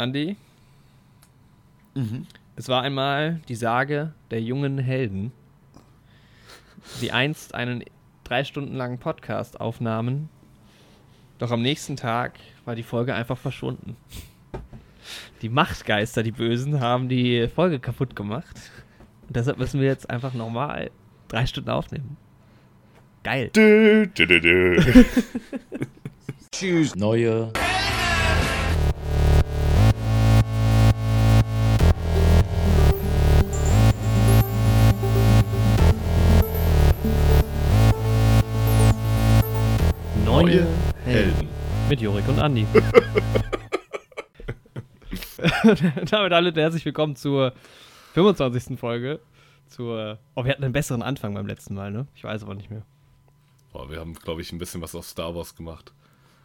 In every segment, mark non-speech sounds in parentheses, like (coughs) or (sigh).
Andi, es war einmal die Sage der jungen Helden, die einst einen drei Stunden langen Podcast aufnahmen, doch am nächsten Tag war die Folge einfach verschwunden. Die Machtgeister, die Bösen, haben die Folge kaputt gemacht. Und deshalb müssen wir jetzt einfach normal drei Stunden aufnehmen. Geil. (laughs) Tschüss. Neue. Neue Helden. Helden. Mit Jorik und Andi. (laughs) Damit alle herzlich willkommen zur 25. Folge. Zur. Oh, wir hatten einen besseren Anfang beim letzten Mal, ne? Ich weiß aber nicht mehr. Boah, wir haben, glaube ich, ein bisschen was aus Star Wars gemacht.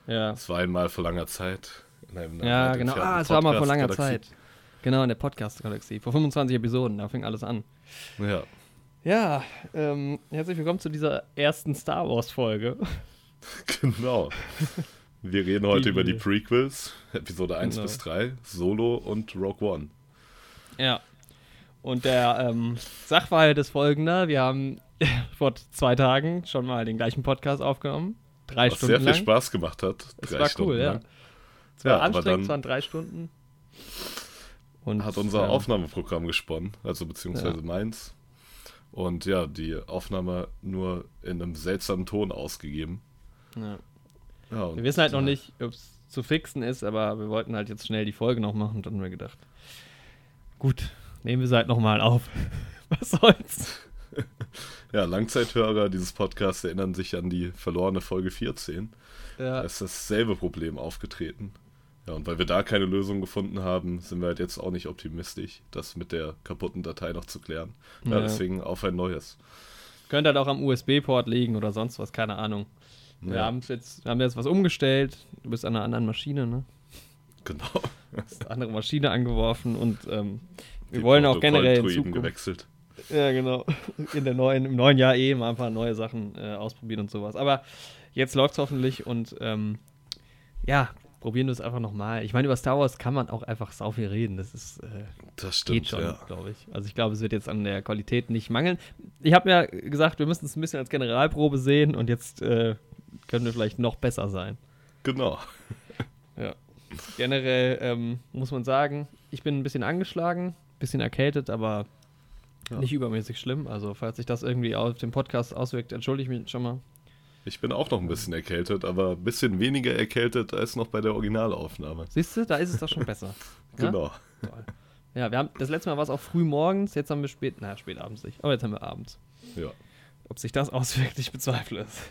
Ja. Es war einmal vor langer Zeit. in einem Ja, genau. Ah, es war mal vor langer. Zeit. Genau, in der Podcast-Galaxie. Vor 25 Episoden, da fing alles an. Ja, Ja, ähm, herzlich willkommen zu dieser ersten Star Wars-Folge. (laughs) genau. Wir reden heute Die- über die Prequels, Episode 1 Genau. bis 3, Solo und Rogue One. Ja. Und der ähm, Sachverhalt ist folgender: Wir haben (laughs) vor zwei Tagen schon mal den gleichen Podcast aufgenommen. Drei Was Stunden sehr viel lang. Spaß gemacht hat. Es drei war Stunden cool, ja. lang. Es war Ja, anstrengend, es waren drei Stunden. Und Hat unser ähm, Aufnahmeprogramm gesponnen, also beziehungsweise Ja. meins. Und ja, die Aufnahme nur in einem seltsamen Ton ausgegeben. Ja. Ja, Wir wissen halt noch nicht, ob es zu fixen ist, aber wir wollten halt jetzt schnell die Folge noch machen und dann haben wir gedacht, gut, nehmen wir sie halt nochmal auf. (laughs) Was soll's? (laughs) Ja, Langzeithörer dieses Podcasts erinnern sich an die verlorene Folge 14. Da Ja, ist dasselbe Problem aufgetreten. Ja, und weil wir da keine Lösung gefunden haben, sind wir halt jetzt auch nicht optimistisch, das mit der kaputten Datei noch zu klären. Ja, Ja. deswegen auf ein neues. könnte halt auch am USB-Port liegen oder sonst was, keine Ahnung. Wir Ja. haben jetzt, wir haben jetzt was umgestellt. Du bist an einer anderen Maschine, ne? Genau. Hast eine andere Maschine angeworfen und ähm, wir Die wollen auch generell in Zukunft, gewechselt. ja genau, in der neuen, im neuen Jahr eh mal ein paar neue Sachen äh, ausprobieren und sowas. Aber jetzt läuft's hoffentlich und ähm, ja, probieren wir es einfach nochmal. Ich meine, über Star Wars kann man auch einfach sau viel reden. Das ist äh, Das stimmt, geht schon, ja. glaube ich. Also ich glaube, es wird jetzt an der Qualität nicht mangeln. Ich habe ja gesagt, wir müssen es ein bisschen als Generalprobe sehen und jetzt äh, können wir vielleicht noch besser sein. Genau. (laughs) Ja. Generell ähm, muss man sagen, ich bin ein bisschen angeschlagen, ein bisschen erkältet, aber Ja. nicht übermäßig schlimm. Also falls sich das irgendwie auf den Podcast auswirkt, entschuldige ich mich schon mal. Ich bin auch noch ein bisschen erkältet, aber ein bisschen weniger erkältet als noch bei der Originalaufnahme. Siehst du, da ist es doch schon besser. (laughs) Ja? Genau. Toll. Ja, wir haben das letzte Mal war es auch früh morgens, jetzt haben wir spät, naja, spät abends nicht, aber jetzt haben wir abends. Ja. Ob sich das (laughs) auswirkt, ich bezweifle es.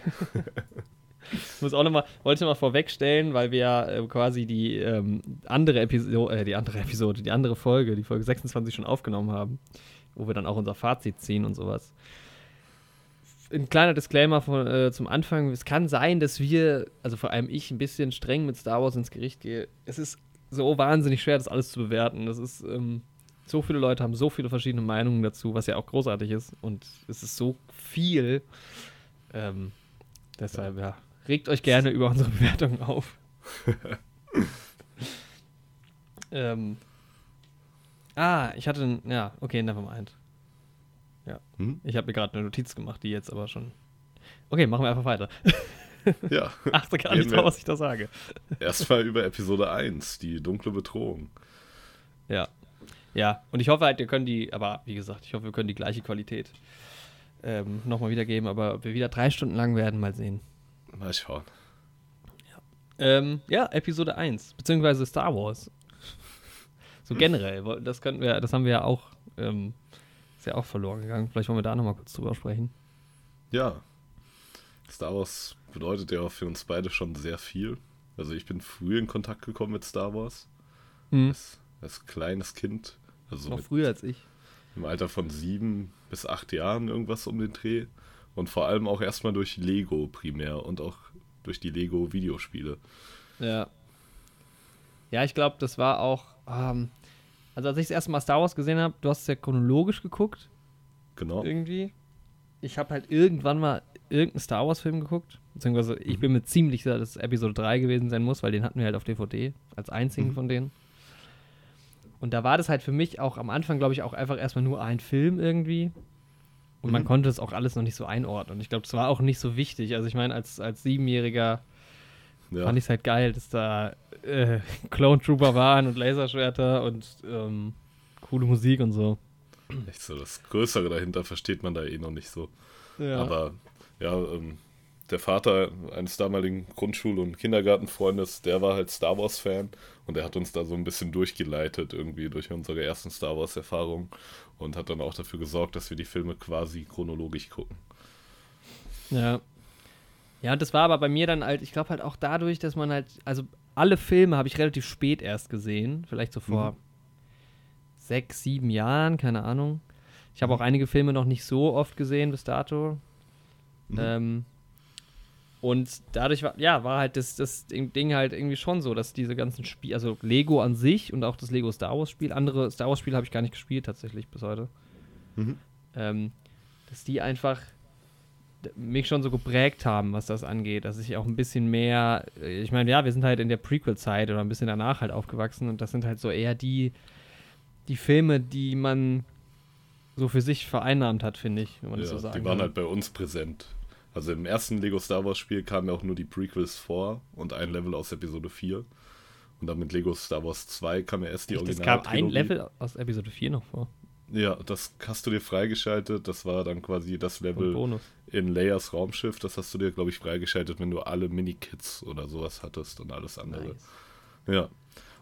Ich muss auch nochmal, wollte mal vorwegstellen, weil wir ja äh, quasi die ähm, andere Episode, äh, die andere (laughs) Episode, die andere Folge, die Folge 26 schon aufgenommen haben, wo wir dann auch unser Fazit ziehen und sowas. Ein kleiner Disclaimer von, äh, zum Anfang. Es kann sein, dass wir, also vor allem ich, ein bisschen streng mit Star Wars ins Gericht gehe. Es ist so wahnsinnig schwer, das alles zu bewerten. Das ist, ähm, so viele Leute haben so viele verschiedene Meinungen dazu, was ja auch großartig ist. Und es ist so viel. Ähm, deshalb, ja, regt euch gerne über unsere Bewertungen auf. (laughs) ähm, ah, ich hatte, ein- ja, okay, nevermind. Hm? Ich habe mir gerade eine Notiz gemacht, die jetzt aber schon. Okay, machen wir einfach weiter. (laughs) Ja. (laughs) Achte gar nicht drauf, was ich da sage. Erstmal über Episode 1, die dunkle Bedrohung. Ja. Ja, und ich hoffe halt, wir können die, aber wie gesagt, ich hoffe, wir können die gleiche Qualität ähm, nochmal wiedergeben, aber ob wir wieder drei Stunden lang werden, mal sehen. Mal schauen. Ähm, ja, Episode 1, beziehungsweise Star Wars. So generell, das könnten wir, das haben wir ja auch, ähm, ist ja auch verloren gegangen. Vielleicht wollen wir da nochmal kurz drüber sprechen. Ja. Star Wars bedeutet ja auch für uns beide schon sehr viel. Also ich bin früh in Kontakt gekommen mit Star Wars. Hm. Als, als kleines Kind. Also Noch früher als ich. im Alter von sieben bis acht Jahren irgendwas um den Dreh. Und vor allem auch erstmal durch Lego primär und auch durch die Lego-Videospiele. Ja. Ja, ich glaube, das war auch, ähm, also als ich das erste Mal Star Wars gesehen habe, du hast es ja chronologisch geguckt. Genau. irgendwie. Ich habe halt irgendwann mal irgendeinen Star Wars-Film geguckt. Beziehungsweise ich bin mir ziemlich sicher, dass es Episode 3 gewesen sein muss, weil den hatten wir halt auf DVD als einzigen Mhm. von denen. Und da war das halt für mich auch am Anfang, glaube ich, auch einfach erstmal nur ein Film irgendwie. Und man Mhm. konnte das auch alles noch nicht so einordnen. Und ich glaube, das war auch nicht so wichtig. Also ich meine, als, als Siebenjähriger Ja. fand ich es halt geil, dass da äh, (laughs) Clone Trooper waren und Laserschwerter und ähm, coole Musik und so. Echt so, das Größere dahinter versteht man da eh noch nicht so. Ja. Aber ja, ähm, der Vater eines damaligen Grundschul- und Kindergartenfreundes, der war halt Star Wars-Fan und er hat uns da so ein bisschen durchgeleitet irgendwie durch unsere ersten Star Wars-Erfahrungen und hat dann auch dafür gesorgt, dass wir die Filme quasi chronologisch gucken. Ja. Ja, und das war aber bei mir dann halt, ich glaube halt auch dadurch, dass man halt, also alle Filme habe ich relativ spät erst gesehen, vielleicht so vor Mhm. sechs, sieben Jahren, keine Ahnung. Ich habe auch einige Filme noch nicht so oft gesehen bis dato. Mhm. Ähm, und dadurch war, ja, war halt das, das Ding halt irgendwie schon so, dass diese ganzen Spiele, also Lego an sich und auch das Lego Star Wars Spiel, andere Star Wars Spiele habe ich gar nicht gespielt tatsächlich bis heute Mhm. ähm, dass die einfach mich schon so geprägt haben, was das angeht, dass ich auch ein bisschen mehr, äh, ich meine, ja, wir sind halt in der Prequel-Zeit oder ein bisschen danach halt aufgewachsen und das sind halt so eher die, die Filme, die man so für sich vereinnahmt hat, finde ich, wenn man das Ja, so sagen die waren kann. halt bei uns präsent. Also im ersten Lego Star Wars Spiel kamen ja auch nur die Prequels vor und ein Level aus Episode 4. Und dann mit Lego Star Wars 2 kam ja erst die Echt, Original. das kam ein Level aus Episode 4 noch vor. Ja, das hast du dir freigeschaltet. Das war dann quasi das Level in Leias Raumschiff. Das hast du dir, glaube ich, freigeschaltet, wenn du alle Mini-Kits oder sowas hattest und alles andere. Nice. Ja.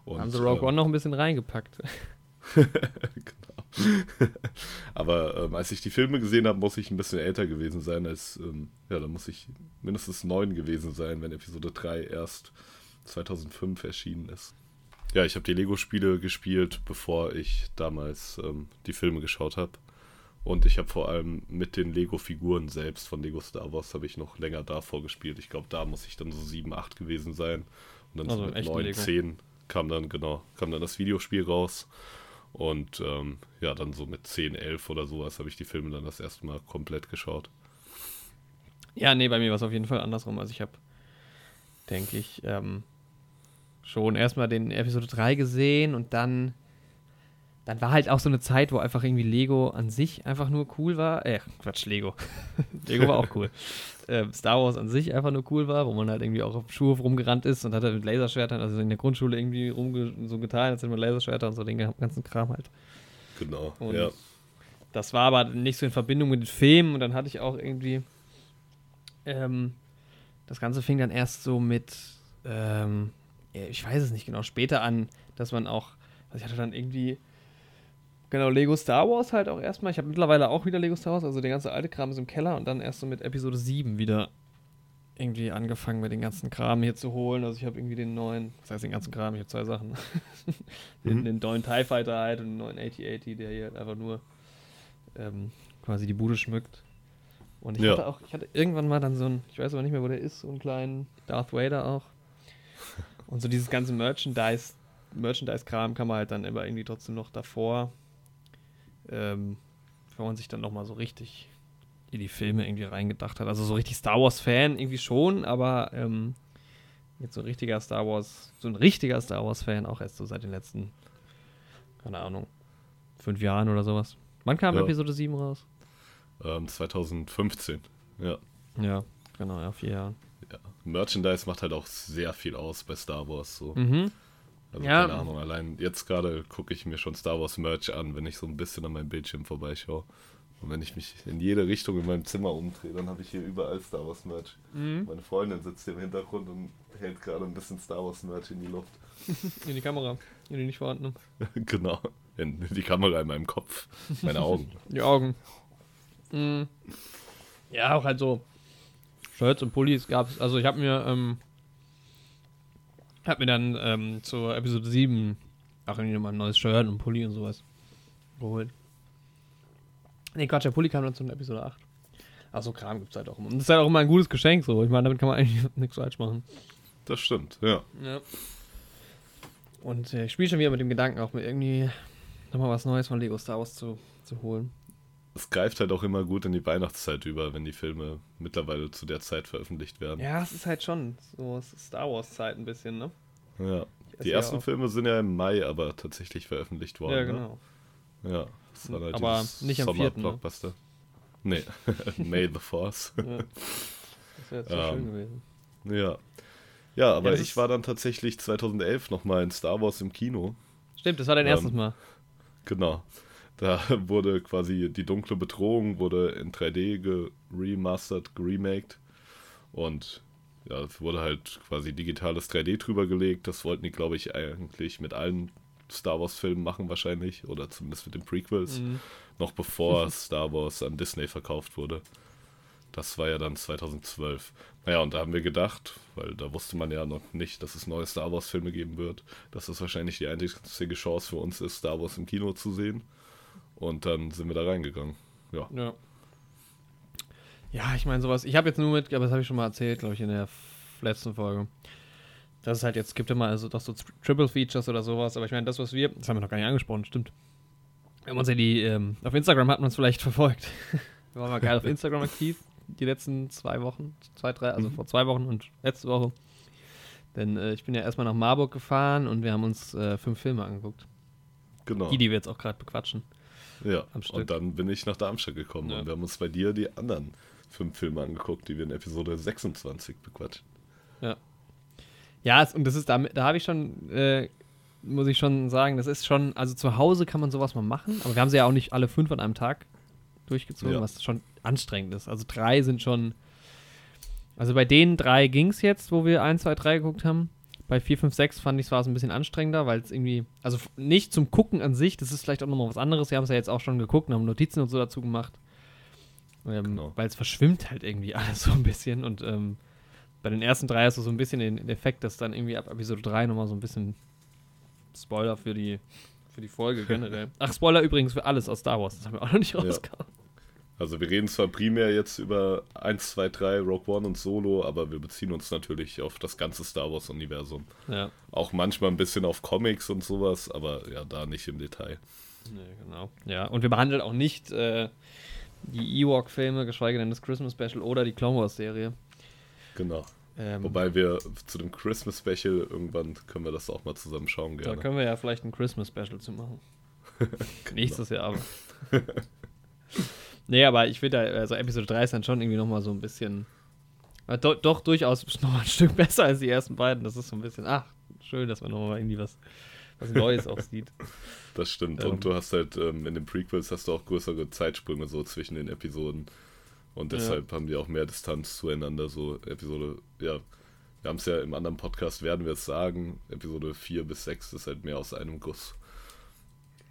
Und, Haben sie Rogue ähm, One noch ein bisschen reingepackt. (laughs) (laughs) genau. (laughs) Aber ähm, als ich die Filme gesehen habe, muss ich ein bisschen älter gewesen sein. Als, ähm, ja, da muss ich mindestens neun gewesen sein, wenn Episode 3 erst 2005 erschienen ist. Ja, ich habe die Lego-Spiele gespielt, bevor ich damals ähm, die Filme geschaut habe. Und ich habe vor allem mit den Lego-Figuren selbst von Lego Star Wars habe ich noch länger davor gespielt. Ich glaube, da muss ich dann so 7, 8 gewesen sein. Und dann Also so mit echten 9, Lego. 10 kam dann, genau, kam dann das Videospiel raus. Und ähm, ja, dann so mit 10, 11 oder sowas habe ich die Filme dann das erste Mal komplett geschaut. Ja, nee, bei mir war es auf jeden Fall andersrum. Also ich habe, denke ich, ähm, schon erstmal den Episode 3 gesehen und dann, dann war halt auch so eine Zeit, wo einfach irgendwie Lego an sich einfach nur cool war. Äh, Quatsch, Lego. (laughs) Lego war auch cool. (laughs) Ähm, Star Wars an sich einfach nur cool war, wo man halt irgendwie auch auf dem Schulhof rumgerannt ist und hat halt mit Laserschwertern, also in der Grundschule irgendwie rumge so getan, als hätte man Laserschwerter und so den ganzen Kram halt. Genau, Und ja. Das war aber nicht so in Verbindung mit den Filmen und dann hatte ich auch irgendwie. Ähm, das Ganze fing dann erst so mit. Ähm, ich weiß es nicht genau, später an, dass man auch. Also ich hatte dann irgendwie. Genau, Lego Star Wars halt auch erstmal. Ich habe mittlerweile auch wieder Lego Star Wars, also der ganze alte Kram ist im Keller und dann erst so mit Episode 7 wieder irgendwie angefangen mit den ganzen Kram hier zu holen. Also ich habe irgendwie den neuen, was heißt den ganzen Kram, ich habe zwei Sachen. (laughs) den, Mhm. den neuen TIE Fighter halt und den neuen 8080, der hier halt einfach nur ähm, quasi die Bude schmückt. Und ich Ja. hatte auch, ich hatte irgendwann mal dann so ein, ich weiß aber nicht mehr, wo der ist, so einen kleinen Darth Vader auch. (laughs) Und so dieses ganze Merchandise, Merchandise-Kram kann man halt dann immer irgendwie trotzdem noch davor, ähm, wenn man sich dann nochmal so richtig in die Filme irgendwie reingedacht hat. Also so richtig Star Wars-Fan irgendwie schon, aber ähm, jetzt so ein richtiger Star Wars, so ein richtiger Star Wars-Fan auch erst so seit den letzten, keine Ahnung, fünf Jahren oder sowas. Wann kam Ja. Episode 7 raus? Ähm, 2015. Ja. Ja, genau, ja, vier Jahren. ja. Merchandise macht halt auch sehr viel aus bei Star Wars. So. Mhm. Also Ja. keine Ahnung, allein jetzt gerade gucke ich mir schon Star Wars Merch an, wenn ich so ein bisschen an meinem Bildschirm vorbeischaue. Und wenn ich mich in jede Richtung in meinem Zimmer umdrehe, dann habe ich hier überall Star Wars Merch. Mhm. Meine Freundin sitzt hier im Hintergrund und hält gerade ein bisschen Star Wars Merch in die Luft. (laughs) In die Kamera, in die nicht vorhandene. (laughs) genau. In die Kamera in meinem Kopf. Meine Augen. (laughs) Die Augen. Mhm. Ja, auch halt so Shirts und Pullis gab es. Also ich habe mir, ähm, hab mir dann ähm, zur Episode 7 auch irgendwie nochmal ein neues Shirt und Pulli und sowas geholt. Nee, Quatsch, der Pulli kam dann zu Episode 8. Ach so, Kram gibt's halt auch immer. Und das ist halt auch immer ein gutes Geschenk so. Ich meine, damit kann man eigentlich (laughs) nichts falsch machen. Das stimmt, ja. Ja. Und äh, ich spiele schon wieder mit dem Gedanken, auch mir irgendwie nochmal was Neues von Lego Star Wars zu, zu holen. Es greift halt auch immer gut in die Weihnachtszeit über, wenn die Filme mittlerweile zu der Zeit veröffentlicht werden. Ja, es ist halt schon so Star Wars Zeit ein bisschen, ne? Ja. Die ersten Filme sind ja im Mai aber tatsächlich veröffentlicht worden. Ja, genau. Ne? Ja, das war halt aber nicht am 4. Blockbuster. Ne? Nee, (laughs) May the Force. Ja. Das wäre so Ähm, schön gewesen. Ja. Ja, aber das ich war dann tatsächlich 2011 nochmal in Star Wars im Kino. Stimmt, das war dein ähm, erstes Mal. Genau. Da (laughs) wurde quasi die dunkle Bedrohung wurde in 3D geremastert, geremaked und ja, es wurde halt quasi digitales 3D drüber gelegt. Das wollten die, glaube ich, eigentlich mit allen Star Wars Filmen machen wahrscheinlich oder zumindest mit den Prequels, Mhm. noch bevor (laughs) Star Wars an Disney verkauft wurde. Das war ja dann 2012. Naja, und da haben wir gedacht, weil da wusste man ja noch nicht, dass es neue Star Wars Filme geben wird, dass das wahrscheinlich die einzige Chance für uns ist, Star Wars im Kino zu sehen. Und dann sind wir da reingegangen. Ja, Ja. Ja, ich meine sowas. Ich habe jetzt nur mit, aber das habe ich schon mal erzählt, glaube ich, in der letzten Folge. Das ist halt jetzt, gibt immer also doch so Tri- Triple Features oder sowas, aber ich meine, das, was wir, das haben wir noch gar nicht angesprochen, stimmt. Wir haben uns ja die, ähm, auf Instagram hat man es vielleicht (laughs) verfolgt. wir waren mal geil auf Instagram aktiv, die letzten zwei Wochen, zwei, drei, also Mhm. vor zwei Wochen und letzte Woche. Denn äh, ich bin ja erstmal nach Marburg gefahren und wir haben uns äh, fünf Filme angeguckt. genau. Die, die wir jetzt auch gerade bequatschen. Ja. Und dann bin ich nach Darmstadt gekommen Ja. und wir haben uns bei dir die anderen fünf Filme angeguckt, die wir in Episode 26 bequatschen. Ja, es, und das ist damit, da habe ich schon, äh, muss ich schon sagen, das ist schon, also zu Hause kann man sowas mal machen, aber wir haben sie ja auch nicht alle fünf an einem Tag durchgezogen, Ja. was schon anstrengend ist. Also drei sind schon, also bei den drei ging es jetzt, wo wir 1, 2, 3 geguckt haben. Bei 4, 5, 6 fand ich es war es ein bisschen anstrengender, weil es irgendwie, also nicht zum Gucken an sich, das ist vielleicht auch nochmal was anderes. Wir haben es ja jetzt auch schon geguckt und haben Notizen und so dazu gemacht. Ähm, Genau. Weil es verschwimmt halt irgendwie (laughs) alles so ein bisschen und ähm, bei den ersten drei hast du so ein bisschen den, Effekt, dass dann irgendwie ab Episode 3 nochmal so ein bisschen Spoiler für die, für die Folge (laughs) generell. Ach, Spoiler übrigens für alles aus Star Wars, das haben wir auch noch nicht rausgehauen. Also wir reden zwar primär jetzt über 1, 2, 3, Rogue One und Solo, aber wir beziehen uns natürlich auf das ganze Star Wars-Universum. Ja. Auch manchmal ein bisschen auf Comics und sowas, aber ja, da nicht im Detail. Nee, genau. Ja, und wir behandeln auch nicht äh, die Ewok-Filme, geschweige denn das Christmas Special oder die Clone Wars-Serie. Genau. Ähm, Wobei wir zu dem Christmas Special irgendwann können wir das auch mal zusammen schauen da gerne. können wir ja vielleicht ein Christmas Special zu machen. (laughs) Nächstes Jahr aber. (laughs) nee, aber ich finde, also Episode 3 ist dann schon irgendwie nochmal so ein bisschen. äh, Do, doch durchaus (laughs) nochmal ein Stück besser als die ersten beiden. Das ist so ein bisschen, ach, schön, dass man nochmal irgendwie was, was Neues auch sieht. (laughs) Das stimmt. Ähm. Und du hast halt ähm, in den Prequels hast du auch größere Zeitsprünge so zwischen den Episoden. Und Ja. deshalb haben die auch mehr Distanz zueinander. So Episode, ja, wir haben es ja im anderen Podcast, werden wir es sagen, Episode 4 bis 6 ist halt mehr aus einem Guss.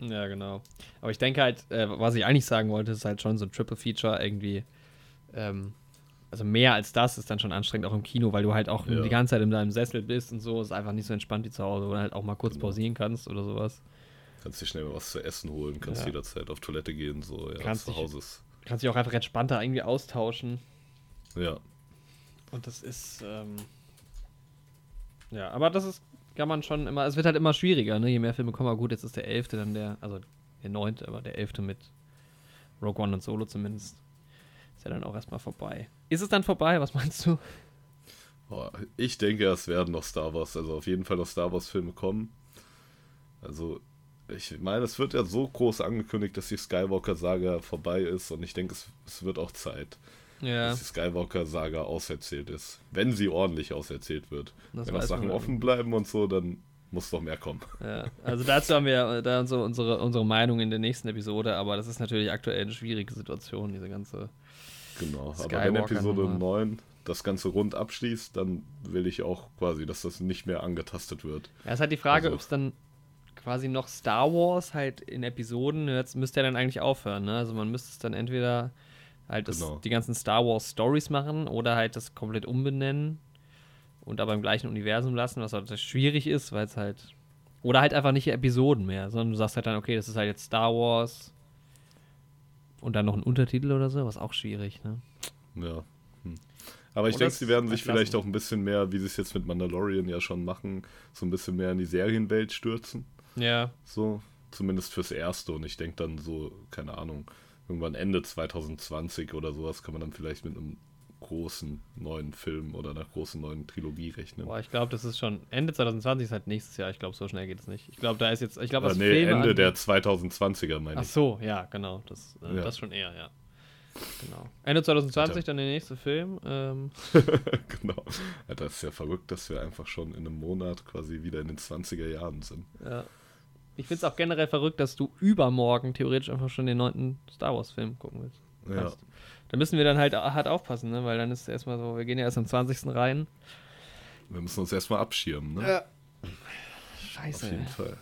Ja, genau. Aber ich denke halt, äh, was ich eigentlich sagen wollte, ist halt schon so ein Triple Feature irgendwie. Ähm, also mehr als das ist dann schon anstrengend auch im Kino, weil du halt auch Ja. die ganze Zeit in deinem Sessel bist und so. Ist einfach nicht so entspannt wie zu Hause, wo du halt auch mal kurz Genau. pausieren kannst oder sowas. Kannst dir schnell mal was zu essen holen, kannst Ja. jederzeit auf Toilette gehen, so, ja, Kannst zu Hause ist. Kannst dich auch einfach entspannter irgendwie austauschen. Ja, Und das ist, ähm, ja, aber das ist, kann man schon immer, es wird halt immer schwieriger, ne? Je mehr Filme kommen, aber gut, jetzt ist der elfte dann der, also der neunte, aber der elfte mit Rogue One und Solo zumindest. Ist ja dann auch erstmal vorbei. Ist es dann vorbei? Was meinst du? Ich denke, es werden noch Star Wars, also auf jeden Fall noch Star Wars Filme kommen. Also, ich meine, es wird ja so groß angekündigt, dass die Skywalker-Saga vorbei ist und ich denke, es, es wird auch Zeit, Ja, dass die Skywalker-Saga auserzählt ist. Wenn sie ordentlich auserzählt wird. das Wenn noch Sachen offen bleiben und so, dann muss noch mehr kommen. Ja, also dazu haben wir äh, da so unsere, unsere Meinung in der nächsten Episode, aber das ist natürlich aktuell eine schwierige Situation, diese ganze. Genau. Aber wenn Episode Nummer. 9 das Ganze rund abschließt, dann will ich auch quasi, dass das nicht mehr angetastet wird. Ja, es ist halt die Frage, Also- ob es dann quasi noch Star Wars halt in Episoden, jetzt müsste ja dann eigentlich aufhören, ne? Also man müsste es dann entweder halt das, Genau. die ganzen Star Wars Stories machen oder halt das komplett umbenennen und aber im gleichen Universum lassen, was halt schwierig ist, weil es halt. Oder halt einfach nicht Episoden mehr, sondern du sagst halt dann, okay, das ist halt jetzt Star Wars und dann noch ein Untertitel oder so, was auch schwierig, ne? Ja. Hm. Aber ich denke, sie werden sich entlassen. vielleicht auch ein bisschen mehr, wie sie es jetzt mit Mandalorian ja schon machen, so ein bisschen mehr in die Serienwelt stürzen. Ja. So, zumindest fürs Erste. Und ich denke dann so, keine Ahnung, irgendwann Ende 2020 oder sowas kann man dann vielleicht mit einem großen neuen Film oder einer großen neuen Trilogie rechnen. Boah, ich glaube, das ist schon Ende 2020 ist halt nächstes Jahr. Ich glaube, so schnell geht es nicht. Ich glaube, da ist jetzt, ich glaube, äh, was nee, Filme Ende angeht- der 2020er meine Ach ich. so, ja, genau. Das, äh, Ja. das schon eher, ja. Genau. Ende 2020 dann der nächste Film. Ähm, (laughs) genau. Ja, das ist ja verrückt, dass wir einfach schon in einem Monat quasi wieder in den 20er Jahren sind. ja. Ich finde es auch generell verrückt, dass du übermorgen theoretisch einfach schon den neunten Star Wars-Film gucken willst. Ja. Da müssen wir dann halt hart aufpassen, ne? weil dann ist erstmal so, wir gehen ja erst am 20. rein. Wir müssen uns erstmal abschirmen, ne? Scheiße. Auf jeden Fall.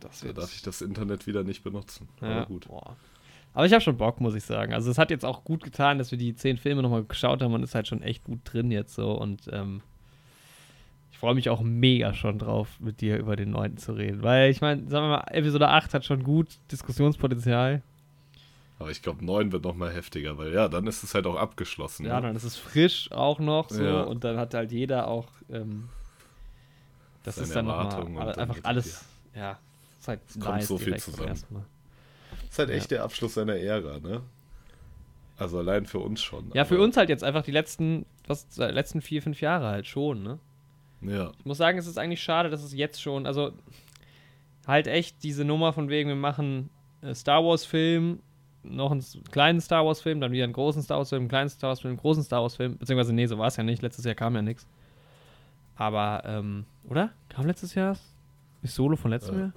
Das Da darf ich das Internet wieder nicht benutzen. ja, Aber gut. Boah. Aber ich habe schon Bock, muss ich sagen. Also es hat jetzt auch gut getan, dass wir die zehn Filme nochmal geschaut haben und ist halt schon echt gut drin jetzt so. Und ähm, ich freue mich auch mega schon drauf, mit dir über den neunten zu reden. Weil ich meine, sagen wir mal, Episode 8 hat schon gut Diskussionspotenzial. Aber ich glaube, 9 wird nochmal heftiger, weil ja, dann ist es halt auch abgeschlossen. Ja, ne? dann ist es frisch auch noch so Ja. und dann hat halt jeder auch ähm, das Seine ist dann Erwartungen nochmal dann einfach geht- alles, ja, ist halt Es kommt so viel zusammen. Mal. ist halt echt der Abschluss seiner Ära, ne? Also allein für uns schon. Ja, für uns halt jetzt einfach die letzten, was, die letzten vier, fünf Jahre halt schon, ne? Ja, Ich muss sagen, es ist eigentlich schade, dass es jetzt schon, also halt echt diese Nummer von wegen, wir machen äh, Star Wars-Film, noch einen kleinen Star Wars-Film, dann wieder einen großen Star Wars-Film, einen kleinen Star Wars-Film, einen großen Star Wars-Film, beziehungsweise nee, so war es ja nicht, letztes Jahr kam ja nichts. Aber, ähm, oder? Kam letztes Jahr? Ist Solo von letztem Äh, Jahr?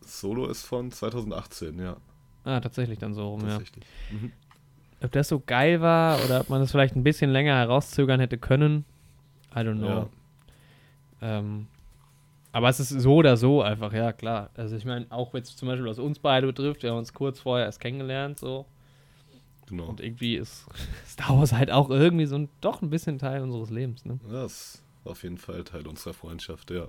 Solo ist von 2018, ja. Ah, tatsächlich dann so rum, ja. Tatsächlich. Mhm. Ob das so geil war oder ob man das vielleicht ein bisschen länger herauszögern hätte können, I don't know. Ja. Ähm, aber es ist so oder so einfach, ja klar. Also ich meine, auch jetzt zum Beispiel was uns beide betrifft, wir haben uns kurz vorher erst kennengelernt, so. Genau. Und irgendwie ist (laughs) Star Wars halt auch irgendwie so ein, doch ein bisschen Teil unseres Lebens, ne? Ja, Das ist auf jeden Fall Teil unserer Freundschaft, ja.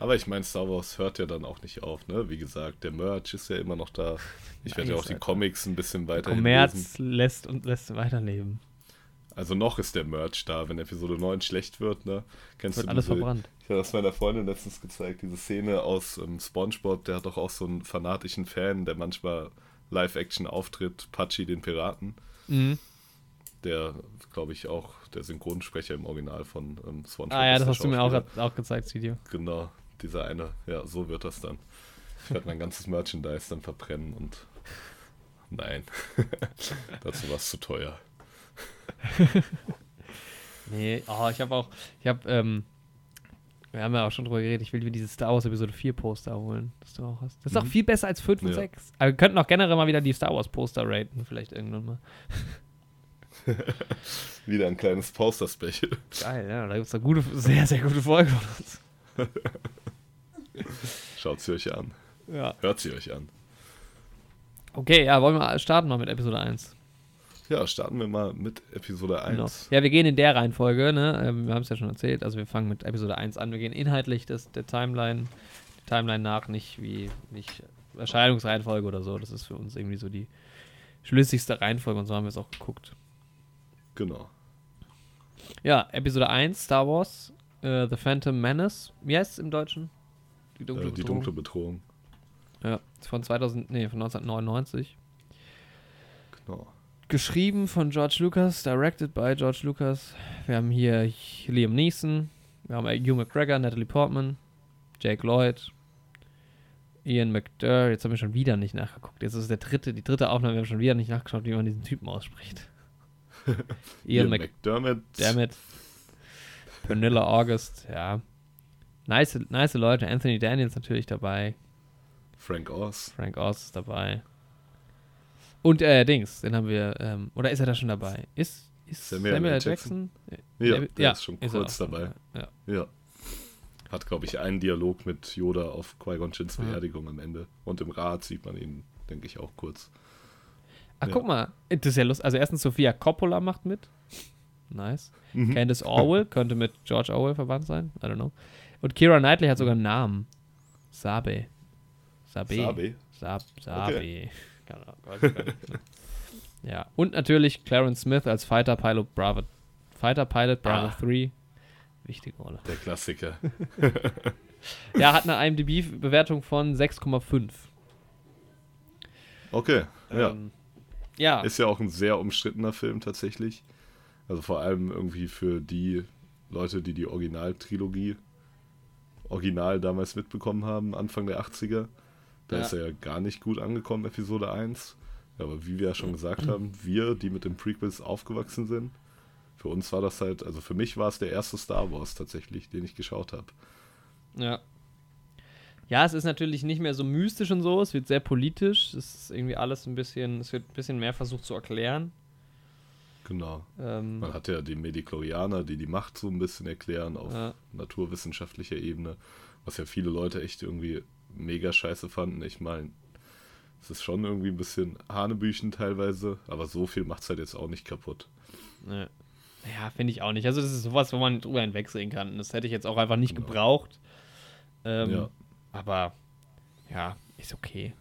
Aber ich meine, Star Wars hört ja dann auch nicht auf, ne? Wie gesagt, der Merch ist ja immer noch da. Ich (laughs) werde ja auch die Alter. Comics ein bisschen weiter. Kommerz lässt und lässt weiterleben. Also noch ist der Merch da, wenn Episode 9 schlecht wird, ne? Kennst Wird du alles diese, verbrannt. Ich habe das meiner Freundin letztens gezeigt, diese Szene aus ähm, Spongebob, der hat doch auch so einen fanatischen Fan, der manchmal Live-Action auftritt, Pachi den Piraten, Mhm. der, glaube ich, auch der Synchronsprecher im Original von ähm, Spongebob Ah ja, das hast du mir auch, auch gezeigt, das Video. Genau, dieser eine, ja, so wird das dann. Ich werde mein ganzes Merchandise dann verbrennen und nein, (laughs) dazu war es zu teuer. (laughs) Nee, oh, ich habe auch, ich habe, ähm, wir haben ja auch schon drüber geredet, ich will mir dieses Star Wars Episode 4 Poster holen, das du auch hast. Das ist auch Mhm. viel besser als 5 und Ja. 6. Aber wir könnten auch generell mal wieder die Star Wars Poster raten, vielleicht irgendwann mal. (laughs) Wieder ein kleines Poster-Special. Geil, ja, da gibt es eine gute, sehr, sehr gute Folge von uns. (laughs) Schaut sie euch an. Ja. Hört sie euch an. Okay, ja, wollen wir starten mal mit Episode 1. Ja, starten wir mal mit Episode 1. Genau. Ja, wir gehen in der Reihenfolge, ne? Ähm, wir haben es ja schon erzählt. Also wir fangen mit Episode 1 an. Wir gehen inhaltlich das, der Timeline, die Timeline nach, nicht wie nicht Erscheinungsreihenfolge oder so. Das ist für uns irgendwie so die schlüssigste Reihenfolge und so haben wir es auch geguckt. Genau. Ja, Episode 1, Star Wars, äh, The Phantom Menace. Wie heißt es im Deutschen? Die dunkle Äh, die Bedrohung. dunkle Bedrohung. Ja, von 2000, nee, von 1999. Genau. Geschrieben von George Lucas, directed by George Lucas. Wir haben hier Liam Neeson, wir haben Hugh McGregor, Natalie Portman, Jake Lloyd, Ian McDerr. Jetzt haben wir schon wieder nicht nachgeguckt. Jetzt ist der dritte, die dritte Aufnahme. Wir haben schon wieder nicht nachgeschaut, wie man diesen Typen ausspricht. (laughs) Ian Ian Mc McDermott. Dammit. Vanilla August, ja. Nice, nice Leute. Anthony Daniels natürlich dabei. Frank Oz. Frank Oz ist dabei. Und äh, Dings, den haben wir, ähm, oder ist er da schon dabei? Ist, ist Samuel Samuel. L. Jackson? Ja, Der- der ist schon er kurz dabei. Ja. Ja. Hat, glaube ich, einen Dialog mit Yoda auf Qui-Gon Jinns Ja. Beerdigung am Ende. Und im Rat sieht man ihn, denke ich, auch kurz. Ach, Ja. guck mal, das ist ja lustig. Also erstens Sophia Coppola macht mit. Nice. Mhm. Candice (laughs) Orwell könnte mit George Orwell verwandt sein. I don't know. Und Kira Knightley hat sogar einen Namen. Sabe. Sabe. Sabe. Sab, Sabe. Genau, Gott, Gott. (laughs) ja. Und natürlich Clarence Smith als Fighter Pilot Bravo. Fighter Pilot Bravo Ah. 3. Wichtige Rolle. Der Klassiker. (laughs) Ja, hat eine IMDb-Bewertung von 6,5. Okay, ja. Ähm, ja. Ist ja auch ein sehr umstrittener Film tatsächlich. Also vor allem irgendwie für die Leute, die die Originaltrilogie original damals mitbekommen haben, Anfang der 80er. Da Ja. ist er ja gar nicht gut angekommen, Episode 1. Aber wie wir ja schon gesagt haben, wir, die mit den Prequels aufgewachsen sind, für uns war das halt, also für mich war es der erste Star Wars tatsächlich, den ich geschaut habe. Ja. Ja, es ist natürlich nicht mehr so mystisch und so, es wird sehr politisch, es ist irgendwie alles ein bisschen, es wird ein bisschen mehr versucht zu erklären. Genau. Ähm, Man hat ja die Mediklorianer, die die Macht so ein bisschen erklären auf Ja. naturwissenschaftlicher Ebene, was ja viele Leute echt irgendwie mega scheiße fanden. Ich meine, es ist schon irgendwie ein bisschen Hanebüchen teilweise, aber so viel macht es halt jetzt auch nicht kaputt. Ja, ja finde ich auch nicht. Also, das ist sowas, wo man drüber hinwegsehen kann. Das hätte ich jetzt auch einfach nicht Genau. gebraucht. Ähm, Ja. Aber, ja, ist okay.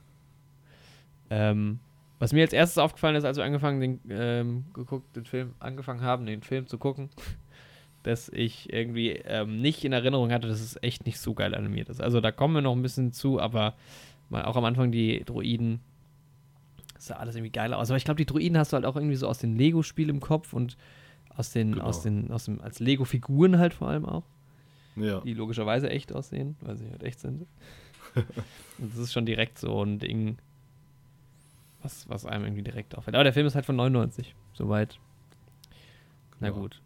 Ähm, was mir als erstes aufgefallen ist, als wir angefangen, den, ähm, geguckt, den Film, angefangen haben, den Film zu gucken, dass ich irgendwie ähm, nicht in Erinnerung hatte, dass es echt nicht so geil animiert ist. Also da kommen wir noch ein bisschen zu, aber auch am Anfang die Droiden, sah alles irgendwie geil aus. Aber ich glaube, die Droiden hast du halt auch irgendwie so aus dem Lego-Spiel im Kopf und aus den, Genau. aus den, aus dem, als Lego-Figuren halt vor allem auch Ja, die logischerweise echt aussehen, weil sie halt echt sind. (laughs) Und das ist schon direkt so ein Ding, was, was einem irgendwie direkt auffällt. Aber der Film ist halt von 99, soweit. Na Genau. gut.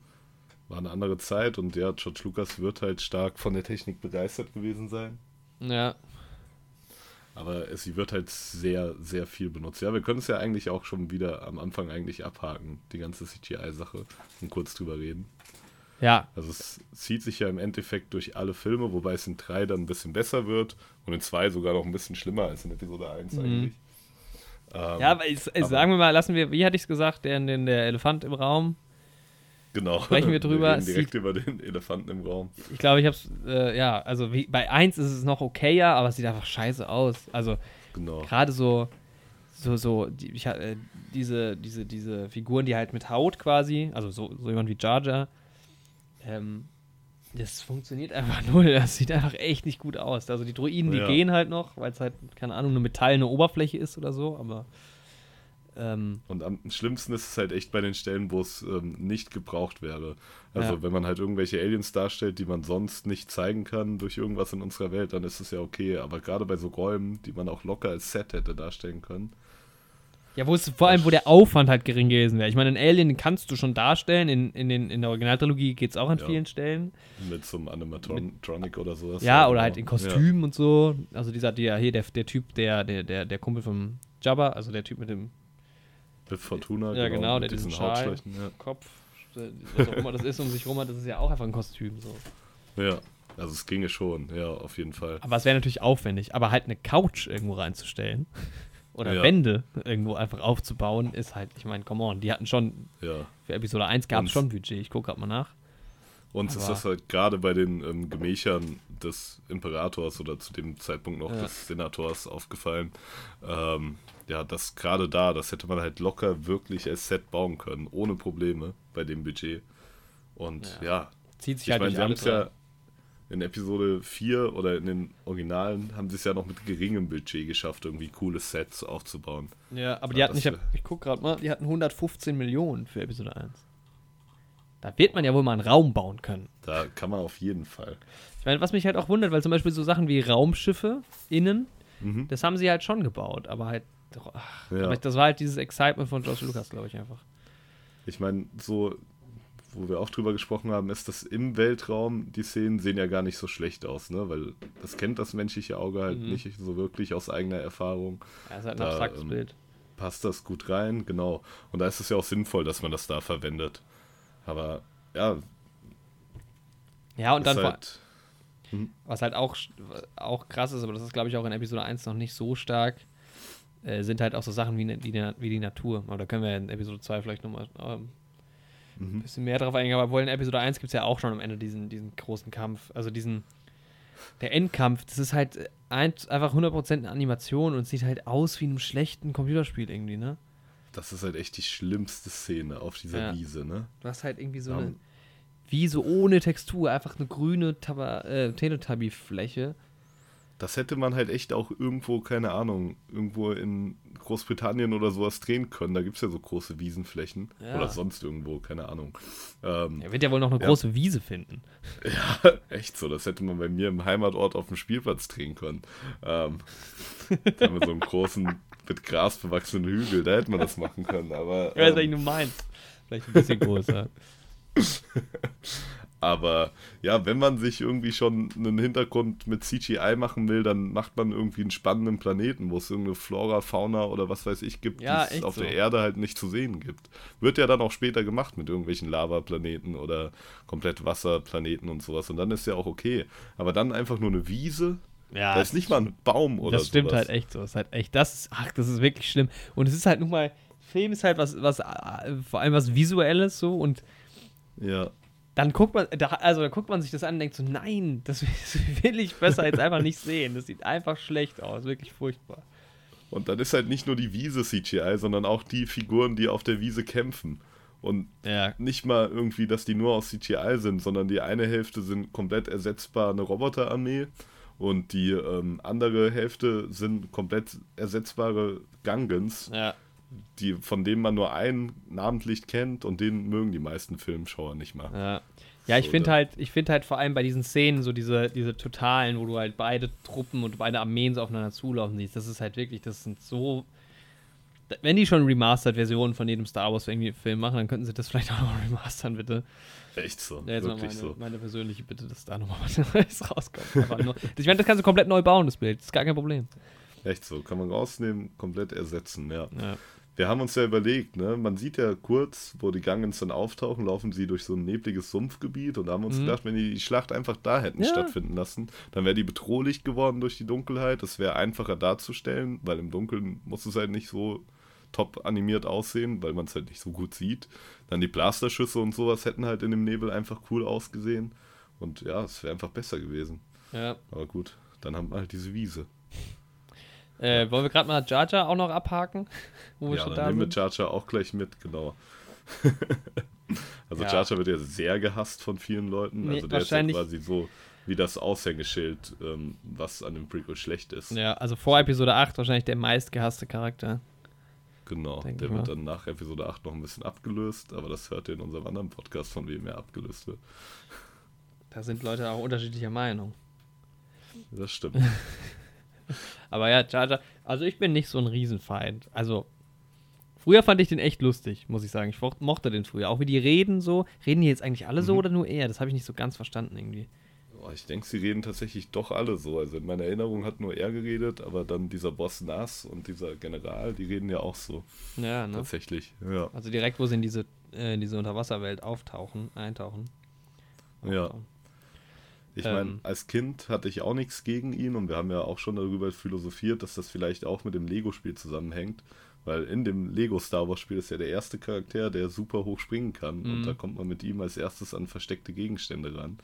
War eine andere Zeit und ja, George Lucas wird halt stark von der Technik begeistert gewesen sein. Ja, Aber es, sie wird halt sehr, sehr viel benutzt. Ja, wir können es ja eigentlich auch schon wieder am Anfang eigentlich abhaken, die ganze CGI-Sache, und kurz drüber reden. ja, Also es zieht sich ja im Endeffekt durch alle Filme, wobei es in 3 dann ein bisschen besser wird und in 2 sogar noch ein bisschen schlimmer als in Episode 1 Mhm. eigentlich. Ähm, ja, aber, ich, aber- sagen wir mal, lassen wir, wie hatte ich es gesagt, der, der Elefant im Raum. Genau. sprechen wir drüber. reden direkt Sieht- über den Elefanten im Raum. Ich glaube, ich habe es, äh, ja, also wie, bei 1 ist es noch okayer, aber es sieht einfach scheiße aus. Also Genau. gerade so, so, so, die, ich, äh, diese, diese, diese Figuren, die halt mit Haut quasi, also so, so jemand wie Jar Jar, ähm, das funktioniert einfach (laughs) null. Das sieht einfach echt nicht gut aus. Also die Droiden, die Ja. gehen halt noch, weil es halt, keine Ahnung, eine metallene Oberfläche ist oder so, aber ähm, Und am schlimmsten ist es halt echt bei den Stellen, wo es ähm, nicht gebraucht wäre. Also Ja. wenn man halt irgendwelche Aliens darstellt, die man sonst nicht zeigen kann durch irgendwas in unserer Welt, dann ist es ja okay. Aber gerade bei so Räumen, die man auch locker als Set hätte darstellen können. ja, wo es vor allem, wo der Aufwand halt gering gewesen wäre. Ich meine, einen Alien kannst du schon darstellen. In, in, den, in der Originaltrilogie geht es auch an Ja. vielen Stellen. Mit so einem Animatronic oder sowas. Ja, oder halt in Kostümen und so. Also dieser, der hier, der, der Typ, der, der, der, der Kumpel vom Jabba, also der Typ mit dem Ja, mit Fortuna. Ja, genau, mit der diesen diesen. Ja. Kopf, was auch immer das ist, um sich rum hat, das ist ja auch einfach ein Kostüm. So. ja, also es ginge schon, ja, auf jeden Fall. Aber es wäre natürlich aufwendig. Aber halt eine Couch irgendwo reinzustellen (laughs) oder Ja. Wände irgendwo einfach aufzubauen, ist halt, ich meine, come on, die hatten schon, Ja. für Episode 1 gab es schon Budget. Ich gucke gerade mal nach. Uns ist Aber- das halt gerade bei den ähm, Gemächern des Imperators oder zu dem Zeitpunkt noch Ja. des Senators aufgefallen. Ähm, ja, das gerade da, das hätte man halt locker wirklich als Set bauen können, ohne Probleme bei dem Budget. Und Ja. ja, Zieht sich ich halt meine, sie haben es ja in Episode 4 oder in den Originalen haben sie es ja noch mit geringem Budget geschafft, irgendwie coole Sets aufzubauen. Ja, aber die Ja, hatten, ich, hab, ich guck gerade mal, die hatten 115 Millionen für Episode 1. Da wird man ja wohl mal einen Raum bauen können. Da kann man auf jeden Fall. Ich meine, was mich halt auch wundert, weil zum Beispiel so Sachen wie Raumschiffe innen, Mhm. das haben sie halt schon gebaut, aber halt, ach, Ja. aber das war halt dieses Excitement von George Lucas, glaube ich einfach. Ich meine, so, wo wir auch drüber gesprochen haben, ist, dass im Weltraum die Szenen sehen ja gar nicht so schlecht aus, ne? Weil das kennt das menschliche Auge halt Mhm. nicht so wirklich aus eigener Erfahrung. Ja, ist halt ein abstraktes ähm, Bild. Passt das gut rein, genau. Und da ist es ja auch sinnvoll, dass man das da verwendet. Aber ja, Ja, und dann, halt, was halt auch, auch krass ist, aber das ist, glaube ich, auch in Episode 1 noch nicht so stark, äh, sind halt auch so Sachen wie, ne- die, wie die Natur. Aber da können wir in Episode 2 vielleicht nochmal ähm, ein mhm. bisschen mehr drauf eingehen. Aber wohl in Episode 1 gibt es ja auch schon am Ende diesen, diesen großen Kampf. Also diesen, der Endkampf, das ist halt ein, einfach 100% eine Animation und sieht halt aus wie in einem schlechten Computerspiel irgendwie, ne? Das ist halt echt die schlimmste Szene auf dieser Ja. Wiese, ne? Du hast halt irgendwie so Ja. eine, wie so ohne Textur, einfach eine grüne Taba- äh, Teletubby-Fläche. Das hätte man halt echt auch irgendwo, keine Ahnung, irgendwo in Großbritannien oder sowas drehen können. Da gibt es ja so große Wiesenflächen. Ja. Oder sonst irgendwo, keine Ahnung. Ähm, Er wird ja wohl noch eine Ja. große Wiese finden. (laughs) ja, echt so. Das hätte man bei mir im Heimatort auf dem Spielplatz drehen können. Ähm, da haben wir so einen großen, (laughs) mit Gras bewachsenen Hügel. Da hätte man das machen können. Aber, Ich weiß, was ähm, du meinst. Vielleicht ein bisschen größer. (laughs) Aber ja, wenn man sich irgendwie schon einen Hintergrund mit CGI machen will, dann macht man irgendwie einen spannenden Planeten, wo es irgendeine Flora, Fauna oder was weiß ich gibt, Ja, die es auf so. der Erde halt nicht zu sehen gibt. Wird ja dann auch später gemacht mit irgendwelchen Lavaplaneten oder komplett Wasserplaneten und sowas. Und dann ist ja auch okay. Aber dann einfach nur eine Wiese. Ja, da ist nicht mal ein Baum oder das stimmt sowas. halt echt so. Das ist halt echt, das ist, ach, das ist wirklich schlimm. Und es ist halt nun mal, Film ist halt was, was, äh, vor allem was Visuelles so und Ja. dann guckt man, da, also da guckt man sich das an und denkt so, nein, das, (laughs) das will ich besser jetzt einfach nicht sehen. Das sieht einfach schlecht aus, wirklich furchtbar. Und dann ist halt nicht nur die Wiese CGI, sondern auch die Figuren, die auf der Wiese kämpfen. Und Ja, nicht mal irgendwie, dass die nur aus CGI sind, sondern die eine Hälfte sind komplett ersetzbar eine Roboterarmee und die ähm, andere Hälfte sind komplett ersetzbare Gungans, ja. die, von denen man nur einen namentlich kennt und den mögen die meisten Filmschauer nicht mal. Ja, ja ich So, finde da- halt, ich finde halt vor allem bei diesen Szenen so diese, diese totalen, wo du halt beide Truppen und beide Armeen so aufeinander zulaufen siehst, das ist halt wirklich, das sind so. Wenn die schon Remastered-Versionen von jedem Star Wars irgendwie Film machen, dann könnten sie das (laughs) vielleicht auch noch remastern, bitte. Echt so, Ja, jetzt wirklich meine, so. meine persönliche Bitte, dass da nochmal was (laughs) Neues rauskommt. Nur, ich meine, das kannst du komplett neu bauen, das Bild. Das ist gar kein Problem. Echt so, kann man rausnehmen, komplett ersetzen, ja. Ja. Wir haben uns ja überlegt, ne? Man sieht ja kurz, wo die Gungans dann auftauchen, laufen sie durch so ein nebliges Sumpfgebiet und da haben uns Mhm. gedacht, wenn die die Schlacht einfach da hätten Ja. stattfinden lassen, dann wäre die bedrohlich geworden durch die Dunkelheit. Das wäre einfacher darzustellen, weil im Dunkeln muss es halt nicht so top animiert aussehen, weil man es halt nicht so gut sieht. Dann die Blasterschüsse und sowas hätten halt in dem Nebel einfach cool ausgesehen. Und ja, es wäre einfach besser gewesen. ja. Aber gut, dann haben wir halt diese Wiese. Äh, wollen wir gerade mal Jar Jar auch noch abhaken? (laughs) Wo wir ja, schon dann da nehmen wir? Jar Jar auch gleich mit, genau. (laughs) also Ja. Jar Jar wird ja sehr gehasst von vielen Leuten. Nee, also der ist ja quasi so wie das Aushängeschild, ähm, was an dem Prequel schlecht ist. Ja, also vor Episode 8 wahrscheinlich der meistgehasste Charakter. Genau, Denk der wird mal. dann nach Episode 8 noch ein bisschen abgelöst, aber das hört ihr in unserem anderen Podcast, von wem er abgelöst wird. Da sind Leute auch unterschiedlicher Meinung. Das stimmt. (laughs) Aber ja, Jar, also ich bin nicht so ein Riesenfeind. Also, früher fand ich den echt lustig, muss ich sagen. Ich mo- mochte den früher. Auch wie die reden so. Reden die jetzt eigentlich alle so Mhm. oder nur er? Das habe ich nicht so ganz verstanden irgendwie. Boah, ich denke, sie reden tatsächlich doch alle so. Also in meiner Erinnerung hat nur er geredet, aber dann dieser Boss Nas und dieser General, die reden ja auch so. Ja, ne? Tatsächlich. Ja. Also direkt, wo sie in diese, äh, in diese Unterwasserwelt auftauchen, eintauchen. Ja. Auftauchen. Ich Ähm. meine, als Kind hatte ich auch nichts gegen ihn und wir haben ja auch schon darüber philosophiert, dass das vielleicht auch mit dem Lego-Spiel zusammenhängt. Weil in dem Lego Star Wars-Spiel ist ja der erste Charakter, der super hoch springen kann. Mhm. Und da kommt man mit ihm als erstes an versteckte Gegenstände ran.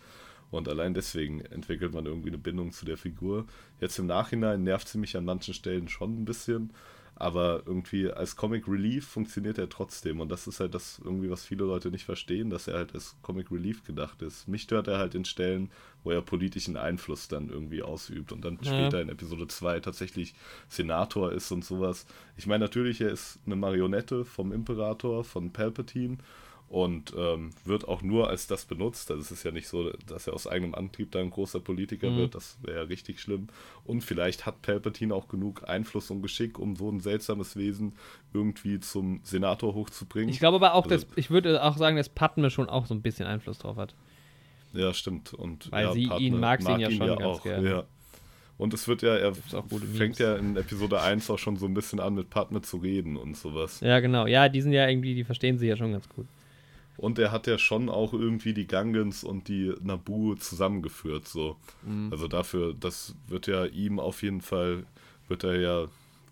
Und allein deswegen entwickelt man irgendwie eine Bindung zu der Figur. Jetzt im Nachhinein nervt sie mich an manchen Stellen schon ein bisschen. Aber irgendwie als Comic Relief funktioniert er trotzdem. Und das ist halt das irgendwie, was viele Leute nicht verstehen, dass er halt als Comic Relief gedacht ist. Mich stört er halt in Stellen, wo er politischen Einfluss dann irgendwie ausübt und dann Ja. später in Episode 2 tatsächlich Senator ist und sowas. Ich meine, natürlich, er ist eine Marionette vom Imperator, von Palpatine und ähm, wird auch nur als das benutzt. Also es ist ja nicht so, dass er aus eigenem Antrieb da ein großer Politiker Mhm. wird. Das wäre ja richtig schlimm. Und vielleicht hat Palpatine auch genug Einfluss und Geschick, um so ein seltsames Wesen irgendwie zum Senator hochzubringen. Ich glaube aber auch, Also- dass, ich würde auch sagen, dass Padme schon auch so ein bisschen Einfluss drauf hat. Ja, stimmt. Und Weil ja, sie Padme ihn mag sie ihn ja schon ganz gerne. Ja. Und es wird ja, er auch fängt ja in Episode 1 auch schon so ein bisschen an, mit Padme zu reden und sowas. Ja, genau. Ja, die sind ja irgendwie, die verstehen sie ja schon ganz gut. Und er hat ja schon auch irgendwie die Gungans und die Naboo zusammengeführt, so. Mhm. Also dafür, das wird ja ihm auf jeden Fall, wird er ja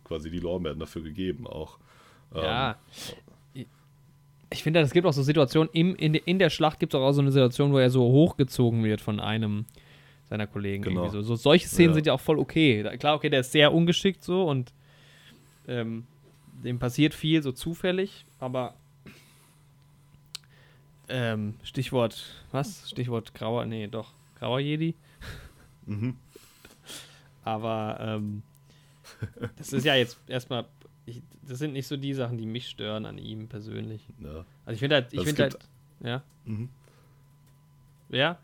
quasi die Lorbeeren dafür gegeben auch. Ähm, Ja. Ich- Ich finde, es gibt auch so Situationen, im, in, in der Schlacht gibt es auch, so eine Situation, wo er so hochgezogen wird von einem seiner Kollegen. Genau. Irgendwie so. so. Solche Szenen Ja. sind ja auch voll okay. Klar, okay, der ist sehr ungeschickt so und ähm, dem passiert viel so zufällig, aber ähm, Stichwort, was? Stichwort grauer, nee, doch, grauer Jedi. Mhm. Aber ähm, (laughs) das ist ja jetzt erstmal ich, das sind nicht so die Sachen, die mich stören an ihm persönlich. Ja. Also ich finde halt, ich Also finde halt, ja. Mhm. Ja?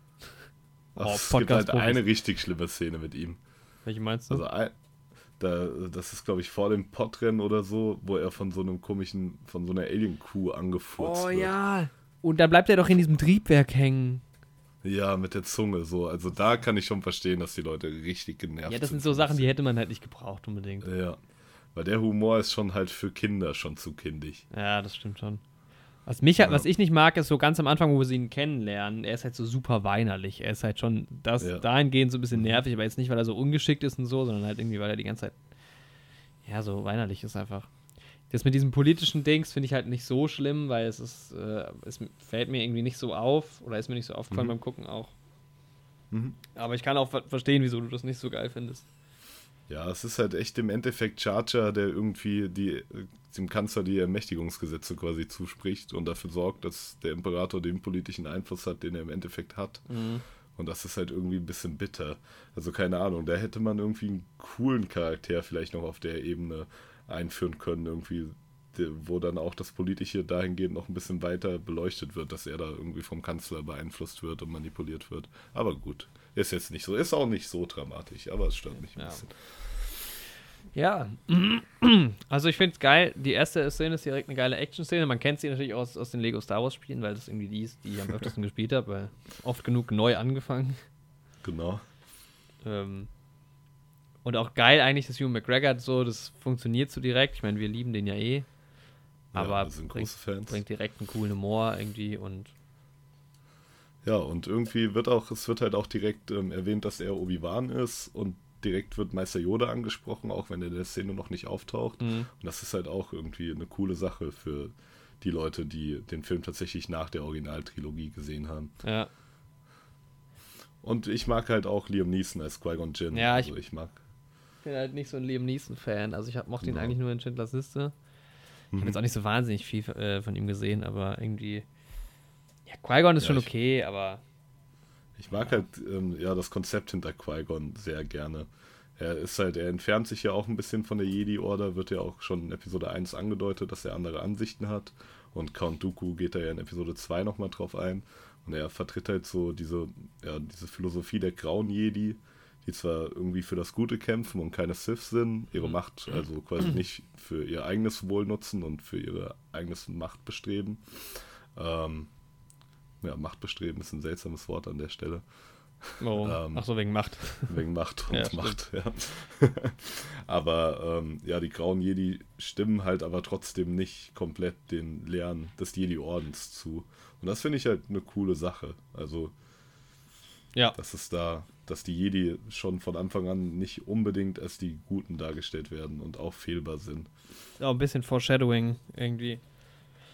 Ach, Oh, es gibt halt eine richtig schlimme Szene mit ihm. Welche meinst du? Also ein, da, das ist, glaube ich, vor dem Podrennen oder so, wo er von so einem komischen, von so einer Alien-Kuh angefurzt oh wird. ja. Und dann bleibt er doch in diesem Triebwerk hängen. Ja, mit der Zunge so. Also da kann ich schon verstehen, dass die Leute richtig genervt Ja, das sind von so Sachen, die hätte man halt nicht gebraucht unbedingt. Ja. Weil der Humor ist schon halt für Kinder schon zu kindig. Ja, das stimmt schon. Was, mich, halt- Ja. was ich nicht mag, ist so ganz am Anfang, wo wir sie ihn kennenlernen, er ist halt so super weinerlich. Er ist halt schon das Ja. dahingehend so ein bisschen nervig, aber jetzt nicht, weil er so ungeschickt ist und so, sondern halt irgendwie, weil er die ganze Zeit ja, so weinerlich ist einfach. Das mit diesem politischen Dings finde ich halt nicht so schlimm, weil es ist, äh, es fällt mir irgendwie nicht so auf oder ist mir nicht so aufgefallen Mhm. beim Gucken auch. Mhm. Aber ich kann auch ver verstehen, wieso du das nicht so geil findest. Ja, es ist halt echt im Endeffekt Charger, der irgendwie die, dem Kanzler die Ermächtigungsgesetze quasi zuspricht und dafür sorgt, dass der Imperator den politischen Einfluss hat, den er im Endeffekt hat. Und das ist halt irgendwie ein bisschen bitter. Also keine Ahnung, da hätte man irgendwie einen coolen Charakter vielleicht noch auf der Ebene einführen können, irgendwie, wo dann auch das Politische dahingehend noch ein bisschen weiter beleuchtet wird, dass er da irgendwie vom Kanzler beeinflusst wird und manipuliert wird. Aber gut, ist jetzt nicht so, ist auch nicht so dramatisch, aber es stört mich ein Ja. bisschen. Ja, (clears throat) also ich finde es geil. Die erste Szene ist direkt eine geile Action-Szene. Man kennt sie natürlich aus, aus den Lego Star Wars Spielen, weil das irgendwie die ist, die ich am (laughs) öftesten gespielt habe, weil oft genug neu angefangen. Genau. Ähm, und auch geil eigentlich, dass Hugh McGregor so, das funktioniert so direkt. Ich meine, wir lieben den ja eh. Aber ja, wir sind bringt, große Fans. bringt direkt einen coolen Humor irgendwie und Ja, und irgendwie wird auch, es wird halt auch direkt ähm, erwähnt, dass er Obi-Wan ist und direkt wird Meister Yoda angesprochen, auch wenn er in der Szene noch nicht auftaucht. Mhm. Und das ist halt auch irgendwie eine coole Sache für die Leute, die den Film tatsächlich nach der Originaltrilogie gesehen haben. ja. Und ich mag halt auch Liam Neeson als Qui-Gon Jinn. Ja, ich- also ich mag. Ich bin halt nicht so ein Liam Neeson-Fan. Also ich hab, mochte ihn Ja. eigentlich nur in Schindlers Liste. Ich habe Mhm. jetzt auch nicht so wahnsinnig viel äh, von ihm gesehen, aber irgendwie. Ja, Qui-Gon ist Ja, schon ich- okay, aber. Ich mag halt ähm, ja das Konzept hinter Qui-Gon sehr gerne. Er ist halt, er entfernt sich ja auch ein bisschen von der Jedi-Order, wird ja auch schon in Episode 1 angedeutet, dass er andere Ansichten hat. Und Count Dooku geht da ja in Episode 2 nochmal drauf ein. Und er vertritt halt so diese, ja, diese Philosophie der grauen Jedi, die zwar irgendwie für das Gute kämpfen und keine Sith sind, ihre Macht also quasi nicht für ihr eigenes Wohl nutzen und für ihre eigenes Machtbestreben. Ähm, ja, Machtbestreben ist ein seltsames Wort an der Stelle. Warum? Ähm, Ach so, wegen Macht. (laughs) Wegen Macht und Ja. Macht, ja. (laughs) aber ähm, ja, die grauen Jedi stimmen halt aber trotzdem nicht komplett den Lehren des Jedi-Ordens zu. Und das finde ich halt eine coole Sache. Also, Ja. dass es da, dass die Jedi schon von Anfang an nicht unbedingt als die Guten dargestellt werden und auch fehlbar sind. Auch ein bisschen Foreshadowing irgendwie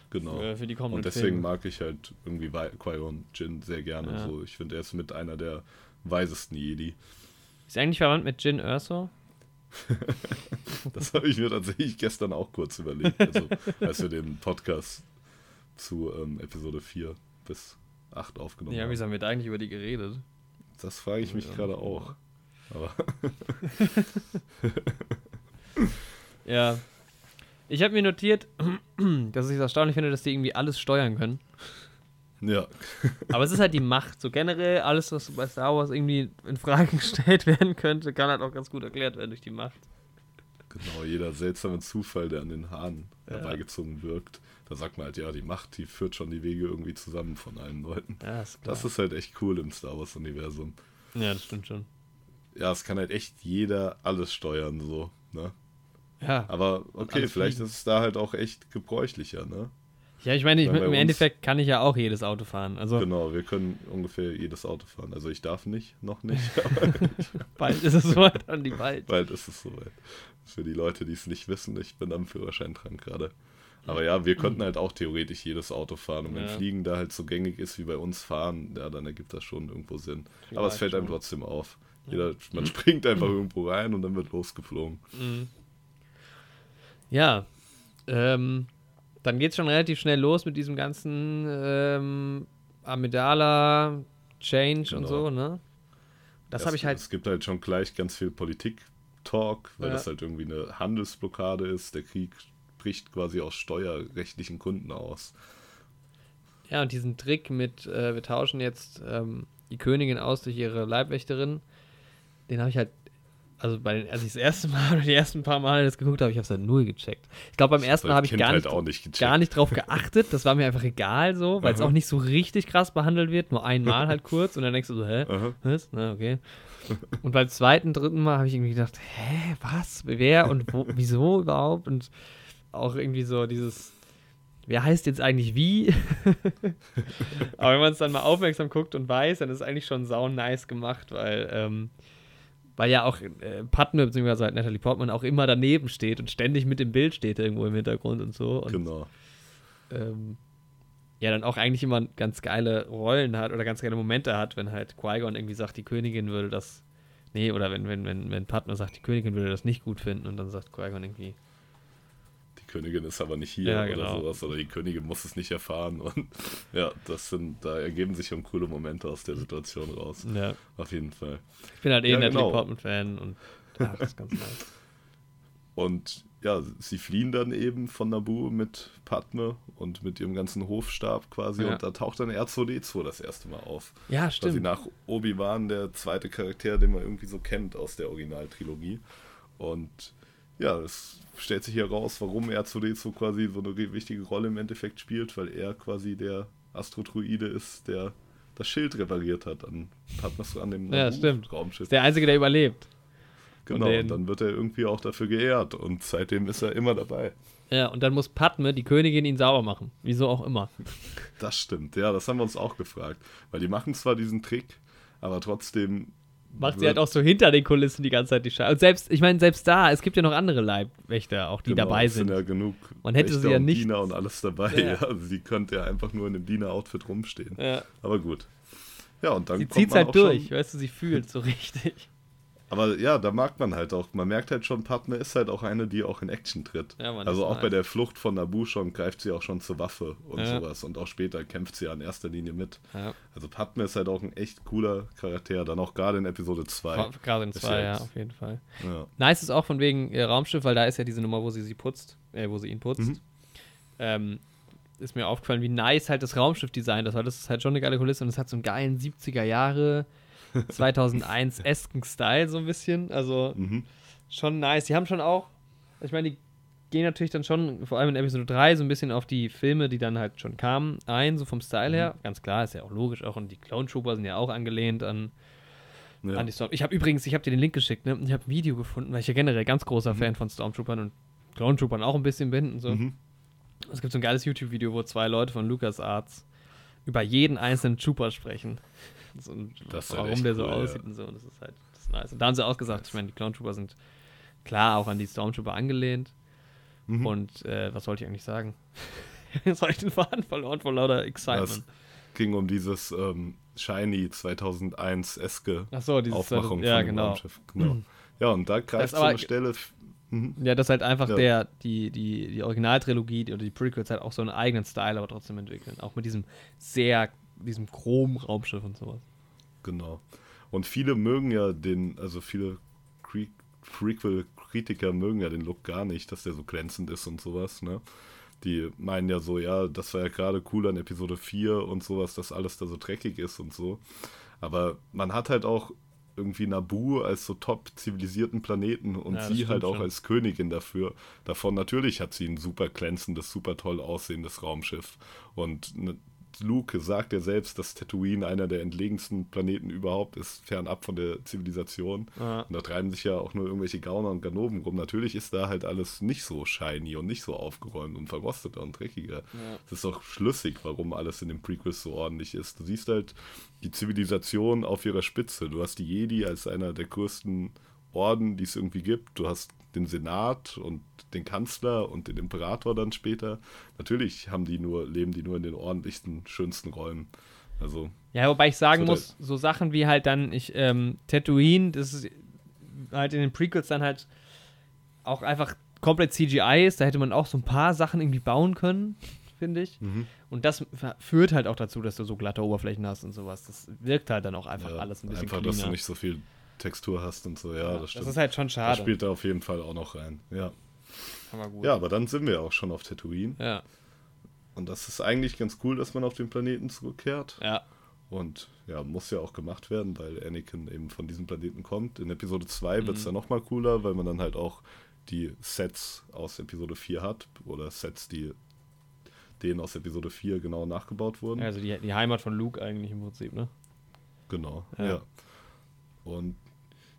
Genau. für, für die kommenden Und deswegen Filme. mag ich halt irgendwie Qui-Gon Jinn sehr gerne. Ja. So, ich finde, er ist mit einer der weisesten Jedi. Ist eigentlich verwandt mit Jin Erso? (laughs) Das habe ich mir tatsächlich gestern auch kurz überlegt, also, als wir den Podcast zu ähm, Episode 4 bis 8 aufgenommen Ja, haben. wie haben wir da eigentlich über die geredet? Das frage ich mich Ja. gerade auch. Aber (laughs) Ja. Ich habe mir notiert, (clears throat) dass ich es erstaunlich finde, dass die irgendwie alles steuern können. ja, Aber es ist halt die Macht. So generell alles, was bei Star Wars irgendwie in Frage (laughs) gestellt werden könnte, kann halt auch ganz gut erklärt werden durch die Macht. genau, jeder seltsame Zufall, der an den Haaren Ja. herbeigezogen wirkt. Da sagt man halt, ja, die Macht, die führt schon die Wege irgendwie zusammen von allen Leuten. Ja, ist. Das ist halt echt cool im Star Wars-Universum. ja, das stimmt schon. Ja, es kann halt echt jeder alles steuern, so, ne? Ja. Aber okay, vielleicht fliegen. ist es da halt auch echt gebräuchlicher, ne? Ja, ich meine, ich, im Endeffekt kann ich ja auch jedes Auto fahren. Also Genau, wir können ungefähr jedes Auto fahren. Also ich darf nicht, noch nicht, aber (laughs) bald ist es soweit an die bald. bald ist es soweit. Für die Leute, die es nicht wissen, ich bin am Führerschein dran gerade. Aber ja, wir könnten halt auch theoretisch jedes Auto fahren. Und wenn Ja. Fliegen da halt so gängig ist wie bei uns fahren, ja, dann ergibt das schon irgendwo Sinn. Aber es fällt einem schon. trotzdem auf. Jeder, man (laughs) springt einfach irgendwo rein und dann wird losgeflogen. Mhm. Ja. Ähm, dann geht es schon relativ schnell los mit diesem ganzen ähm, Amidala Change und Genau. so, ne? Das habe ich halt. Es gibt halt schon gleich ganz viel Politik Talk, weil Ja. das halt irgendwie eine Handelsblockade ist. Der Krieg bricht quasi aus steuerrechtlichen Gründen aus. Ja, und diesen Trick mit, äh, wir tauschen jetzt ähm, die Königin aus durch ihre Leibwächterin, den habe ich halt, also bei den, als ich das erste Mal (laughs) oder die ersten paar Mal das geguckt habe, ich habe es halt null gecheckt. Ich glaube, beim ersten Mal habe ich gar Kindheit nicht, nicht gar nicht drauf geachtet. Das war mir einfach egal so, weil es auch nicht so richtig krass behandelt wird, nur einmal halt (laughs) kurz und dann denkst du so, hä? Aha. Was? Na, okay. Und beim zweiten, dritten Mal habe ich irgendwie gedacht, hä, was? Wer und wo, wieso überhaupt? Und auch irgendwie so dieses, wer heißt jetzt eigentlich wie? (laughs) Aber wenn man es dann mal aufmerksam guckt und weiß, dann ist es eigentlich schon sau nice gemacht, weil, ähm, weil ja auch äh, Padme bzw. halt Natalie Portman auch immer daneben steht und ständig mit dem Bild steht irgendwo im Hintergrund und so. Und Genau. ähm, ja, dann auch eigentlich immer ganz geile Rollen hat oder ganz geile Momente hat, wenn halt Qui-Gon irgendwie sagt, die Königin würde das. Nee, oder wenn, wenn, wenn, wenn Padme sagt, die Königin würde das nicht gut finden und dann sagt Qui-Gon irgendwie. Königin ist aber nicht hier Ja, oder genau. sowas. Oder die Königin muss es nicht erfahren. (laughs) Und ja, das sind, da ergeben sich schon coole Momente aus der Situation raus. Ja. Auf jeden Fall. Ich bin halt eh Ja, ein Natalie genau. Portman-Fan und ja, das ist ganz nice. Und ja, sie fliehen dann eben von Naboo mit Padme und mit ihrem ganzen Hofstab quasi. Ja. Und da taucht dann R2D2 das erste Mal auf. Ja, Quasi stimmt. nach Obi-Wan der zweite Charakter, den man irgendwie so kennt aus der Originaltrilogie. Und ja, es stellt sich hier raus, warum R2D2 quasi so eine wichtige Rolle im Endeffekt spielt, weil er quasi der Astrodruide ist, der das Schild repariert hat an Padmes an dem Ja, stimmt. Raumschiff. Der Einzige, der überlebt. genau, den- und dann wird er irgendwie auch dafür geehrt und seitdem ist er immer dabei. Ja, und dann muss Padme, die Königin, ihn sauber machen. Wieso auch immer. Das stimmt, ja, das haben wir uns auch gefragt. Weil die machen zwar diesen Trick, aber trotzdem. Macht sie halt auch so hinter den Kulissen die ganze Zeit die Scheiße. Und selbst, ich meine, selbst da, es gibt ja noch andere Leibwächter, auch die Genau, dabei es sind. ja genug. Man hätte sie Wächter ja und nicht- Diener und alles dabei. Ja. Ja. Also sie könnte ja einfach nur in dem Diener-Outfit rumstehen. Ja. Aber gut. Ja, und dann Sie zieht's man halt durch, Schon, weißt du, sie fühlt so (laughs) richtig. Aber ja, da mag man halt auch. Man merkt halt schon, Padme ist halt auch eine, die auch in Action tritt. Ja, also auch bei der Flucht von Naboo schon greift sie auch schon zur Waffe und Ja. sowas. Und auch später kämpft sie ja in erster Linie mit. Ja. Also Padme ist halt auch ein echt cooler Charakter, dann auch gerade in Episode 2. Gerade in Ist zwei, ja ja, jetzt- auf jeden Fall. Nice ist auch von wegen äh, Raumschiff, weil da ist ja diese Nummer, wo sie sie putzt, äh, wo sie ihn putzt. Mhm. Ähm, ist mir aufgefallen, wie nice halt das Raumschiff-Design ist, weil das ist halt schon eine geile Kulisse und es hat so einen geilen 70er Jahre 2001 esken Style so ein bisschen. Also Mhm. schon nice. Die haben schon auch, ich meine, die gehen natürlich dann schon, vor allem in Episode 3, so ein bisschen auf die Filme, die dann halt schon kamen, ein, so vom Style her. Mhm. Ganz klar, ist ja auch logisch auch. Und die Clone Trooper sind ja auch angelehnt an, Ja. an die Storm. Ich habe übrigens, ich habe dir den Link geschickt, ne? Und ich habe ein Video gefunden, weil ich ja generell ganz großer Mhm. Fan von Stormtroopern und Clone Troopern auch ein bisschen bin und so. Mhm. Es gibt so ein geiles YouTube-Video, wo zwei Leute von LucasArts über jeden einzelnen Trooper sprechen. So, und halt warum echt der so cool, aussieht ja. und so. Und das ist halt das ist nice. Und da haben sie auch gesagt, ich meine, die Clone Trooper sind klar auch an die Stormtrooper angelehnt. Mhm. Und äh, was wollte ich eigentlich sagen? (laughs) Jetzt habe ich den Faden verloren vor lauter Excitement. Das ging um dieses ähm, Shiny 2001-eske Ach so, dieses Aufmachung ja, von dem genau. Raumschiff. Genau. Ja, und da greift so eine Stelle. Mhm. Ja, das halt einfach Ja. der, die, die, die Originaltrilogie oder die Prequels halt auch so einen eigenen Style aber trotzdem entwickeln. Auch mit diesem sehr, diesem chrom-Raumschiff und sowas. Genau. Und viele mögen ja den, also viele Prequel-Kritiker mögen ja den Look gar nicht, dass der so glänzend ist und sowas, ne? Die meinen ja so, ja, das war ja gerade cool an Episode 4 und sowas, dass alles da so dreckig ist und so. Aber man hat halt auch irgendwie Naboo als so top zivilisierten Planeten und Ja, sie halt auch schon. als Königin dafür. Davon natürlich hat sie ein super glänzendes, super toll aussehendes Raumschiff. Und ne, Luke sagt ja selbst, dass Tatooine einer der entlegensten Planeten überhaupt ist, fernab von der Zivilisation. Ja. Und da treiben sich ja auch nur irgendwelche Gauner und Ganoven rum. Natürlich ist da halt alles nicht so shiny und nicht so aufgeräumt und verrosteter und dreckiger. Es ist doch schlüssig, warum alles in den Prequels so ordentlich ist. Du siehst halt die Zivilisation auf ihrer Spitze. Du hast die Jedi als einer der größten Orden, die es irgendwie gibt. Du hast den Senat und den Kanzler und den Imperator dann später. Natürlich haben die nur, leben die nur in den ordentlichsten, schönsten Räumen. Also, Ja, wobei ich sagen So, muss, so Sachen wie halt dann, ich, ähm, Tatooine, das ist halt in den Prequels dann halt auch einfach komplett CGI ist. Da hätte man auch so ein paar Sachen irgendwie bauen können, finde ich. Mhm. Und das führt halt auch dazu, dass du so glatte Oberflächen hast und sowas. Das wirkt halt dann auch einfach ja, alles ein bisschen einfach, dass du cleaner. nicht so viel Textur hast und so, ja, Ja, das stimmt. Das ist halt schon das schade. spielt da auf jeden Fall auch noch rein. Ja. Aber gut. ja, aber dann sind wir auch schon auf Tatooine. Ja. Und das ist eigentlich ganz cool, dass man auf den Planeten zurückkehrt. Ja. Und ja, muss ja auch gemacht werden, weil Anakin eben von diesem Planeten kommt. In Episode 2 wird es Mhm. dann nochmal cooler, weil man dann halt auch die Sets aus Episode 4 hat. Oder Sets, die denen aus Episode 4 genau nachgebaut wurden. Also die, die Heimat von Luke eigentlich im Prinzip, ne? Genau, Ja. ja. Und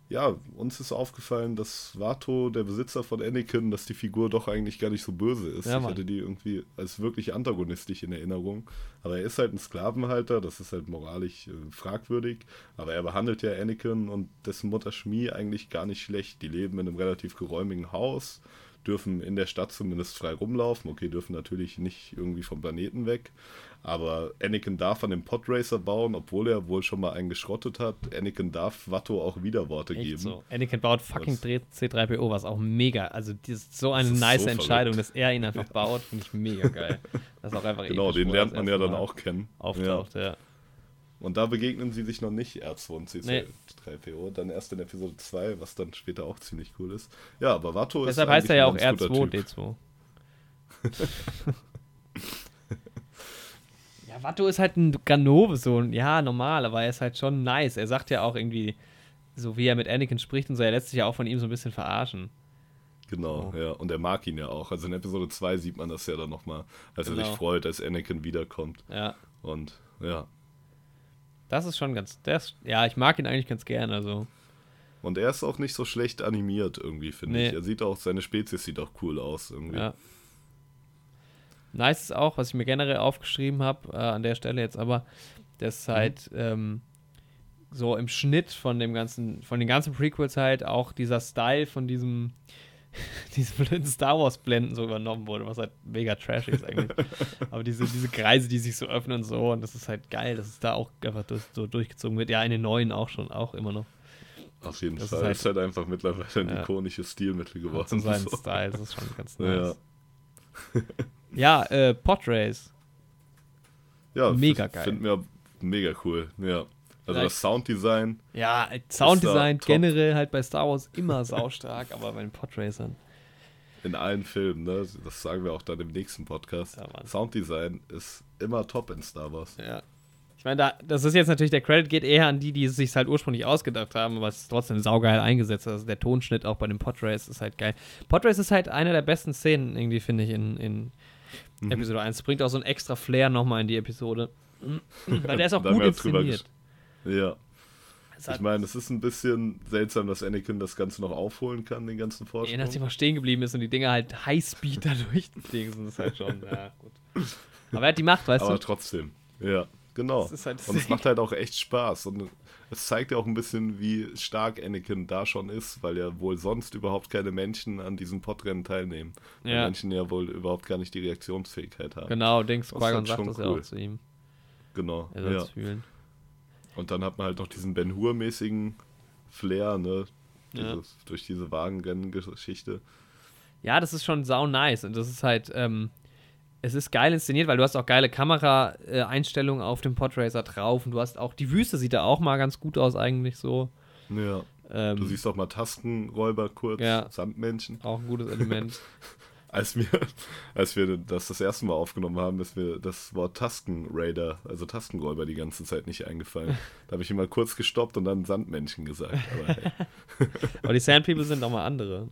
ja, uns ist aufgefallen, dass Vato, der Besitzer von Anakin, dass die Figur doch eigentlich gar nicht so böse ist. Ja, ich hatte die irgendwie als wirklich antagonistisch in Erinnerung. Aber er ist halt ein Sklavenhalter, das ist halt moralisch äh, fragwürdig. Aber er behandelt ja Anakin und dessen Mutter Shmi eigentlich gar nicht schlecht. Die leben in einem relativ geräumigen Haus, dürfen in der Stadt zumindest frei rumlaufen. Okay, dürfen natürlich nicht irgendwie vom Planeten weg. Aber Anakin darf an dem Podracer bauen, obwohl er wohl schon mal einen geschrottet hat. Anakin darf Watto auch Widerworte Echt geben. so. Anakin baut fucking Was? C3PO, was auch mega. Also, das ist so eine Das nice so Entscheidung, verrückt. dass er ihn einfach (laughs) baut. Finde ich mega geil. Das ist auch einfach Genau, den er lernt man ja dann auch kennen. Auftaucht, ja. Ja. Und da begegnen sie sich noch nicht, R2 und Nee. C3PO. Dann erst in Episode 2, was dann später auch ziemlich cool ist. Ja, aber Watto ist. Deshalb heißt er ja auch ein ganz guter R2, Typ. D2. (laughs) ja, Watto ist halt ein Ganove, so ein, ja, normal, aber er ist halt schon nice. Er sagt ja auch irgendwie, so wie er mit Anakin spricht und so, er lässt sich ja auch von ihm so ein bisschen verarschen. Genau, Oh. ja. Und er mag ihn ja auch. Also in Episode 2 sieht man das ja dann nochmal, als er Genau. sich freut, als Anakin wiederkommt. Ja, Und ja. Das ist schon ganz, das, ja, ich mag ihn eigentlich ganz gern, also. Und er ist auch nicht so schlecht animiert irgendwie, finde Nee. ich. Er sieht auch, seine Spezies sieht auch cool aus irgendwie. Ja. Nice ist auch, was ich mir generell aufgeschrieben habe, äh, an der Stelle jetzt aber, dass halt ähm, so im Schnitt von dem ganzen, von den ganzen Prequels halt auch dieser Style von diesem, (laughs) diesem blöden Star Wars Blenden so übernommen wurde, was halt mega trashig ist eigentlich. (laughs) aber diese, diese Kreise, die sich so öffnen und so, und das ist halt geil, dass es da auch einfach durch, so durchgezogen wird. Ja, in den neuen auch schon, auch immer noch. Auf jeden Das ist Fall. halt- ist halt einfach mittlerweile ein Ja. ikonisches Stilmittel geworden. So seinen So. Style, das ist schon ganz Ja. nice. (laughs) Ja, äh, Podrace. Ja, Mega geil. Finden wir mega cool. Ja. Also das Sounddesign, Ja, Sounddesign generell halt bei Star Wars immer saustark, (laughs) aber bei den Podracern. in allen Filmen, ne? das sagen wir auch dann im nächsten Podcast. Ja. Sounddesign ist immer top in Star Wars. Ja. Ich meine, da, das ist jetzt natürlich, der Credit geht eher an die, die es sich halt ursprünglich ausgedacht haben, aber es ist trotzdem saugeil eingesetzt. Also der Tonschnitt auch bei dem Podrace ist halt geil. Podrace ist halt eine der besten Szenen, irgendwie, finde ich, in, in Mhm. Episode 1. Bringt auch so einen extra Flair nochmal in die Episode. (laughs) Weil der ist auch gut inszeniert. Ja, ich meine, es ist ein bisschen seltsam, dass Anakin das Ganze noch aufholen kann, den ganzen Vorsprung. nachdem, was stehen geblieben ist und die Dinger halt Highspeed dadurch (laughs) dingsen, ist halt schon, ja, gut. Aber er hat die Macht, weißt Aber du? trotzdem, ja, genau. Halt und es Ding. macht halt auch echt Spaß. Und es zeigt ja auch ein bisschen, wie stark Anakin da schon ist, weil ja wohl sonst überhaupt keine Menschen an diesem Podrennen teilnehmen. Weil Ja. Menschen ja wohl überhaupt gar nicht die Reaktionsfähigkeit haben. Genau, ist Qui-Gon halt sagt schon das ja cool. auch zu ihm. Genau. Er soll Ja. es fühlen. Und dann hat man halt noch diesen Ben Hur-mäßigen Flair, ne? Ja. Dieses, Durch diese Wagenrennen-Geschichte. Ja, das ist schon sau nice und das ist halt, ähm, es ist geil inszeniert, weil du hast auch geile Kamera-Einstellungen auf dem Podracer drauf und du hast auch, die Wüste sieht da auch mal ganz gut aus eigentlich so. Ja. Ähm, Du siehst auch mal Taskenräuber kurz, Ja. Sandmännchen. auch ein gutes Element. (laughs) Als wir, (laughs) als wir das das erste Mal aufgenommen haben, ist mir das Wort Taskenraider, also Taskenräuber, die ganze Zeit nicht eingefallen. Da habe ich mal kurz gestoppt und dann Sandmännchen gesagt. Aber hey. (laughs) Aber die Sand People sind auch mal andere,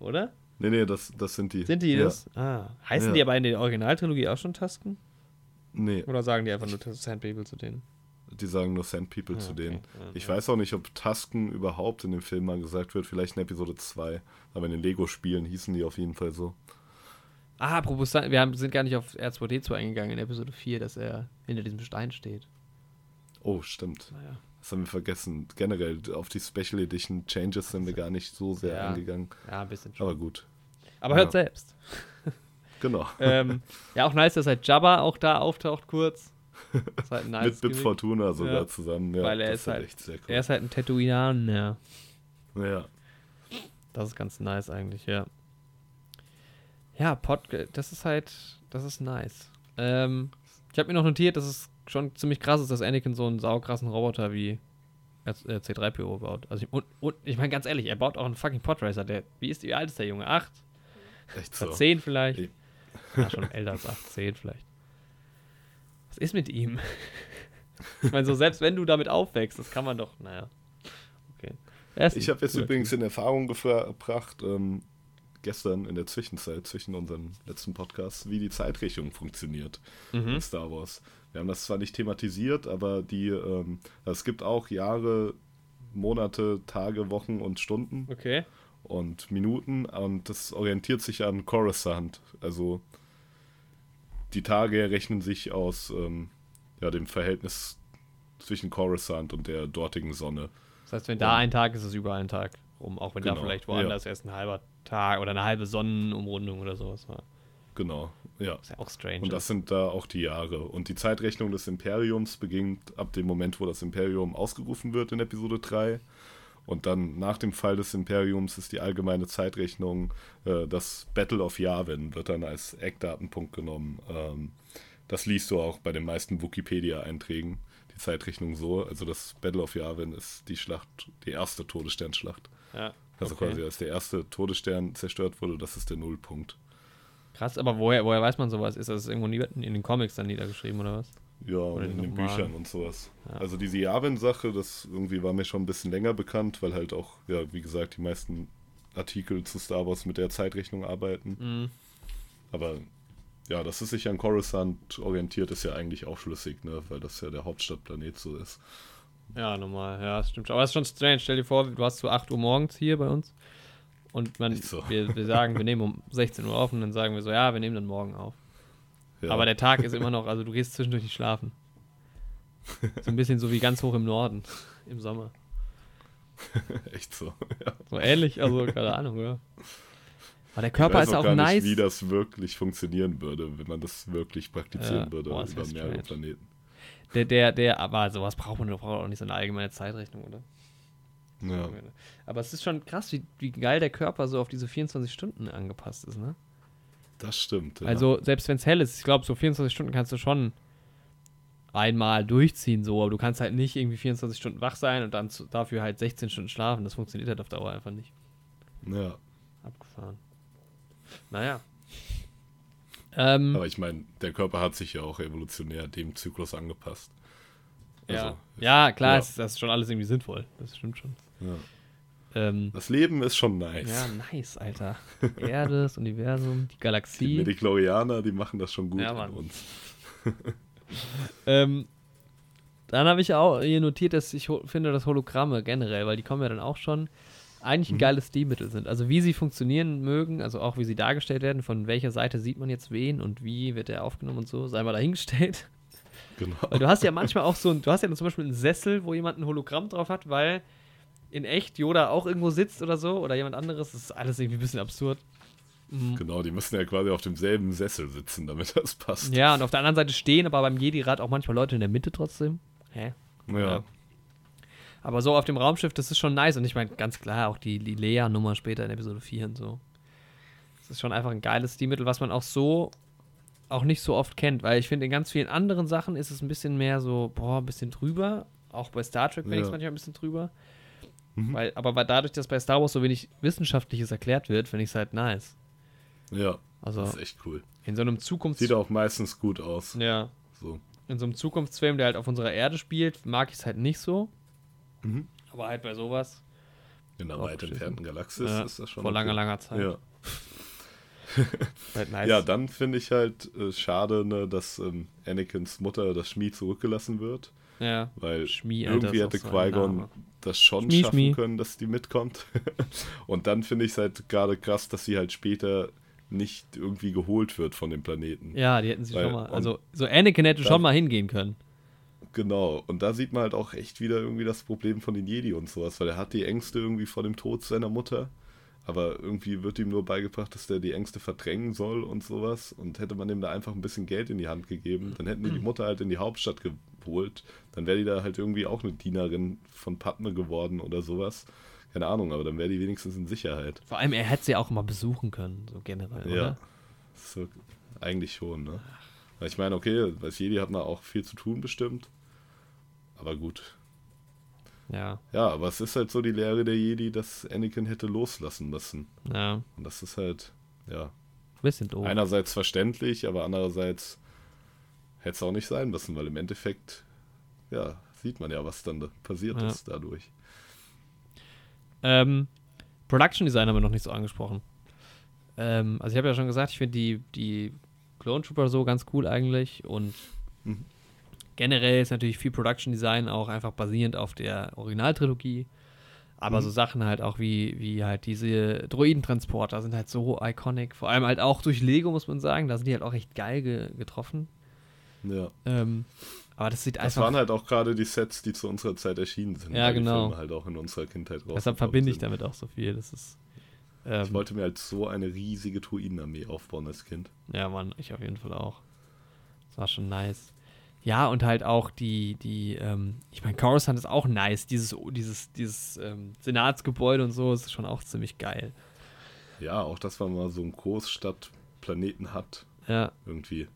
oder? Nee, nee, das, das sind die. Sind die ja. das? Ah. Heißen Ja. die aber in der Originaltrilogie auch schon Tasken? Nee, Oder sagen die einfach nur Sand People zu denen? die sagen nur Sand People Ah, zu okay. denen. Ja, Ich ja. weiß auch nicht, ob Tasken überhaupt in dem Film mal gesagt wird, vielleicht in Episode 2. Aber in den Lego-Spielen hießen die auf jeden Fall so. Ah, apropos, wir haben, sind gar nicht auf R2D2 eingegangen in Episode 4, dass er hinter diesem Stein steht. Oh, stimmt. Naja. Das haben wir vergessen. Generell auf die Special Edition Changes sind wir gar nicht so sehr Ja. eingegangen. Ja, ein bisschen schon. Aber gut. Aber hört Ja. selbst. (laughs) Genau. (laughs) ähm, ja, auch nice, dass halt Jabba auch da auftaucht kurz. Ist halt (laughs) nice Mit Bib. Fortuna sogar Ja. zusammen. Ja, Weil er das ist halt- echt sehr cool. Er ist halt ein Tatooineaner. ja. Das ist ganz nice eigentlich, ja. Ja, Pod, das ist halt, das ist nice. Ähm, ich habe mir noch notiert, dass es schon ziemlich krass ist, dass Anakin so einen saukrassen Roboter wie äh, C3PO baut. Also, und, und ich meine ganz ehrlich, er baut auch einen fucking Podracer. Der, wie, ist, wie alt ist der Junge? Acht? Echt so. zehn vielleicht? Ich- Ja, schon älter als acht, zehn vielleicht. Was ist mit ihm? (laughs) Ich meine, so selbst wenn du damit aufwächst, das kann man doch, naja. Okay. Ich habe jetzt übrigens in Erfahrung gebracht, ähm, gestern in der Zwischenzeit, zwischen unseren letzten Podcasts, wie die Zeitrechnung funktioniert. Mhm. in Star Wars. Wir haben das zwar nicht thematisiert, aber die, ähm, es gibt auch Jahre, Monate, Tage, Wochen und Stunden Okay. und Minuten und das orientiert sich an Coruscant. Also die Tage rechnen sich aus ähm, ja, dem Verhältnis zwischen Coruscant und der dortigen Sonne. Das heißt, wenn da ein Tag ist, ist es überall ein Tag rum. Auch wenn da Genau, vielleicht woanders erst ein halber Tag oder eine halbe Sonnenumrundung oder sowas war. Genau, ja. ist ja auch strange. Und das sind da auch die Jahre. Und die Zeitrechnung des Imperiums beginnt ab dem Moment, wo das Imperium ausgerufen wird in Episode 3. Und dann nach dem Fall des Imperiums ist die allgemeine Zeitrechnung, äh, das Battle of Yavin wird dann als Eckdatenpunkt genommen. Ähm, das liest du auch bei den meisten Wikipedia-Einträgen, die Zeitrechnung so. Also das Battle of Yavin ist die Schlacht, die erste Todessternschlacht. Ja. Also okay. quasi als der erste Todesstern zerstört wurde, das ist der Nullpunkt. Krass, aber woher, woher weiß man sowas? Ist das irgendwo nie, in den Comics dann niedergeschrieben oder was? Ja, und den in den. Büchern und sowas. Ja. Also diese Yavin-Sache, das irgendwie war mir schon ein bisschen länger bekannt, weil halt auch, ja, wie gesagt, die meisten Artikel zu Star Wars mit der Zeitrechnung arbeiten. Mhm. Aber ja, dass es sich an Coruscant orientiert, ist ja eigentlich auch schlüssig, ne? Weil das ja der Hauptstadtplanet so ist. Ja, normal. Ja, das stimmt schon. Aber es ist schon strange. Stell dir vor, du hast so 8 Uhr morgens hier bei uns und man, so. (laughs) wir, wir sagen, wir nehmen um 16 Uhr auf und dann sagen wir so, ja, wir nehmen dann morgen auf. Ja, Aber der Tag ist immer noch, also du gehst zwischendurch nicht schlafen. So ein bisschen so wie ganz hoch im Norden im Sommer. (laughs) echt so. Ja. So ähnlich, also keine Ahnung, oder? Aber der Ich Körper weiß ist auch gar nice. nicht, wie das wirklich funktionieren würde, wenn man das wirklich praktizieren Ja, würde boah, über mehrere strange. Planeten. Der, der, der, aber sowas braucht man doch auch nicht so eine allgemeine Zeitrechnung, oder? Ja, Aber es ist schon krass, wie, wie geil der Körper so auf diese 24 Stunden angepasst ist, ne? das stimmt. Ja. Also, selbst wenn es hell ist, ich glaube, so 24 Stunden kannst du schon einmal durchziehen, so, aber du kannst halt nicht irgendwie 24 Stunden wach sein und dann zu, dafür halt 16 Stunden schlafen. Das funktioniert halt auf Dauer einfach nicht. ja. Abgefahren. Naja. Ähm, Aber ich meine, der Körper hat sich ja auch evolutionär dem Zyklus angepasst. ja. also, ja, klar, ja. Ist, das ist schon alles irgendwie sinnvoll. Das stimmt schon. Ja. Ähm, Das Leben ist schon nice. ja, nice, Alter. (laughs) Erde, das Universum, die Die Galaxie. Mediklorianer, die machen das schon gut Ja, an Mann. uns. (laughs) (laughs) Ähm, dann habe ich auch hier notiert, dass ich finde, dass Hologramme generell, weil die kommen ja dann auch schon, eigentlich ein Mhm. geiles Stilmittel sind. Also wie sie funktionieren mögen, also auch wie sie dargestellt werden, von welcher Seite sieht man jetzt wen und wie wird er aufgenommen und so, sei mal dahingestellt. (laughs) Genau. Weil du hast ja manchmal auch so, ein, du hast ja zum Beispiel einen Sessel, wo jemand ein Hologramm drauf hat, weil in echt Yoda auch irgendwo sitzt oder so oder jemand anderes. Das ist alles irgendwie ein bisschen absurd. Mhm. Genau, die müssen ja quasi auf demselben Sessel sitzen, damit (laughs) das passt. Ja, und auf der anderen Seite stehen aber beim Jedi-Rat auch manchmal Leute in der Mitte trotzdem. Hä? Ja. Ja. Aber so auf dem Raumschiff, das ist schon nice. Und ich meine, ganz klar, auch die, die Lea-Nummer später in Episode 4 und so. Das ist schon einfach ein geiles Stilmittel, was man auch so auch nicht so oft kennt. Weil ich finde, in ganz vielen anderen Sachen ist es ein bisschen mehr so, boah, ein bisschen drüber. Auch bei Star Trek finde ich es Ja. manchmal ein bisschen drüber. Mhm. Weil, aber weil dadurch, dass bei Star Wars so wenig Wissenschaftliches erklärt wird, finde ich es halt nice. ja, Also das ist echt cool. in so einem Zukunfts... Sieht auch meistens gut aus. ja, So. in so einem Zukunftsfilm, der halt auf unserer Erde spielt, mag ich es halt nicht so. Mhm. Aber halt bei sowas In einer weit entfernten Galaxis ja, ist das schon. vor langer, okay. langer Zeit. Ja. (laughs) Halt nice. ja, dann finde ich halt äh, schade, ne, dass ähm, Anakins Mutter, das Schmied, zurückgelassen wird. ja. Weil Schmie, Alter, irgendwie hätte so Qui-Gon das schon Schmie, schaffen Schmie. können, dass die mitkommt. (laughs) Und dann finde ich es halt gerade krass, dass sie halt später nicht irgendwie geholt wird von dem Planeten. Ja, die hätten sie Weil- schon mal. Also, so Anakin hätte schon mal hingehen können. Genau. Und da sieht man halt auch echt wieder irgendwie das Problem von den Jedi und sowas, weil er hat die Ängste irgendwie vor dem Tod seiner Mutter. Aber irgendwie wird ihm nur beigebracht, dass der die Ängste verdrängen soll und sowas. Und hätte man ihm da einfach ein bisschen Geld in die Hand gegeben, dann hätten die die Mutter halt in die Hauptstadt geholt. Dann wäre die da halt irgendwie auch eine Dienerin von Padme geworden oder sowas. Keine Ahnung, aber dann wäre die wenigstens in Sicherheit. Vor allem, er hätte sie auch mal besuchen können, so generell, Ja. oder? So, eigentlich schon, ne? Weil ich meine, okay, als Jedi hat man auch viel zu tun bestimmt. Aber gut. Ja, Ja, aber es ist halt so die Lehre der Jedi, dass Anakin hätte loslassen müssen. ja. Und das ist halt, ja, Bisschen doof. einerseits verständlich, aber andererseits hätte es auch nicht sein müssen, weil im Endeffekt, ja, sieht man ja, was dann da passiert Ja. ist dadurch. Ähm, Production Design haben wir noch nicht so angesprochen. Ähm, also ich habe ja schon gesagt, ich finde die, die Clone Trooper so ganz cool eigentlich und Mhm. Generell ist natürlich viel Production Design auch einfach basierend auf der Originaltrilogie. Aber Mhm. so Sachen halt auch wie, wie halt diese Droidentransporter sind halt so iconic. Vor allem halt auch durch Lego, muss man sagen. Da sind die halt auch echt geil ge getroffen. Ja. Ähm, aber das sieht Das einfach. waren halt auch gerade die Sets, die zu unserer Zeit erschienen sind. Ja, weil die genau. Filme halt auch in unserer Kindheit raus. deshalb verbinde ich damit auch so viel. Das ist. Ähm, Ich wollte mir halt so eine riesige Druidenarmee aufbauen als Kind. Ja, Mann, ich auf jeden Fall auch. Das war schon nice. Ja, und halt auch die, die, ähm, ich meine, Coruscant ist auch nice. Dieses, dieses, dieses ähm, Senatsgebäude und so ist schon auch ziemlich geil. Ja, auch dass man mal so einen Großstadtplaneten hat, Ja, irgendwie.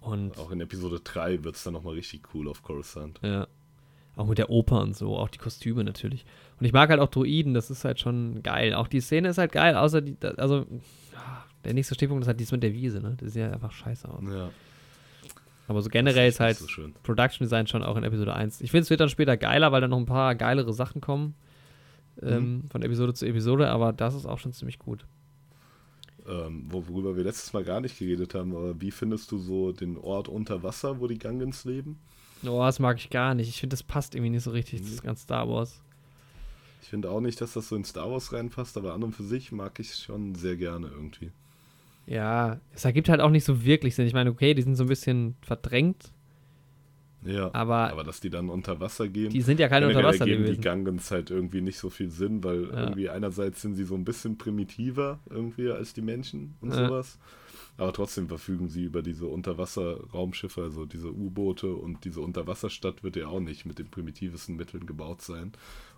und Auch in Episode 3 wird es dann nochmal richtig cool auf Coruscant. ja. Auch mit der Oper und so, auch die Kostüme natürlich. Und ich mag halt auch Droiden, das ist halt schon geil. Auch die Szene ist halt geil, außer die, also, ah, der nächste Stichpunkt ist halt dies mit der Wiese, ne? Das sieht ja einfach scheiße aus. Ja, Aber so generell das ist halt so schön. Production Design schon auch in Episode 1. Ich finde, es wird dann später geiler, weil dann noch ein paar geilere Sachen kommen. Ähm, von Episode zu Episode, aber das ist auch schon ziemlich gut. Ähm, worüber wir letztes Mal gar nicht geredet haben, aber wie findest du so den Ort unter Wasser, wo die Gungans leben? Oh, das mag ich gar nicht. Ich finde, das passt irgendwie nicht so richtig, Mhm. das ist ganz Star Wars. Ich finde auch nicht, dass das so in Star Wars reinpasst, aber an und für sich mag ich es schon sehr gerne irgendwie. Ja, es ergibt halt auch nicht so wirklich Sinn. Ich meine, okay, die sind so ein bisschen verdrängt, Ja, aber, aber dass die dann unter Wasser gehen. die sind ja keine Generell geben Unterwasserlebewesen. die Gungans halt irgendwie nicht so viel Sinn, weil Ja. irgendwie einerseits sind sie so ein bisschen primitiver irgendwie als die Menschen und Ja. sowas. Aber trotzdem verfügen sie über diese Unterwasser-Raumschiffe, also diese U-Boote und diese Unterwasserstadt wird ja auch nicht mit den primitivsten Mitteln gebaut sein.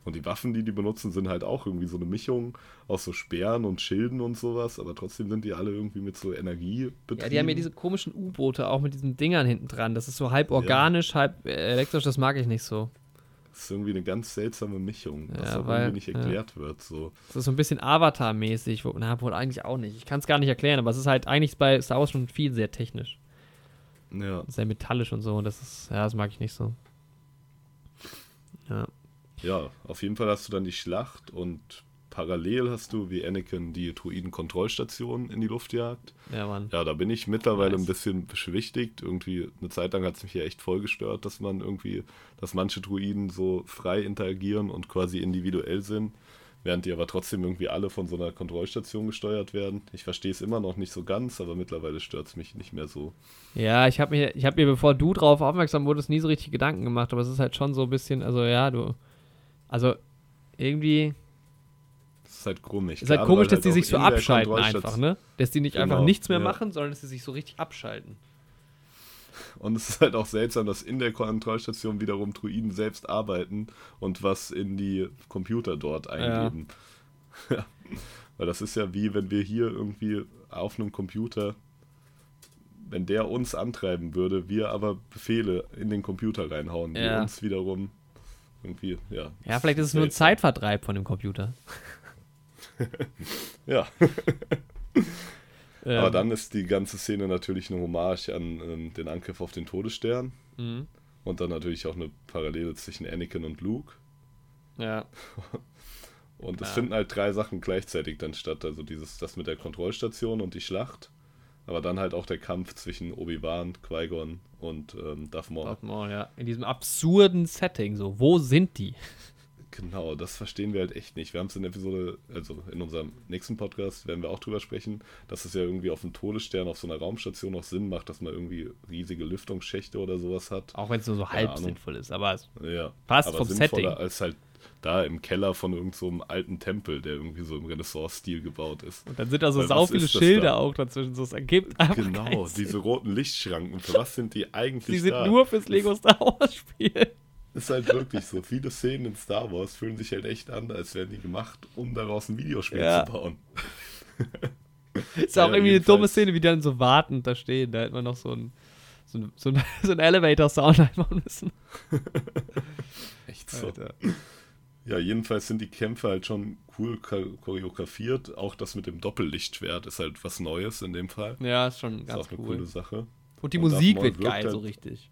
Und die Waffen, die die benutzen, sind halt auch irgendwie so eine Mischung aus so Speeren und Schilden und sowas, aber trotzdem sind die alle irgendwie mit so Energie betrieben. Ja, die haben ja diese komischen U-Boote auch mit diesen Dingern hinten dran. Das ist so halb organisch, halb äh, elektrisch, das mag ich nicht so. Das ist irgendwie eine ganz seltsame Mischung, was Ja, auch weil- irgendwie nicht ja. erklärt wird. So. Das ist so ein bisschen Avatar-mäßig. Na, wohl eigentlich auch nicht. Ich kann es gar nicht erklären, aber es ist halt eigentlich bei Star Wars schon viel sehr technisch. Ja. Sehr metallisch und so. Und das ist, ja, das mag ich nicht so. Ja. Ja, auf jeden Fall hast du dann die Schlacht und parallel hast du, wie Anakin die Druiden-Kontrollstation in die Luft jagt. Ja, Mann. Ja, da bin ich mittlerweile Nice. ein bisschen beschwichtigt. Irgendwie eine Zeit lang hat es mich ja echt voll gestört, dass man irgendwie, dass manche Druiden so frei interagieren und quasi individuell sind, während die aber trotzdem irgendwie alle von so einer Kontrollstation gesteuert werden. Ich verstehe es immer noch nicht so ganz, aber mittlerweile stört es mich nicht mehr so. Ja, ich habe mir, ich habe mir, bevor du drauf aufmerksam wurdest, nie so richtig Gedanken gemacht, aber es ist halt schon so ein bisschen, also ja, du, also irgendwie, Das ist halt komisch. ist halt Gerade komisch, dass die auch sich so abschalten einfach, ne? Dass die nicht einfach Genau, nichts mehr ja. machen, sondern dass sie sich so richtig abschalten. Und es ist halt auch seltsam, dass in der Kontrollstation wiederum Druiden selbst arbeiten und was in die Computer dort eingeben. (laughs) Ja. Weil das ist ja wie, wenn wir hier irgendwie auf einem Computer, wenn der uns antreiben würde, wir aber Befehle in den Computer reinhauen, die Ja. uns wiederum irgendwie, ja. Ja, vielleicht ist es nur ein. Zeitvertreib von dem Computer. (laughs) Ja, Ähm, aber dann ist die ganze Szene natürlich eine Hommage an ähm, den Angriff auf den Todesstern Mhm. und dann natürlich auch eine Parallele zwischen Anakin und Luke. Ja. (laughs) Und es Ja. finden halt drei Sachen gleichzeitig dann statt. Also dieses, das mit der Kontrollstation und die Schlacht. Aber dann halt auch der Kampf zwischen Obi-Wan, Qui-Gon und ähm, Darth Maul. Darth Maul, ja. In diesem absurden Setting, so, wo sind die? (laughs) Genau, das verstehen wir halt echt nicht. Wir haben es in der Episode, also in unserem nächsten Podcast werden wir auch drüber sprechen, dass es ja irgendwie auf dem Todesstern, auf so einer Raumstation auch Sinn macht, dass man irgendwie riesige Lüftungsschächte oder sowas hat. Auch wenn es nur so Keine halb Ahnung. sinnvoll ist, aber es Ja, Passt aber vom sinnvoller Setting. als halt da im Keller von irgendeinem so alten Tempel, der irgendwie so im Renaissance-Stil gebaut ist. Und dann sind da so Weil sau viele Schilder da? auch dazwischen. So, es ergibt einfach Genau, diese roten Lichtschranken. Für was sind die eigentlich Sie sind da? nur fürs Lego Star Wars Spiel. Ist halt wirklich so. Viele Szenen in Star Wars fühlen sich halt echt an, als wären die gemacht, um daraus ein Videospiel Ja. zu bauen. (laughs) Ist auch Ja, irgendwie eine dumme. Szene, wie die dann so wartend da stehen. Da hätte man noch so ein, so, ein- so, ein- (laughs) so ein Elevator-Sound einbauen müssen. (laughs) Echt so. Alter. Ja, jedenfalls sind die Kämpfe halt schon cool cho- choreografiert. Auch das mit dem Doppellichtschwert ist halt was Neues in dem Fall. Ja, ist schon Ist ganz auch eine cool. coole Sache. Und die Und Musik wird geil, halt- so richtig.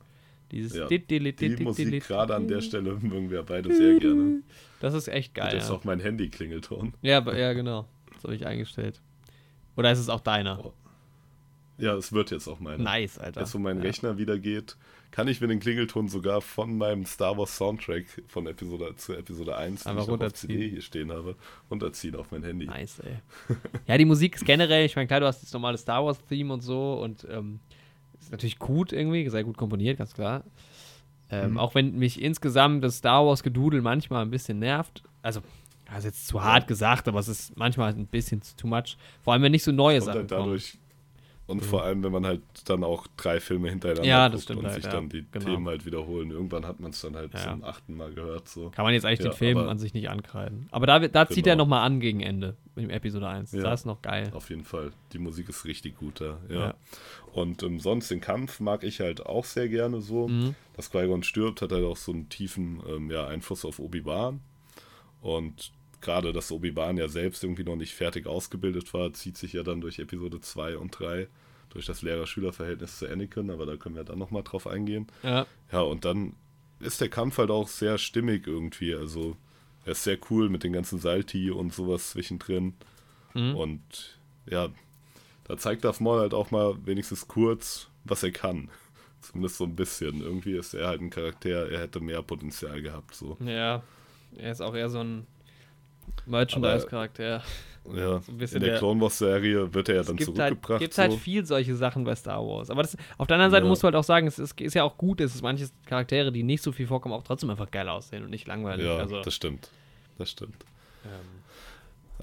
Dieses Ja, dit- dit- dit- Die Musik gerade an der Stelle mögen wir beide sehr gerne. Das ist echt geil. das ist auch mein Handy-Klingelton. Ja, ja, genau. Das habe ich eingestellt. Oder ist es auch deiner? Oh, Ja, es wird jetzt auch meine. Nice, Alter. Jetzt, wo mein. Rechner wieder geht, kann ich mir den Klingelton sogar von meinem Star Wars Soundtrack von Episode zu Episode 1, den ich auf. CD hier stehen habe, runterziehen auf mein Handy. Nice, ey. (laughs) ja, die Musik ist generell, ich meine, klar, du hast das normale Star Wars-Theme und so und ähm, ist natürlich gut irgendwie, sehr gut komponiert, ganz klar. Ähm, Mhm. Auch wenn mich insgesamt das Star Wars-Gedudel manchmal ein bisschen nervt. Also, das ist jetzt zu hart gesagt, aber es ist manchmal ein bisschen too much. Vor allem, wenn nicht so neue Sachen halt kommen. Und vor allem, wenn man halt dann auch drei Filme hintereinander Ja, guckt und halt, sich ja, dann die genau. Themen halt wiederholen. Irgendwann hat man es dann halt Ja. zum achten Mal gehört. So. Kann man jetzt eigentlich den Film an sich nicht ankreiden. Aber da, da zieht er Genau. nochmal an gegen Ende, im Episode 1. Ja. Das ist noch geil. Auf jeden Fall. Die Musik ist richtig gut da. Ja. Und ähm, sonst den Kampf mag ich halt auch sehr gerne so. Mhm. Dass Qui-Gon stirbt, hat halt auch so einen tiefen ähm, ja, Einfluss auf Obi-Wan. Und gerade, dass Obi-Wan ja selbst irgendwie noch nicht fertig ausgebildet war, zieht sich ja dann durch Episode 2 und 3 durch das Lehrer-Schüler-Verhältnis zu Anakin, aber da können wir dann nochmal drauf eingehen. Ja. Ja, und dann ist der Kampf halt auch sehr stimmig irgendwie. Also, er ist sehr cool mit den ganzen Salti und sowas zwischendrin. Mhm. Und ja, da zeigt Darth Maul halt auch mal wenigstens kurz, was er kann. (laughs) Zumindest so ein bisschen. Irgendwie ist er halt ein Charakter, er hätte mehr Potenzial gehabt. So. Ja, er ist auch eher so ein Merchandise-Charakter. Ja, So in der Clone Wars Serie wird er ja Es dann gibt halt, zurückgebracht. gibt halt so. viel solche Sachen bei Star Wars. Aber das, auf der anderen Seite Ja. musst du halt auch sagen, es ist, ist ja auch gut, dass es manche Charaktere, die nicht so viel vorkommen, auch trotzdem einfach geil aussehen und nicht langweilig. ja, also, das stimmt. Das stimmt. ähm,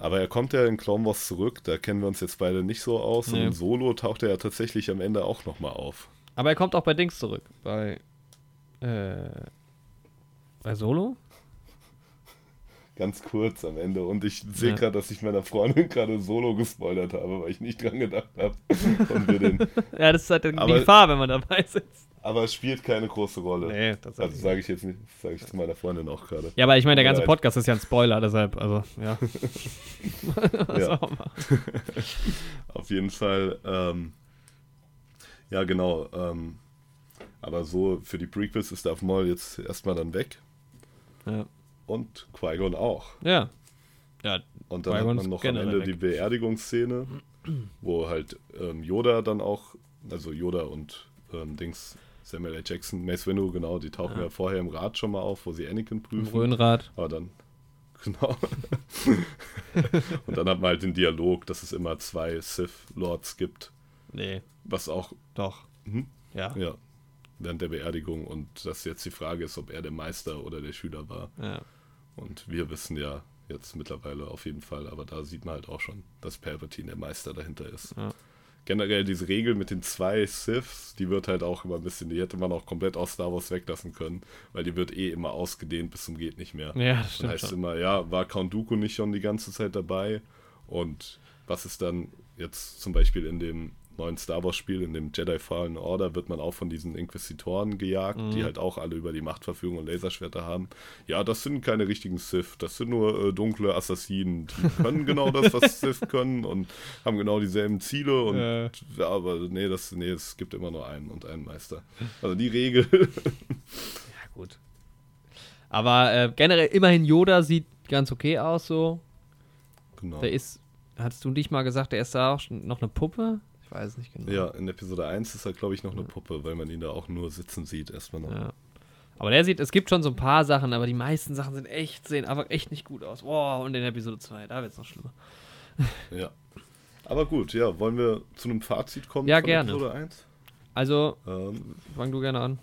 Aber er kommt ja in Clone Wars zurück, da kennen wir uns jetzt beide nicht so aus. Nee. Und in Solo taucht er ja tatsächlich am Ende auch nochmal auf. aber er kommt auch bei Dings zurück. Bei. Äh, bei Solo? Ganz kurz am Ende. Und ich sehe Ja. gerade, dass ich meiner Freundin gerade Solo gespoilert habe, weil ich nicht dran gedacht habe. (laughs) Ja, das ist halt die Aber- Gefahr, wenn man dabei sitzt. aber es spielt keine große Rolle. Nee, das Also sage ich jetzt nicht, sage ich zu meiner Freundin auch gerade. Ja, aber ich meine, der ganze. Podcast ist ja ein Spoiler, deshalb, also, ja. (laughs) (laughs) Ja. Auf jeden Fall. Ähm, ja, genau. Ähm, aber so für die Prequels ist Darth Maul jetzt erstmal dann weg. Ja. Und Qui-Gon auch. Ja. Ja, Und dann hat man noch am Ende weg. die Beerdigungsszene, wo halt ähm, Yoda dann auch, also Yoda und ähm, Dings, Samuel L. Jackson, Mace Windu, genau, die tauchen Ja. ja. vorher im Rad schon mal auf, wo sie Anakin im prüfen. Röhnrad. Aber dann, (laughs) genau. (laughs) und dann hat man halt den Dialog, dass es immer zwei Sith-Lords gibt, Nee, was auch, doch. Mhm. Ja. ja, während der Beerdigung und dass jetzt die Frage ist, ob er der Meister oder der Schüler war. ja. Und wir wissen ja jetzt mittlerweile auf jeden Fall, aber da sieht man halt auch schon, dass Palpatine der Meister dahinter ist. Ja. Generell diese Regel mit den zwei Siths, die wird halt auch immer ein bisschen, die hätte man auch komplett aus Star Wars weglassen können, weil die wird eh immer ausgedehnt bis zum geht nicht mehr. Ja, das Dann stimmt heißt schon. immer, ja, war Count Dooku nicht schon die ganze Zeit dabei? Und was ist dann jetzt zum Beispiel in dem neuen Star Wars Spiel, in dem Jedi Fallen Order, wird man auch von diesen Inquisitoren gejagt, Mhm. die halt auch alle über die Macht verfügen und Laserschwerter haben. Ja, das sind keine richtigen Sith, das sind nur äh, dunkle Assassinen, die (laughs) können genau das, was Sith können und haben genau dieselben Ziele und Äh. ja, aber nee, das, nee, es gibt immer nur einen und einen Meister. Also die Regel. (laughs) Ja, gut. Aber äh, generell, immerhin Yoda sieht ganz okay aus, so. genau. Der ist, hattest du nicht mal gesagt, der ist da auch noch eine Puppe? Ich weiß nicht genau. Ja, in Episode 1 ist er, glaube ich, noch eine Puppe, weil man ihn da auch nur sitzen sieht, erstmal noch. Ja. Aber der sieht, es gibt schon so ein paar Sachen, aber die meisten Sachen sind echt, sehen einfach echt nicht gut aus. Boah, und in Episode 2, da wird es noch schlimmer. (laughs) Ja. Aber gut, ja, wollen wir zu einem Fazit kommen Ja, gerne. Episode 1? Also, Ähm, fang du gerne an.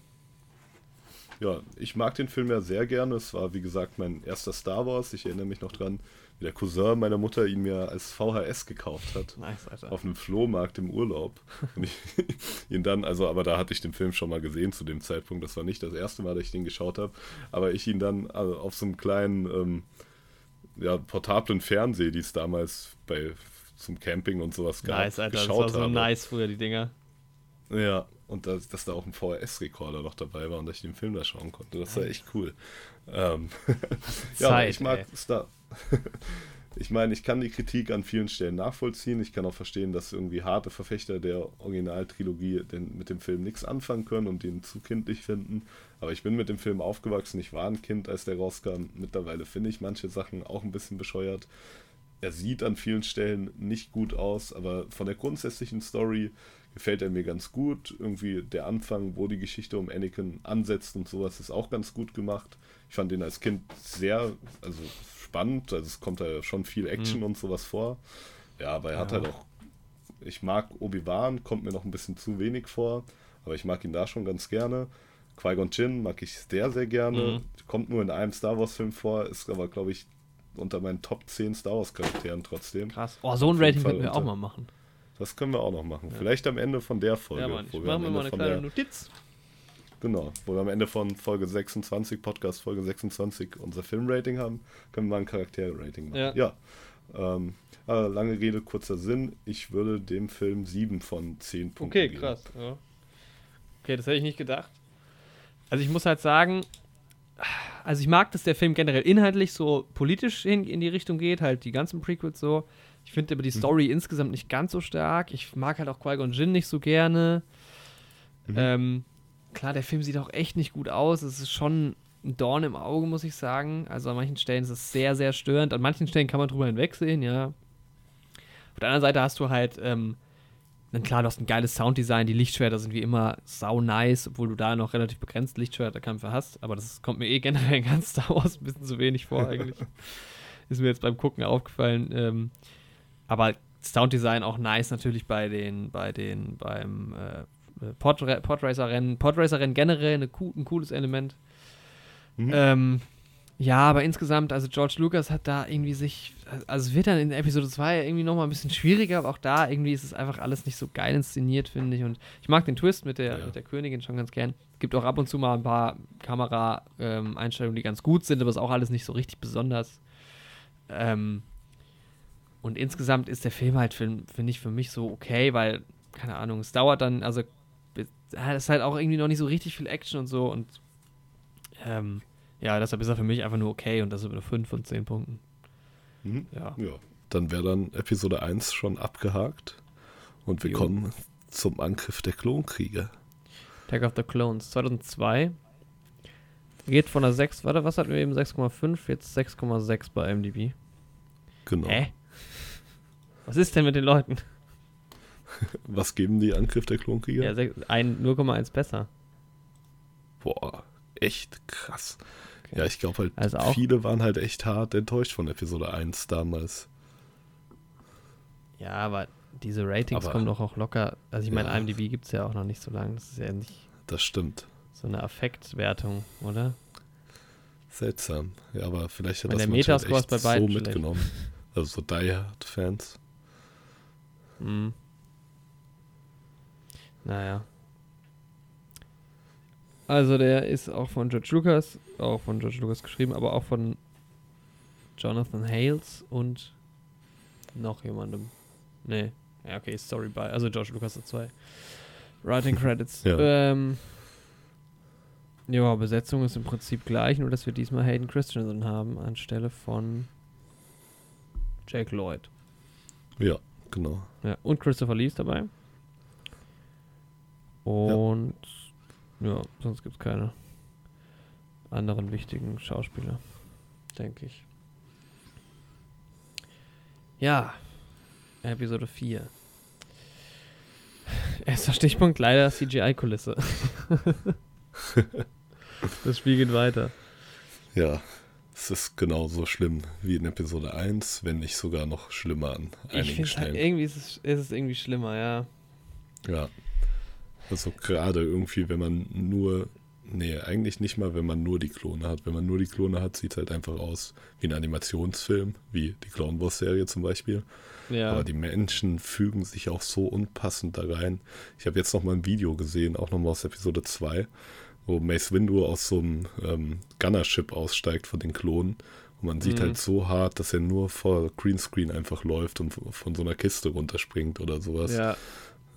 ja, ich mag den Film ja sehr gerne. Es war, wie gesagt, mein erster Star Wars. Ich erinnere mich noch dran, wie der Cousin meiner Mutter ihn mir als VHS gekauft hat. Nice, Alter. Auf einem Flohmarkt im Urlaub. Und ich (laughs) ihn dann, also, aber da hatte ich den Film schon mal gesehen zu dem Zeitpunkt. Das war nicht das erste Mal, dass ich den geschaut habe. Aber ich ihn dann also, auf so einem kleinen, ähm, ja, portablen Fernseher, die es damals bei zum Camping und sowas gab, Nice, Alter. Das geschaut war so habe. nice früher, die Dinger. Ja, und dass, dass da auch ein VHS-Rekorder noch dabei war und dass ich den Film da schauen konnte. Das war echt cool. Ähm, (laughs) ja, Zeit, ich mag ey. Star. (laughs) ich meine, ich kann die Kritik an vielen Stellen nachvollziehen. Ich kann auch verstehen, dass irgendwie harte Verfechter der Originaltrilogie den, mit dem Film nichts anfangen können und den zu kindlich finden. Aber ich bin mit dem Film aufgewachsen. Ich war ein Kind, als der rauskam. Mittlerweile finde ich manche Sachen auch ein bisschen bescheuert. Er sieht an vielen Stellen nicht gut aus, aber von der grundsätzlichen Story gefällt er mir ganz gut. Irgendwie der Anfang, wo die Geschichte um Anakin ansetzt und sowas, ist auch ganz gut gemacht. Ich fand ihn als Kind sehr, also spannend. Also es kommt da schon viel Action und sowas vor. Ja, aber er hat Ja. halt auch. Ich mag Obi-Wan, kommt mir noch ein bisschen zu wenig vor, aber ich mag ihn da schon ganz gerne. Qui-Gon Jinn mag ich sehr, sehr gerne. Kommt nur in einem Star Wars-Film vor, ist aber, glaube ich, unter meinen Top 10 Star Wars-Charakteren trotzdem. Krass. Oh, so ein Rating Fall könnten wir auch mal machen. Das können wir auch noch machen. Vielleicht am Ende von der Folge. Ja, Mann. Ich mache mir mal eine kleine Notiz. Genau, wo wir am Ende von Folge 26, Podcast Folge 26, unser Filmrating haben, können wir mal ein Charakterrating machen. Ja. ja. Ähm, aber lange Rede, kurzer Sinn. Ich würde dem Film 7 von 10 Punkten Okay, geben. krass. Ja. Okay, das hätte ich nicht gedacht. Also ich muss halt sagen, also ich mag, dass der Film generell inhaltlich so politisch hin in die Richtung geht, halt die ganzen Prequels so. Ich finde aber die Story insgesamt nicht ganz so stark. Ich mag halt auch Qui-Gon Jinn nicht so gerne. Ähm, klar, der Film sieht auch echt nicht gut aus. Es ist schon ein Dorn im Auge, muss ich sagen. Also an manchen Stellen ist es sehr, sehr störend. An manchen Stellen kann man drüber hinwegsehen, ja. Auf der anderen Seite hast du halt, ähm, dann klar, du hast ein geiles Sounddesign. Die Lichtschwerter sind wie immer sau nice, obwohl du da noch relativ begrenzt Lichtschwerterkämpfe hast. Aber das kommt mir eh generell ganz (laughs) Star Wars ein bisschen zu wenig vor, eigentlich. (laughs) Ist mir jetzt beim Gucken aufgefallen. Ähm, aber Sounddesign auch nice natürlich bei den, bei den, beim äh, Podracer- Podracer-Rennen. Podracer-Rennen generell eine, ein cooles Element. Mhm. Ähm, ja, aber insgesamt, also George Lucas hat da irgendwie sich, also es wird dann in Episode 2 irgendwie nochmal ein bisschen schwieriger, aber auch da irgendwie ist es einfach alles nicht so geil inszeniert, finde ich. Und ich mag den Twist mit der, Ja. mit der Königin schon ganz gern. Es gibt auch ab und zu mal ein paar Kamera-Einstellungen, die ganz gut sind, aber ist auch alles nicht so richtig besonders. Ähm, und insgesamt ist der Film halt, finde find ich, für mich so okay, weil, keine Ahnung, es dauert dann, also es ist halt auch irgendwie noch nicht so richtig viel Action und so und ähm, ja, deshalb ist er für mich einfach nur okay und das sind nur 5 von 10 Punkten. Mhm. Ja. Ja, dann wäre dann Episode 1 schon abgehakt. Und wir Jo. kommen zum Angriff der Klonkriege. Attack of the Clones 2002. Geht von der 6, warte, was hatten wir eben? 6,5, jetzt 6,6 bei IMDb. Genau. Hä? Was ist denn mit den Leuten? (laughs) Was geben die Angriff der Klonkriege? Ja, sech- ein 0,1 besser. Boah, echt krass. Okay. Ja, ich glaube halt, Also viele waren halt echt hart enttäuscht von Episode 1 damals. Ja, aber diese Ratings Aber- kommen doch auch locker. Also ich meine, Ja. IMDb gibt es ja auch noch nicht so lange. Das ist ja nicht Das stimmt. so eine Affektwertung, oder? Seltsam. Ja, aber vielleicht hat Ich das meine, der halt echt bei so schlecht. mitgenommen. Also so Die Hard Fans. Mhm. Naja. Also der ist auch von George Lucas, auch von George Lucas geschrieben, aber auch von Jonathan Hales und noch jemandem. Nee. Ja, okay, Story by. Also George Lucas hat zwei Writing Credits. Ja. Ähm, ja, Besetzung ist im Prinzip gleich, nur dass wir diesmal Hayden Christensen haben anstelle von Jake Lloyd. Ja, genau. Ja, und Christopher Lee ist dabei. Und ja, sonst gibt es keine anderen wichtigen Schauspieler, denke ich. Ja, Episode 4. (laughs) Erster Stichpunkt, leider CGI-Kulisse. (laughs) das Spiel geht weiter. Ja, es ist genauso schlimm wie in Episode 1, wenn nicht sogar noch schlimmer an Ich einigen halt, Stellen. irgendwie ist es, ist es irgendwie schlimmer, ja. Ja. Also gerade irgendwie, wenn man nur, nee, eigentlich nicht mal, wenn man nur die Klone hat. Wenn man nur die Klone hat, sieht es halt einfach aus wie ein Animationsfilm, wie die Clone Wars Serie zum Beispiel. Ja. Aber die Menschen fügen sich auch so unpassend da rein. Ich habe jetzt noch mal ein Video gesehen, auch noch mal aus Episode 2, wo Mace Windu aus so einem ähm, Gunner-Ship aussteigt von den Klonen. Und man sieht Mhm. halt so hart, dass er nur vor Greenscreen einfach läuft und von so einer Kiste runterspringt oder sowas. ja.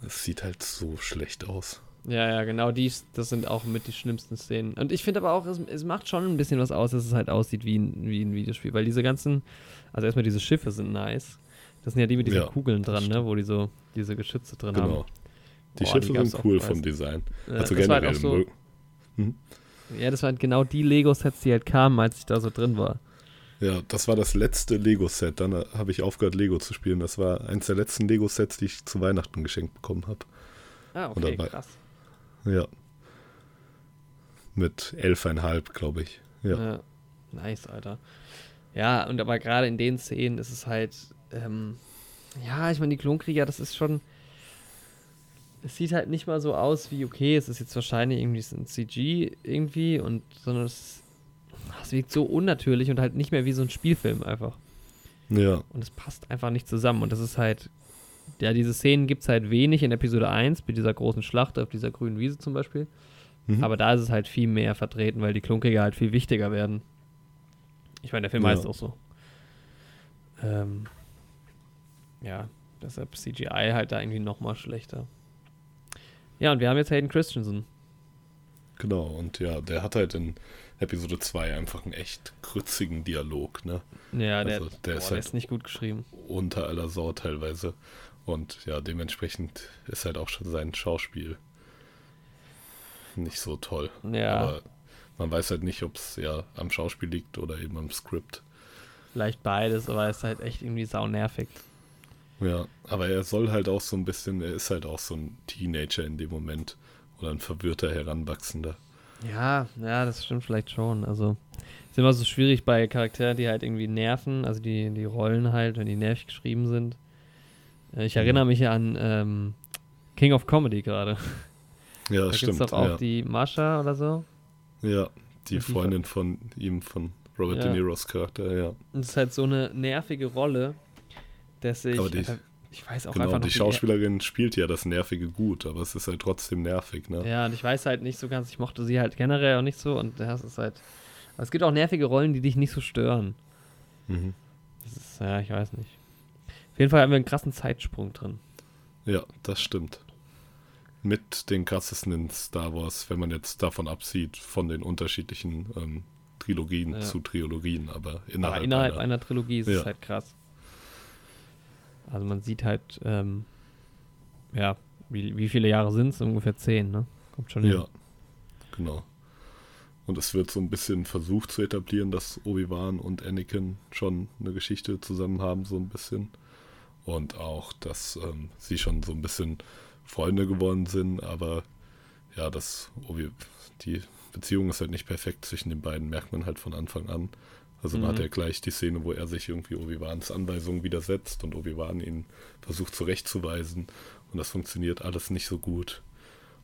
Es sieht halt so schlecht aus. Ja, ja, genau, die, das sind auch mit die schlimmsten Szenen. Und ich finde aber auch, es, es, macht schon ein bisschen was aus, dass es halt aussieht wie ein, wie ein Videospiel, weil diese ganzen, also erstmal diese Schiffe sind nice. Das sind ja die mit diesen ja, Kugeln dran, ne, wo die so diese Geschütze drin genau. haben. Die Boah, Schiffe die sind cool vom Design. Ja, also generell. Halt so, hm? Ja, das waren genau die Lego-Sets, die halt kamen, als ich da so drin war. Ja, das war das letzte Lego-Set. Dann habe ich aufgehört, Lego zu spielen. Das war eins der letzten Lego-Sets, die ich zu Weihnachten geschenkt bekommen habe. Ah, okay, krass. Ja. Mit elfeinhalb, glaube ich. Ja. ja. Nice, Alter. Ja, und aber gerade in den Szenen ist es halt, ähm, ja, ich meine, die Klonkrieger, das ist schon, es sieht halt nicht mal so aus wie, okay, es ist jetzt wahrscheinlich irgendwie ein CG irgendwie und, sondern es, es wirkt so unnatürlich und halt nicht mehr wie so ein Spielfilm einfach. Ja. Und es passt einfach nicht zusammen und das ist halt ja, diese Szenen gibt es halt wenig in Episode 1, bei dieser großen Schlacht auf dieser grünen Wiese zum Beispiel. Mhm. Aber da ist es halt viel mehr vertreten, weil die Klunkiger halt viel wichtiger werden. Ich meine, der Film ja. heißt auch so. Ähm, ja, deshalb CGI halt da irgendwie nochmal schlechter. Ja, und wir haben jetzt Hayden Christensen. Genau, und ja, der hat halt in Episode 2 einfach einen echt krützigen Dialog, ne? Ja, der, also, der, boah, ist, halt der ist nicht gut geschrieben. Unter aller Sau teilweise. Und ja, dementsprechend ist halt auch schon sein Schauspiel nicht so toll. Ja. Aber man weiß halt nicht, ob es ja am Schauspiel liegt oder eben am Skript. Vielleicht beides, aber es ist halt echt irgendwie sau nervig. Ja, aber er soll halt auch so ein bisschen, er ist halt auch so ein Teenager in dem Moment oder ein verwirrter Heranwachsender. Ja, ja, das stimmt vielleicht schon. Also ist immer so schwierig bei Charakteren, die halt irgendwie nerven, also die, die Rollen halt, wenn die nervig geschrieben sind. Äh, ich erinnere mich an ähm, King of Comedy gerade. Ja, da stimmt. Da doch auch ja. die Mascha oder so. Ja, die Freundin von ihm, von Robert ja. De Niros Charakter, ja. Und es ist halt so eine nervige Rolle, dass ich. Aber die, äh, ich weiß auch genau, einfach die Schauspielerin spielt ja das Nervige gut, aber es ist halt trotzdem nervig, ne? Ja, und ich weiß halt nicht so ganz, ich mochte sie halt generell auch nicht so und das ist halt. Aber es gibt auch nervige Rollen, die dich nicht so stören. Mhm. Das ist, ja, ich weiß nicht. Auf jeden Fall haben wir einen krassen Zeitsprung drin. Ja, das stimmt. Mit den krassesten in Star Wars, wenn man jetzt davon absieht, von den unterschiedlichen ähm, Trilogien ja. zu Trilogien, aber innerhalb, aber innerhalb einer, einer, Trilogie ist ja. es halt krass. Also man sieht halt, ähm, ja, wie, wie viele Jahre sind es? Ungefähr zehn, ne? Kommt schon hin. Ja, genau. Und es wird so ein bisschen versucht zu etablieren, dass Obi-Wan und Anakin schon eine Geschichte zusammen haben, so ein bisschen und auch, dass ähm, sie schon so ein bisschen Freunde geworden sind, aber ja, das, die Beziehung ist halt nicht perfekt zwischen den beiden, merkt man halt von Anfang an. Also mhm. man hat ja gleich die Szene, wo er sich irgendwie Obi-Wans Anweisungen widersetzt und Obi-Wan ihn versucht zurechtzuweisen und das funktioniert alles nicht so gut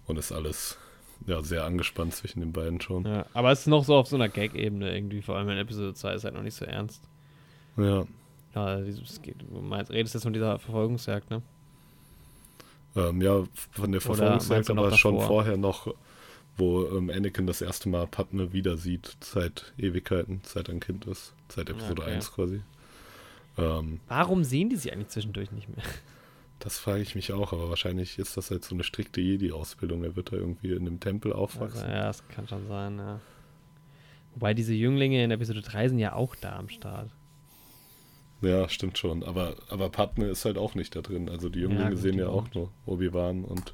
und ist alles ja sehr angespannt zwischen den beiden schon. Ja, aber es ist noch so auf so einer Gag-Ebene irgendwie, vor allem in Episode 2 ist halt noch nicht so ernst. Ja, ja, es geht, du meinst, redest jetzt von dieser Verfolgungsjagd, ne? Ähm, ja, von der Verfolgungsjagd, aber schon vorher noch, wo ähm, Anakin das erste Mal Padme wieder sieht, seit Ewigkeiten, seit ein Kind ist, seit Episode okay. 1 quasi. Ähm, Warum sehen die sie eigentlich zwischendurch nicht mehr? (laughs) Das frage ich mich auch, aber wahrscheinlich ist das halt so eine strikte Jedi-Ausbildung. Er wird da irgendwie in einem Tempel aufwachsen. Also, ja, das kann schon sein, ja. Wobei diese Jünglinge in Episode 3 sind ja auch da am Start. Ja, stimmt schon. Aber, aber Padme ist halt auch nicht da drin. Also die Jünglinge ja, sehen ja auch nur Obi-Wan und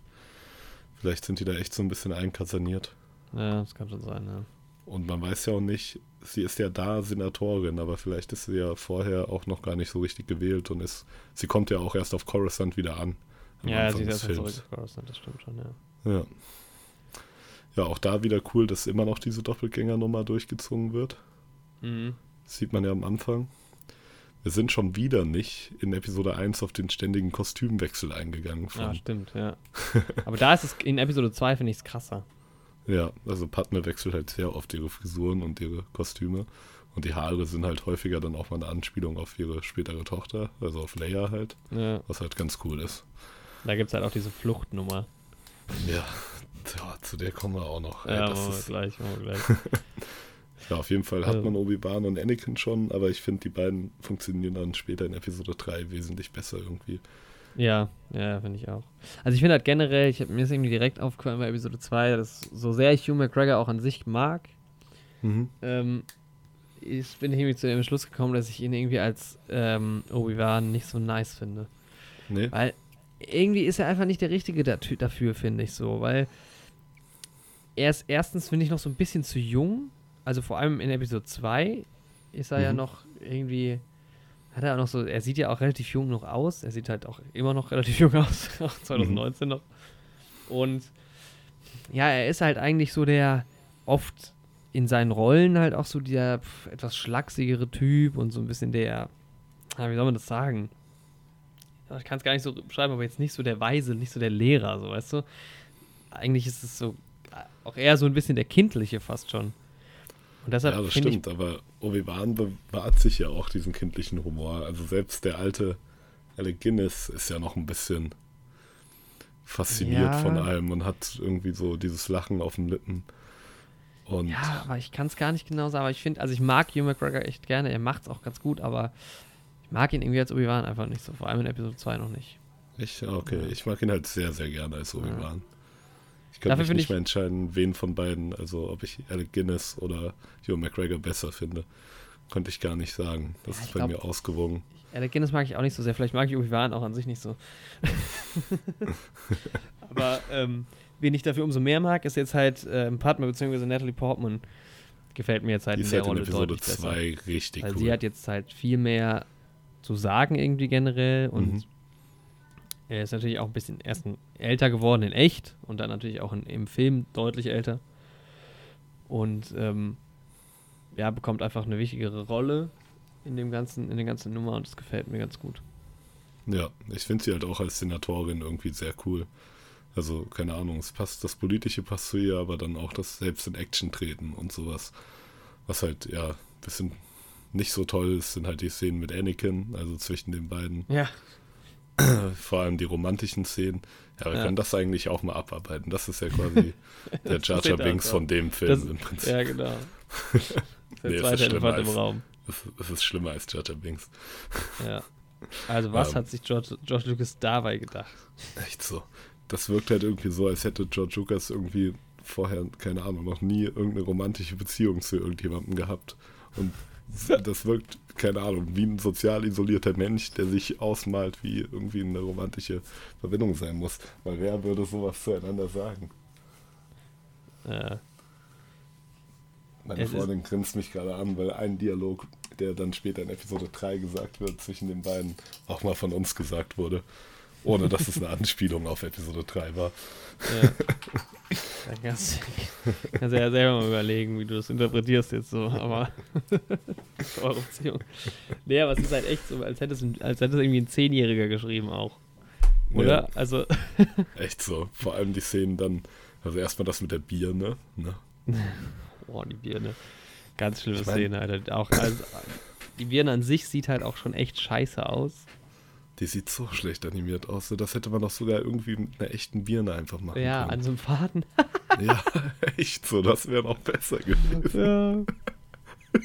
vielleicht sind die da echt so ein bisschen einkasaniert. Ja, das kann schon sein, ja. Und man weiß ja auch nicht, sie ist ja da Senatorin, aber vielleicht ist sie ja vorher auch noch gar nicht so richtig gewählt und ist, sie kommt ja auch erst auf Coruscant wieder an. Ja, Anfang sie ist erst zurück auf Coruscant, das stimmt schon, ja. Ja. Ja, auch da wieder cool, dass immer noch diese Doppelgängernummer durchgezogen wird. Mhm. sieht man ja am Anfang. Wir sind schon wieder nicht in Episode 1 auf den ständigen Kostümwechsel eingegangen. Von. Ja, stimmt, ja. Aber da ist es in Episode 2, finde ich es krasser. Ja, also Padme wechselt halt sehr oft ihre Frisuren und ihre Kostüme. Und die Haare sind halt häufiger dann auch mal eine Anspielung auf ihre spätere Tochter, also auf Leia halt. Ja. Was halt ganz cool ist. Da gibt es halt auch diese Fluchtnummer. Ja, (laughs) ja, zu der kommen wir auch noch. Ja, Ey, machen wir gleich, machen wir gleich. Ja, auf jeden Fall hat man Obi-Wan und Anakin schon, aber ich finde, die beiden funktionieren dann später in Episode 3 wesentlich besser irgendwie. Ja, ja, finde ich auch. Also ich finde halt generell, ich habe mir ist irgendwie direkt aufgefallen bei Episode 2, dass so sehr ich Hugh McGregor auch an sich mag, Mhm. ähm, ist, bin ich irgendwie zu dem Schluss gekommen, dass ich ihn irgendwie als ähm, Obi-Wan nicht so nice finde. Nee. Weil irgendwie ist er einfach nicht der Richtige dafür, finde ich so. Weil er ist erstens, finde ich, noch so ein bisschen zu jung. Also vor allem in Episode 2 ist er ja Mhm. noch irgendwie. Hat er auch noch so, er sieht ja auch relativ jung noch aus. Er sieht halt auch immer noch relativ (laughs) jung aus, auch 2019 noch. Und ja, er ist halt eigentlich so der oft in seinen Rollen halt auch so der pf, etwas schlachsigere Typ und so ein bisschen der, wie soll man das sagen? Ja, Ich kann es gar nicht so beschreiben, aber jetzt nicht so der Weise, nicht so der Lehrer, so weißt du. Eigentlich ist es so äh, auch eher so ein bisschen der kindliche fast schon. Und deshalb Ja, das stimmt, aber Obi-Wan bewahrt sich ja auch diesen kindlichen Humor. Also selbst der alte Alec Guinness ist ja noch ein bisschen fasziniert Ja. von allem und hat irgendwie so dieses Lachen auf den Lippen. Und Ja, aber ich kann es gar nicht genau sagen. Aber ich finde, also ich mag Hugh McGregor echt gerne. Er macht es auch ganz gut, aber ich mag ihn irgendwie als Obi-Wan einfach nicht so. Vor allem in Episode 2 noch nicht. ich, okay, ich mag ihn halt sehr, sehr gerne als Obi-Wan. Ich könnte Dafür mich nicht ich- mehr entscheiden, wen von beiden, also ob ich Alec Guinness oder Hugh McGregor besser finde. Konnte ich gar nicht sagen. Das Ja, ist bei glaub- mir ausgewogen. Alec Guinness mag ich auch nicht so sehr. Vielleicht mag ich Obi-Wan auch an sich nicht so. (laughs) Aber ähm, wen ich dafür umso mehr mag, ist jetzt halt ähm, Padme bzw. Natalie Portman. Gefällt mir jetzt halt Die in der halt in Rolle Episode deutlich besser. 2 richtig Weil cool. sie hat jetzt halt viel mehr zu sagen irgendwie generell und Mhm. Er ist natürlich auch ein bisschen erst älter geworden in echt und dann natürlich auch in, im Film deutlich älter. Und ähm, ja, bekommt einfach eine wichtigere Rolle in dem ganzen, in der ganzen Nummer und das gefällt mir ganz gut. Ja, ich finde sie halt auch als Senatorin irgendwie sehr cool. Also, keine Ahnung, es passt, das Politische passt zu ihr, aber dann auch das selbst in Action treten und sowas. Was halt, ja, ein bisschen nicht so toll ist, sind halt die Szenen mit Anakin, also zwischen den beiden. Ja. (clears throat) Vor allem die romantischen Szenen. Ja, wir Ja. können das eigentlich auch mal abarbeiten. Das ist ja quasi (laughs) der Jar Jar Binks von dem Film Das- im Prinzip. Ja, genau. (laughs) Der Nee, es ist zweite schlimmer als- Raum. Es, es ist schlimmer als Jar Jar Binks. Ja. Also, was Ähm. hat sich George, George Lucas dabei gedacht? Echt so. Das wirkt halt irgendwie so, als hätte George Lucas irgendwie vorher, keine Ahnung, noch nie irgendeine romantische Beziehung zu irgendjemandem gehabt. Und das wirkt, keine Ahnung, wie ein sozial isolierter Mensch, der sich ausmalt, wie irgendwie eine romantische Verbindung sein muss. Weil wer würde sowas zueinander sagen? Äh, Meine Freundin grinst mich gerade an, weil ein Dialog, der dann später in Episode 3 gesagt wird, zwischen den beiden auch mal von uns gesagt wurde. Ohne dass es eine Anspielung auf Episode 3 war. Ja. Da kannst, kannst du ja selber mal überlegen, wie du das interpretierst jetzt so, aber (laughs) eure Beziehung. Nee, aber es ist halt echt so, als hätte es, als hätte es irgendwie ein Zehnjähriger geschrieben auch. Oder? Ja. Also, (laughs) Echt so. Vor allem die Szenen dann, also erstmal das mit der Birne, ne? (laughs) boah, die Birne. Ganz schlimme Ich mein- Szene, Alter. Auch, also, die Birne an sich sieht halt auch schon echt scheiße aus. Die sieht so schlecht animiert aus. Das hätte man doch sogar irgendwie mit einer echten Birne einfach machen Ja, an können. so einem Faden. (laughs) Ja, echt so. Das wäre noch besser gewesen. ja. (laughs)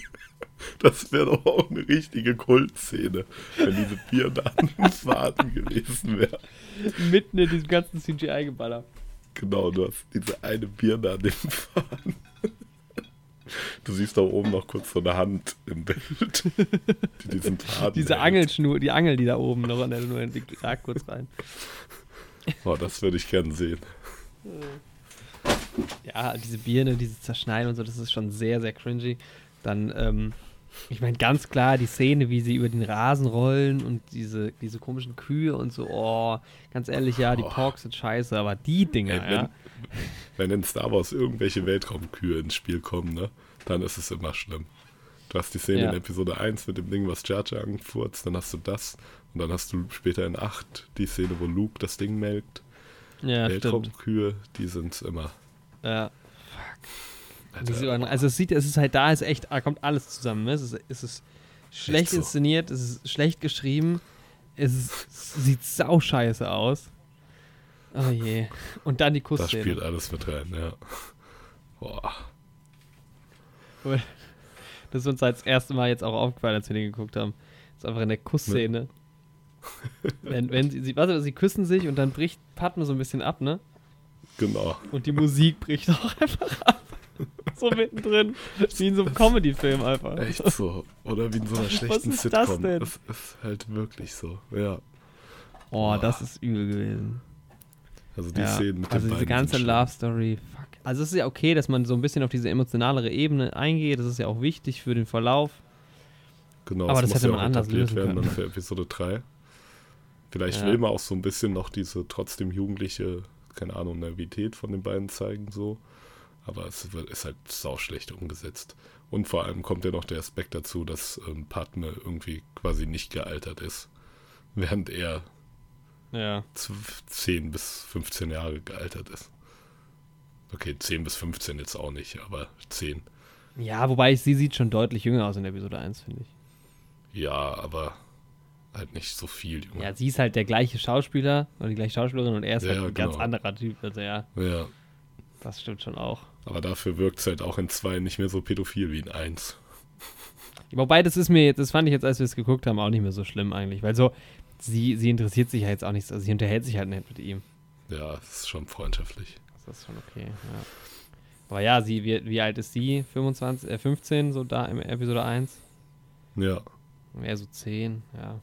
Das wäre doch auch eine richtige Kultszene, wenn diese Birne an dem Faden gewesen wäre. Mitten in diesem ganzen CGI-Geballer. Genau, du hast diese eine Birne an dem Faden. Du siehst da oben noch kurz so eine Hand im Bild, die diesen (laughs) Faden Diese hält. Angelschnur, die Angel, die da oben noch an der Schnur liegt, ragt kurz rein. Oh, das würde ich gern sehen. Ja, diese Birne, diese Zerschneiden und so, das ist schon sehr, sehr cringy. Dann, ähm, ich meine, ganz klar die Szene, wie sie über den Rasen rollen und diese, diese komischen Kühe und so, oh, ganz ehrlich, ja, die Oh. Porks sind scheiße, aber die Dinger, Ey, wenn, ja. Wenn in Star Wars irgendwelche Weltraumkühe ins Spiel kommen, ne, dann ist es immer schlimm. Du hast die Szene Ja. in Episode 1 mit dem Ding, was Jar Jar angefurzt, dann hast du das und dann hast du später in 8 die Szene, wo Luke das Ding melkt. Ja, stimmt. Weltraumkühe, die sind immer. Ja. Überein- Also es sieht, es ist halt da, ist echt, kommt alles zusammen. Ne? Es, ist, es ist schlecht so. inszeniert, es ist schlecht geschrieben, es, ist, es sieht sau scheiße aus. Oh je. Und dann die das Kussszene. spielt alles mit rein, ja. Boah. Das ist uns als erstes Mal jetzt auch aufgefallen, als wir den geguckt haben. Das ist einfach in der Kussszene. (laughs) wenn, wenn sie, sie, warte, sie küssen sich und dann bricht Padme so ein bisschen ab, ne? Genau. Und die Musik bricht auch einfach ab. (laughs) So mittendrin. Wie in so einem Comedy-Film einfach. Echt so. Oder wie in so einer schlechten ist das Sitcom. denn? Das ist halt wirklich so. Ja. Oh, das ist übel gewesen. Also die Ja, Szenen mit also diese ganze. Love Story, fuck. Also es ist ja okay, dass man so ein bisschen auf diese emotionalere Ebene eingeht. Das ist ja auch wichtig für den Verlauf. Genau, Aber das muss hätte ja man auch anders lösen werden können. dann für Episode 3. Vielleicht Ja. will man auch so ein bisschen noch diese trotzdem jugendliche, keine Ahnung, Naivität von den beiden zeigen, so. Aber es wird, ist halt sauschlecht umgesetzt. Und vor allem kommt ja noch der Aspekt dazu, dass ähm, Padme irgendwie quasi nicht gealtert ist. Während er Ja. zw- 10 bis 15 Jahre gealtert ist. Okay, 10 bis 15 jetzt auch nicht, aber 10. Ja, wobei sie sieht schon deutlich jünger aus in Episode 1, finde ich. Ja, aber halt nicht so viel jünger. Ja, sie ist halt der gleiche Schauspieler oder die gleiche Schauspielerin und er ist Ja, halt ein ganz genau. anderer Typ. Also ja, ja. das stimmt schon auch. Aber dafür wirkt es halt auch in 2 nicht mehr so pädophil wie in 1. Wobei, das ist mir, das fand ich jetzt, als wir es geguckt haben, auch nicht mehr so schlimm eigentlich. Weil so, sie, sie interessiert sich ja jetzt auch nicht, so- also sie unterhält sich halt nicht mit ihm. Ja, es ist schon freundschaftlich. Das ist schon okay, ja. Aber ja, sie, wie, wie alt ist sie? 25, äh, 15, so da im Episode 1? Ja. Eher so 10, ja.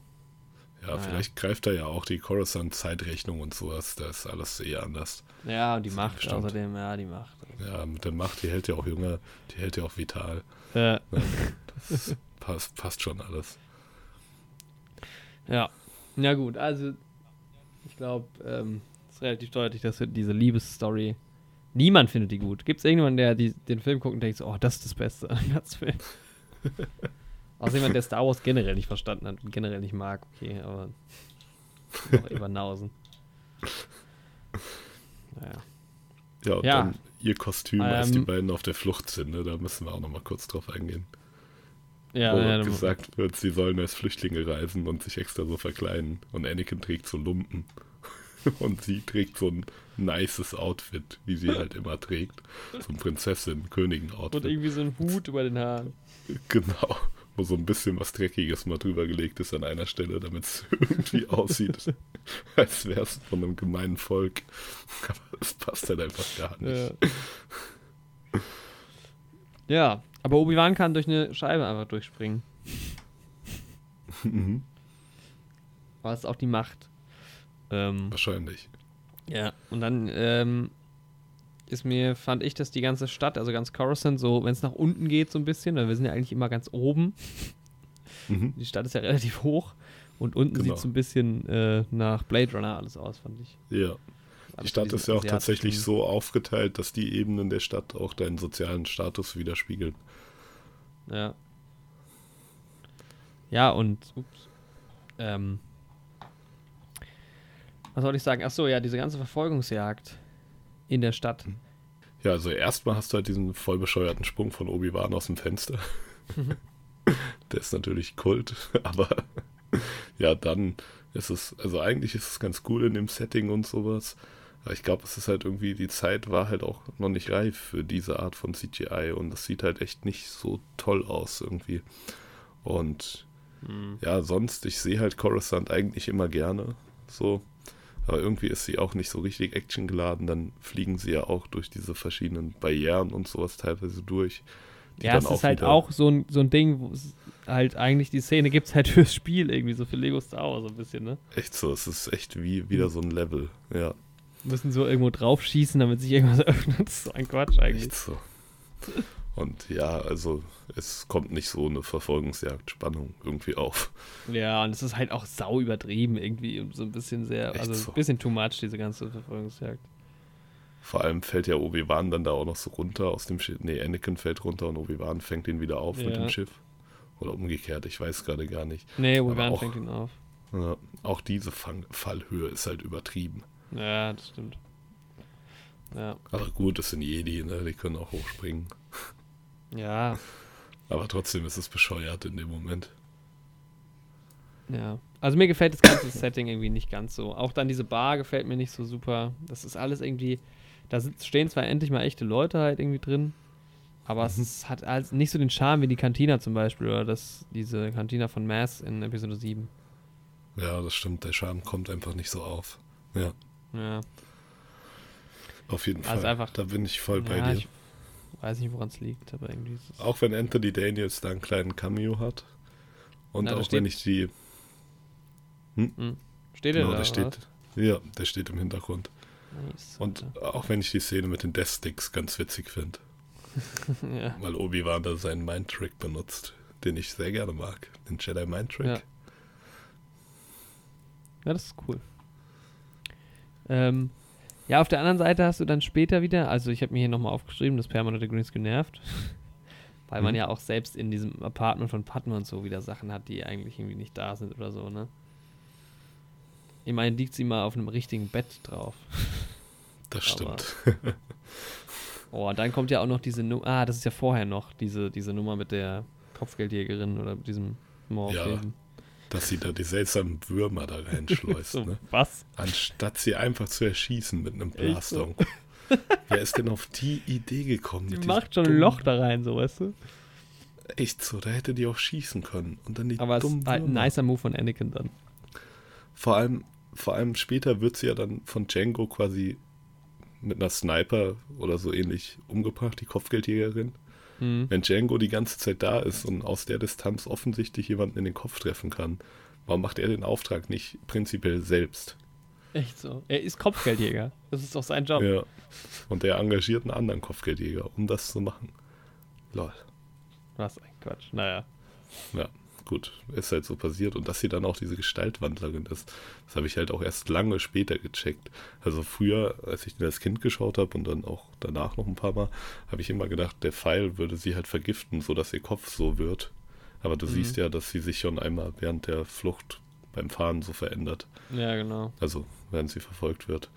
Ja, Naja. vielleicht greift da ja auch die Coruscant-Zeitrechnung und sowas. Da ist alles eher anders. Ja, und die Das Macht bestimmt. außerdem, ja, die Macht. Ja, mit der Macht, die hält ja auch jünger, die hält ja auch vital. Äh, Das passt, passt schon alles. ja. Ja, gut, also ich glaube, ähm, ist relativ deutlich, dass diese Liebesstory. Niemand findet die gut. Gibt es irgendjemanden, der die, den Film guckt und denkt, oh, das ist das Beste an dem ganzen Film? (laughs) Außer jemand, der Star Wars generell nicht verstanden hat und generell nicht mag, okay, aber (laughs) noch Eberhausen. Naja. Ja, und Ja. dann ihr Kostüm, als die Ähm. beiden auf der Flucht sind, ne? da müssen wir auch nochmal kurz drauf eingehen. Ja, wo ja, gesagt wird, sie sollen als Flüchtlinge reisen und sich extra so verkleiden. Und Anakin trägt so Lumpen. (laughs) Und sie trägt so ein nices Outfit, wie sie halt immer trägt. So ein Prinzessin, und irgendwie so ein Hut über den Haaren. (laughs) Genau. Wo so ein bisschen was Dreckiges mal drüber gelegt ist an einer Stelle, damit es (laughs) irgendwie aussieht, als wäre es von einem gemeinen Volk. Aber es passt halt einfach gar nicht. Ja. ja, aber Obi-Wan kann durch eine Scheibe einfach durchspringen. Mhm. War es auch die Macht. Ähm, Wahrscheinlich. ja, und dann ähm, ist mir, fand ich, dass die ganze Stadt, also ganz Coruscant, so, wenn es nach unten geht, so ein bisschen, weil wir sind ja eigentlich immer ganz oben. Mhm. Die Stadt ist ja relativ hoch. Und unten Genau. sieht so ein bisschen äh, nach Blade Runner alles aus, fand ich. Ja. Die Stadt ist ja auch tatsächlich so aufgeteilt, dass die Ebenen der Stadt auch deinen sozialen Status widerspiegeln. Ja. Ja, und ups, ähm, was soll ich sagen? Ach so, ja, diese ganze Verfolgungsjagd in der Stadt. Ja, also erstmal hast du halt diesen voll bescheuerten Sprung von Obi-Wan aus dem Fenster. (laughs) Der ist natürlich Kult, (laughs) aber ja, dann ist es, also eigentlich ist es ganz cool in dem Setting und sowas. Ich glaube, es ist halt irgendwie, die Zeit war halt auch noch nicht reif für diese Art von CGI und das sieht halt echt nicht so toll aus irgendwie. Und Hm. ja, sonst, ich sehe halt Coruscant eigentlich immer gerne. So. Aber irgendwie ist sie auch nicht so richtig actiongeladen. Dann fliegen sie ja auch durch diese verschiedenen Barrieren und sowas teilweise durch. Ja, es ist halt auch so ein, so ein Ding, wo halt eigentlich die Szene gibt es halt (laughs) fürs Spiel irgendwie, so für Lego Star Wars so ein bisschen, ne? Echt so, es ist echt wie wieder so ein Level. Ja, Müssen so irgendwo drauf schießen, damit sich irgendwas (laughs) öffnet. Das ist so ein Quatsch eigentlich. echt so. Und ja, also es kommt nicht so eine Verfolgungsjagd-Spannung irgendwie auf. Ja, und es ist halt auch sau übertrieben irgendwie so ein bisschen sehr, Echt also so. ein bisschen too much, diese ganze Verfolgungsjagd. Vor allem fällt ja Obi-Wan dann da auch noch so runter aus dem Schiff. Nee, Anakin fällt runter und Obi-Wan fängt ihn wieder auf mit Ja. dem Schiff. Oder umgekehrt, ich weiß gerade gar nicht. Nee, Obi-Wan fängt ihn auf. Ja, auch diese Fang Fallhöhe ist halt übertrieben. Ja, das stimmt. Ja, Aber gut, es sind Jedi, ne? die können auch hochspringen. ja, Aber trotzdem ist es bescheuert in dem Moment. ja. Also mir gefällt das ganze Setting irgendwie nicht ganz so. Auch dann diese Bar gefällt mir nicht so super. Das ist alles irgendwie, da sitz- stehen zwar endlich mal echte Leute halt irgendwie drin, aber es ist, hat halt nicht so den Charme wie die Cantina zum Beispiel oder das, diese Cantina von Mass in Episode 7. Ja, das stimmt. Der Charme kommt einfach nicht so auf. Ja, Ja. auf jeden Also Fall. einfach- da bin ich voll bei ja, dir. Ich weiß nicht, woran es liegt, aber irgendwie ist es. Auch wenn Anthony Daniels da einen kleinen Cameo hat. Und Na, auch steht- wenn ich die. Steht er Genau, da? der steht. Ja, der steht im Hintergrund. Nice. Und auch wenn ich die Szene mit den Death Sticks ganz witzig finde. (laughs) ja. Weil Obi-Wan da seinen Mind-Trick benutzt, den ich sehr gerne mag. Den Jedi Mind-Trick. Ja. ja, das ist cool. Ähm, ja, auf der anderen Seite hast du dann später wieder, also ich habe mir hier nochmal aufgeschrieben, dass permanente Greens genervt. (laughs) Weil man Mhm. ja auch selbst in diesem Apartment von Padme und so wieder Sachen hat, die eigentlich irgendwie nicht da sind oder so, ne? Ich meine, liegt sie mal auf einem richtigen Bett drauf. (laughs) Das Aber- stimmt. (laughs) Oh, und dann kommt ja auch noch diese Nummer, ah, das ist ja vorher noch, diese, diese Nummer mit der Kopfgeldjägerin oder mit diesem Morphwesen. Dass sie da die seltsamen Würmer da reinschleust. (laughs) So, ne? was? Anstatt sie einfach zu erschießen mit einem Blaster. (laughs) Wer ist denn auf die Idee gekommen? Die macht schon ein Loch da rein, so, weißt du? Echt so, da hätte die auch schießen können. Und dann die Aber es ist ein nicer Move von Anakin dann. Vor allem, vor allem später wird sie ja dann von Django quasi mit einer Sniper oder so ähnlich umgebracht, die Kopfgeldjägerin. Mhm. Wenn Django die ganze Zeit da ist und aus der Distanz offensichtlich jemanden in den Kopf treffen kann, warum macht er den Auftrag nicht prinzipiell selbst? Echt so. Er ist Kopfgeldjäger. Das ist doch sein Job. Ja. Und er engagiert einen anderen Kopfgeldjäger, um das zu machen. Lol. Was ein Quatsch. Naja. Ja, gut, ist halt so passiert. Und dass sie dann auch diese Gestaltwandlerin ist, das habe ich halt auch erst lange später gecheckt. Also früher, als ich den als Kind geschaut habe und dann auch danach noch ein paar Mal, habe ich immer gedacht, der Pfeil würde sie halt vergiften, sodass ihr Kopf so wird. Aber du Mhm. siehst ja, dass sie sich schon einmal während der Flucht beim Fahren so verändert. Ja, genau. Also, während sie verfolgt wird.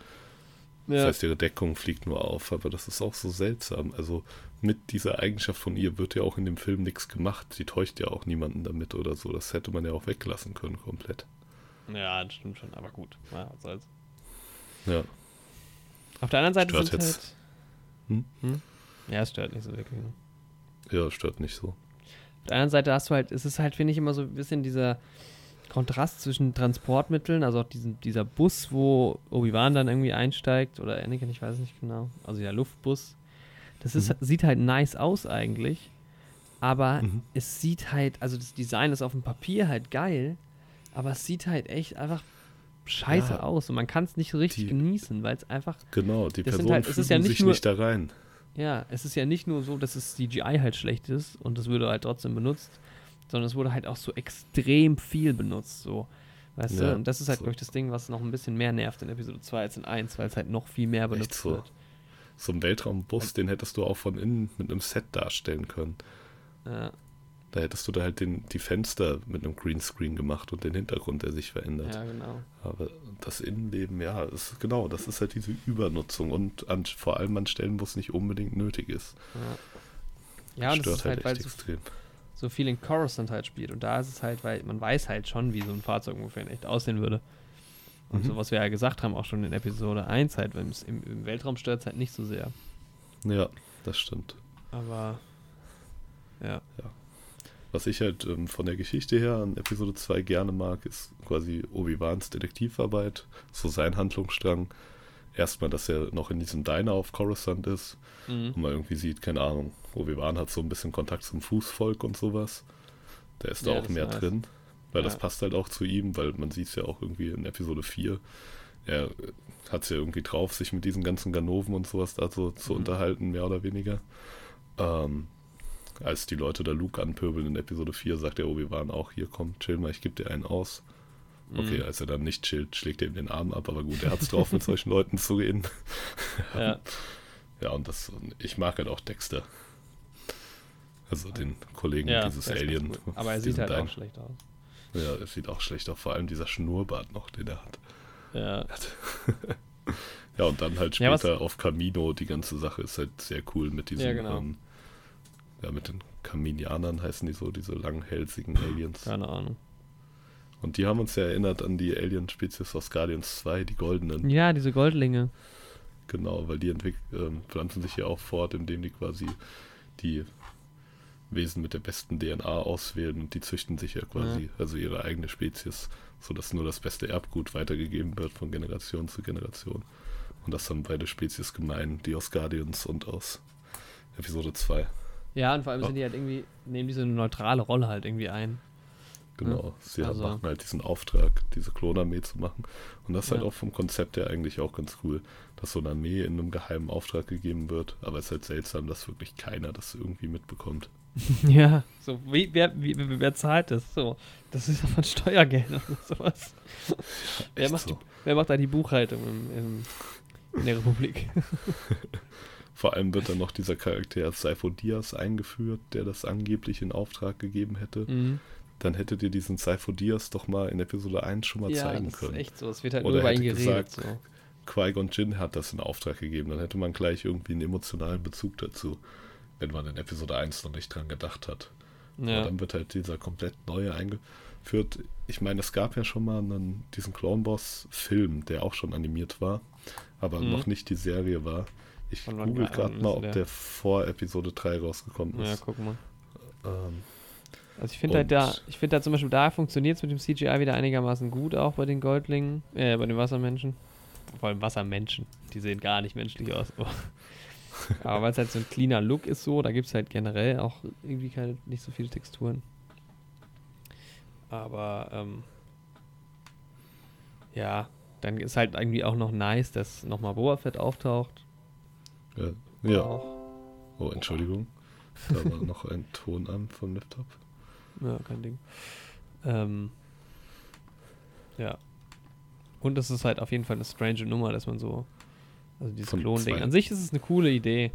Ja. Das heißt, ihre Deckung fliegt nur auf, aber das ist auch so seltsam. Also mit dieser Eigenschaft von ihr wird ja auch in dem Film nichts gemacht. Sie täuscht ja auch niemanden damit oder so. Das hätte man ja auch weglassen können komplett. ja, das stimmt schon. Aber gut. Ja, was soll's. Ja, Auf der anderen Seite Stört sind jetzt. halt... Hm? Hm? Ja, es stört nicht so wirklich. Ne? ja, stört nicht so. Auf der anderen Seite hast du halt, es ist halt, finde ich, immer so ein bisschen dieser Kontrast zwischen Transportmitteln, also auch diesen, dieser Bus, wo Obi-Wan dann irgendwie einsteigt, oder Anakin, ich weiß es nicht genau, also der Luftbus. Das ist, Mhm. sieht halt nice aus eigentlich, aber Mhm. es sieht halt, also das Design ist auf dem Papier halt geil, aber es sieht halt echt einfach scheiße Ja. aus und man kann es nicht so richtig Die- genießen, weil es einfach Genau, die Personen halt- es fügen ja nicht sich nur- nicht da rein. ja, es ist ja nicht nur so, dass das CGI halt schlecht ist und das würde halt trotzdem benutzt, sondern es wurde halt auch so extrem viel benutzt, so. Weißt Ja, du? Und das ist halt, so. glaube ich, das Ding, was noch ein bisschen mehr nervt in Episode 2 als in 1, weil es halt noch viel mehr benutzt so. wird. So ein Weltraumbus, den hättest du auch von innen mit einem Set darstellen können. Ja, Da hättest du da halt den, die Fenster mit einem Greenscreen gemacht und den Hintergrund, der sich verändert. ja, genau. Aber das Innenleben, ja, ist, genau, das ist halt diese Übernutzung und an, vor allem an Stellen, wo es nicht unbedingt nötig ist. Ja, ja und das Stört ist halt, weil echt so, extrem. so viel in Coruscant halt spielt. Und da ist es halt, weil man weiß halt schon, wie so ein Fahrzeug ungefähr in echt aussehen würde. Und Mhm. so, was wir ja gesagt haben, auch schon in Episode 1 halt, es im, im Weltraum stört es halt nicht so sehr. Ja, das stimmt. Aber, ja. Was ich halt ähm, von der Geschichte her an Episode 2 gerne mag, ist quasi Obi-Wans Detektivarbeit, so sein Handlungsstrang. Erstmal, dass er noch in diesem Diner auf Coruscant ist Mhm. und man irgendwie sieht, keine Ahnung, Obi-Wan hat so ein bisschen Kontakt zum Fußvolk und sowas. Da ist da Ja, auch das ist mehr nice. drin, weil das Ja. passt halt auch zu ihm, weil man sieht es ja auch irgendwie in Episode 4. Er hat es ja irgendwie drauf, sich mit diesen ganzen Ganoven und sowas da so zu Mhm. unterhalten, mehr oder weniger. Ähm, als die Leute da Luke anpöbeln in Episode 4, sagt der Obi-Wan auch, hier komm, chill mal, ich geb dir einen aus. Okay, Mhm. als er dann nicht chillt, schlägt er ihm den Arm ab, aber gut, er hat es drauf, mit (laughs) solchen Leuten zu reden. Ja. (laughs) Ja, und das, ich mag halt auch Dexter. Also den Kollegen Ja, dieses Alien. Aber er sieht halt auch schlecht aus. Ja, es sieht auch schlecht aus, vor allem dieser Schnurrbart noch, den er hat. Ja. (laughs) Ja, und dann halt Ja, später was- auf Camino, die ganze Sache ist halt sehr cool mit diesen, Ja, genau. ähm, ja, mit den Kaminianern heißen die so, diese langhälsigen Aliens. Keine Ahnung. Und die haben uns ja erinnert an die Alien-Spezies aus Guardians 2, die goldenen. Ja, diese Goldlinge. Genau, weil die entwick ähm, pflanzen sich ja auch fort, indem die quasi die Wesen mit der besten DNA auswählen und die züchten sich ja quasi, ja. also ihre eigene Spezies, sodass nur das beste Erbgut weitergegeben wird von Generation zu Generation. Und das haben beide Spezies gemein, die aus Guardians und aus Episode 2. Ja, und vor allem sind die halt irgendwie, nehmen diese neutrale Rolle halt irgendwie ein. Genau, hm? sie also. machen halt diesen Auftrag, diese Klonarmee zu machen. Und das ist halt ja. halt auch vom Konzept her eigentlich auch ganz cool, dass so eine Armee in einem geheimen Auftrag gegeben wird. Aber es ist halt seltsam, dass wirklich keiner das irgendwie mitbekommt. (laughs) ja, so, wie, wer, wie, wer zahlt das? So, das ist ja von Steuergeldern oder (laughs) sowas. Ja, wer, macht so. die, wer macht da die Buchhaltung im, im, in der Republik? (laughs) Vor allem wird dann noch dieser Charakter Saifo Diaz eingeführt, der das angeblich in Auftrag gegeben hätte. Mhm dann hättet ihr diesen Cypher Diaz doch mal in Episode 1 schon mal ja, zeigen können. Ja, ist echt so. Es wird halt Oder nur über ihn geredet. Gesagt, so. Qui-Gon Jinn hat das in Auftrag gegeben. Dann hätte man gleich irgendwie einen emotionalen Bezug dazu, wenn man in Episode 1 noch nicht dran gedacht hat. Ja. Aber dann wird halt dieser komplett neue eingeführt. Ich meine, es gab ja schon mal einen, diesen Clone Boss Film, der auch schon animiert war, aber mhm. noch nicht die Serie war. Ich google gerade mal, ob der? der vor Episode 3 rausgekommen ist. Ja, guck mal. Ähm, also ich finde halt da, ich finde da zum Beispiel, da funktioniert es mit dem CGI wieder einigermaßen gut, auch bei den Goldlingen, äh, bei den Wassermenschen. Vor allem Wassermenschen, die sehen gar nicht menschlich aus. (laughs) Aber weil es halt so ein cleaner Look ist so, da gibt es halt generell auch irgendwie keine, nicht so viele Texturen. Aber ähm, ja, dann ist halt irgendwie auch noch nice, dass nochmal Boa Fett auftaucht. Ja. ja. Oh, Entschuldigung. Da war noch ein Ton an vom Laptop. Ja, kein Ding. Ähm, ja. Und es ist halt auf jeden Fall eine strange Nummer, dass man so. Also dieses Klon-Ding. An sich ist es eine coole Idee.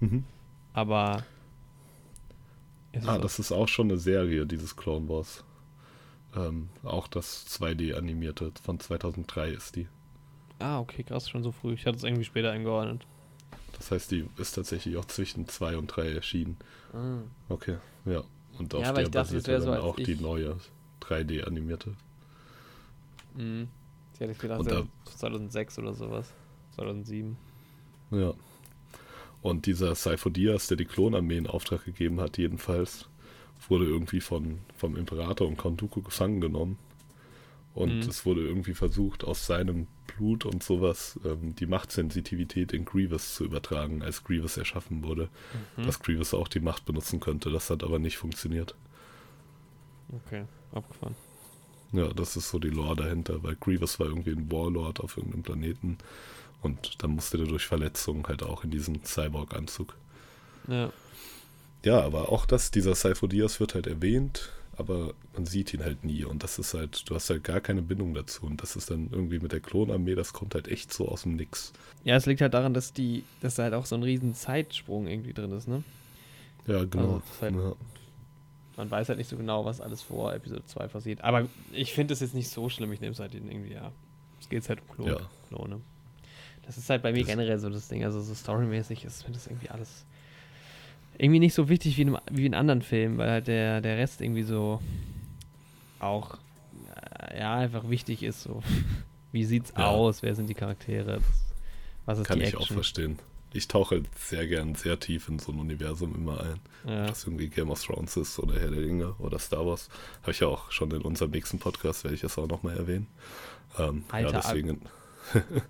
Mhm. Aber. Ah, das ist auch schon eine Serie, dieses Clone Wars. Ähm, auch das 2D-animierte von 2003 ist die. Ah, okay, krass, schon so früh. Ich hatte es irgendwie später eingeordnet. Das heißt, die ist tatsächlich auch zwischen 2 und 3 erschienen. Ah. Okay, ja. Und auf ja, der basiert dann so auch die neue 3D-animierte. Mhm. Ich hätte gedacht, und da, 2006 oder sowas. 2007. Ja. Und dieser Saifo Diaz, der die Klonarmee in Auftrag gegeben hat, jedenfalls, wurde irgendwie von, vom Imperator und Count Dooku gefangen genommen. Und mhm. es wurde irgendwie versucht, aus seinem Blut und sowas ähm, die Machtsensitivität in Grievous zu übertragen, als Grievous erschaffen wurde. Mhm. Dass Grievous auch die Macht benutzen könnte. Das hat aber nicht funktioniert. Okay, abgefahren. Ja, das ist so die Lore dahinter, weil Grievous war irgendwie ein Warlord auf irgendeinem Planeten und dann musste der durch Verletzungen halt auch in diesen Cyborg-Anzug. Ja. Ja, aber auch das, dieser Cypher Diaz wird halt erwähnt aber man sieht ihn halt nie und das ist halt, du hast halt gar keine Bindung dazu und das ist dann irgendwie mit der Klonarmee, das kommt halt echt so aus dem Nix. Ja, es liegt halt daran, dass die, dass da halt auch so ein riesen Zeitsprung irgendwie drin ist, ne? Ja, genau. Also halt, ja. Man weiß halt nicht so genau, was alles vor Episode 2 passiert. Aber ich finde es jetzt nicht so schlimm, ich nehme es halt irgendwie, ja. Es geht halt um Klon, ja. Klone. Das ist halt bei mir das generell so das Ding, also so storymäßig ist, finde das irgendwie alles irgendwie nicht so wichtig wie in, wie in anderen Filmen, weil halt der, der Rest irgendwie so auch äh, ja einfach wichtig ist. So. (laughs) Wie sieht's ja. aus? Wer sind die Charaktere? Was ist Kann die ich auch verstehen. Ich tauche halt sehr gern sehr tief in so ein Universum immer ein. Ja. Was irgendwie Game of Thrones ist oder Herr der Ringe oder Star Wars. Habe ich ja auch schon in unserem nächsten Podcast, werde ich das auch nochmal erwähnen. Ähm, Alter, ja, deswegen.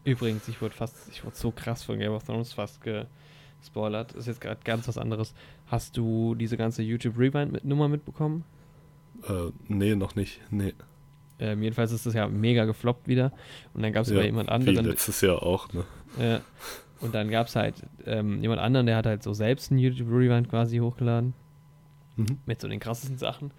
Übrigens, ich wurde fast, ich wurde so krass von Game of Thrones fast ge spoilert, ist jetzt gerade ganz was anderes. Hast du diese ganze YouTube Rewind-Nummer mitbekommen? Äh, nee, noch nicht. Nee. Ähm, jedenfalls ist das ja mega gefloppt wieder. Und dann gab es ja, jemand anderen. Wie letztes Jahr auch, ne? Ja. Und dann gab es halt ähm, jemand anderen, der hat halt so selbst einen YouTube Rewind quasi hochgeladen. Mhm. Mit so den krassesten Sachen.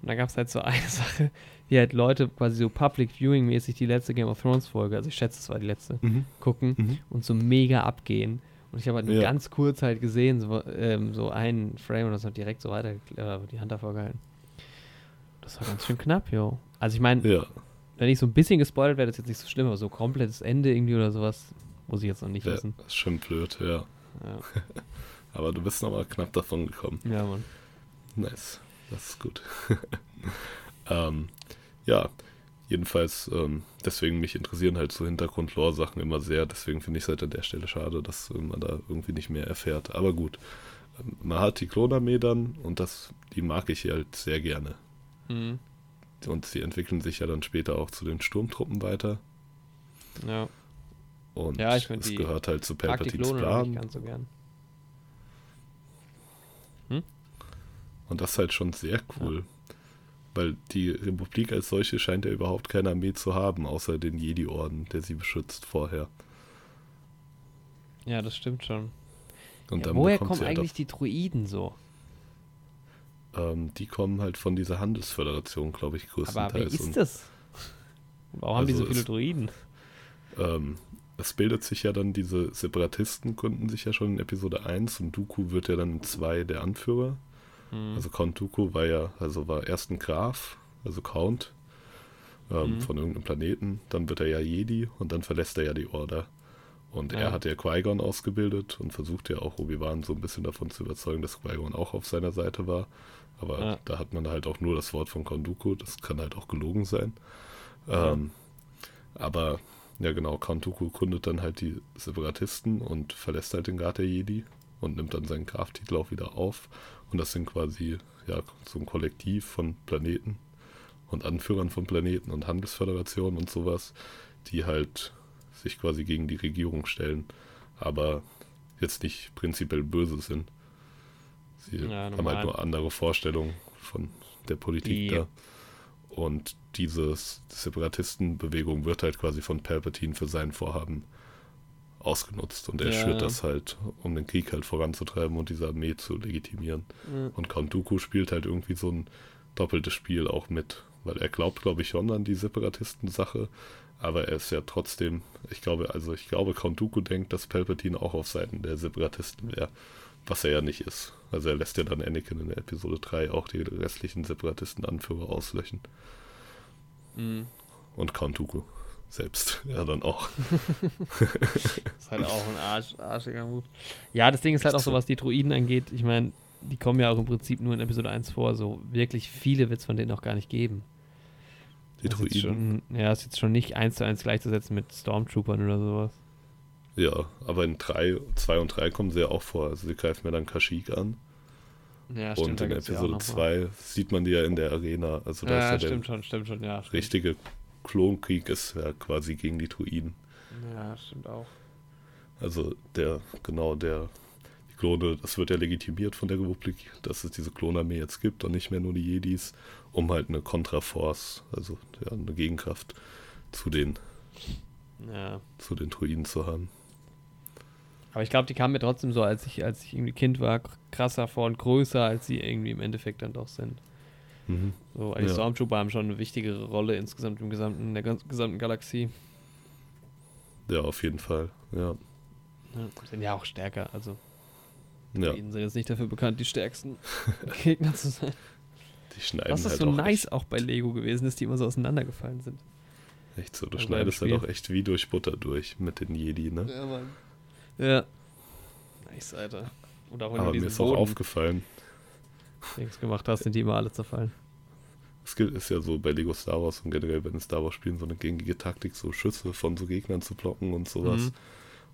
Und dann gab es halt so (laughs) eine Sache, wie halt Leute quasi so Public Viewing-mäßig die letzte Game of Thrones Folge, also ich schätze, es war die letzte, mhm. gucken mhm. und so mega abgehen. Und ich habe halt nur ja. ganz kurz halt gesehen, so, ähm, so einen Frame und das hat direkt so weiter äh, die Hand davor gehalten. Das war ganz schön knapp, jo. Also ich meine, ja. wenn ich so ein bisschen gespoilert werde, ist jetzt nicht so schlimm, aber so komplettes Ende irgendwie oder sowas, muss ich jetzt noch nicht ja, wissen. Das ist schon blöd, ja. ja. (laughs) aber du bist nochmal knapp davon gekommen. Ja, Mann. Nice. Das ist gut. (laughs) ähm, ja, Jedenfalls, ähm, deswegen mich interessieren halt so Hintergrund-Lore-Sachen immer sehr. Deswegen finde ich es halt an der Stelle schade, dass man da irgendwie nicht mehr erfährt. Aber gut, man hat die Klonarmee dann und das, die mag ich halt sehr gerne. Mhm. Und sie entwickeln sich ja dann später auch zu den Sturmtruppen weiter. Ja. Und Ja, ich find es gehört halt zu Palpatines noch nicht Plan. ganz so gern. Und das ist halt schon sehr cool. Weil die Republik als solche scheint ja überhaupt keine Armee zu haben, außer den Jedi-Orden, der sie beschützt vorher. Ja, das stimmt schon. Und Ja, woher kommen eigentlich die Druiden so? ähm, die kommen halt von dieser Handelsföderation, glaube ich, Aber wer größtenteils. ist das? Warum haben die so Also viele es- Druiden? Ähm, es bildet sich ja dann, diese Separatisten gründen sich ja schon in Episode 1 und Dooku wird ja dann in 2 der Anführer. Hm. Also Count Dooku war ja, also war erst ein Graf, also Count ähm, Mhm. von irgendeinem Planeten, dann wird er ja Jedi und dann verlässt er ja die Order. Und Ja. er hat ja Qui-Gon ausgebildet und versucht ja auch Obi-Wan so ein bisschen davon zu überzeugen, dass Qui-Gon auch auf seiner Seite war. Aber Ja. da hat man halt auch nur das Wort von Count Dooku, das kann halt auch gelogen sein. Ja. Ähm, aber ja genau, Count Dooku gründet dann halt die Separatisten und verlässt halt den Rat der Jedi und nimmt dann seinen Graftitel auch wieder auf. Und das sind quasi ja so ein Kollektiv von Planeten und Anführern von Planeten und Handelsföderationen und sowas, die halt sich quasi gegen die Regierung stellen, aber jetzt nicht prinzipiell böse sind. Sie Ja, haben halt nur andere Vorstellungen von der Politik Die- da. Und diese Separatistenbewegung wird halt quasi von Palpatine für sein Vorhaben ausgenutzt. Und er Ja. schürt das halt, um den Krieg halt voranzutreiben und diese Armee zu legitimieren. Ja. Und Count Dooku spielt halt irgendwie so ein doppeltes Spiel auch mit. Weil er glaubt, glaube ich, schon an die Separatisten-Sache. Aber er ist ja trotzdem, ich glaube, also ich glaube, Count Dooku denkt, dass Palpatine auch auf Seiten der Separatisten wäre. Was er ja nicht ist. Also er lässt ja dann Anakin in der Episode 3 auch die restlichen Separatisten-Anführer auslöschen. Mhm. Und Count Dooku selbst. (laughs) Ja, dann auch. (laughs) ist halt auch ein Arsch, arschiger Move. Ja, das Ding ist halt auch so, was die Druiden angeht. Ich meine, die kommen ja auch im Prinzip nur in Episode 1 vor. So wirklich viele wird es von denen auch gar nicht geben. Die Das ist Druiden. Schon, ja, ist jetzt schon nicht eins zu eins gleichzusetzen mit Stormtroopern oder sowas. Ja, aber in 3, 2 und 3 kommen sie ja auch vor. Also sie greifen mir dann Kashyyyk an. Ja, und in Episode 2 sieht man die ja in der Arena. Also da Ja, ist ja der stimmt schon, stimmt schon, ja. Stimmt. richtige Klonkrieg ist ja quasi gegen die Druiden. Ja, stimmt auch. Also der, genau, der, die Klone, das wird ja legitimiert von der Republik, dass es diese Klonarmee jetzt gibt und nicht mehr nur die Jedis, um halt eine Kontraforce, also ja, eine Gegenkraft zu den, Ja. zu den Druiden zu haben. Aber ich glaube, die kamen mir trotzdem so, als ich, als ich irgendwie Kind war, krasser vor und größer, als sie irgendwie im Endeffekt dann doch sind. Mhm. So, die Ja. Stormtrooper haben schon eine wichtigere Rolle insgesamt im gesamten, in der gesamten Galaxie. Ja, auf jeden Fall. Ja. Ja, sind ja auch stärker, also Ja, die sind jetzt nicht dafür bekannt, die stärksten (laughs) Gegner zu sein. die schneiden Was ist halt so auch nice auch bei Lego gewesen ist, die immer so auseinandergefallen sind. echt, so. Du Also schneidest halt auch echt wie durch Butter durch mit den Jedi, ne? Ja, Mann. Ja. Nice, Alter. Und auch Aber mir ist auch Boden aufgefallen, Dings gemacht hast, sind die immer alle zerfallen. Es ist ja so bei Lego Star Wars und generell bei den Star Wars Spielen so eine gängige Taktik, so Schüsse von so Gegnern zu blocken und sowas. Mhm.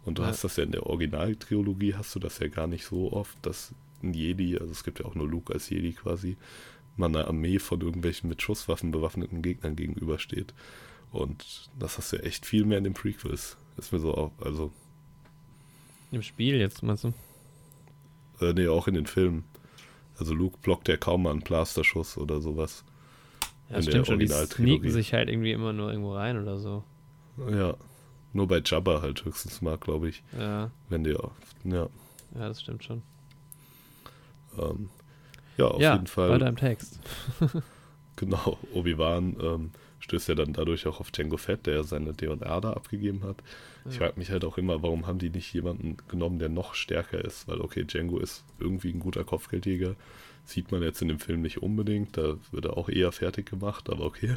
Und du Ja. hast das ja in der Originaltrilogie, hast du das ja gar nicht so oft, dass ein Jedi, also es gibt ja auch nur Luke als Jedi quasi, man einer Armee von irgendwelchen mit Schusswaffen bewaffneten Gegnern gegenübersteht. Und das hast du ja echt viel mehr in den Prequels. Ist mir so auch, also, Im Spiel jetzt, meinst du? äh, nee, auch in den Filmen. Also Luke blockt ja kaum mal einen Blasterschuss oder sowas. Ja, In der stimmt schon. Die sneaken sich halt irgendwie immer nur irgendwo rein oder so. Ja. Nur bei Jabba halt höchstens mal, glaube ich. Ja, Wenn die, ja, ja, das stimmt schon. ähm, ja, auf ja, jeden Fall. bei deinem Text. (laughs) Genau, Obi-Wan ähm, stößt ja dann dadurch auch auf Django Fett, der ja seine DNA da abgegeben hat. Ich frage mich halt auch immer, warum haben die nicht jemanden genommen, der noch stärker ist? Weil, okay, Django ist irgendwie ein guter Kopfgeldjäger. Sieht man jetzt in dem Film nicht unbedingt. Da wird er auch eher fertig gemacht, aber okay.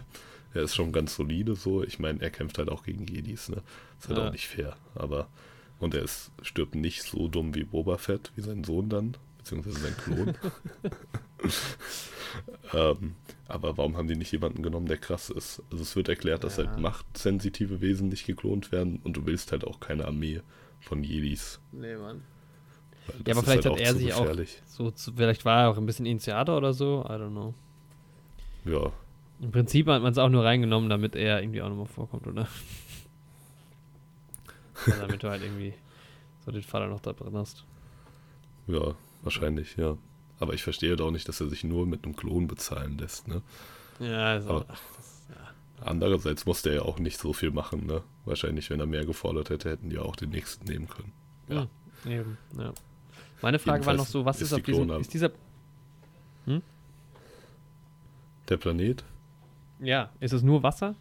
Er ist schon ganz solide so. Ich meine, er kämpft halt auch gegen Jedis, ne? Ist halt Ja. auch nicht fair. Aber, und er ist, stirbt nicht so dumm wie Boba Fett, wie sein Sohn dann, beziehungsweise sein Klon. (laughs) ähm, aber warum haben die nicht jemanden genommen, der krass ist? Also es wird erklärt, dass Ja. halt machtsensitive Wesen nicht geklont werden und du willst halt auch keine Armee von Jedis. Nee, Mann. Ja, aber vielleicht halt hat er sich auch so, zu, vielleicht war er auch ein bisschen Initiator oder so, I don't know. Ja, Im Prinzip hat man es auch nur reingenommen, damit er irgendwie auch nochmal vorkommt, oder? ja, (laughs) damit du halt irgendwie so den Vater noch da drin hast. ja, wahrscheinlich, ja. Aber ich verstehe doch nicht, dass er sich nur mit einem Klon bezahlen lässt, ne? Ja, also, Aber- ach, das, ja. Andererseits musste er ja auch nicht so viel machen, ne? Wahrscheinlich, wenn er mehr gefordert hätte, hätten die auch den nächsten nehmen können. Ja. Hm, eben, ja. Meine Frage war noch Jedenfalls so, was ist ist, die auf diesem, Klone- ist dieser, Der Planet? ja, ist es nur Wasser?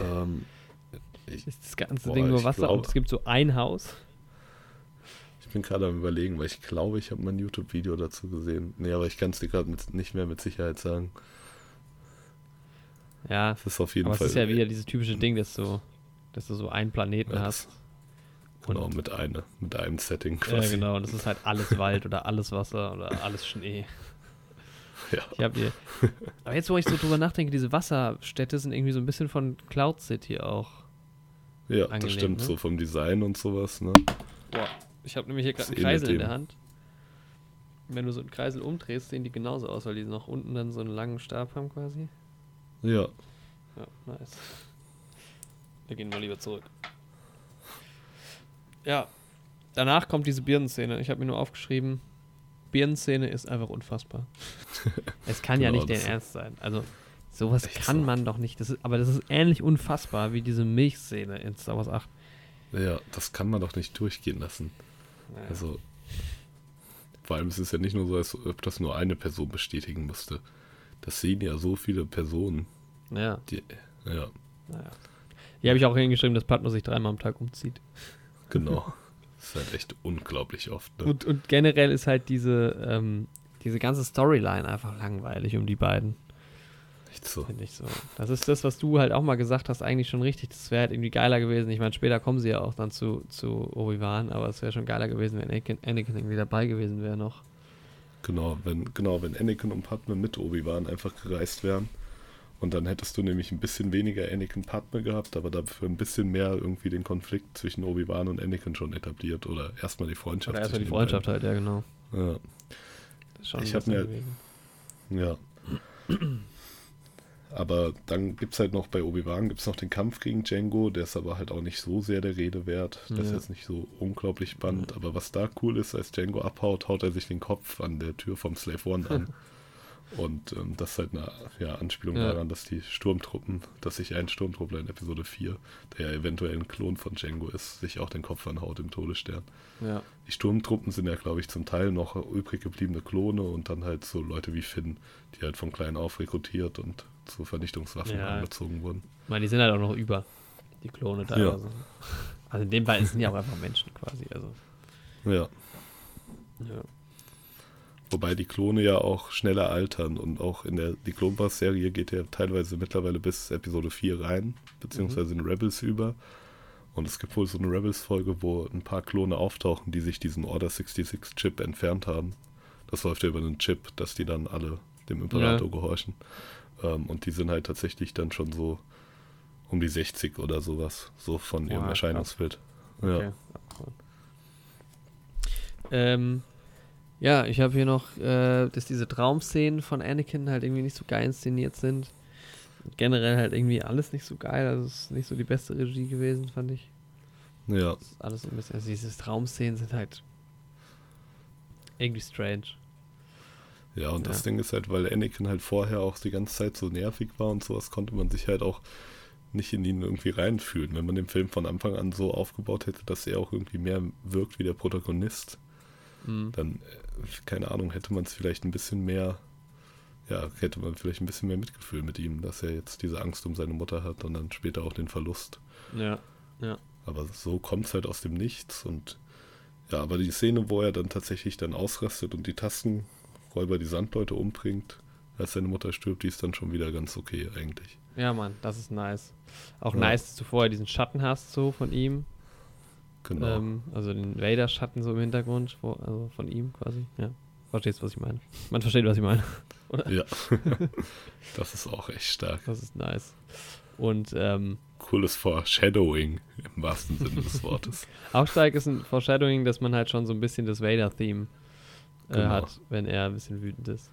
ähm, ich, (laughs) Ist das ganze Boah, Ding nur Wasser glaub- und es gibt so ein Haus? Ich bin gerade am überlegen, weil ich glaube, ich habe mal ein YouTube-Video dazu gesehen. Nee, aber ich kann es dir gerade mit- nicht mehr mit Sicherheit sagen. Ja, Es ist auf jeden aber Fall. es ist ja wieder dieses typische Ding, dass du, dass du so einen Planeten Ja, hast. das- Genau, mit, eine, mit einem Setting Ja, quasi. genau. Und das ist halt alles Wald (laughs) oder alles Wasser oder alles Schnee. Ja. Ich hab hier. (laughs) Aber jetzt, wo ich so drüber nachdenke, diese Wasserstädte sind irgendwie so ein bisschen von Cloud City auch. Ja, angelehnt, das stimmt, ne? so vom Design und sowas, ne? Boah. Ich habe nämlich hier gerade einen ähnelt Kreisel in der Hand. Wenn du so einen Kreisel umdrehst, sehen die genauso aus, weil die noch unten dann so einen langen Stab haben quasi. Ja, Ja, nice. (laughs) Da gehen wir lieber zurück. Ja, danach kommt diese Birnenszene. Ich habe mir nur aufgeschrieben, Birnenszene ist einfach unfassbar. (laughs) es kann ja Genau, nicht dein das- Ernst sein. Also, sowas kann so. man doch nicht. Das ist, aber das ist ähnlich unfassbar wie diese Milchszene in Star Wars 8. ja, das kann man doch nicht durchgehen lassen. Naja. Also, vor allem ist es ja nicht nur so, als ob das nur eine Person bestätigen musste. Das sehen ja so viele Personen. ja, Die, ja, naja. Hier habe ich auch hingeschrieben, dass Padme sich dreimal am Tag umzieht. genau. (laughs) das ist halt echt unglaublich oft. Ne? Und, und generell ist halt diese, ähm, diese ganze Storyline einfach langweilig um die beiden. Echt so. Finde ich so. Das ist das, was du halt auch mal gesagt hast, eigentlich schon richtig. Das wäre halt irgendwie geiler gewesen. Ich meine, später kommen sie ja auch dann zu, zu Obi-Wan, aber es wäre schon geiler gewesen, wenn Anakin, Anakin irgendwie dabei gewesen wäre noch. Genau, wenn, genau, wenn Anakin und Padme mit Obi-Wan einfach gereist wären. Und dann hättest du nämlich ein bisschen weniger Anakin Padme gehabt, aber dafür ein bisschen mehr irgendwie den Konflikt zwischen Obi-Wan und Anakin schon etabliert. Oder erstmal die Freundschaft. Oder erstmal die Freundschaft halt, ja, genau. schon Ich hab besser mir-. Ja. Ja. Aber dann gibt es halt noch bei Obi-Wan gibt's noch den Kampf gegen Django, der ist aber halt auch nicht so sehr der Rede wert. Das ist Ja. jetzt nicht so unglaublich spannend. Aber was da cool ist, als Django abhaut, haut er sich den Kopf an der Tür vom Slave One an. (laughs) Und ähm, das ist halt eine ja, Anspielung Ja. daran, dass die Sturmtruppen, dass sich ein Sturmtruppler in Episode 4, der ja eventuell ein Klon von Django ist, sich auch den Kopf anhaut im Todesstern. Ja. Die Sturmtruppen sind ja, glaube ich, zum Teil noch übrig gebliebene Klone und dann halt so Leute wie Finn, die halt von klein auf rekrutiert und zu Vernichtungswaffen Ja. angezogen wurden. Ich meine, die sind halt auch noch über, die Klone da. Ja. Also. also in dem Fall sind ja auch einfach Menschen quasi. Also, Ja. ja. Wobei die Klone ja auch schneller altern und auch in der die Clone Wars Serie geht ja teilweise mittlerweile bis Episode 4 rein, beziehungsweise in Rebels über. Und es gibt wohl so eine Rebels-Folge, wo ein paar Klone auftauchen, die sich diesen Order 66 Chip entfernt haben. Das läuft ja über einen Chip, dass die dann alle dem Imperator gehorchen. Ähm, und die sind halt tatsächlich dann schon so um die 60 oder sowas, so von ihrem Boah. Erscheinungsbild. Ja. Ähm, ja, ich habe hier noch, äh, dass diese Traumszenen von Anakin halt irgendwie nicht so geil inszeniert sind. Generell halt irgendwie alles nicht so geil. Also es ist nicht so die beste Regie gewesen, fand ich. ja, alles so ein bisschen. Also diese Traumszenen sind halt irgendwie strange. Ja, und das Ja. Ding ist halt, weil Anakin halt vorher auch die ganze Zeit so nervig war und sowas, konnte man sich halt auch nicht in ihn irgendwie reinfühlen. Wenn man den Film von Anfang an so aufgebaut hätte, dass er auch irgendwie mehr wirkt wie der Protagonist, Mhm. dann, äh, keine Ahnung, hätte man es vielleicht ein bisschen mehr, ja, hätte man vielleicht ein bisschen mehr Mitgefühl mit ihm, dass er jetzt diese Angst um seine Mutter hat und dann später auch den Verlust. Ja, ja. Aber so kommt es halt aus dem Nichts und ja, aber die Szene, wo er dann tatsächlich dann ausrastet und die Tastenräuber die Sandleute umbringt, als seine Mutter stirbt, die ist dann schon wieder ganz okay eigentlich. Ja, Mann, das ist nice. Auch Ja. nice, dass du vorher diesen Schatten hast, so von ihm. Genau. Ähm, also den Vader-Schatten so im Hintergrund, wo, also von ihm quasi. Ja. Verstehst, was ich meine? Man versteht, was ich meine. (laughs) Ja. (laughs) das ist auch echt stark. Das ist nice. Und ähm, Cooles Foreshadowing im wahrsten Sinne des Wortes. (laughs) auch stark ist ein Foreshadowing, dass man halt schon so ein bisschen das Vader-Theme Genau. hat, wenn er ein bisschen wütend ist.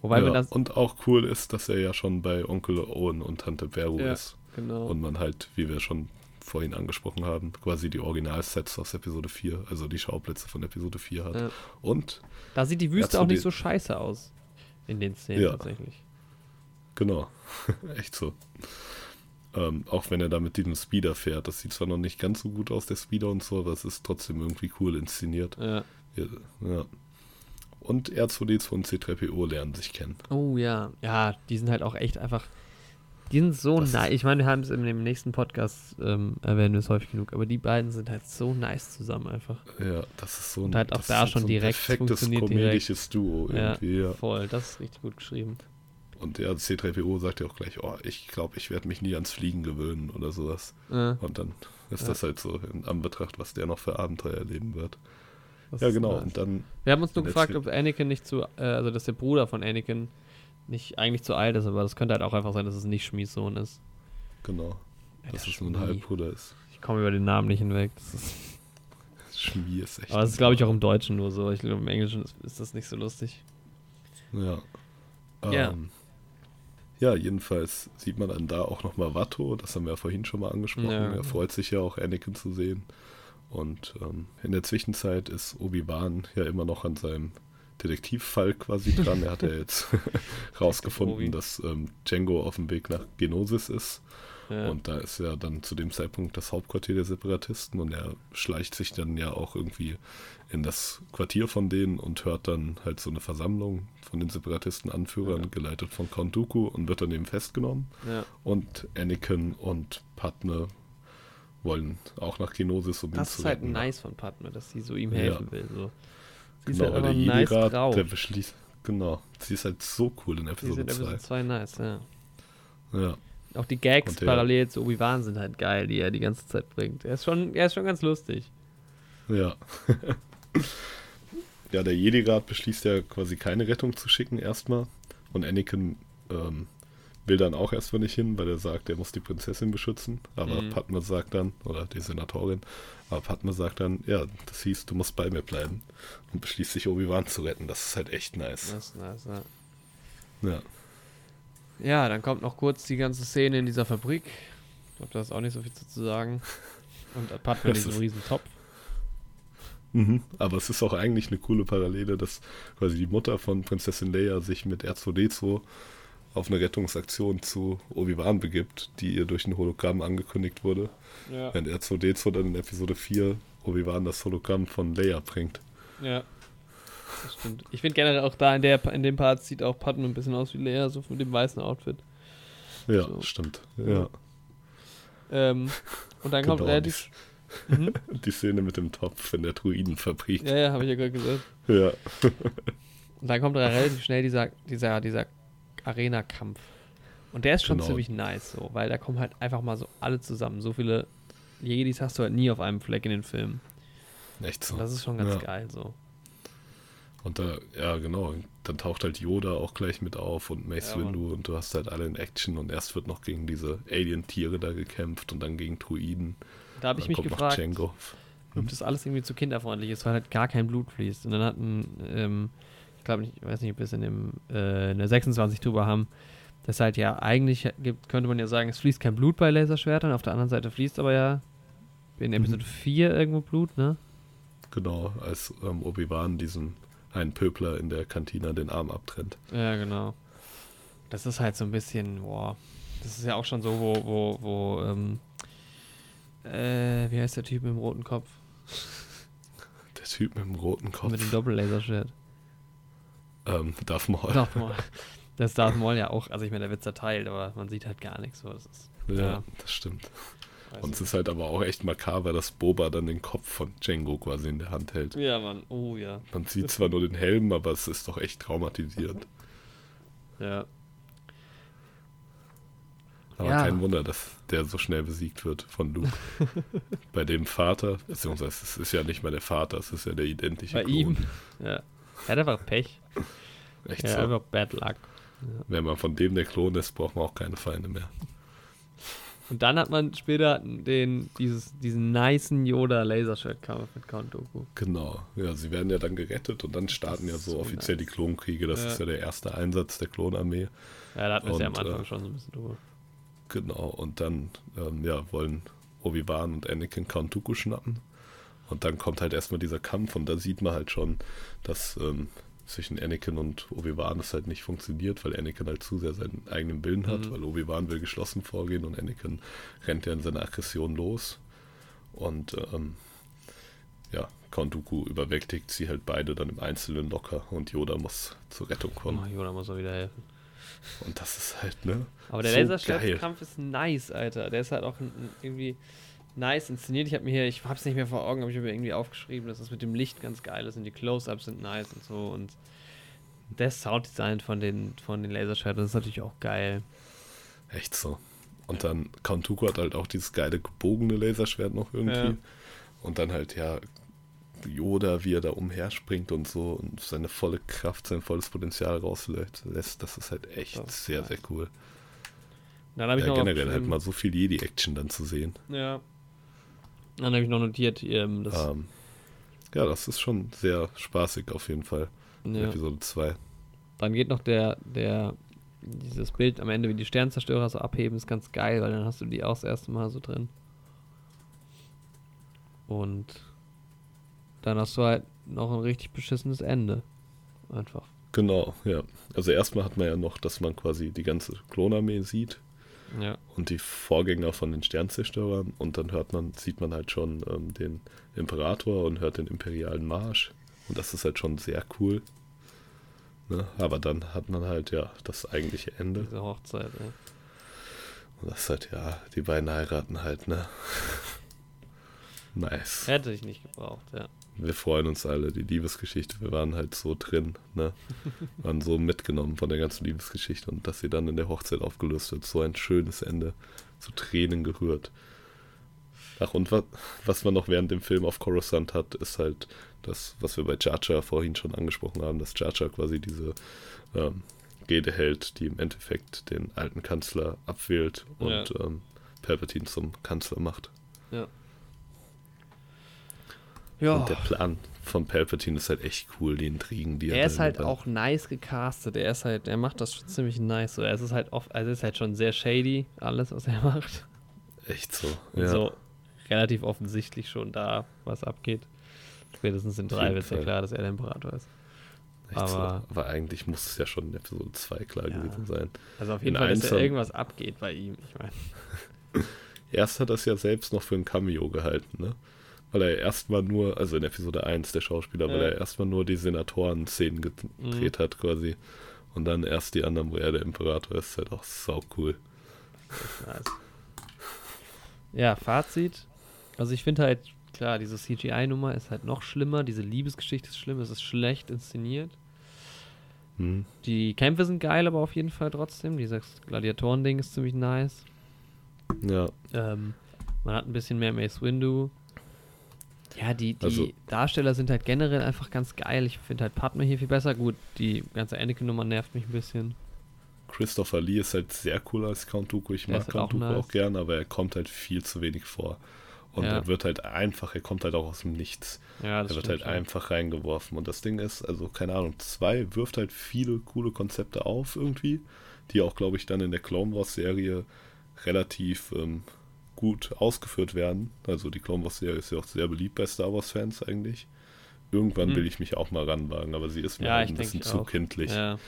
Wobei ja, das. und auch cool ist, dass er ja schon bei Onkel Owen und Tante Beru Ja. ist. Genau. Und man halt, wie wir schon vorhin angesprochen haben, quasi die Originalsets aus Episode 4, also die Schauplätze von Episode 4 hat. Ja. Und, Da sieht die Wüste auch nicht so scheiße aus. In den Szenen Ja. tatsächlich. genau, (laughs) echt so. Ähm, auch wenn er da mit diesem Speeder fährt, das sieht zwar noch nicht ganz so gut aus, der Speeder und so, aber es ist trotzdem irgendwie cool inszeniert. Ja. Ja. Ja. Und R2D2 und C3PO lernen sich kennen. Oh ja. Ja, die sind halt auch echt einfach. Die sind so Das nice. Ich meine, wir haben es in dem nächsten Podcast ähm, erwähnen wir es häufig genug, aber die beiden sind halt so nice zusammen einfach. Ja, das ist so ein, Und halt auch das da schon so ein direkt perfektes komedisches Duo irgendwie. Ja. Voll, das ist richtig gut geschrieben. Und der C3PO sagt ja auch gleich, oh, ich glaube, ich werde mich nie ans Fliegen gewöhnen oder sowas. Äh, Und dann ist Ja. das halt so in Anbetracht, was der noch für Abenteuer erleben wird. Das Ja, genau. Und dann, Wir haben uns nur gefragt, ob Anakin nicht zu, äh, also dass der Bruder von Anakin nicht eigentlich zu alt ist, aber das könnte halt auch einfach sein, dass es nicht Schmies Sohn ist. genau, Ja, dass es nur ein. Halbbruder ist. Ich komme über den Namen nicht hinweg. Das ist, (laughs) Schmier ist echt. aber das ist, glaube ich, auch im Deutschen nur so. Ich glaube, im Englischen ist, ist das nicht so lustig. Ja. Ja. Ähm, ja, jedenfalls sieht man dann da auch nochmal Watto, das haben wir ja vorhin schon mal angesprochen. Ja, er freut sich ja auch, Anakin zu sehen. Und ähm, in der Zwischenzeit ist Obi-Wan ja immer noch an seinem Detektivfall quasi dran. er hat ja jetzt (laughs) rausgefunden, dass ähm, Django auf dem Weg nach Genosis ist. Ja. Und da ist ja dann zu dem Zeitpunkt das Hauptquartier der Separatisten und er schleicht sich dann ja auch irgendwie in das Quartier von denen und hört dann halt so eine Versammlung von den Separatisten-Anführern, Ja. geleitet von Count Dooku und wird dann eben festgenommen. ja. Und Anakin und Padme wollen auch nach Genosis, um Das ist halt retten. nice von Padme, dass sie so ihm Ja. helfen will. So. Sie ist Genau, halt weil einfach der nice Jedi-Rat, drauf. der beschließt, genau, sie ist halt so cool in Sie Episode sind 2. Episode 2 nice, ja. Ja, Auch die Gags der- parallel zu Obi-Wan sind halt geil, die er die ganze Zeit bringt. Er ist schon, er ist schon ganz lustig. Ja. (laughs) ja, der Jedi-Rat beschließt ja quasi keine Rettung zu schicken erstmal. Und Anakin ähm, will dann auch erstmal nicht hin, weil er sagt, er muss die Prinzessin beschützen. Aber Mhm. Padme sagt dann, oder die Senatorin, aber Padme sagt dann, ja, das hieß, du musst bei mir bleiben. Und beschließt sich Obi-Wan zu retten. Das ist halt echt nice. Das ist nice, ja. Ja. Ja, dann kommt noch kurz die ganze Szene in dieser Fabrik. Ich glaube, da ist auch nicht so viel zu sagen. Und Padme (laughs) in Das diesem ist- riesen Top. Mhm. Aber es ist auch eigentlich eine coole Parallele, dass quasi die Mutter von Prinzessin Leia sich mit R2D2 auf eine Rettungsaktion zu Obi-Wan begibt, die ihr durch ein Hologramm angekündigt wurde. Ja. Während R2D2 dann in Episode 4 Obi-Wan das Hologramm von Leia bringt. Ja. Das stimmt. Ich finde generell auch da in, der, in dem Part sieht auch Padme ein bisschen aus wie Lea, so mit dem weißen Outfit. Ja, So. stimmt. Ja. Ähm, und dann kommt Genau, relativ. Mhm. (laughs) Die Szene mit dem Topf in der Druidenfabrik. Ja, ja, habe ich ja gerade gesagt. Ja. Und dann kommt da relativ schnell dieser, dieser, dieser Arena-Kampf. Und der ist schon Genau. ziemlich nice, so, weil da kommen halt einfach mal so alle zusammen. So viele Jedis hast du halt nie auf einem Fleck in den Filmen. Echt so. Und das ist schon ganz Ja. geil, so. Und da, ja, genau. Dann taucht halt Yoda auch gleich mit auf und Mace Ja. Windu und du hast halt alle in Action und erst wird noch gegen diese Alien-Tiere da gekämpft und dann gegen Druiden. Da habe ich mich gefragt, ob das alles irgendwie zu kinderfreundlich ist, weil halt gar kein Blut fließt. Und dann hatten, ähm, ich glaube nicht, ich weiß nicht, ob wir es in, dem, äh, in der 26 drüber haben, dass halt ja eigentlich gibt, könnte man ja sagen, es fließt kein Blut bei Laserschwertern, auf der anderen Seite fließt aber ja in Episode 4 irgendwo Blut, ne? Genau, als ähm, Obi-Wan diesen einen Pöbler in der Kantine den Arm abtrennt. Ja, genau. Das ist halt so ein bisschen, boah, das ist ja auch schon so, wo, wo, wo, ähm, äh, wie heißt der Typ mit dem roten Kopf? Der Typ mit dem roten Kopf. Mit dem Doppellaserschwert. Ähm, Darth Maul. Darth Maul. Das Darth Maul ja auch, also ich meine, der wird zerteilt, aber man sieht halt gar nichts. So. Das ist, Ja, Ja. das stimmt. weiß Und es ist halt aber auch echt makaber, dass Boba dann den Kopf von Django quasi in der Hand hält. ja, Mann, oh ja. Man sieht zwar nur den Helm, aber es ist doch echt traumatisiert. Ja. Aber Ja. kein Wunder, dass der so schnell besiegt wird von Luke. (laughs) Bei dem Vater, beziehungsweise es ist ja nicht mal der Vater, es ist ja der identische Bei Klon. ihm. Ja. Er hat einfach Pech. Echt Ja, so. einfach Bad Luck. Wenn man von dem der Klon ist, braucht man auch keine Feinde mehr. Und dann hat man später den, dieses, diesen nicen Yoda-Laserschwertkampf mit Count Dooku. Genau, ja, sie werden ja dann gerettet und dann starten ja so, so offiziell nice. die Klonkriege. Das Ja. ist ja der erste Einsatz der Klonarmee. Ja, da hatten wir es ja am Anfang äh, schon so ein bisschen drüber. Genau, und dann ähm, ja, wollen Obi-Wan und Anakin Count Dooku schnappen. Und dann kommt halt erstmal dieser Kampf und da sieht man halt schon, dass ähm, zwischen Anakin und Obi-Wan es halt nicht funktioniert, weil Anakin halt zu sehr seinen eigenen Willen hat, Mhm. weil Obi-Wan will geschlossen vorgehen und Anakin rennt ja in seiner Aggression los. Und ähm, ja, Count Dooku überwältigt sie halt beide dann im Einzelnen locker und Yoda muss zur Rettung kommen. Oh, Yoda muss auch wieder helfen. Und das ist halt, ne? Aber der so Laserschwertkampf ist nice, Alter. Der ist halt auch irgendwie nice inszeniert. Ich habe mir hier, ich hab's nicht mehr vor Augen, aber ich habe mir irgendwie aufgeschrieben, dass das mit dem Licht ganz geil ist und die Close-Ups sind nice und so. Und das Sounddesign von den, von den Laserschwertern ist natürlich auch geil. Echt so. Und dann Count Dooku hat halt auch dieses geile gebogene Laserschwert noch irgendwie. Ja. Und dann halt, ja, Yoda, wie er da umherspringt und so und seine volle Kraft, sein volles Potenzial rauslässt. Das ist halt echt ist sehr, nice. sehr cool. Dann Ja, noch generell halt mal so viel Jedi-Action dann zu sehen. Ja. Dann habe ich noch notiert, ähm, das, Ähm, ja, das ist schon sehr spaßig auf jeden Fall. ja. Episode 2. Dann geht noch der, der, dieses Bild am Ende, wie die Sternzerstörer so abheben, ist ganz geil, weil dann hast du die auch das erste Mal so drin. Und dann hast du halt noch ein richtig beschissenes Ende. Einfach. Genau, ja. Also erstmal hat man ja noch, dass man quasi die ganze Klonarmee sieht. Ja. und die Vorgänger von den Sternzerstörern und dann hört man, sieht man halt schon ähm, den Imperator und hört den imperialen Marsch und das ist halt schon sehr cool. Ne? Aber dann hat man halt ja das eigentliche Ende Diese Hochzeit, ey. und das ist halt ja, die beiden heiraten halt, ne? (laughs) nice. Hätte ich nicht gebraucht, ja. Wir freuen uns alle, die Liebesgeschichte, wir waren halt so drin, ne? (laughs) Waren so mitgenommen von der ganzen Liebesgeschichte und dass sie dann in der Hochzeit aufgelöst wird, so ein schönes Ende, zu Tränen gerührt. Ach, und was, was man noch während dem Film auf Coruscant hat, ist halt das, was wir bei Jar vorhin schon angesprochen haben, dass Jar quasi diese ähm, Rede hält, die im Endeffekt den alten Kanzler abwählt und ähm, Palpatine zum Kanzler macht. Ja. Und der Plan von Palpatine ist halt echt cool, die Intrigen, die Er da ist halt auch nice gecastet. Er ist halt, er macht das schon ziemlich nice. So, es ist halt oft, also es ist halt schon sehr shady, alles, was er (laughs) macht. Echt so. Ja. so relativ offensichtlich schon da, was abgeht. Spätestens in drei wird ja Fall. klar, dass er der Imperator ist. echt aber- so. aber eigentlich muss es ja schon in Episode 2 klar Ja. gewesen sein. Also auf jeden In Fall, dass da irgendwas abgeht bei ihm. Ich meine, (laughs) Erst hat er es ja selbst noch für ein Cameo gehalten, ne? Weil er erstmal nur, also in Episode 1 der Schauspieler, weil Ja. Mhm. er erstmal nur die Senatoren-Szenen gedreht hat quasi. Und dann erst die anderen, wo er der Imperator ist, ist halt auch sau cool. nice. Ja, Fazit. Also ich finde halt, klar, diese CGI-Nummer ist halt noch schlimmer. Diese Liebesgeschichte ist schlimm. Es ist schlecht inszeniert. Hm. Die Kämpfe sind geil, aber auf jeden Fall trotzdem. Dieses Gladiatoren-Ding ist ziemlich nice. Ja, Ähm, man hat ein bisschen mehr Mace Windu. Ja, die, die Also- Darsteller sind halt generell einfach ganz geil. Ich finde halt Padme hier viel besser. Gut, die ganze Anakin-Nummer nervt mich ein bisschen. Christopher Lee ist halt sehr cool als Count Dooku. Ich Der mag halt Count auch Dooku nice. auch gern, aber er kommt halt viel zu wenig vor. Und Ja. er wird halt einfach, er kommt halt auch aus dem Nichts. Ja, Er wird halt schon. einfach reingeworfen. Und das Ding ist, also keine Ahnung, zwei wirft halt viele coole Konzepte auf irgendwie, die auch, glaube ich, dann in der Clone Wars Serie relativ ähm, gut ausgeführt werden. Also die Clone Wars Serie ist ja auch sehr beliebt bei Star Wars Fans eigentlich. Irgendwann Hm. will ich mich auch mal ranwagen, aber sie ist mir Ja, halt ein bisschen zu auch. kindlich. Ja,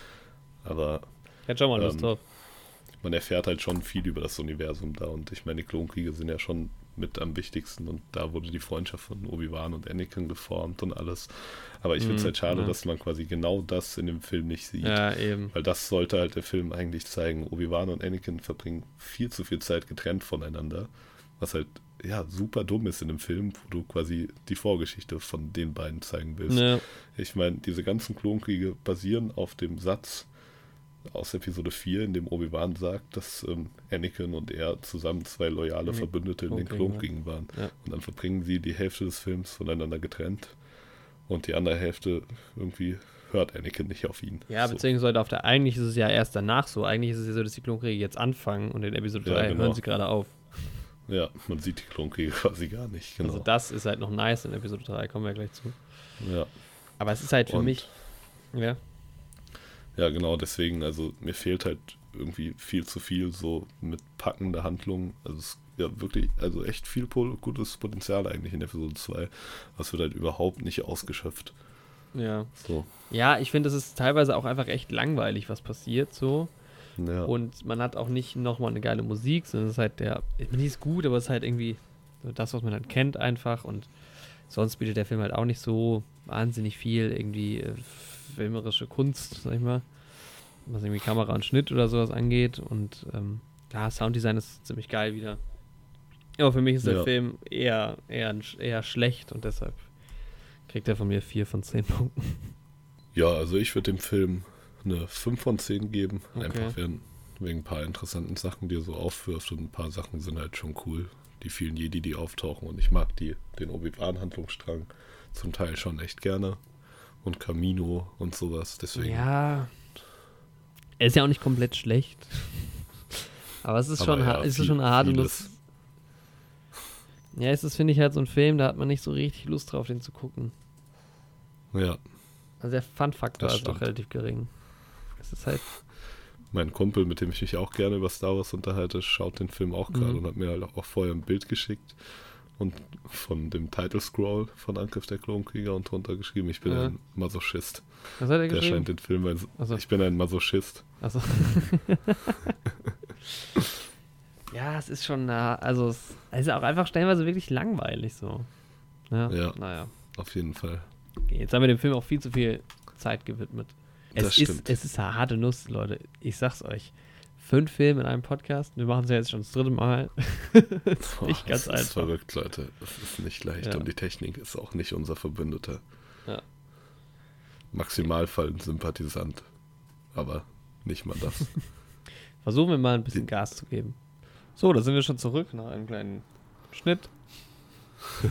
Aber hätte schon mal Lust Ähm, drauf. man erfährt halt schon viel über das Universum da und ich meine, die Klonkriege sind ja schon mit am wichtigsten und da wurde die Freundschaft von Obi-Wan und Anakin geformt und alles. Aber ich finde es Mhm, halt schade, ja. dass man quasi genau das in dem Film nicht sieht. Ja, eben. Weil das sollte halt der Film eigentlich zeigen. Obi-Wan und Anakin verbringen viel zu viel Zeit getrennt voneinander, was halt ja super dumm ist in dem Film, wo du quasi die Vorgeschichte von den beiden zeigen willst. Ja, Ich meine, diese ganzen Klonkriege basieren auf dem Satz aus Episode 4, in dem Obi-Wan sagt, dass ähm, Anakin und er zusammen zwei loyale Mhm. Verbündete in den Klonkriegen waren. Ja. Und dann verbringen sie die Hälfte des Films voneinander getrennt und die andere Hälfte irgendwie hört Anakin nicht auf ihn. ja so. beziehungsweise auf der, eigentlich ist es ja erst danach so. Eigentlich ist es ja so, dass die Klonkriege jetzt anfangen und in Episode Ja, 3 genau. hören sie gerade auf. Ja, man sieht die Klonkrieger (laughs) quasi gar nicht, genau. Also das ist halt noch nice in Episode 3, kommen wir gleich zu. ja. Aber es ist halt für Und- mich. Ja. Ja, genau, deswegen, also mir fehlt halt irgendwie viel zu viel so mit packender Handlung. Also es ist ja wirklich, also echt viel gutes Potenzial eigentlich in Episode 2. Was wird halt überhaupt nicht ausgeschöpft. Ja. So, Ja, ich finde, es ist teilweise auch einfach echt langweilig, was passiert so. ja. Und man hat auch nicht nochmal eine geile Musik, sondern es ist halt der. Ich meine, die ist gut, aber es ist halt irgendwie so das, was man halt kennt, einfach. Und sonst bietet der Film halt auch nicht so wahnsinnig viel irgendwie äh, filmerische Kunst, sag ich mal. Was irgendwie Kamera und Schnitt oder sowas angeht. Und ähm, ja, Sounddesign ist ziemlich geil wieder. Aber für mich ist der Ja. Film eher, eher, eher schlecht und deshalb kriegt er von mir 4 von 10 Punkten. ja, also ich würde dem Film eine 5 von 10 geben. Okay. Einfach wegen, wegen ein paar interessanten Sachen, die er so aufwirft. Und ein paar Sachen sind halt schon cool. Die vielen Jedi, die auftauchen. Und ich mag die, den Obi-Wan-Handlungsstrang zum Teil schon echt gerne. Und Camino und sowas. Deswegen. Ja. Er ist ja auch nicht komplett schlecht. (laughs) Aber es ist Aber schon, ja, es ist viel- schon eine harte vieles. Lust. Ja, es ist, finde ich, halt so ein Film, da hat man nicht so richtig Lust drauf, den zu gucken. Ja. Also der Fun-Faktor Das ist auch stimmt. relativ gering. Es ist halt, Mein Kumpel, mit dem ich mich auch gerne über Star Wars unterhalte, schaut den Film auch gerade Mhm. und hat mir halt auch vorher ein Bild geschickt und von dem Title Scroll von Angriff der Klonkrieger und drunter geschrieben, ich bin Ja. ein Masochist. was hat er Der geschrieben? scheint den Film als, Ach so. ich bin ein Masochist. Also. (laughs) ja, es ist schon, nah, also es es ist auch einfach stellenweise wirklich langweilig so. Ja, Ja. naja. Auf jeden Fall. Okay, jetzt haben wir dem Film auch viel zu viel Zeit gewidmet. Es, Das ist, stimmt. es ist eine harte Nuss, Leute. Ich sag's euch. Fünf Filme in einem Podcast. Wir machen es ja jetzt schon das dritte Mal. Boah, (laughs) nicht ganz das ist einfach. verrückt, Leute. Das ist nicht leicht Ja. und die Technik ist auch nicht unser Verbündeter. Ja. Maximalfall ein Sympathisant. Aber nicht mal das. (laughs) Versuchen wir mal ein bisschen Gas zu geben. So, da sind wir schon zurück nach einem kleinen Schnitt. (laughs)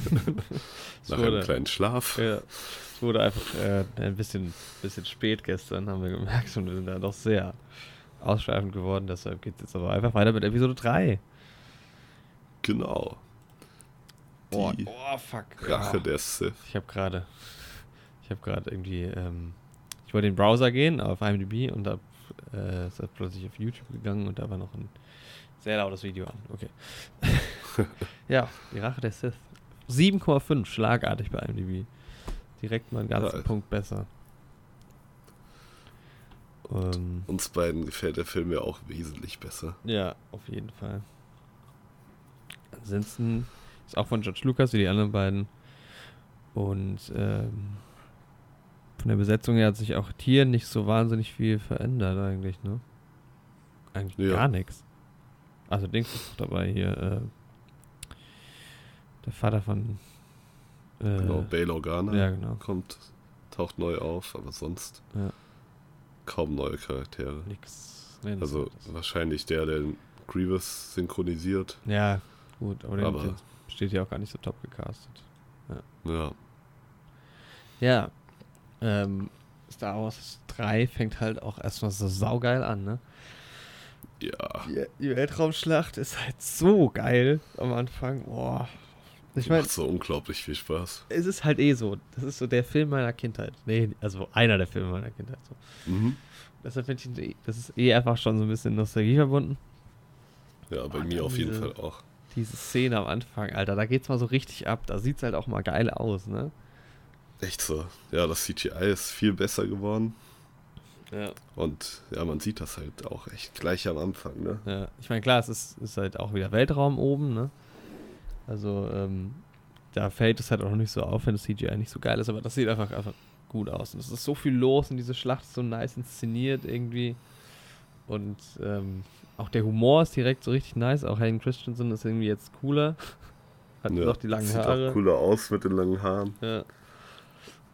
Nach wurde- einem kleinen Schlaf. Ja, es wurde einfach äh, ein bisschen, bisschen spät gestern, haben wir gemerkt. Und wir sind da doch sehr ausschweifend geworden. Deshalb geht es jetzt aber einfach weiter mit Episode 3. Genau. Oh, Die oh fuck. Rache Ja. der Sith. Ich habe gerade, ich habe gerade irgendwie, ähm, ich wollte in den Browser gehen auf IMDb und da äh, ist plötzlich auf YouTube gegangen und da war noch ein sehr lautes Video an. Okay. (laughs) ja, die Rache der Sith. 7,5 schlagartig bei IMDb. Direkt mal einen ganzen Ja. Punkt besser. Ähm, Uns beiden gefällt der Film ja auch wesentlich besser. ja, auf jeden Fall. Ansonsten ist auch von George Lucas wie die anderen beiden. Und ähm, von der Besetzung her hat sich auch hier nicht so wahnsinnig viel verändert eigentlich, ne? Eigentlich Ja. gar nichts. Also Dings ist dabei hier, äh, der Vater von äh, Genau, Bail Organa ja, genau. kommt, taucht neu auf, aber sonst Ja. Kaum neue Charaktere. Nix. Also nennenswertes. wahrscheinlich der, der den Grievous synchronisiert. ja, gut, aber, aber- der steht ja auch gar nicht so top gecastet. Ja, Ja. Ähm, Star Wars 3 fängt halt auch erstmal so saugeil an, ne? ja. Die, die Weltraumschlacht ist halt so geil am Anfang. Boah. Ich meine, Macht so unglaublich viel Spaß. es ist halt eh so. Das ist so der Film meiner Kindheit. Nee, also einer der Filme meiner Kindheit. So. Mhm. Deshalb finde ich, das ist eh einfach schon so ein bisschen Nostalgie verbunden. Ja, bei Ah, mir auf jeden diese- Fall auch. Diese Szene am Anfang, Alter, da geht's mal so richtig ab. Da sieht's halt auch mal geil aus, ne? Echt so. Ja, das CGI ist viel besser geworden. Ja. Und ja, man sieht das halt auch echt gleich am Anfang, ne? Ja, ich meine, klar, es ist, ist halt auch wieder Weltraum oben, ne? Also, ähm, da fällt es halt auch noch nicht so auf, wenn das CGI nicht so geil ist, aber das sieht einfach, einfach gut aus. Und es ist so viel los und diese Schlacht ist so nice inszeniert irgendwie. Und ähm, auch der Humor ist direkt so richtig nice. Auch Hayden Christensen ist irgendwie jetzt cooler. Hat ja, auch die langen sieht Haare. auch cooler aus mit den langen Haaren. Ja.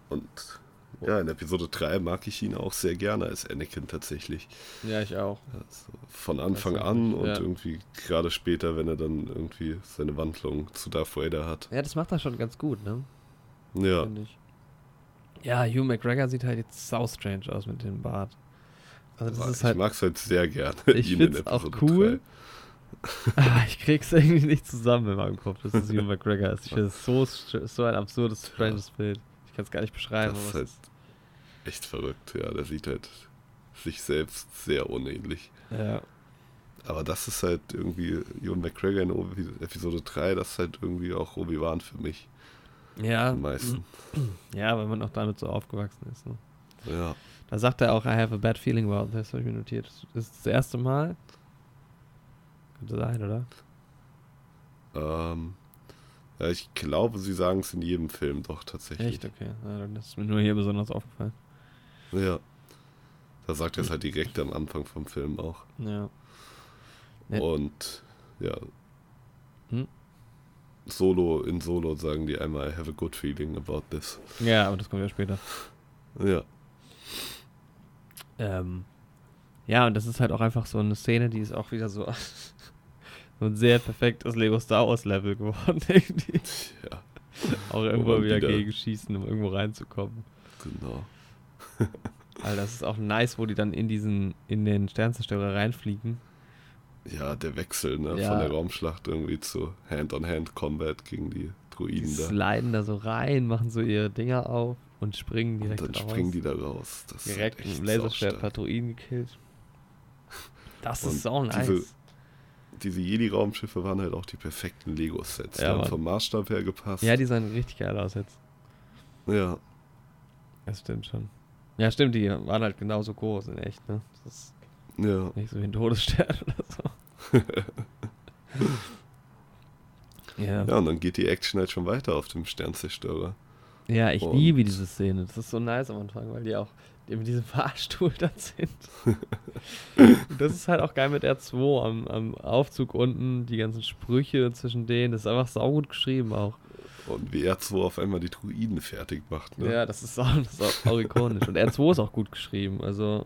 Und ja, in Episode 3 mag ich ihn auch sehr gerne als Anakin tatsächlich. ja, ich auch. Also von Anfang an und ja. irgendwie gerade später, wenn er dann irgendwie seine Wandlung zu Darth Vader hat. Ja, das macht er schon ganz gut, ne? Ja, Finde ich. Ja, Hugh McGregor sieht halt jetzt sau strange aus mit dem Bart. Also das aber ist ich halt mag es halt sehr gerne. Ich in find's auch cool. (laughs) ah, ich krieg's irgendwie nicht zusammen in meinem Kopf, dass es Ewan (laughs) McGregor ist. Ich finde es so, so ein absurdes, stranges Bild. Ich kann es gar nicht beschreiben. Das ist halt echt verrückt, ja. Der sieht halt sich selbst sehr unähnlich. ja. Aber das ist halt irgendwie Ewan McGregor in Obi Episode 3, das ist halt irgendwie auch Obi-Wan für mich Ja, am meisten. (clears throat) ja, weil man auch damit so aufgewachsen ist. Ne? Ja. Da sagt er auch, I have a bad feeling about this, habe ich mir notiert. Das ist das erste Mal. Könnte sein, oder? Ähm, ja, ich glaube, sie sagen es in jedem Film doch tatsächlich. Echt? Okay. Ja, dann ist mir nur hier besonders aufgefallen. Ja. Da sagt er es halt direkt am Anfang vom Film auch. Ja. Ja. Und ja. Hm? Solo, in Solo sagen die einmal, I have a good feeling about this. Ja, aber das kommt ja später. Ja. Ähm, ja, und das ist halt auch einfach so eine Szene, die ist auch wieder so, (laughs) so ein sehr perfektes Lego Star Wars Level geworden. (laughs) irgendwie. Ja, auch Wo irgendwo wieder wieder- gegen schießen, um irgendwo reinzukommen. genau. Weil das ist auch nice, wo die dann in diesen, in den Sternzerstörer reinfliegen. Ja, der Wechsel ne, Ja. von der Raumschlacht irgendwie zu Hand-on-Hand-Combat gegen die Die Druiden da. sliden da so rein, machen so ihre Dinger auf und springen Und direkt dann raus. springen die da raus. Das direkt mit dem Laserschwert ein paar. Druiden gekillt. Das Und ist so nice. diese- Diese Jedi-Raumschiffe waren halt auch die perfekten Lego-Sets. Ja, die haben vom Maßstab her gepasst. ja, die sahen richtig geil aus jetzt. ja, Das stimmt schon. Ja, stimmt, die waren halt genauso groß in echt, ne? Das ist ja. nicht so wie ein Todesstern (laughs) oder so. (laughs) ja. Ja, und dann geht die Action halt schon weiter auf dem Sternzerstörer. Ja, ich Und- liebe diese Szene. Das ist so nice am Anfang, weil die auch in diesem (laughs) Fahrstuhl dann sind. Und das ist halt auch geil mit R2 am, am Aufzug unten, die ganzen Sprüche zwischen denen. Das ist einfach saugut geschrieben auch. Und wie R2 auf einmal die Druiden fertig macht. Ne? Ja, das ist, auch, das ist auch, auch ikonisch. Und R2 ist auch gut geschrieben. Also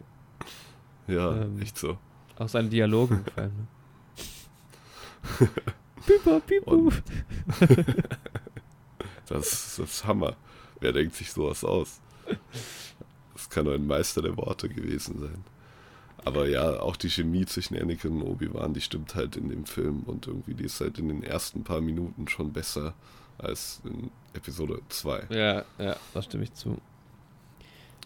Ja, Ähm, echt so. auch seine Dialoge gefallen mir. Pipa, pipu. Das, das ist Hammer. Wer denkt sich sowas aus? Das kann nur ein Meister der Worte gewesen sein. Aber ja, auch die Chemie zwischen Anakin und Obi-Wan, die stimmt halt in dem Film und irgendwie die ist halt in den ersten paar Minuten schon besser als in Episode 2. Ja, ja, da stimme ich zu.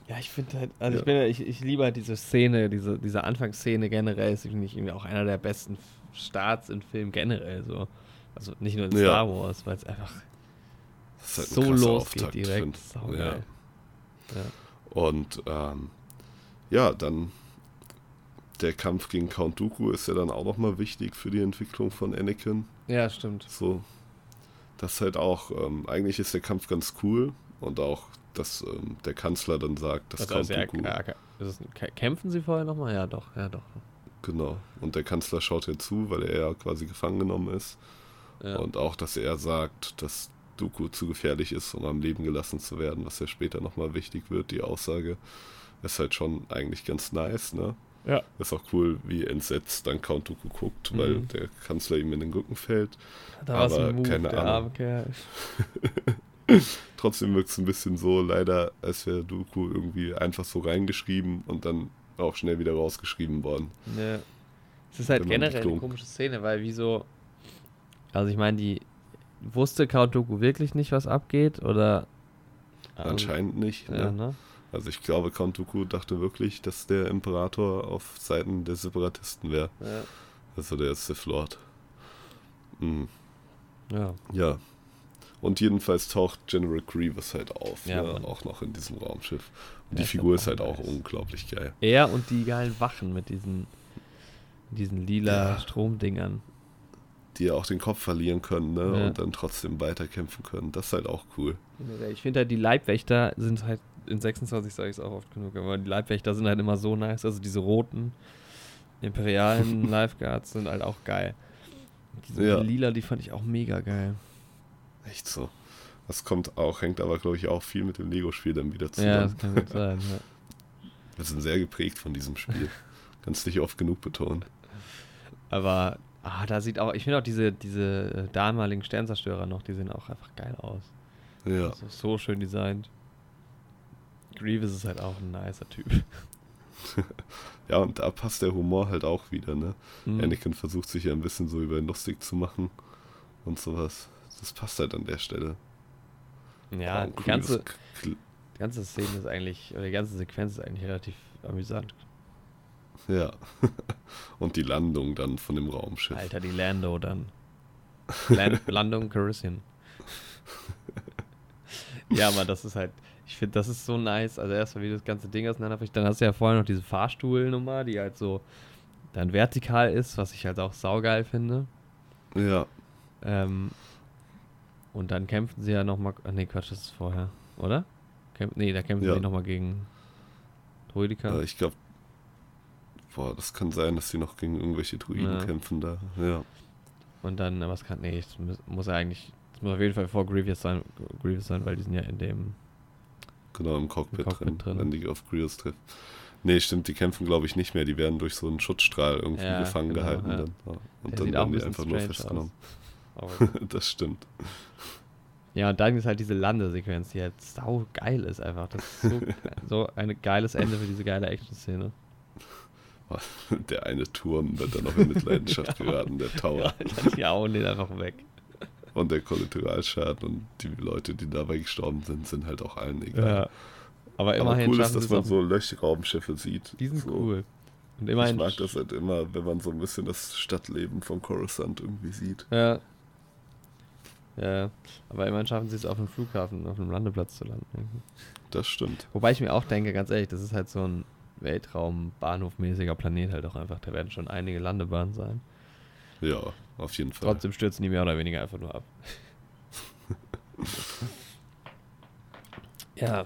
Ja, ich finde halt, also Ja. ich bin ja, ich, ich liebe halt diese Szene, diese, diese Anfangsszene generell, ist finde ich irgendwie auch einer der besten Starts in Filmen generell so. Also nicht nur in Ja. Star Wars, weil es einfach halt ein so losgeht Auftakt, direkt. find-. Ja. Ja. Und ähm, ja, dann der Kampf gegen Count Dooku ist ja dann auch nochmal wichtig für die Entwicklung von Anakin. ja, stimmt. So, das halt auch, ähm, eigentlich ist der Kampf ganz cool und auch, dass ähm, der Kanzler dann sagt, dass Also, Count also, ja, Dooku, ja, ist kämpfen sie vorher nochmal? Ja, doch, ja, doch. genau, und der Kanzler schaut ja zu, weil er ja quasi gefangen genommen ist Ja. und auch, dass er sagt, dass Dooku zu gefährlich ist, um am Leben gelassen zu werden, was ja später nochmal wichtig wird, die Aussage, ist halt schon eigentlich ganz nice, ne? ja. Ist auch cool, wie entsetzt dann Count Dooku guckt, weil Mhm. der Kanzler ihm in den Rücken fällt. Da war es Aber ein Move, keine der Ahnung. arme. (laughs) Trotzdem wirkt es ein bisschen so, leider, als wäre Dooku irgendwie einfach so reingeschrieben und dann auch schnell wieder rausgeschrieben worden. Ne. Es ist halt generell eine komische Szene, weil wieso. Also ich meine, die wusste Count Dooku wirklich nicht, was abgeht, oder. Also, Anscheinend nicht. Ja, Ne? ne? Also ich glaube, Count Dooku dachte wirklich, dass der Imperator auf Seiten der Separatisten wäre. Ja. Also der Sith Lord. Mhm. ja. Ja. Und jedenfalls taucht General Grievous halt auf, Ja, ne? Auch noch in diesem Raumschiff. Und Ja, die Figur ist halt auch nice. unglaublich geil. Er und die geilen Wachen mit diesen, diesen lila Ja. Stromdingern. Die ja auch den Kopf verlieren können, ne? Ja. Und dann trotzdem weiterkämpfen können. Das ist halt auch cool. Ich finde halt, die Leibwächter sind halt, in 26 sage ich es auch oft genug, aber die Leibwächter sind halt immer so nice. Also diese roten imperialen (laughs) Lifeguards sind halt auch geil. Diese Ja. lila, die fand ich auch mega geil. Echt so. Das kommt auch, hängt aber, glaube ich, auch viel mit dem Lego-Spiel dann wieder Ja, zusammen. das kann gut sein. Ja. (laughs) Wir sind sehr geprägt von diesem Spiel. Kannst nicht oft genug betonen. Aber ah, da sieht auch, ich finde auch diese, diese äh, damaligen Sternzerstörer noch, die sehen auch einfach geil aus. Ja. Also so schön designt. Grievous ist halt auch ein nicer Typ. (laughs) ja, und da passt der Humor halt auch wieder, ne? Mhm. Anakin versucht sich ja ein bisschen so über ihn lustig zu machen und sowas. Das passt halt an der Stelle. Ja, Und die ganze, die ganze Szene ist eigentlich, oder die ganze Sequenz ist eigentlich relativ amüsant. Ja. (laughs) und die Landung dann von dem Raumschiff. Alter, die Lando dann. Land (laughs) Landung Caribbean. ja, aber das ist halt, ich finde, das ist so nice. Also erstmal, wie das ganze Ding auseinanderbricht. Dann hast du ja vorher noch diese Fahrstuhlnummer, die halt so dann vertikal ist, was ich halt auch saugeil finde. Ja. Ähm, und dann kämpfen sie ja nochmal. Nee, Quatsch, das ist vorher, oder? Kämp nee, da kämpfen Ja. sie nochmal gegen Druidika. Äh, ich glaube, boah, das kann sein, dass sie noch gegen irgendwelche Druiden Ja. kämpfen da. Ja. Und dann, was kann. Nee, es muss, er eigentlich. Es muss auf jeden Fall vor Grievous sein, Grievous sein, weil die sind ja in dem. Genau, im Cockpit, Cockpit drin, drin. wenn die auf Grievous trifft. Nee, stimmt, die kämpfen, glaube ich, nicht mehr. Die werden durch so einen Schutzstrahl irgendwie Ja, gefangen genau, gehalten. ja. Dann. Ja. Und Der dann werden ein die einfach nur festgenommen. (laughs) Das stimmt. ja, und dann ist halt diese Landesequenz, die halt sau geil ist einfach. Das ist so, (laughs) so ein geiles Ende für diese geile Action-Szene. (laughs) Der eine Turm wird dann noch in Mitleidenschaft (laughs) geraten, der Tower. Ja, die hauen den einfach weg. Und der Kollateralschaden und die Leute, die dabei gestorben sind, sind halt auch allen egal. Ja. Aber Aber immerhin cool ist, dass man so Löchraumschiffe sieht. Die sind so. cool. Und Ich immerhin. mag das halt immer, wenn man so ein bisschen das Stadtleben von Coruscant irgendwie sieht. Ja. Ja, aber immerhin schaffen sie es auf dem Flughafen, auf einem Landeplatz zu landen. Das stimmt. Wobei ich mir auch denke, ganz ehrlich, das ist halt so ein Weltraum-Bahnhof-mäßiger Planet halt auch einfach. Da werden schon einige Landebahnen sein. Ja, auf jeden Fall. Trotzdem stürzen die mehr oder weniger einfach nur ab. ja.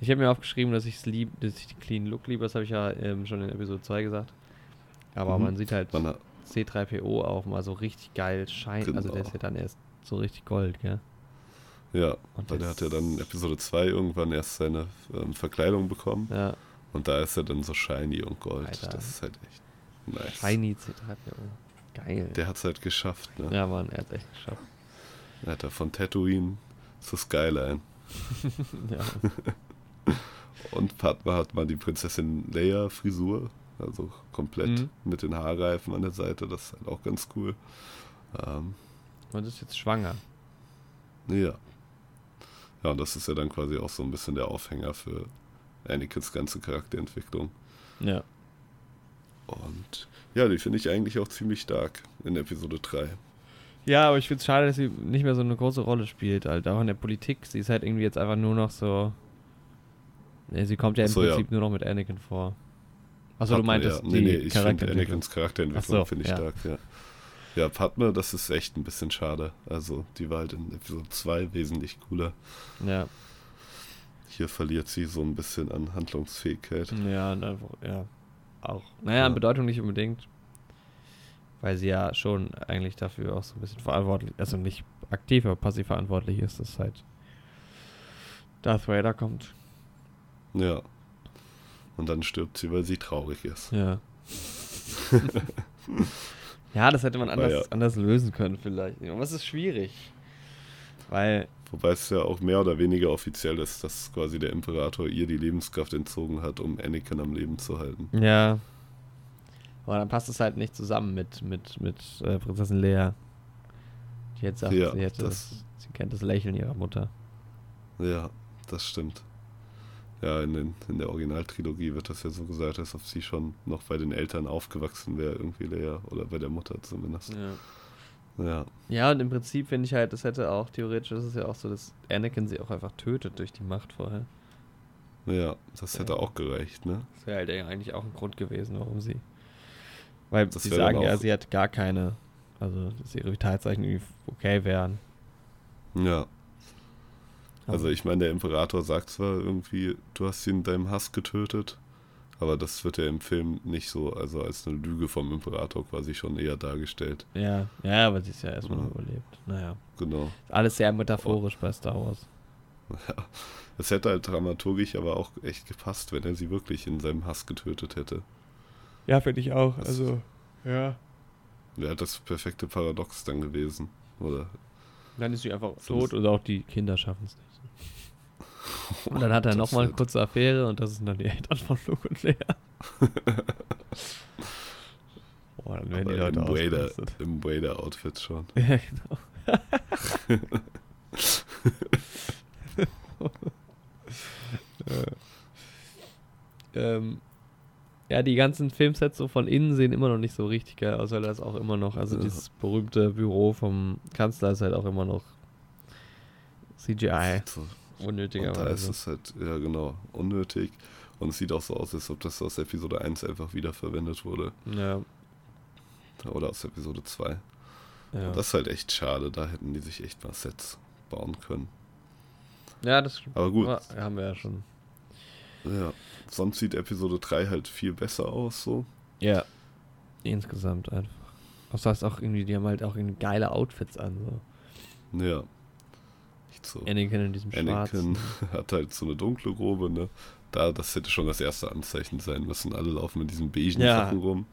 Ich habe mir aufgeschrieben, dass ich es lieb, dass ich den Clean Look liebe. Das habe ich ja ähm, schon in Episode 2 gesagt. Aber Mhm. man sieht halt Man hat, C3PO auch mal so richtig geil scheint. Also der ist ja dann erst so richtig Gold, gell? Ja, Und weil das- hat ja dann in Episode 2 irgendwann erst seine ähm, Verkleidung bekommen. Ja. Und da ist er dann so shiny und gold. Alter. Das ist halt echt nice. Shiny C3PO. Geil. Der hat es halt geschafft, ne? ja, Mann, er hat echt geschafft. Er hat da von Tatooine zu Skyline. (laughs) ja. (laughs) Und Padma hat mal die Prinzessin Leia Frisur. Also komplett Mhm. mit den Haarreifen an der Seite. Das ist halt auch ganz cool. Ähm, Und ist jetzt schwanger. ja. Ja, und das ist ja dann quasi auch so ein bisschen der Aufhänger für Anakins ganze Charakterentwicklung. Ja. Und ja, die finde ich eigentlich auch ziemlich stark in Episode 3. Ja, aber ich finde es schade, dass sie nicht mehr so eine große Rolle spielt, halt. Auch in der Politik. Sie ist halt irgendwie jetzt einfach nur noch so. Ja, sie kommt ja im so, ja. Prinzip nur noch mit Anakin vor. Achso, du meintest ja. die Nee, nee, ich finde Charakterentwicklung. Anakins Charakterentwicklung so, finde ich ja. stark, ja. Ja, Padme, das ist echt ein bisschen schade. Also, die war halt in Episode 2 wesentlich cooler. Ja. Hier verliert sie so ein bisschen an Handlungsfähigkeit. Ja, einfach, ja. Auch. Naja, Ja. an Bedeutung nicht unbedingt. Weil sie ja schon eigentlich dafür auch so ein bisschen verantwortlich, also nicht aktiv, aber passiv verantwortlich ist, dass halt Darth Vader kommt. Ja. Und dann stirbt sie, weil sie traurig ist. Ja. (laughs) (laughs) ja, das hätte man anders, ja. anders lösen können vielleicht. Aber es ist schwierig. Weil, Wobei es ja auch mehr oder weniger offiziell ist, dass quasi der Imperator ihr die Lebenskraft entzogen hat, um Anakin am Leben zu halten. ja. Aber dann passt es halt nicht zusammen mit, mit, mit äh, Prinzessin Lea. Die jetzt sagt, Ja, sie, das- das, sie kennt das Lächeln ihrer Mutter. Ja, das stimmt. Ja, in, den, in der Originaltrilogie wird das ja so gesagt, als ob sie schon noch bei den Eltern aufgewachsen wäre, irgendwie Leia, oder bei der Mutter zumindest. Ja. Ja, Ja, und im Prinzip finde ich halt, das hätte auch theoretisch, das ist ja auch so, dass Anakin sie auch einfach tötet durch die Macht vorher. ja, das hätte Ja. auch gereicht, ne? Das wäre halt eigentlich auch ein Grund gewesen, warum sie. Weil Das sie sagen ja, sie hat gar keine, also dass ihre Vitalzeichen irgendwie okay wären. Ja, also ich meine, der Imperator sagt zwar irgendwie, du hast ihn in deinem Hass getötet, aber das wird ja im Film nicht so, also als eine Lüge vom Imperator quasi schon eher dargestellt. Ja, ja, aber sie ist ja erstmal Ja. noch überlebt. Naja. Genau. Alles sehr metaphorisch bei Star Wars. Ja, es hätte halt dramaturgisch aber auch echt gepasst, wenn er sie wirklich in seinem Hass getötet hätte. Ja, finde ich auch. Das- Also, ja. Wäre das perfekte Paradox dann gewesen. Oder Dann ist sie einfach So tot und auch die Kinder schaffen es nicht. (laughs) Und dann hat er nochmal eine kurze Affäre und das sind dann die Eltern von Luke und Lea. (laughs) Boah, dann werden die Aber Leute im Wader-Outfit schon. (laughs) Ja, genau. Äh, ähm, ja, die ganzen Filmsets so von innen sehen immer noch nicht so richtig geil aus, weil das auch immer noch, also Ja. dieses berühmte Büro vom Kanzler ist halt auch immer noch CGI, So. Und da ist unnötigerweise. es halt, ja genau, unnötig. Und es sieht auch so aus, als ob das aus Episode 1 einfach wiederverwendet wurde. Ja, Oder aus Episode 2. ja. Das ist halt echt schade, da hätten die sich echt mal Sets bauen können. ja, das Aber gut. Ja, haben wir ja schon. Ja. Sonst sieht Episode 3 halt viel besser aus, so. Ja. Insgesamt einfach. Das heißt auch irgendwie, die haben halt auch irgendwie geile Outfits an. So. Ja. Echt so. Anakin in diesem Anakin schwarzen. (laughs) hat halt so eine dunkle Robe, ne? Da, das hätte schon das erste Anzeichen sein müssen. Alle laufen mit diesen beigen Ja. Sachen rum.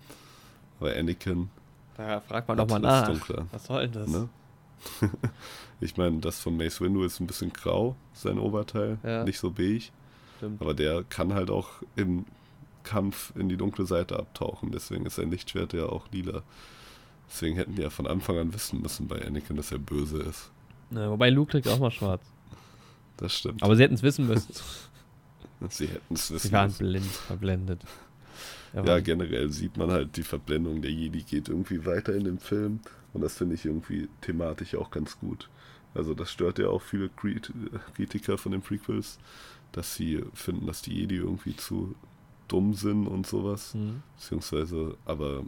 Aber Anakin, Da fragt man doch mal nach. Dunkle. Was soll denn das? ne? (laughs) ich meine, das von Mace Windu ist ein bisschen grau, sein Oberteil. Ja. Nicht so beige. Stimmt. Aber der kann halt auch im Kampf in die dunkle Seite abtauchen. Deswegen ist sein Lichtschwert ja auch lila. Deswegen hätten die ja von Anfang an wissen müssen bei Anakin, dass er böse ist. Ja, wobei Luke trägt auch mal schwarz. Das stimmt. Aber sie hätten es wissen müssen. (laughs) Sie hätten es wissen Sie waren müssen. blind, verblendet. Ja, war- generell sieht man halt, die Verblendung der Jedi geht irgendwie weiter in dem Film. Und das finde ich irgendwie thematisch auch ganz gut. Also das stört ja auch viele Krit Kritiker von den Prequels, dass sie finden, dass die Jedi irgendwie zu dumm sind und sowas. Hm. Beziehungsweise, aber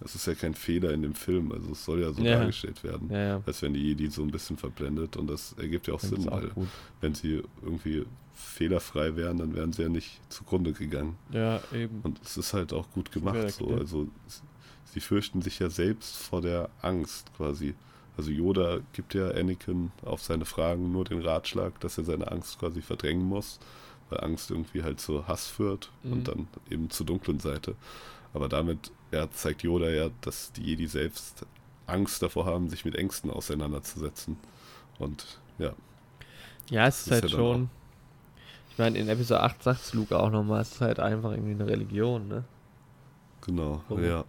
das ist ja kein Fehler in dem Film. Also es soll ja so Ja. dargestellt werden. Ja, ja. Als wenn die Jedi so ein bisschen verblendet. Und das ergibt ja auch Das Sinn, auch weil gut. wenn sie irgendwie fehlerfrei wären, dann wären sie ja nicht zugrunde gegangen. Ja, eben. Und es ist halt auch gut gemacht so. Also sie fürchten sich ja selbst vor der Angst quasi. Also Yoda gibt ja Anakin auf seine Fragen nur den Ratschlag, dass er seine Angst quasi verdrängen muss, weil Angst irgendwie halt zu Hass führt Mhm. und dann eben zur dunklen Seite. Aber damit ja, zeigt Yoda ja, dass die Jedi selbst Angst davor haben, sich mit Ängsten auseinanderzusetzen. Und ja, Ja, es ist, ist halt ja schon. Ich meine, in Episode 8 sagt es Luke auch nochmal, es ist halt einfach irgendwie eine Religion, ne? Genau, Warum? ja.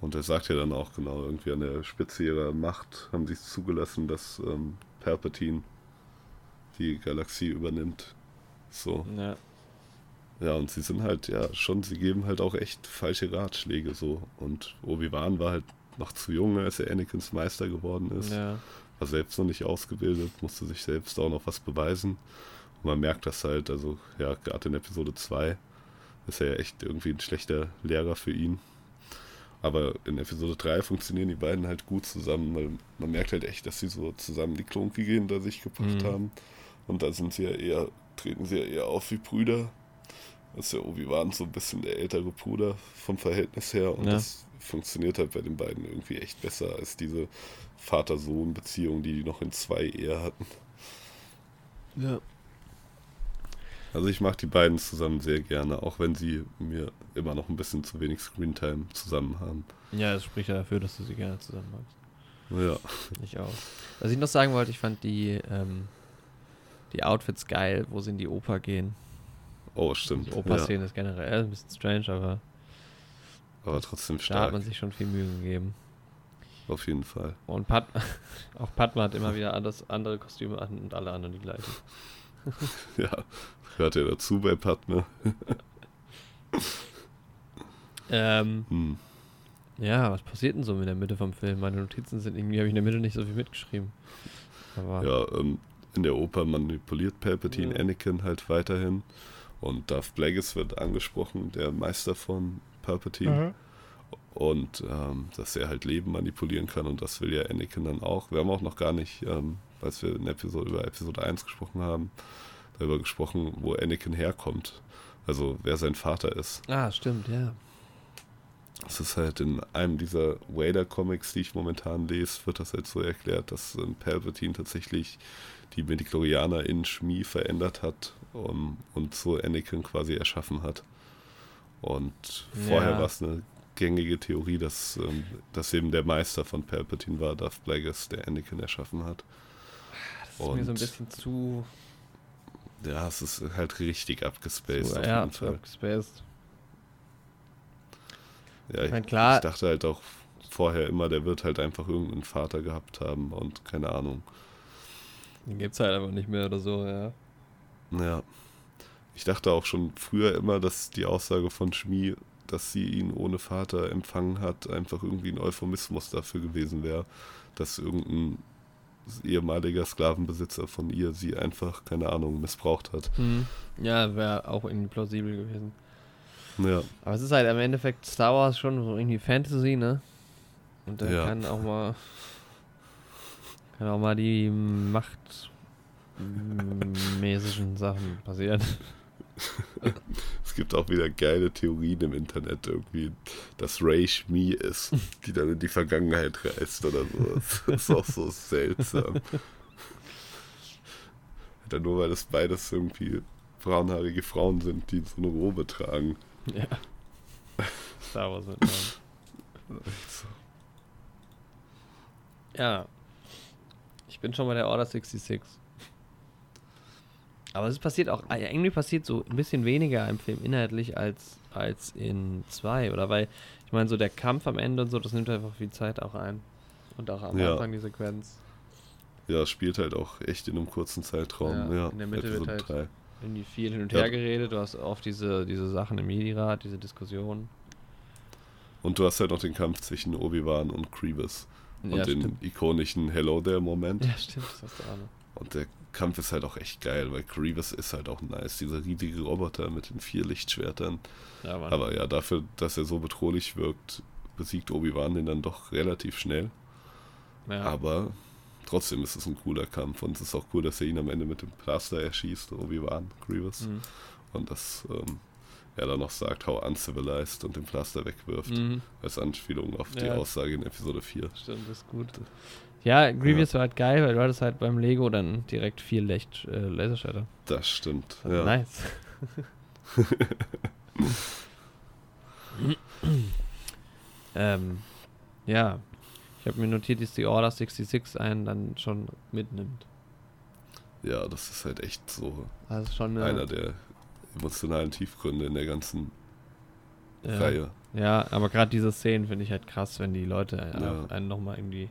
Und er sagt ja dann auch genau, irgendwie an der Spitze ihrer Macht haben sie es zugelassen, dass ähm, Palpatine die Galaxie übernimmt. So. Ja. Ja, und sie sind halt, ja, schon, sie geben halt auch echt falsche Ratschläge so. Und Obi-Wan war halt noch zu jung, als er Anakins Meister geworden ist. Ja. War selbst noch nicht ausgebildet, musste sich selbst auch noch was beweisen. Und man merkt das halt, also ja, gerade in Episode 2 ist er ja echt irgendwie ein schlechter Lehrer für ihn. Aber in Episode 3 funktionieren die beiden halt gut zusammen, weil man merkt halt echt, dass sie so zusammen die Klonkriege hinter sich gebracht Mhm. haben. Und da sind sie ja eher, treten sie ja eher auf wie Brüder. Das ist ja Obi-Wan so ein bisschen der ältere Bruder vom Verhältnis her. Und Ja. das funktioniert halt bei den beiden irgendwie echt besser als diese Vater-Sohn-Beziehung, die die noch in zwei eher hatten. Ja. Also ich mag die beiden zusammen sehr gerne, auch wenn sie mir immer noch ein bisschen zu wenig Screentime zusammen haben. Ja, das spricht ja dafür, dass du sie gerne zusammen magst. Ja, Ich auch. Was ich noch sagen wollte, ich fand die, ähm, die Outfits geil, wo sie in die Oper gehen. Oh stimmt. Die Ja, Oper-Szene ist generell ein bisschen strange, aber aber trotzdem da hat stark, man sich schon viel Mühe gegeben. auf jeden Fall. Und Pat (laughs) auch Padma hat immer wieder anders, andere Kostüme an und alle anderen die gleichen. (laughs) Ja, hört ja dazu bei Padme. (laughs) Ähm, Hm. ja, was passiert denn so in der Mitte vom Film? Meine Notizen sind irgendwie, habe ich in der Mitte nicht so viel mitgeschrieben. Aber Ja, ähm, in der Oper manipuliert Palpatine Ja. Anakin halt weiterhin. Und Darth Plagueis wird angesprochen, der Meister von Palpatine. Und ähm, dass er halt Leben manipulieren kann und das will ja Anakin dann auch. Wir haben auch noch gar nicht, ähm, als wir in Episode, über Episode 1 gesprochen haben, darüber gesprochen, wo Anakin herkommt. Also wer sein Vater ist. Ah, stimmt, ja. Das ist halt in einem dieser Vader-Comics, die ich momentan lese, wird das halt so erklärt, dass ähm, Palpatine tatsächlich die Midichlorianer in Shmi verändert hat um, und so Anakin quasi erschaffen hat. Und vorher Ja. war es eine gängige Theorie, dass, ähm, dass eben der Meister von Palpatine war, Darth Plagueis, der Anakin erschaffen hat. Das ist mir so ein Und- bisschen zu. Ja, es ist halt richtig abgespaced. So, auf ja, jeden Fall. abgespaced. Ja, ich, mein, klar- ich dachte halt auch vorher immer, der wird halt einfach irgendeinen Vater gehabt haben und keine Ahnung. Den gibt's halt einfach nicht mehr oder so, ja. Ja. Ich dachte auch schon früher immer, dass die Aussage von Schmi, dass sie ihn ohne Vater empfangen hat, einfach irgendwie ein Euphemismus dafür gewesen wäre, dass irgendein ehemaliger Sklavenbesitzer von ihr sie einfach, keine Ahnung, missbraucht hat. Hm. Ja, wäre auch irgendwie plausibel gewesen. Ja, Aber es ist halt im Endeffekt Star Wars schon so irgendwie Fantasy, ne? Und da Ja. kann auch mal kann auch mal die machtmäßigen Sachen passieren. (laughs) es gibt auch wieder geile Theorien im Internet irgendwie, dass Ray Schmi ist, die dann in die Vergangenheit reist oder so. Das ist auch so seltsam. Dann nur weil das beides irgendwie braunhaarige Frauen sind, die so eine Robe tragen. ja. Star Wars (laughs) mit Namen. Ja. Ich bin schon bei der Order 66. Aber es passiert auch, äh, irgendwie passiert so ein bisschen weniger im Film inhaltlich als, als in 2, oder? Weil, ich meine, so der Kampf am Ende und so, das nimmt einfach viel Zeit auch ein. Und auch am Ja. Anfang die Sequenz. Ja, spielt halt auch echt in einem kurzen Zeitraum. Ja, Ja, in der Mitte wird Episode halt- Irgendwie viel hin und Ja. her geredet, du hast oft diese, diese Sachen im Jedi-Rat, diese Diskussionen. Und du hast halt noch den Kampf zwischen Obi-Wan und Grievous. Und ja, den stimmt. ikonischen Hello There-Moment. Ja, stimmt, das hast du auch noch. Und der Kampf ist halt auch echt geil, weil Grievous ist halt auch nice. Dieser riesige Roboter mit den vier Lichtschwertern. Ja. Aber ja, dafür, dass er so bedrohlich wirkt, besiegt Obi-Wan den dann doch relativ schnell. ja. Aber trotzdem ist es ein cooler Kampf. Und es ist auch cool, dass er ihn am Ende mit dem Plaster erschießt, Obi-Wan, Grievous. Mhm. Und dass ähm, er dann noch sagt, how uncivilized und den Plaster wegwirft. Mhm. Als Anspielung auf die Ja. Aussage in Episode 4. Stimmt, das ist gut. Ja, Grievous war halt geil, weil du hattest halt beim Lego dann direkt vier Licht, äh, Laserschwerter. Das stimmt. Das Ja. Nice. (laughs) ähm, ja, ich habe mir notiert, dass die Order 66 einen dann schon mitnimmt. ja, das ist halt echt so ist schon eine, einer der emotionalen Tiefgründe in der ganzen ja, Reihe. Ja, aber gerade diese Szenen finde ich halt krass, wenn die Leute Ja. einen nochmal irgendwie.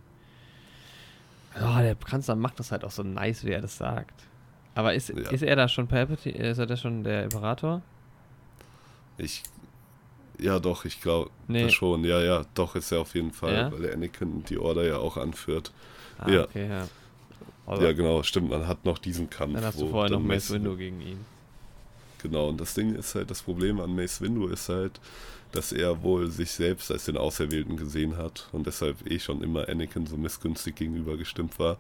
Oh, der Kanzler macht das halt auch so nice, wie er das sagt. Aber ist, Ja. ist er da schon Palpatine? Ist er da schon der Imperator? Ich. Ja, doch, ich glaube Nee. schon. Ja, ja, doch ist er auf jeden Fall, Ja? weil der Anakin die Order ja auch anführt. Ah, Ja. okay, ja. Also, ja, genau, stimmt. Man hat noch diesen Kampf. Dann hast du vorher noch Mace Windu gegen ihn. Genau, und das Ding ist halt, das Problem an Mace Windu ist halt, dass er wohl sich selbst als den Auserwählten gesehen hat und deshalb eh schon immer Anakin so missgünstig gegenüber gestimmt war.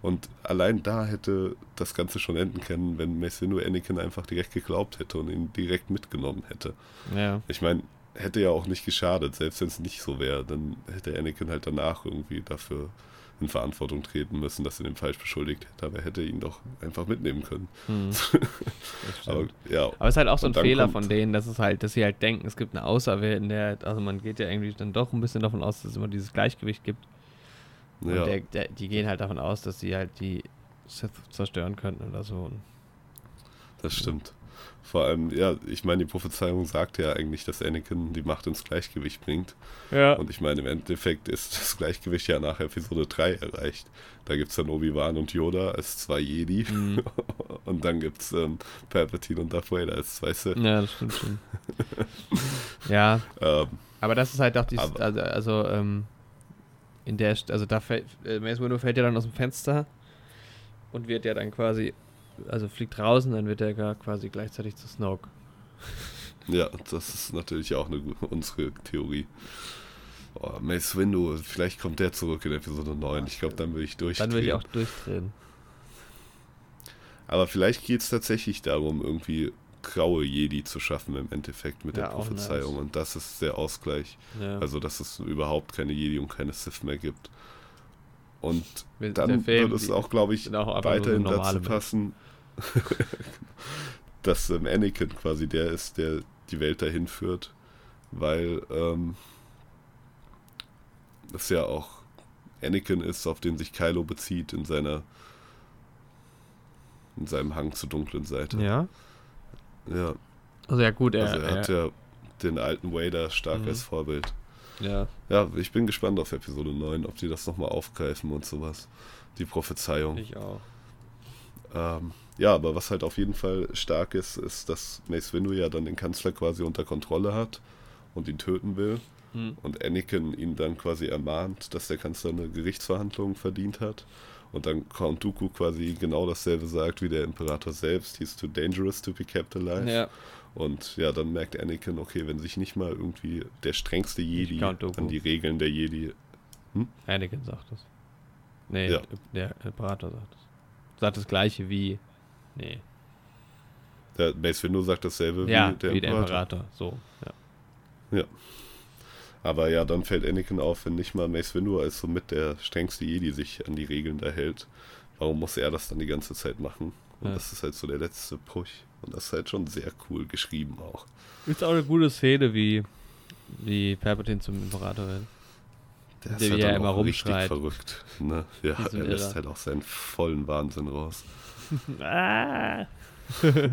Und allein da hätte das Ganze schon enden können, wenn Mace Windu Anakin einfach direkt geglaubt hätte und ihn direkt mitgenommen hätte. Ja. Ich meine, hätte ja auch nicht geschadet, selbst wenn es nicht so wäre, dann hätte Anakin halt danach irgendwie dafür in Verantwortung treten müssen, dass er den falsch beschuldigt hätte, aber er hätte ihn doch einfach mitnehmen können. Hm. (laughs) Aber ja, Aber es ist halt auch so ein Fehler von denen, dass es halt, dass sie halt denken, es gibt eine Auserwählten, der, also man geht ja irgendwie dann doch ein bisschen davon aus, dass es immer dieses Gleichgewicht gibt. Und ja. der, der, die gehen halt davon aus, dass sie halt die Sith zerstören könnten oder so. Das stimmt. Vor allem, ja, ich meine, die Prophezeiung sagt ja eigentlich, dass Anakin die Macht ins Gleichgewicht bringt. ja. Und ich meine, im Endeffekt ist (laughs) das Gleichgewicht ja nach Episode 3 erreicht. Da gibt es dann Obi-Wan und Yoda als zwei Jedi. Mhm. (laughs) Und dann gibt es ähm, Palpatine und Darth Vader als zwei Sith. ja, das stimmt schon. (laughs) ja, Ähm, aber das ist halt auch die, also, also ähm, in der, also da fällt, äh, Mace Windu fällt ja dann aus dem Fenster und wird ja dann quasi, also fliegt raus und dann wird er gar quasi gleichzeitig zu Snoke. (laughs) ja, das ist natürlich auch eine, unsere Theorie. Oh, Mace Windu, vielleicht kommt der zurück in Episode 9. Ich glaube, dann würde ich durchdrehen. Dann würde ich auch durchdrehen. Aber vielleicht geht es tatsächlich darum, irgendwie graue Jedi zu schaffen im Endeffekt mit Ja, der Prophezeiung. nice. Und das ist der Ausgleich. Ja. Also, dass es überhaupt keine Jedi und keine Sith mehr gibt. Und der dann Film, wird es auch, glaube ich, auch so weiterhin normale dazu passen, (laughs) dass ähm, Anakin quasi der ist, der die Welt dahin führt. Weil ähm, das ja auch Anakin ist, auf den sich Kylo bezieht in seiner in seinem Hang zur dunklen Seite. Ja. Ja, Also ja, gut, er, also er hat ja den alten Vader stark Mhm. als Vorbild. Ja. Ja, ich bin gespannt auf Episode 9, ob die das nochmal aufgreifen und sowas. Die Prophezeiung. Ich auch. Ähm, ja, aber was halt auf jeden Fall stark ist, ist, dass Mace Windu ja dann den Kanzler quasi unter Kontrolle hat und ihn töten will. Hm. Und Anakin ihn dann quasi ermahnt, dass der Kanzler eine Gerichtsverhandlung verdient hat. Und dann Count Dooku quasi genau dasselbe sagt wie der Imperator selbst. He's too dangerous to be kept alive. Ja. Und ja, dann merkt Anakin, okay, wenn sich nicht mal irgendwie der strengste Jedi an die Regeln der Jedi. Anakin sagt das. Nee, Ja. der Imperator sagt das. Sagt das gleiche wie. Nee. Der Mace Windu sagt dasselbe ja, wie der wie der Imperator. Imperator. So, ja. Aber ja, dann fällt Anakin auf, wenn nicht mal Mace Windu als somit der strengste Jedi sich an die Regeln da hält. Warum muss er das dann die ganze Zeit machen? Und Ja. das ist halt so der letzte Push. Und das ist halt schon sehr cool geschrieben auch. Ist auch eine gute Szene, wie, wie Palpatine zum Imperator wird. Der Der wie er immer auch richtig rumschreit. verrückt. Ne? Ja, er lässt Irrer. halt auch seinen vollen Wahnsinn raus. (laughs) ah! (laughs)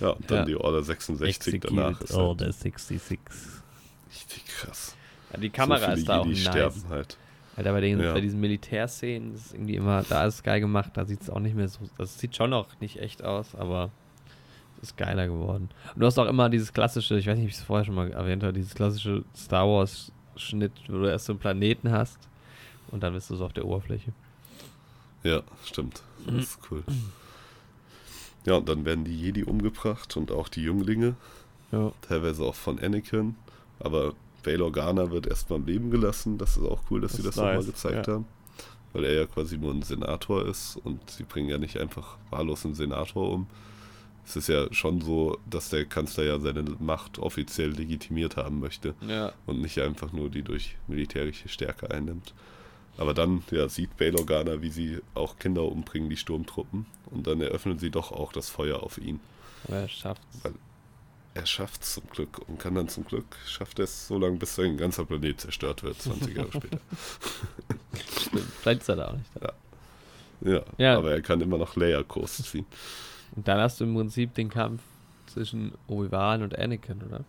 Ja, und dann Ja. die Order 66 danach ist halt Order 66. richtig krass. Ja, die Kamera so ist da auch Jedi nice. sterben halt. Alter, bei, den, Ja. bei diesen Militärszenen ist irgendwie immer, da ist es geil gemacht, da sieht es auch nicht mehr so, das sieht schon noch nicht echt aus, aber es ist geiler geworden. Und du hast auch immer dieses klassische, ich weiß nicht, ob ich es vorher schon mal erwähnt habe, dieses klassische Star Wars Schnitt, wo du erst so einen Planeten hast und dann bist du so auf der Oberfläche. Ja, stimmt. Das ist cool. Ja, und dann werden die Jedi umgebracht und auch die Jünglinge. Ja. teilweise auch von Anakin, aber Bail Organa wird erstmal am Leben gelassen. Das ist auch cool, dass Das sie das nochmal nice, gezeigt ja. haben. Weil er ja quasi nur ein Senator ist und sie bringen ja nicht einfach wahllos einen Senator um. Es ist ja schon so, dass der Kanzler ja seine Macht offiziell legitimiert haben möchte Ja. und nicht einfach nur die durch militärische Stärke einnimmt. Aber dann ja, sieht Bail Organa, wie sie auch Kinder umbringen, die Sturmtruppen. Und dann eröffnen sie doch auch das Feuer auf ihn. Aber er schafft's. Weil- Er schafft es zum Glück und kann dann zum Glück, schafft er es so lange, bis sein ganzer Planet zerstört wird, 20 Jahre später. Stimmt. Vielleicht ist er da auch nicht da. Ja, Ja. aber er kann immer noch Layer-Kurs ziehen. Und dann hast du im Prinzip den Kampf zwischen Obi-Wan und Anakin, oder?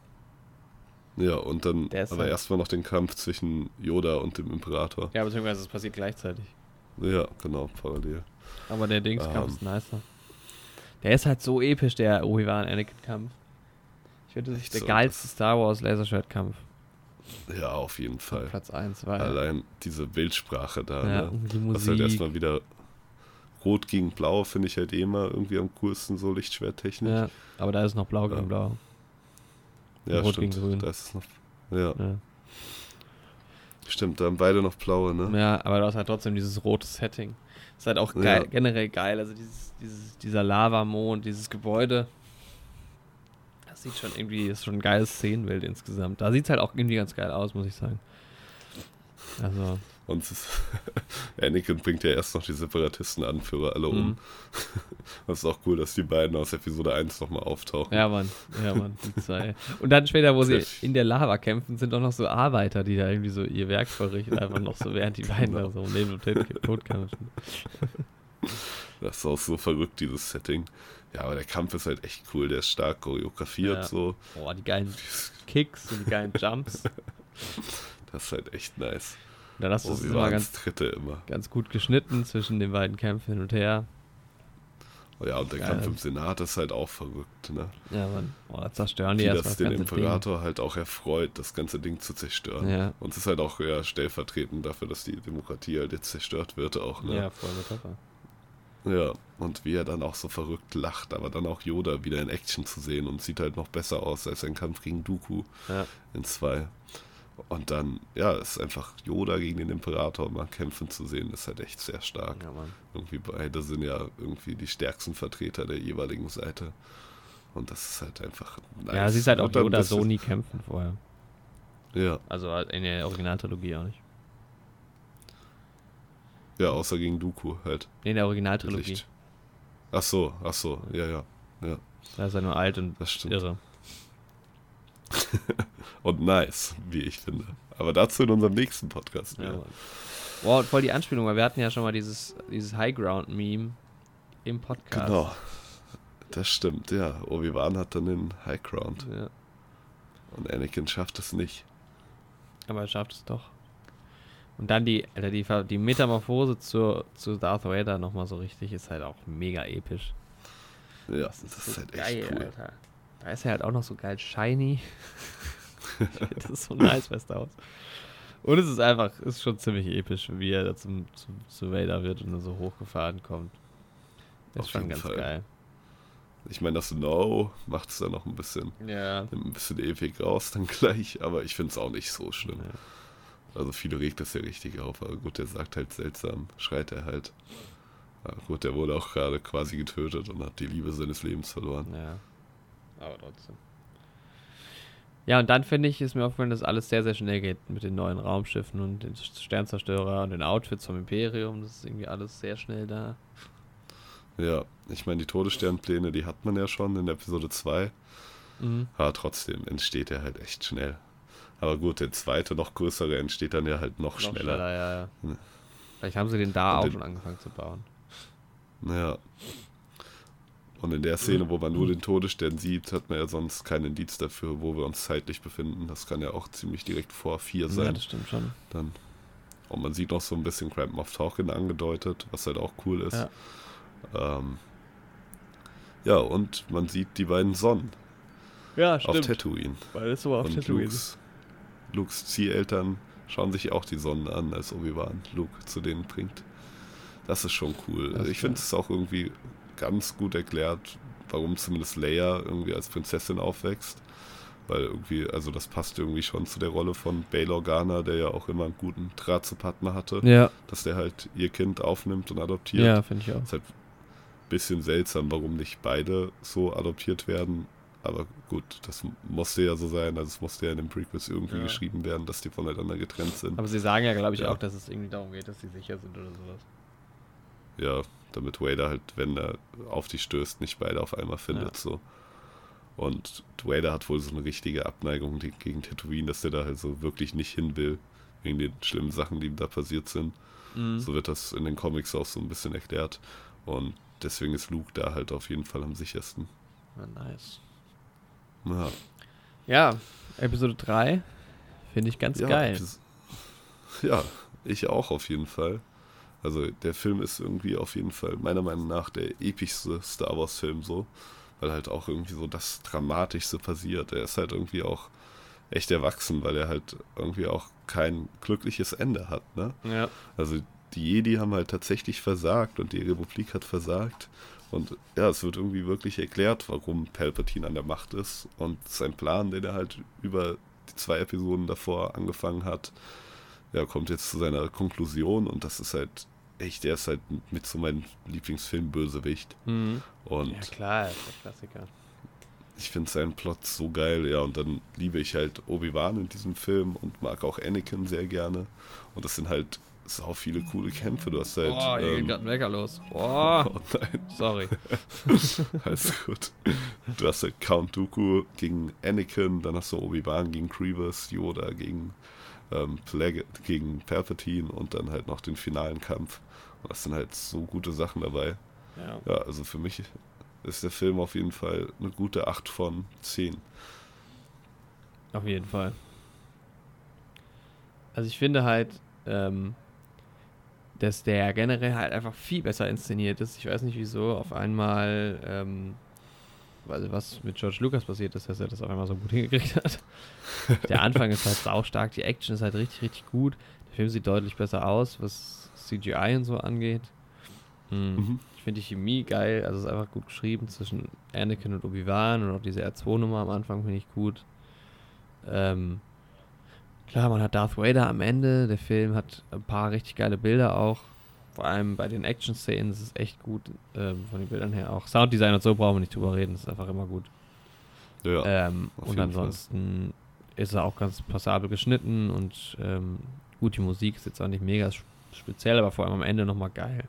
Ja, und dann aber halt- erstmal noch den Kampf zwischen Yoda und dem Imperator. Ja, beziehungsweise es passiert gleichzeitig. Ja, genau, parallel. Aber der Dingskampf Ähm. ist nicer. Der ist halt so episch, der Obi-Wan-Anakin-Kampf. Ich würde sich Echt der so, geilste Star Wars Laserschwert-Kampf. Ja, auf jeden Fall. Platz 1, weil. Allein diese Bildsprache da, ja, ne? und die Was halt Musik. erstmal wieder Rot gegen Blau finde ich halt eh immer irgendwie am coolsten, so Lichtschwerttechnisch. ja, aber da ist noch blau gegen Ja. blau. Ja, Rot stimmt. gegen Grün. Da ist es noch. Ja, Ja. stimmt, da haben beide noch blaue, ne? ja, aber du hast halt trotzdem dieses rote Setting. Ist halt auch Ja. geil, generell geil. Also dieses, dieses, dieser Lavamond, dieses Gebäude. Das sieht schon irgendwie, ist schon ein geiles Szenenbild insgesamt. Da sieht es halt auch irgendwie ganz geil aus, muss ich sagen. Also, Und Anakin (laughs) bringt ja erst noch die Separatisten-Anführer alle um. Mhm. (laughs) Das ist auch cool, dass die beiden aus Episode 1 nochmal auftauchen. ja, Mann, ja, Mann, die zwei. Und dann später, wo sie in der Lava kämpfen, sind auch noch so Arbeiter, die da irgendwie so ihr Werk verrichten, einfach noch so, während die beiden da so neben dem Tod kämpfen. Das ist auch so verrückt, dieses Setting. Ja, aber der Kampf ist halt echt cool. Der ist stark choreografiert, Ja. so. Boah, die geilen Kicks und die geilen Jumps. (laughs) Das ist halt echt nice. Und dann hast du Oh, es immer ganz, Dritte immer. ganz gut geschnitten zwischen den beiden Kämpfen hin und her. Oh ja, und der Geil. Kampf im Senat ist halt auch verrückt, ne? Ja, Mann. Boah, da zerstören die Wie erstmal das den Imperator halt auch erfreut, das ganze Ding zu zerstören. Ja. Und es ist halt auch ja, stellvertretend dafür, dass die Demokratie halt jetzt zerstört wird auch, Ding. ne? Ja, voll Metapher. Ja, und wie er dann auch so verrückt lacht, aber dann auch Yoda wieder in Action zu sehen und sieht halt noch besser aus als sein Kampf gegen Dooku Ja. in 2. Und dann, ja, ist einfach Yoda gegen den Imperator mal kämpfen zu sehen, ist halt echt sehr stark. ja, Mann. Irgendwie beide sind ja irgendwie die stärksten Vertreter der jeweiligen Seite. Und das ist halt einfach nice. Ja, sie ist halt auch Yoda so nie kämpfen vorher. Ja, Also in der Originaltrilogie auch nicht. Ja, außer gegen Dooku halt. Nee, in der Originaltrilogie. Licht. Ach so, ach so, ja, ja, ja, Da ist er nur alt und das stimmt. irre. (laughs) Und nice, wie ich finde. Aber dazu in unserem nächsten Podcast. Ja, Ja. Wow, voll die Anspielung, weil wir hatten ja schon mal dieses, dieses High Ground Meme im Podcast. Genau. Das stimmt, ja. Obi-Wan hat dann den High Ground. Ja, Und Anakin schafft es nicht. aber er schafft es doch. Und dann die, Alter, die, die Metamorphose zu, zu Darth Vader nochmal so richtig ist halt auch mega episch. Ja, das ist, so halt echt cool. Alter. Da ist er halt auch noch so geil shiny. (laughs) das ist so nice bei Star Wars. Und es ist einfach, ist schon ziemlich episch, wie er da zum, zum, zu Vader wird und dann so hochgefahren kommt. Das ist schon ganz Fall. geil. Ich meine, das No macht es dann noch ein bisschen, Ja. ein bisschen ewig raus dann gleich, aber ich finde es auch nicht so schlimm. Also viele regt das ja richtig auf, aber gut, der sagt halt seltsam, schreit er halt. Aber gut, der wurde auch gerade quasi getötet und hat die Liebe seines Lebens verloren. Ja. Aber trotzdem. Ja, und dann finde ich, ist mir aufgefallen, dass alles sehr, sehr schnell geht mit den neuen Raumschiffen und den Sternzerstörer und den Outfits vom Imperium. Das ist irgendwie alles sehr schnell da. Ja, ich meine, die Todessternpläne, die hat man ja schon in Episode 2, Mhm. aber trotzdem entsteht er halt echt schnell. Aber gut, der zweite, noch größere entsteht dann ja halt noch, Noch schneller. schneller, ja, ja. Ja. Vielleicht haben sie den da Und auch den- schon angefangen zu bauen. Ja. Und in der Szene, wo man nur den Todesstern sieht, hat man ja sonst keinen Indiz dafür, wo wir uns zeitlich befinden. Das kann ja auch ziemlich direkt vor vier Ja, sein. das stimmt schon. Dann. Und man sieht noch so ein bisschen Grand Moff Tarkin angedeutet, was halt auch cool ist. Ja. Ähm, ja, und man sieht die beiden Sonnen Ja, auf Tatooine. Weil das so auf und Tatooine. Lukes, Lukes Zieheltern schauen sich auch die Sonnen an, als Obi-Wan Luke zu denen bringt. Das ist schon cool. Also ich finde es auch irgendwie ganz gut erklärt, warum zumindest Leia irgendwie als Prinzessin aufwächst. Weil irgendwie, also das passt irgendwie schon zu der Rolle von Bail Organa, der ja auch immer einen guten Draht zu Padma hatte, Ja, dass der halt ihr Kind aufnimmt und adoptiert. ja finde ich auch. Ist halt ein bisschen seltsam, warum nicht beide so adoptiert werden. Aber gut, das musste ja so sein. Also es musste ja in den Prequels irgendwie Ja. geschrieben werden, dass die voneinander getrennt sind. Aber sie sagen ja, glaube ich, Ja. auch, dass es irgendwie darum geht, dass sie sicher sind oder sowas. Ja, damit Vader halt, wenn er auf die stößt, nicht beide auf einmal findet. Ja. So. Und Vader hat wohl so eine richtige Abneigung gegen Tatooine, dass der da halt so wirklich nicht hin will, wegen den schlimmen Sachen, die ihm da passiert sind. Mhm. So wird das in den Comics auch so ein bisschen erklärt. Und deswegen ist Luke da halt auf jeden Fall am sichersten. Ja, nice. Ja, Ja, Episode 3 finde ich ganz ja, geil. Epis- Ja, ich auch auf jeden Fall. Also der Film ist irgendwie auf jeden Fall meiner Meinung nach der epischste Star Wars Film so, weil halt auch irgendwie so das Dramatischste passiert. Er ist halt irgendwie auch echt erwachsen, weil er halt irgendwie auch kein glückliches Ende hat, ne? Ja. Also die Jedi haben halt tatsächlich versagt und die Republik hat versagt. Und ja, es wird irgendwie wirklich erklärt, warum Palpatine an der Macht ist. Und sein Plan, den er halt über die zwei Episoden davor angefangen hat, ja, kommt jetzt zu seiner Konklusion. Und das ist halt echt, der ist halt mit so meinem Lieblingsfilm Bösewicht. Mhm. Und Ja, klar, ist der Klassiker. ich finde seinen Plot so geil, ja, und dann liebe ich halt Obi-Wan in diesem Film und mag auch Anakin sehr gerne. Und das sind halt sau viele coole Kämpfe. Du hast halt. Boah, hier geht ähm, gerade ein Wecker los. Boah, oh nein, sorry. (laughs) alles gut. Du hast halt Count Dooku gegen Anakin, dann hast du Obi-Wan gegen Grievous, Yoda gegen, ähm, Plague, gegen Palpatine und dann halt noch den finalen Kampf. Und das sind halt so gute Sachen dabei. Ja. Ja, also für mich ist der Film auf jeden Fall eine gute 8 von 10. Auf jeden Fall. Also ich finde halt, ähm, dass der generell halt einfach viel besser inszeniert ist. Ich weiß nicht wieso auf einmal, ähm, also was mit George Lucas passiert ist, dass er das auf einmal so gut (laughs) hingekriegt hat. Der Anfang ist halt saustark, die Action ist halt richtig, richtig gut. Der Film sieht deutlich besser aus, was CGI und so angeht. Hm. Mhm. Ich finde die Chemie geil, also es ist einfach gut geschrieben zwischen Anakin und Obi-Wan und auch diese R2-Nummer am Anfang finde ich gut. Ähm, klar, man hat Darth Vader am Ende, der Film hat ein paar richtig geile Bilder auch. Vor allem bei den Action-Szenen ist es echt gut, ähm, von den Bildern her auch. Sounddesign und so brauchen wir nicht drüber reden, das ist einfach immer gut. Ja, Ähm, und ansonsten ist er auch ganz passabel geschnitten und ähm, gut, die Musik ist jetzt auch nicht mega sp- speziell, aber vor allem am Ende nochmal geil.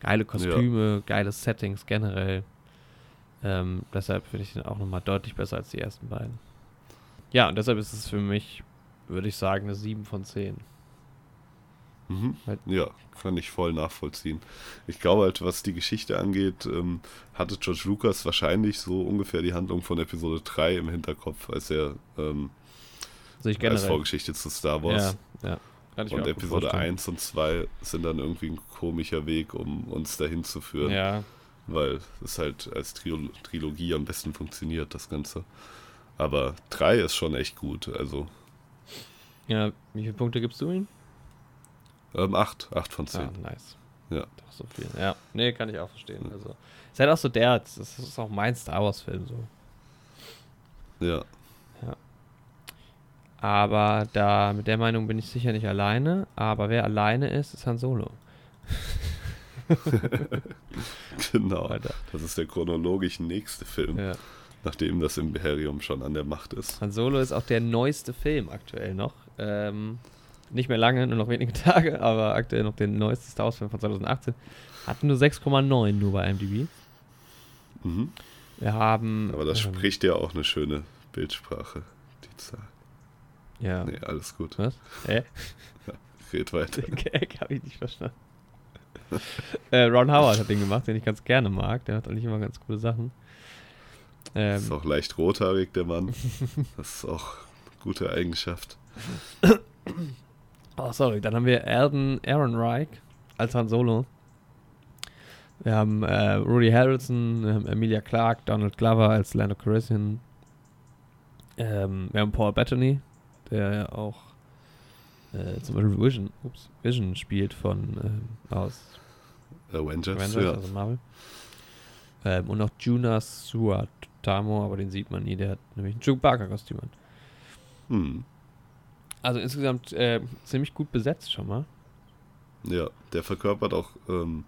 Geile Kostüme, geile Settings generell. Ähm, deshalb finde ich den auch nochmal deutlich besser als die ersten beiden. Ja, und deshalb ist es für mich, würde ich sagen, eine 7 von 10. Mhm. Ja, kann ich voll nachvollziehen. Ich glaube halt, was die Geschichte angeht, ähm, hatte George Lucas wahrscheinlich so ungefähr die Handlung von Episode 3 im Hinterkopf, als er ähm, ich als. Vorgeschichte zu Star Wars. Ja, ja. Kann ich mir Und Episode vorstellen. 1 und 2 sind dann irgendwie ein komischer Weg, um uns dahin zu führen. Ja, Weil es halt als Trio Trilogie am besten funktioniert, das Ganze. Aber 3 ist schon echt gut. Also ja. Wie viele Punkte gibst du ihm? ähm, 8, 8 von 10. Ah, nice. Ja. Doch so viel. Ja, nee, kann ich auch verstehen. Also, ist halt auch so der, das ist auch mein Star Wars-Film so. Ja. Aber da, mit der Meinung bin ich sicher nicht alleine. Aber wer alleine ist, ist Han Solo. (laughs) Genau. Alter. Das ist der chronologisch nächste Film, Ja. nachdem das Imperium schon an der Macht ist. Han Solo ist auch der neueste Film aktuell noch. Ähm, nicht mehr lange, nur noch wenige (laughs) Tage, aber aktuell noch der neueste Star Wars-Film von 2018. Hat nur 6,9 nur bei IMDb. Mhm. Wir haben. Aber das ähm, spricht ja auch eine schöne Bildsprache, die Zahl. Ja. Nee, alles gut. Was? Hä? (laughs) Red weiter. Den Gag habe ich nicht verstanden. äh, Ron Howard hat den gemacht, den ich ganz gerne mag. Der hat eigentlich immer ganz coole Sachen. Ähm, Ist auch leicht rothaarig, der Mann. (laughs) Das ist auch gute Eigenschaft. Oh, sorry. Dann haben wir Alden Ehrenreich als Han Solo. Wir haben äh, Rudy Harrelson, wir haben Emilia Clarke, Donald Glover als Lando Calrissian. Ähm, wir haben Paul Bettany, der ja auch äh, zum Beispiel Vision, ups, Vision spielt von ähm, aus Avengers, Avengers, ja. also Marvel. Ähm, und auch Jonas Suatamo, aber den sieht man nie, der hat nämlich ein Chewbacca-Kostüm an. Hm. Also insgesamt äh, ziemlich gut besetzt schon mal. ja, der verkörpert auch ähm,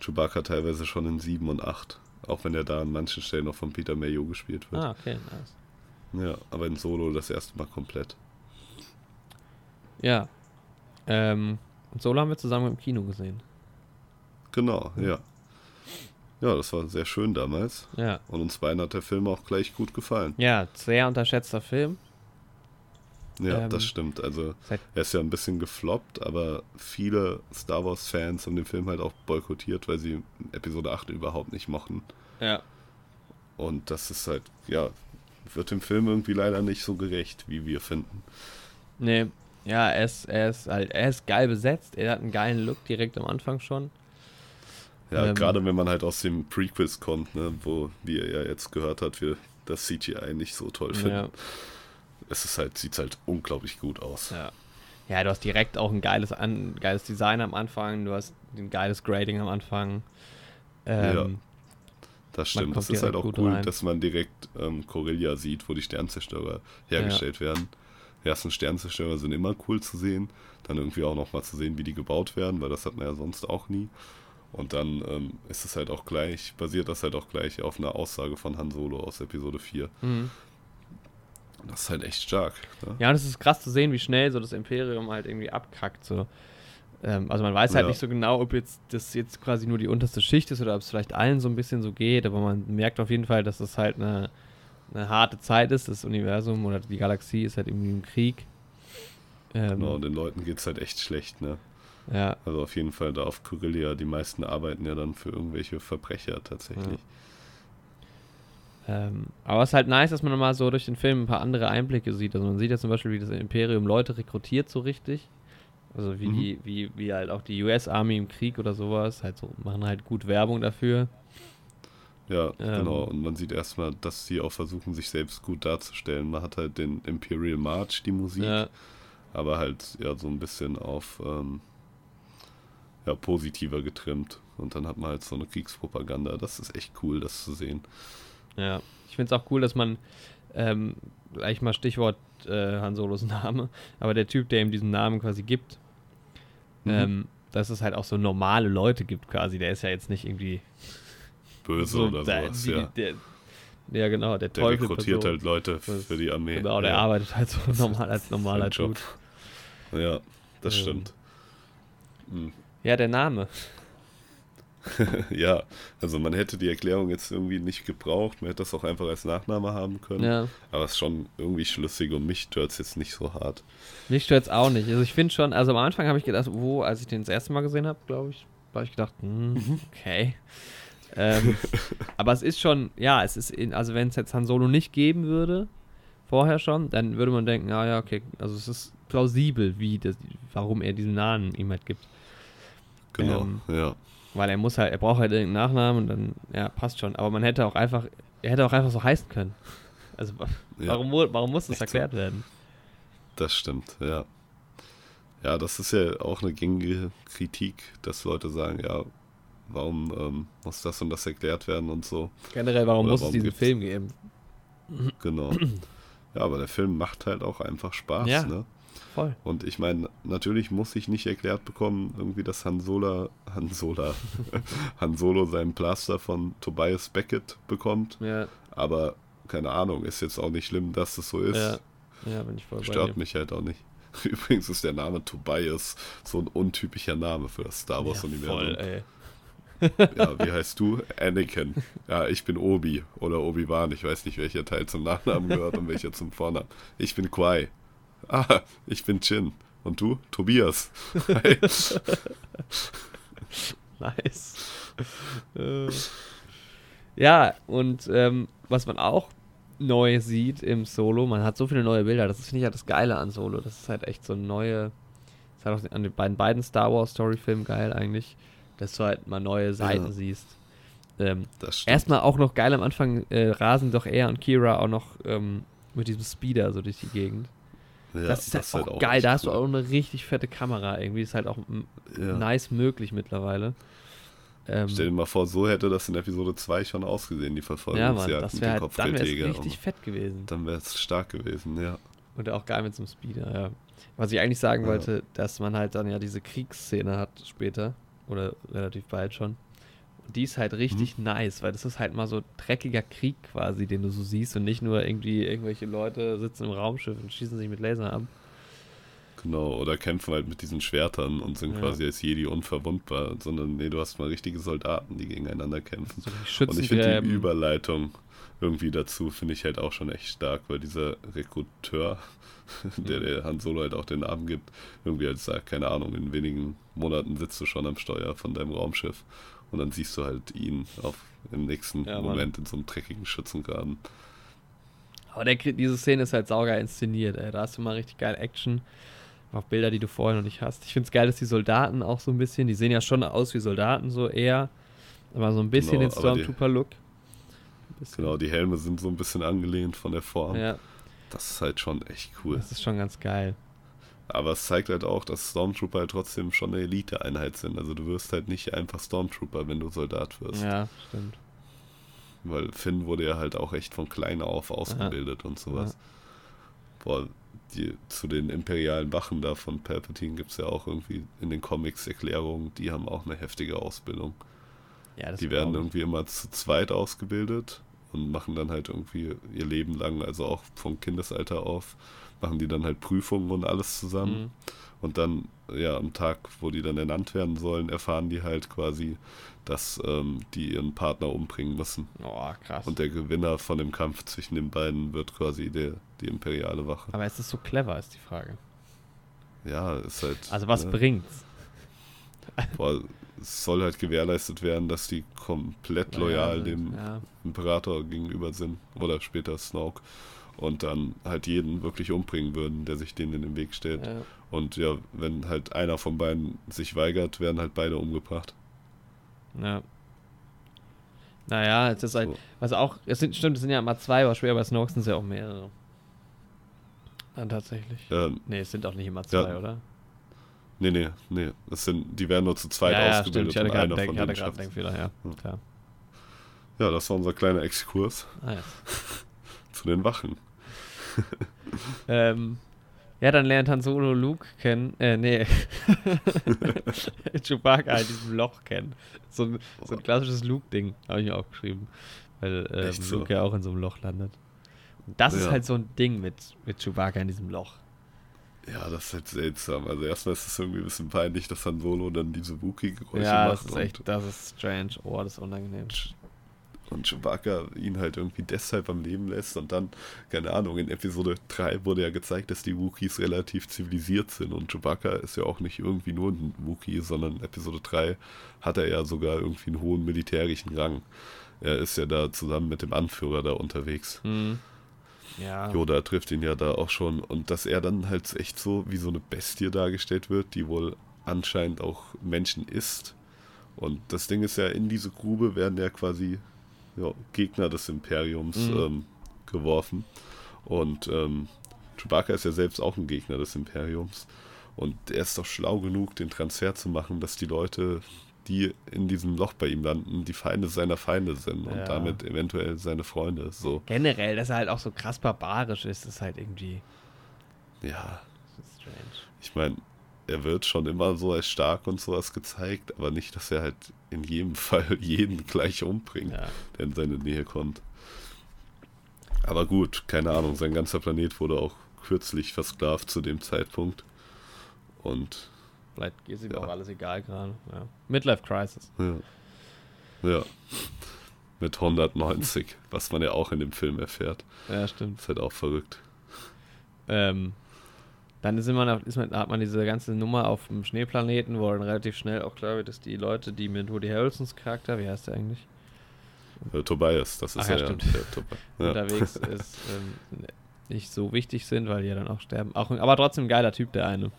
Chewbacca teilweise schon in 7 und 8. Auch wenn er da an manchen Stellen noch von Peter Mayo gespielt wird. Ah, okay, nice. Ja, aber in Solo das erste Mal komplett. Ja. Ähm, und Solo haben wir zusammen im Kino gesehen. Genau, ja. Ja, das war sehr schön damals. Ja. Und uns beiden hat der Film auch gleich gut gefallen. Ja, sehr unterschätzter Film. Ja, Ähm, das stimmt. Also er ist ja ein bisschen gefloppt, aber viele Star Wars-Fans haben den Film halt auch boykottiert, weil sie Episode 8 überhaupt nicht mochten. ja. Und das ist halt, ja, wird dem Film irgendwie leider nicht so gerecht, wie wir finden. Nee. Ja, er ist, er ist halt, er ist geil besetzt. Er hat einen geilen Look direkt am Anfang schon. Ja, Ähm, gerade wenn man halt aus dem Prequels kommt, ne, wo, wie ihr ja jetzt gehört habt, wir das CGI nicht so toll finden. Ja. Es ist halt, sieht halt unglaublich gut aus. Ja. Ja, du hast direkt auch ein geiles, an, geiles Design am Anfang, du hast ein geiles Grading am Anfang. Ähm, Das Man stimmt. Das ist halt auch cool, rein. dass man direkt ähm, Corellia sieht, wo die Sternzerstörer hergestellt werden. Die ersten Sternzerstörer sind immer cool zu sehen. Dann irgendwie auch nochmal zu sehen, wie die gebaut werden, weil das hat man ja sonst auch nie. Und dann ähm, ist es halt auch gleich, basiert das halt auch gleich auf einer Aussage von Han Solo aus Episode 4. mhm. Das ist halt echt stark. Ne? Ja, und es ist krass zu sehen, wie schnell so das Imperium halt irgendwie abkackt. So. Ähm, also man weiß halt Ja. nicht so genau, ob jetzt das jetzt quasi nur die unterste Schicht ist oder ob es vielleicht allen so ein bisschen so geht, aber man merkt auf jeden Fall, dass es halt eine, eine harte Zeit ist. Das Universum oder die Galaxie ist halt irgendwie im Krieg. Ähm, Genau, den Leuten geht es halt echt schlecht, ne? Ja, Also auf jeden Fall da auf Corellia, die meisten arbeiten ja dann für irgendwelche Verbrecher tatsächlich. Ähm, aber es ist halt nice, dass man mal so durch den Film ein paar andere Einblicke sieht. Also man sieht ja zum Beispiel, wie das Imperium Leute rekrutiert so richtig. Also wie Mhm. die, wie, wie halt auch die US Army im Krieg oder sowas, halt so, machen halt gut Werbung dafür. Ja, Ähm. genau. Und man sieht erstmal, dass sie auch versuchen, sich selbst gut darzustellen. Man hat halt den Imperial March, die Musik, Ja, aber halt ja so ein bisschen auf ähm, ja, positiver getrimmt. Und dann hat man halt so eine Kriegspropaganda. Das ist echt cool, das zu sehen. Ja. Ich finde es auch cool, dass man, ähm, gleich mal Stichwort äh, Han Solos (laughs) Name, aber der Typ, der ihm diesen Namen quasi gibt, Mhm. ähm, dass es halt auch so normale Leute gibt quasi. Der ist ja jetzt nicht irgendwie Böse so oder der- sowas, die- ja. Der, ja, genau, der Der Teufel. rekrutiert halt Leute für die Armee. Genau, der ja. arbeitet halt so (laughs) normal als normaler Job. Ja, das Ähm. stimmt. Mhm. Ja, der Name. (laughs) ja, also man hätte die Erklärung jetzt irgendwie nicht gebraucht, man hätte das auch einfach als Nachname haben können. Ja. Aber es ist schon irgendwie schlüssig und mich stört es jetzt nicht so hart. Mich stört es auch nicht. Also ich finde schon, also am Anfang habe ich gedacht, wo, als ich den das erste Mal gesehen habe, glaube ich, habe ich gedacht, hm, okay. ähm, (laughs) aber es ist schon, ja, es ist, in, also wenn es jetzt Han Solo nicht geben würde, vorher schon, dann würde man denken, ah ja, okay, also es ist plausibel, wie das, warum er diesen Namen ihm halt gibt. Genau, Ähm, ja. Weil er muss halt, er braucht halt irgendeinen Nachnamen und dann, ja, passt schon. Aber man hätte auch einfach, er hätte auch einfach so heißen können. Also wa- ja. warum, mu- warum muss das Echt erklärt werden? Das stimmt, ja. Ja, das ist ja auch eine gängige Kritik, dass Leute sagen, ja, warum ähm, muss das und das erklärt werden und so. Generell, warum Oder muss es warum diesen gibt's- Film geben? Genau. (clears throat) Ja, aber der Film macht halt auch einfach Spaß, Ja. ne? Voll. Und ich meine, natürlich muss ich nicht erklärt bekommen, irgendwie, dass Han Solo, Han Solo, (laughs) Han Solo seinen Plaster von Tobias Beckett bekommt. Ja, Aber keine Ahnung, ist jetzt auch nicht schlimm, dass es so ist. ja, ja, bin ich voll Stört mich halt auch nicht. (laughs) Übrigens ist der Name Tobias so ein untypischer Name für das Star Ja, Wars-Universum. voll, ey. (laughs) Ja, wie heißt du? Anakin. Ja, ich bin Obi oder Obi-Wan. Ich weiß nicht, welcher Teil zum Nachnamen gehört und welcher zum Vornamen. Ich bin Quai. Ah, ich bin Chin. Und du? Tobias. Hi. (laughs) Nice. Äh. ja, und ähm, was man auch neu sieht im Solo, man hat so viele neue Bilder, das finde ich halt das Geile an Solo. Das ist halt echt so eine neue, das ist halt auch an den beiden, beiden Star Wars Story-Filmen geil eigentlich, dass du halt mal neue Seiten Ja. siehst. Ähm, Das stimmt. erstmal auch noch geil am Anfang äh, rasen doch er und Kira auch noch ähm, mit diesem Speeder so durch die Gegend. Ja, das ist halt auch, geil, da hast du cool. auch eine richtig fette Kamera irgendwie, ist halt auch Ja. nice möglich mittlerweile. Ähm, Stell dir mal vor, so hätte das in Episode 2 schon ausgesehen, die ja, Mann, Verfolgungsjagd das mit wäre halt, dann wäre es richtig fett gewesen. Dann wäre es stark gewesen, ja. Und auch geil mit so einem Speeder, ja. Was ich eigentlich sagen Ja. wollte, dass man halt dann ja diese Kriegsszene hat später, oder relativ bald schon. Und die ist halt richtig Mhm. nice, weil das ist halt mal so dreckiger Krieg quasi, den du so siehst und nicht nur irgendwie irgendwelche Leute sitzen im Raumschiff und schießen sich mit Lasern ab. Genau, oder kämpfen halt mit diesen Schwertern und sind Ja. quasi als Jedi unverwundbar, sondern nee, du hast mal richtige Soldaten, die gegeneinander kämpfen. So Und ich finde die. Überleitung irgendwie dazu, finde ich halt auch schon echt stark, weil dieser Rekruteur, (laughs) der Mhm. der Han Solo halt auch den Namen gibt, irgendwie halt sagt, keine Ahnung, in wenigen Monaten sitzt du schon am Steuer von deinem Raumschiff und dann siehst du halt ihn auf, im nächsten Ja. Moment in so einem dreckigen Schützengraben. Aber der, diese Szene ist halt saugeil inszeniert, ey. Da hast du mal richtig geil Action. Auch Bilder, die du vorher noch nicht hast. Ich finde es geil, dass die Soldaten auch so ein bisschen, die sehen ja schon aus wie Soldaten, so eher. Aber so ein bisschen Genau, den Stormtrooper-Look. Genau, die Helme sind so ein bisschen angelehnt von der Form. Ja, Das ist halt schon echt cool. das ist schon ganz geil. Aber es zeigt halt auch, dass Stormtrooper halt trotzdem schon eine Elite-Einheit sind. Also du wirst halt nicht einfach Stormtrooper, wenn du Soldat wirst. Ja, stimmt. Weil Finn wurde ja halt auch echt von klein auf ausgebildet und sowas. Boah, die, zu den imperialen Wachen da von Palpatine gibt es ja auch irgendwie in den Comics Erklärungen, die haben auch eine heftige Ausbildung. Ja, das die werden irgendwie immer zu zweit ausgebildet und machen dann halt irgendwie ihr Leben lang, also auch vom Kindesalter auf, machen die dann halt Prüfungen und alles zusammen. Mhm. Und dann, ja, am Tag, wo die dann ernannt werden sollen, erfahren die halt quasi, dass ähm, die ihren Partner umbringen müssen. Oh, krass. Und der Gewinner von dem Kampf zwischen den beiden wird quasi der, die imperiale Wache. Aber ist das so clever, ist die Frage. Ja, ist halt. Also was ne, bringt's? boah, es soll halt gewährleistet werden, dass die komplett loyal sind, dem Ja, Imperator gegenüber sind. Oder später Snoke. Und dann halt jeden wirklich umbringen würden, der sich denen in den Weg stellt. ja. Und ja, wenn halt einer von beiden sich weigert, werden halt beide umgebracht. Ja. Naja, es ist halt, So. was auch, es sind, stimmt, es sind ja immer zwei, aber schwer bei Snoke sind es ja auch mehrere. Dann tatsächlich. Ähm, Nee, es sind auch nicht immer zwei, Ja. oder? nee, nee, nee. Das sind, die werden nur zu zweit ja, ja, ausgebildet stimmt. Ich hatte gerade einen Denk. Denkfehler, ja. Hm. Klar. Ja, das war unser kleiner Exkurs Ah, ja. (laughs) zu den Wachen. (laughs) Ähm, ja, dann lernt Han Solo Luke kennen. Äh, nee. (laughs) Chewbacca in diesem Loch kennen. So ein, so ein klassisches Luke-Ding, habe ich mir aufgeschrieben. Weil ähm, so? Luke ja auch in so einem Loch landet. Und das ist Ja. halt so ein Ding mit, mit Chewbacca in diesem Loch. Ja, das ist halt seltsam. Also erstmal ist es irgendwie ein bisschen peinlich, dass Han Solo dann diese Wookie-Geräusche Ja, macht. das ist echt, das ist strange. Oh, das ist unangenehm. Und Chewbacca ihn halt irgendwie deshalb am Leben lässt und dann, keine Ahnung, in Episode 3 wurde ja gezeigt, dass die Wookiees relativ zivilisiert sind und Chewbacca ist ja auch nicht irgendwie nur ein Wookie, sondern in Episode 3 hat er ja sogar irgendwie einen hohen militärischen Rang. Er ist ja da zusammen mit dem Anführer da unterwegs. Hm. Ja. Yoda trifft ihn ja da auch schon und dass er dann halt echt so wie so eine Bestie dargestellt wird, die wohl anscheinend auch Menschen isst. Und das Ding ist ja, in diese Grube werden ja quasi ja, Gegner des Imperiums Mhm. ähm, geworfen. Und ähm, Chewbacca ist ja selbst auch ein Gegner des Imperiums. Und er ist doch schlau genug, den Transfer zu machen, dass die Leute, die in diesem Loch bei ihm landen, die Feinde seiner Feinde sind und Ja. damit eventuell seine Freunde. So, Generell, dass er halt auch so krass barbarisch ist, ist halt irgendwie ja. Ich meine, er wird schon immer so als stark und sowas gezeigt, aber nicht, dass er halt in jedem Fall (laughs) jeden gleich umbringt, Ja. der in seine Nähe kommt. Aber gut, keine Ahnung, sein ganzer Planet wurde auch kürzlich versklavt zu dem Zeitpunkt. Und Vielleicht ist ihm Ja. auch alles egal gerade. Ja. Midlife Crisis. ja. Ja. Mit 190, was man ja auch in dem Film erfährt. Ja, stimmt. Ist halt auch verrückt. Ähm, dann ist man, ist man, hat man diese ganze Nummer auf dem Schneeplaneten, wo dann relativ schnell auch klar wird, dass die Leute, die mit Woody Harrelsons Charakter, wie heißt der eigentlich, Äh, Tobias, das ist Ach ja, ja, stimmt. der Tobias. (laughs) Ja. unterwegs (laughs) ist, ähm, nicht so wichtig sind, weil die ja dann auch sterben. Auch, aber trotzdem ein geiler Typ, der eine.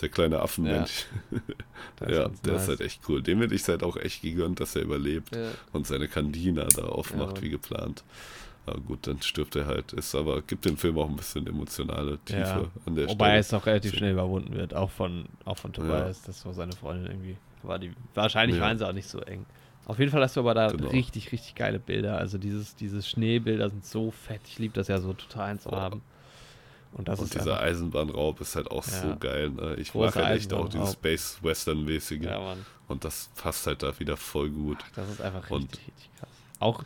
Der kleine Affenmensch. (laughs) Der Ja, ganz der nice. ist halt echt cool. Dem hätte ich halt auch echt gegönnt, dass er überlebt Ja. und seine Kandina da aufmacht, Ja, wie geplant. Aber gut, dann stirbt er halt. Ist aber, gibt dem Film auch ein bisschen emotionale Tiefe Ja. an der Wobei Stelle. es auch relativ schnell überwunden wird, auch von, auch von Tobias, das war seine Freundin irgendwie. War die, wahrscheinlich Ja. waren sie auch nicht so eng. Auf jeden Fall hast du aber da Genau. richtig, richtig geile Bilder. Also dieses, diese Schneebilder sind so fett. Ich liebe das ja so total zu Boah. haben. Und das und ist dieser einfach, Eisenbahnraub ist halt auch Ja. so geil. Ne? Ich mag halt echt auch dieses. Space-Western-mäßige. ja, Mann. Und das passt halt da wieder voll gut. Das ist einfach Und- richtig, richtig krass. Auch.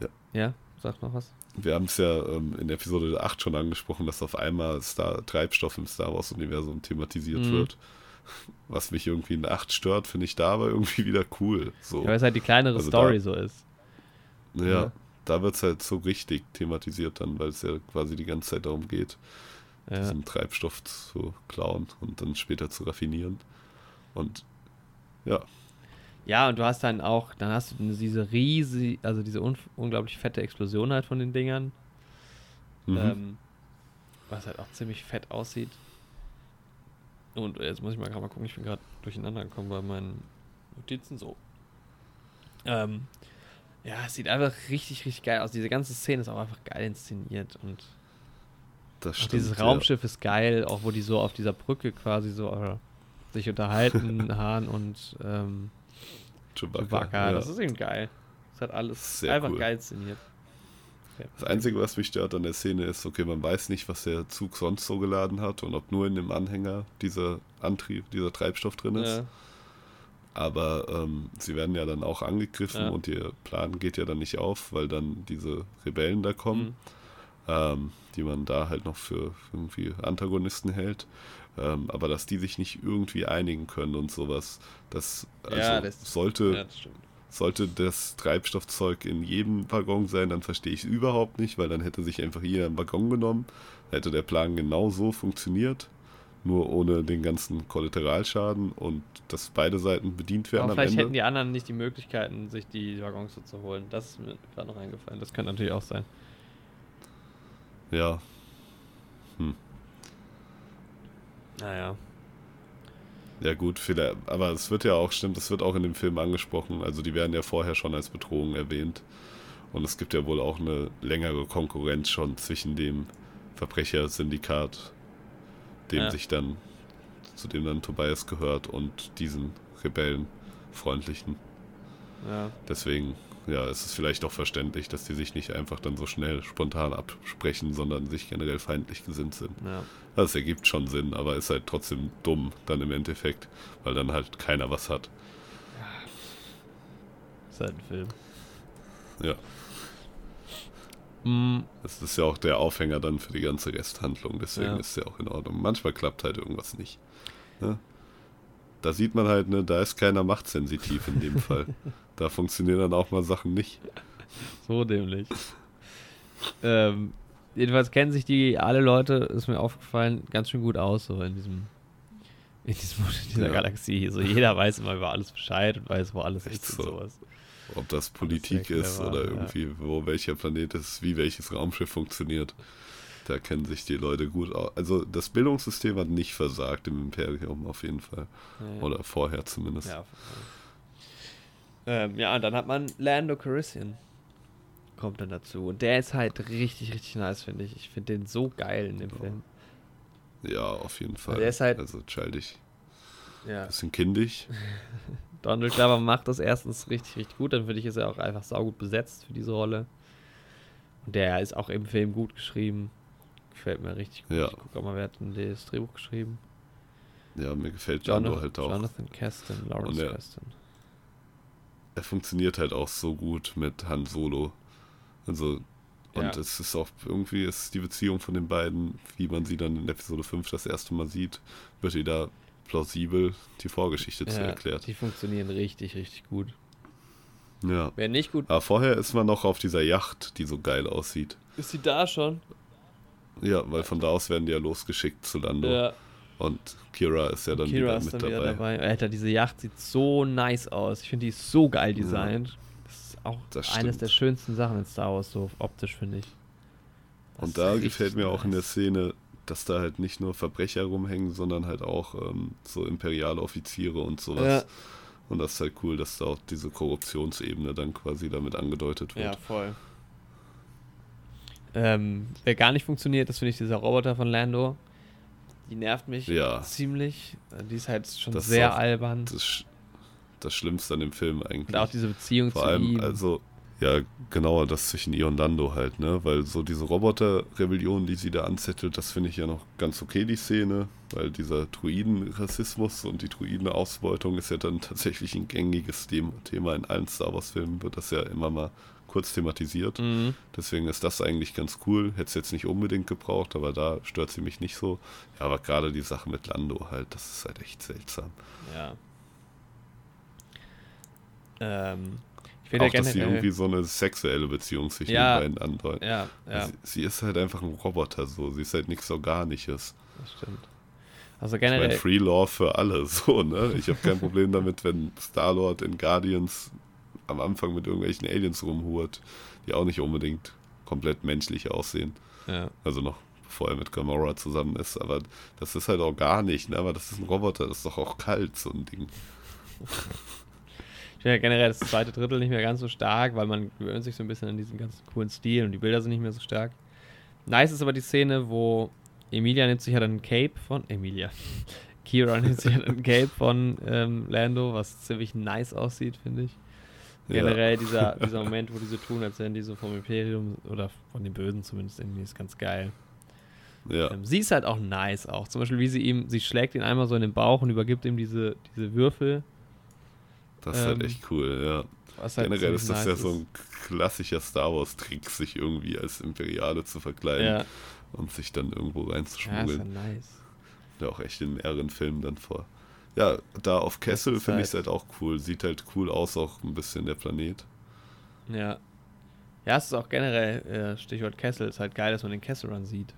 Ja. Ja, sag noch was. Wir haben es ja ähm, in Episode 8 schon angesprochen, dass auf einmal Star Treibstoff im Star Wars-Universum thematisiert Mhm. wird. (laughs) Was mich irgendwie in 8 stört, finde ich da aber irgendwie (laughs) wieder cool. So. Ja, weil es halt die kleinere Also Story da- so ist. Ja, Ja. da wird es halt so richtig thematisiert dann, weil es ja quasi die ganze Zeit darum geht, Ja. diesen Treibstoff zu klauen und dann später zu raffinieren. Und ja, Ja, und du hast dann auch, dann hast du diese riesige, also diese un unglaublich fette Explosion halt von den Dingern. mhm. Ähm, was halt auch ziemlich fett aussieht. Und jetzt muss ich mal gerade mal gucken, ich bin gerade durcheinander gekommen bei meinen Notizen so. Ähm, ja, es sieht einfach richtig, richtig geil aus. Diese ganze Szene ist auch einfach geil inszeniert und das auch stimmt. dieses Raumschiff ist geil, auch wo die so auf dieser Brücke quasi so äh, sich unterhalten, (laughs) Hahn und ähm, Ja. Chewbacca. Chewbacca. ja. Das ist eben geil. Das hat alles Sehr einfach cool. geil inszeniert. Das Einzige, was mich stört an der Szene ist, okay, man weiß nicht, was der Zug sonst so geladen hat und ob nur in dem Anhänger dieser Antrieb, dieser Treibstoff drin ist. Ja. Aber ähm, sie werden ja dann auch angegriffen Ja. und ihr Plan geht ja dann nicht auf, weil dann diese Rebellen da kommen. Mhm. ähm, die man da halt noch für irgendwie Antagonisten hält. Ähm, aber dass die sich nicht irgendwie einigen können und sowas, das, also Ja, das- sollte, ja, das sollte das Treibstoffzeug in jedem Waggon sein, dann verstehe ich es überhaupt nicht, weil dann hätte sich einfach jeder einen Waggon genommen, hätte der Plan genau so funktioniert, nur ohne den ganzen Kollateralschaden und dass beide Seiten bedient werden Aber vielleicht Ende. hätten die anderen nicht die Möglichkeiten, sich die Waggons so zu holen. Das ist mir gerade noch eingefallen. Das könnte natürlich auch sein. ja, Naja. Ja gut, vielleicht, aber es wird ja auch, stimmt, es wird auch in dem Film angesprochen, also die werden ja vorher schon als Bedrohung erwähnt. Und es gibt ja wohl auch eine längere Konkurrenz schon zwischen dem Verbrechersyndikat, dem Ja. sich dann, zu dem dann Tobias gehört, und diesen Rebellenfreundlichen. Ja. Deswegen, ja, es ist vielleicht auch verständlich, dass die sich nicht einfach dann so schnell spontan absprechen, sondern sich generell feindlich gesinnt sind. Ja. Das ergibt schon Sinn, aber ist halt trotzdem dumm dann im Endeffekt, weil dann halt keiner was hat. Ist halt ein Film. Ja. Mm, Das ist ja auch der Aufhänger dann für die ganze Resthandlung, deswegen Ja. ist ja auch in Ordnung. Manchmal klappt halt irgendwas nicht. Ne? Da sieht man halt, ne, da ist keiner machtsensitiv in dem Fall. (laughs) Da funktionieren dann auch mal Sachen nicht. (laughs) so dämlich. ähm, jedenfalls kennen sich die alle Leute, ist mir aufgefallen, ganz schön gut aus, so in diesem, in diesem, in dieser Ja. Galaxie. So jeder weiß immer über alles Bescheid und weiß, wo alles Echt ist und so. sowas. Ob das Politik sehr ist clever, oder ja. irgendwie, wo welcher Planet ist, wie welches Raumschiff funktioniert. Da kennen sich die Leute gut aus. Also das Bildungssystem hat nicht versagt im Imperium auf jeden Fall. Ja. Oder vorher zumindest. Ja, ähm, ja, und dann hat man Lando Calrissian. Kommt dann dazu. Und der ist halt richtig, richtig nice, finde ich. Ich finde den so geil in dem Film. Ja, auf jeden Fall. Der ist halt- also childig. Ja. Bisschen kindisch. (laughs) Donald Glover macht das erstens richtig, richtig gut. Dann finde ich, ist er auch einfach saugut besetzt für diese Rolle. Und der ist auch im Film gut geschrieben. Gefällt mir richtig gut. Ja. Ich gucke auch mal, wer hat denn das Drehbuch geschrieben? Ja, mir gefällt Lando halt auch. Jonathan Kasten, Lawrence Kasten. Er funktioniert halt auch so gut mit Han Solo. Also, und Ja. es ist auch irgendwie ist die Beziehung von den beiden, wie man sie dann in Episode 5 das erste Mal sieht, wird ihr da plausibel die Vorgeschichte zu Ja, erklärt. die funktionieren richtig, richtig gut. Ja. Wer nicht gut Aber vorher ist man noch auf dieser Yacht, die so geil aussieht. ist sie da schon? Ja, weil von da aus werden die ja losgeschickt zu Lando. Ja. Und Kira ist ja dann Kira wieder ist mit dann wieder dabei. dabei. Alter, diese Yacht sieht so nice aus. Ich finde, die ist so geil designt. Das ist auch Das eines der schönsten Sachen in Star Wars, so optisch, finde ich. Das Und da gefällt mir auch in der nice. Szene, dass da halt nicht nur Verbrecher rumhängen, sondern halt auch ähm, so imperiale Offiziere und sowas. Ja. Und das ist halt cool, dass da auch diese Korruptionsebene dann quasi damit angedeutet wird. Ja, voll. Ähm, wer gar nicht funktioniert, das finde ich dieser Roboter von Lando. Die nervt mich Ja. ziemlich. Die ist halt schon Das sehr albern. Das ist das Schlimmste an dem Film eigentlich. Und auch diese Beziehung Vor zu allem, ihm. also, ja, genauer das zwischen ihr und Lando halt, ne? Weil so diese Roboter-Rebellion, die sie da anzettelt, das finde ich ja noch ganz okay, die Szene. Weil dieser Druiden-Rassismus und die Druiden-Ausbeutung ist ja dann (laughs) tatsächlich ein gängiges Them- Thema in allen Star Wars-Filmen, wird das ja immer mal kurz thematisiert. Mhm. Deswegen ist das eigentlich ganz cool. Hätte es jetzt nicht unbedingt gebraucht, aber da stört sie mich nicht so. Ja, aber gerade die Sache mit Lando halt, das ist halt echt seltsam. Ja. Ähm, ich finde Auch, ja dass sie generell. irgendwie so eine sexuelle Beziehung zwischen Ja. den beiden andeuten. Ja, ja, Sie, sie ist halt einfach ein Roboter so. Sie ist halt nichts Organisches. das stimmt. Also Ich meine, generell. Free Law für alle, (laughs) so, ne? Ich habe kein Problem damit, wenn Star-Lord in Guardians am Anfang mit irgendwelchen Aliens rumhurt, die auch nicht unbedingt komplett menschlich aussehen. ja. Also noch bevor er mit Gamora zusammen ist. Aber das ist halt auch gar nicht, ne? Aber das ist ein Roboter, das ist doch auch kalt, so ein Ding. Ich finde ja generell das zweite Drittel nicht mehr ganz so stark, weil man gewöhnt sich so ein bisschen an diesen ganzen coolen Stil und die Bilder sind nicht mehr so stark. Nice ist aber die Szene, wo Emilia nimmt sich ja dann ein Cape von. Emilia. (laughs) Kira nimmt sich ja dann ein Cape von ähm, Lando, was ziemlich nice aussieht, finde ich. Ja. Generell dieser, dieser Moment, wo die so tun, als wären die so vom Imperium oder von den Bösen zumindest irgendwie, ist ganz geil. Ja, Ähm, sie ist halt auch nice auch. Zum Beispiel, wie sie ihm, sie schlägt ihn einmal so in den Bauch und übergibt ihm diese, diese Würfel. das ist halt ähm, echt cool, ja. Halt Generell ist das nice ja so ein klassischer Star Wars-Trick, sich irgendwie als Imperiale zu verkleiden Ja, und sich dann irgendwo ja ist ja reinzuschmuggeln. nice. Ja, auch echt in mehreren Filmen dann vor. Ja, da auf Kessel finde ich es halt auch cool. Sieht halt cool aus, auch ein bisschen der Planet. Ja. Ja, es ist auch generell, äh, Stichwort Kessel, ist halt geil, dass man den Kessel Run sieht.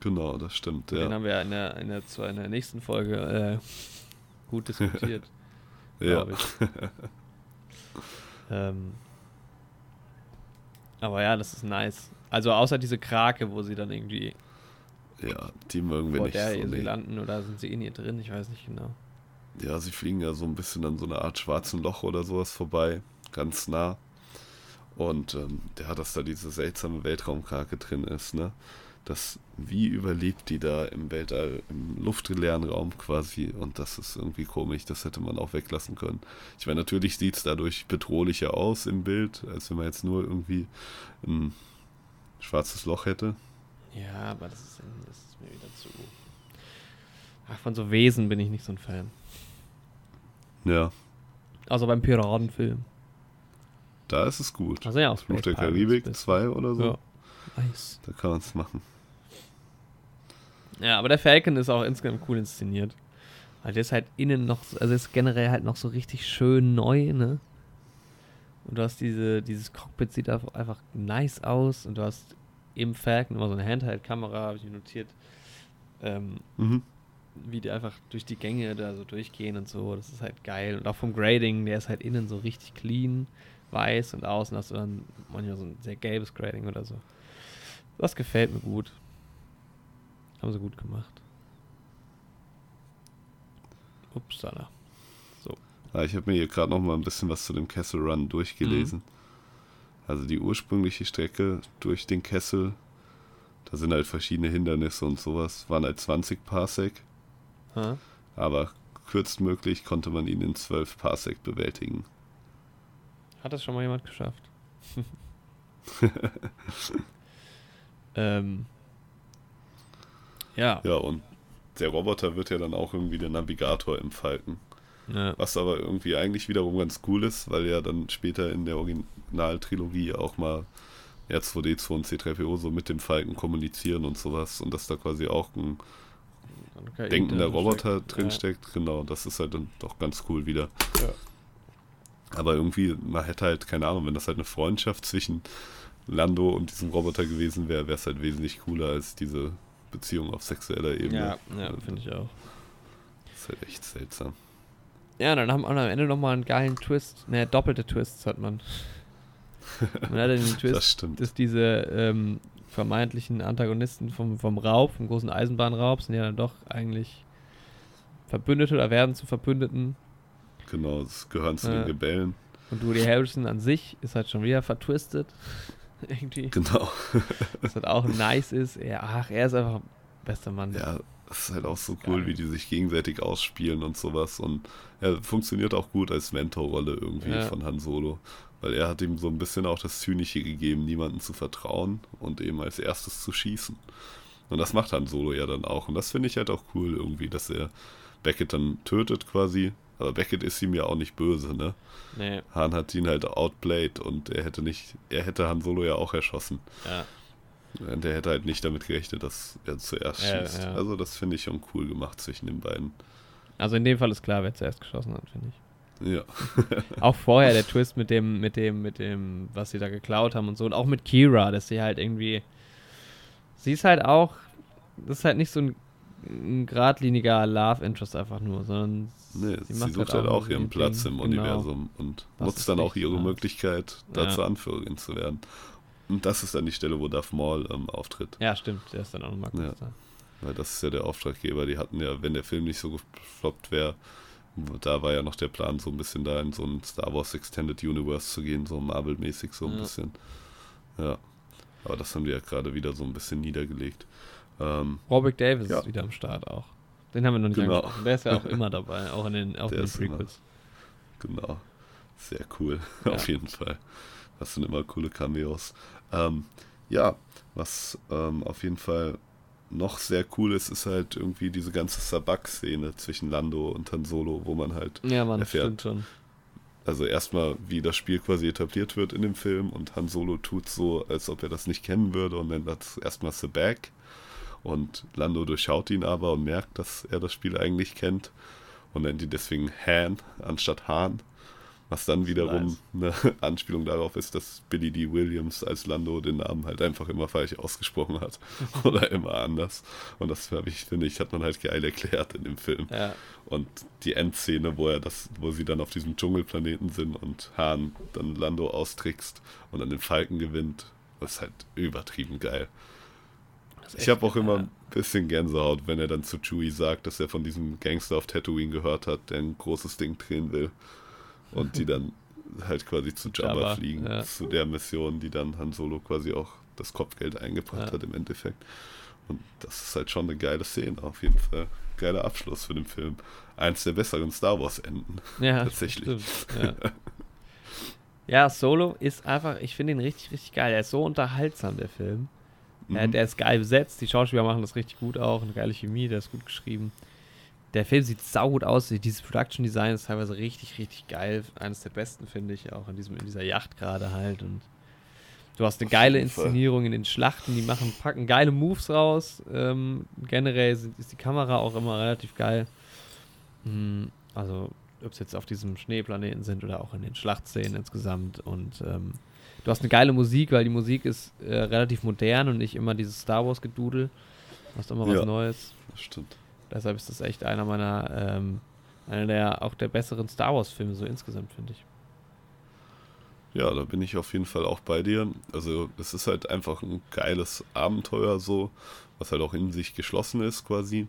Genau, das stimmt, Den ja. haben wir in der, in der, zwar in der nächsten Folge äh, gut (laughs) diskutiert, Ja, (laughs) ähm, aber ja, das ist nice. Also außer diese Krake, wo sie dann irgendwie ja, die mögen wir nicht der so. sie Nee. landen oder sind sie in ihr drin, ich weiß nicht genau. Ja, sie fliegen ja so ein bisschen an so einer Art schwarzen Loch oder sowas vorbei, ganz nah. Und ähm, ja, dass da diese seltsame Weltraumkrake drin ist, ne? Das, wie überlebt die da im Weltall, im luftleeren Raum quasi? Und das ist irgendwie komisch, das hätte man auch weglassen können. Ich meine, natürlich sieht es dadurch bedrohlicher aus im Bild, als wenn man jetzt nur irgendwie ein schwarzes Loch hätte. Ja, aber das ist, das ist mir wieder zu. Ach, von so Wesen bin ich nicht so ein Fan. Ja, Außer beim Piratenfilm. da ist es gut. Sind ja auch Fluch der Pirates Karibik bisschen. 2 oder so. Ja. Nice. Da kann man es machen. Ja, aber der Falcon ist auch insgesamt cool inszeniert. Weil der ist halt innen noch, also ist generell halt noch so richtig schön neu, ne? Und du hast diese, dieses Cockpit sieht einfach nice aus und du hast im Falcon immer so eine Handheld-Kamera, habe ich mir notiert, ähm, mhm. Wie die einfach durch die Gänge da so durchgehen und so. Das ist halt geil. Und auch vom Grading, der ist halt innen so richtig clean, weiß und außen hast du dann manchmal so ein sehr gelbes Grading oder so. Das gefällt mir gut. Haben sie gut gemacht. Upsala. So. Ja, ich habe mir hier gerade noch mal ein bisschen was zu dem Kessel Run durchgelesen. Mhm. Also die ursprüngliche Strecke durch den Kessel, da sind halt verschiedene Hindernisse und sowas, waren halt 20 Parsec. Aber kürztmöglich konnte man ihn in 12 Parsec bewältigen. Hat das schon mal jemand geschafft? (laughs) ähm, ja. Ja, und der Roboter wird ja dann auch irgendwie der Navigator im Falken. Ja. Was aber irgendwie eigentlich wiederum ganz cool ist, weil ja dann später in der Originaltrilogie auch mal R2D2 und C3PO so mit dem Falken kommunizieren und sowas und dass da quasi auch ein okay, denkender Roboter drinsteckt. Ja. Genau, das ist halt dann doch ganz cool wieder. Ja. Aber irgendwie, man hätte halt, keine Ahnung, wenn das halt eine Freundschaft zwischen Lando und diesem Roboter gewesen wäre, wäre es halt wesentlich cooler als diese Beziehung auf sexueller Ebene. Ja, ja finde ich auch. Das ist halt echt seltsam. Ja, dann haben wir am Ende nochmal einen geilen Twist. Ne, doppelte Twists hat man. (laughs) Man hat den Twist, das stimmt. dass diese ähm, vermeintlichen Antagonisten vom, vom Raub, vom großen Eisenbahnraub, sind ja dann doch eigentlich Verbündete oder werden zu Verbündeten. Genau, das gehören zu äh, den Rebellen. Und Woody Harrison an sich ist halt schon wieder vertwistet. (laughs) Irgendwie. Genau. Was halt auch nice ist. Er, ach, er ist einfach bester Mann. Ja, das ist halt auch so cool, Geil. wie die sich gegenseitig ausspielen und sowas. Und er funktioniert auch gut als Mentorrolle irgendwie ja. von Han Solo. Weil er hat ihm so ein bisschen auch das Zynische gegeben, niemanden zu vertrauen und eben als erstes zu schießen. Und das macht Han Solo ja dann auch. Und das finde ich halt auch cool irgendwie, dass er Beckett dann tötet quasi. Aber Beckett ist ihm ja auch nicht böse, ne? Nee. Han hat ihn halt outplayed und er hätte nicht, er hätte Han Solo ja auch erschossen. Ja. Und er hätte halt nicht damit gerechnet, dass er zuerst ja, schießt. Ja. Also das finde ich schon cool gemacht zwischen den beiden. Also in dem Fall ist klar, wer zuerst geschossen hat, finde ich. Ja. (laughs) auch vorher der Twist mit dem, mit dem, mit dem, was sie da geklaut haben und so. Und auch mit Kira, dass sie halt irgendwie. Sie ist halt auch. Das ist halt nicht so ein, ein geradliniger Love Interest einfach nur, sondern. Nee, sie, sie sucht halt auch, halt ihren Platz im genau. Universum und das nutzt dann auch ihre nice. Möglichkeit, da zur Anführerin zu werden. Und das ist dann die Stelle, wo Darth Maul ähm, auftritt. Ja, stimmt, der ist dann auch nochmal kurz ja. da. Weil das ist ja der Auftraggeber. Die hatten ja, wenn der Film nicht so gefloppt wäre, da war ja noch der Plan, so ein bisschen da in so ein Star Wars Extended Universe zu gehen, so Marvel-mäßig so ein ja. bisschen. Ja. Aber das haben die ja gerade wieder so ein bisschen niedergelegt. Ähm, Robert Davis ja. ist wieder am Start auch. Den haben wir noch nicht genau. angesprochen. Der ist ja auch (laughs) immer dabei, auch in den, auch in den Prequels. Immer, genau. Sehr cool, (laughs) ja. auf jeden Fall. Das sind immer coole Cameos. Ähm, ja, was ähm, auf jeden Fall noch sehr cool ist, ist halt irgendwie diese ganze Sabak-Szene zwischen Lando und Han Solo, wo man halt ja, man, erfährt, schon. also erstmal, wie das Spiel quasi etabliert wird in dem Film und Han Solo tut so, als ob er das nicht kennen würde und nennt das erstmal Sabak und Lando durchschaut ihn aber und merkt, dass er das Spiel eigentlich kennt und nennt ihn deswegen Han anstatt Han was dann wiederum nice. eine (laughs) Anspielung darauf ist, dass Billy D. Williams als Lando den Namen halt einfach immer falsch ausgesprochen hat. (laughs) Oder immer anders. Und das ich, finde ich, hat man halt geil erklärt in dem Film. Ja. Und die Endszene, wo er das, wo sie dann auf diesem Dschungelplaneten sind und Hahn dann Lando austrickst und dann den Falken gewinnt, ist halt übertrieben geil. Ich habe auch immer ein bisschen Gänsehaut, wenn er dann zu Chewie sagt, dass er von diesem Gangster auf Tatooine gehört hat, der ein großes Ding drehen will und die dann halt quasi zu Jabba, Jabba fliegen, ja. zu der Mission, die dann Han Solo quasi auch das Kopfgeld eingebracht ja. hat im Endeffekt. Und das ist halt schon eine geile Szene, auf jeden Fall. Geiler Abschluss für den Film. Eins der besseren Star Wars-Enden. Ja, tatsächlich. Ja. (laughs) ja. Solo ist einfach, ich finde ihn richtig, richtig geil. Er ist so unterhaltsam, der Film. Mhm. der ist geil besetzt, die Schauspieler machen das richtig gut auch, eine geile Chemie, der ist gut geschrieben der Film sieht saugut aus. Dieses Production Design ist teilweise richtig, richtig geil. Eines der besten, finde ich, auch in, diesem, in dieser Yacht gerade halt. Und Du hast eine geile jeden Inszenierung in den Schlachten, die machen, packen geile Moves raus. Ähm, generell sind, ist die Kamera auch immer relativ geil. Hm, also, ob es jetzt auf diesem Schneeplaneten sind oder auch in den Schlachtszenen insgesamt. Und ähm, du hast eine geile Musik, weil die Musik ist äh, relativ modern und nicht immer dieses Star Wars-Gedudel. Du hast immer was Ja. Neues. Das stimmt. Deshalb ist das echt einer meiner, ähm, einer der auch der besseren Star Wars-Filme, so insgesamt, finde ich. Ja, da bin ich auf jeden Fall auch bei dir. Also es ist halt einfach ein geiles Abenteuer so, was halt auch in sich geschlossen ist quasi.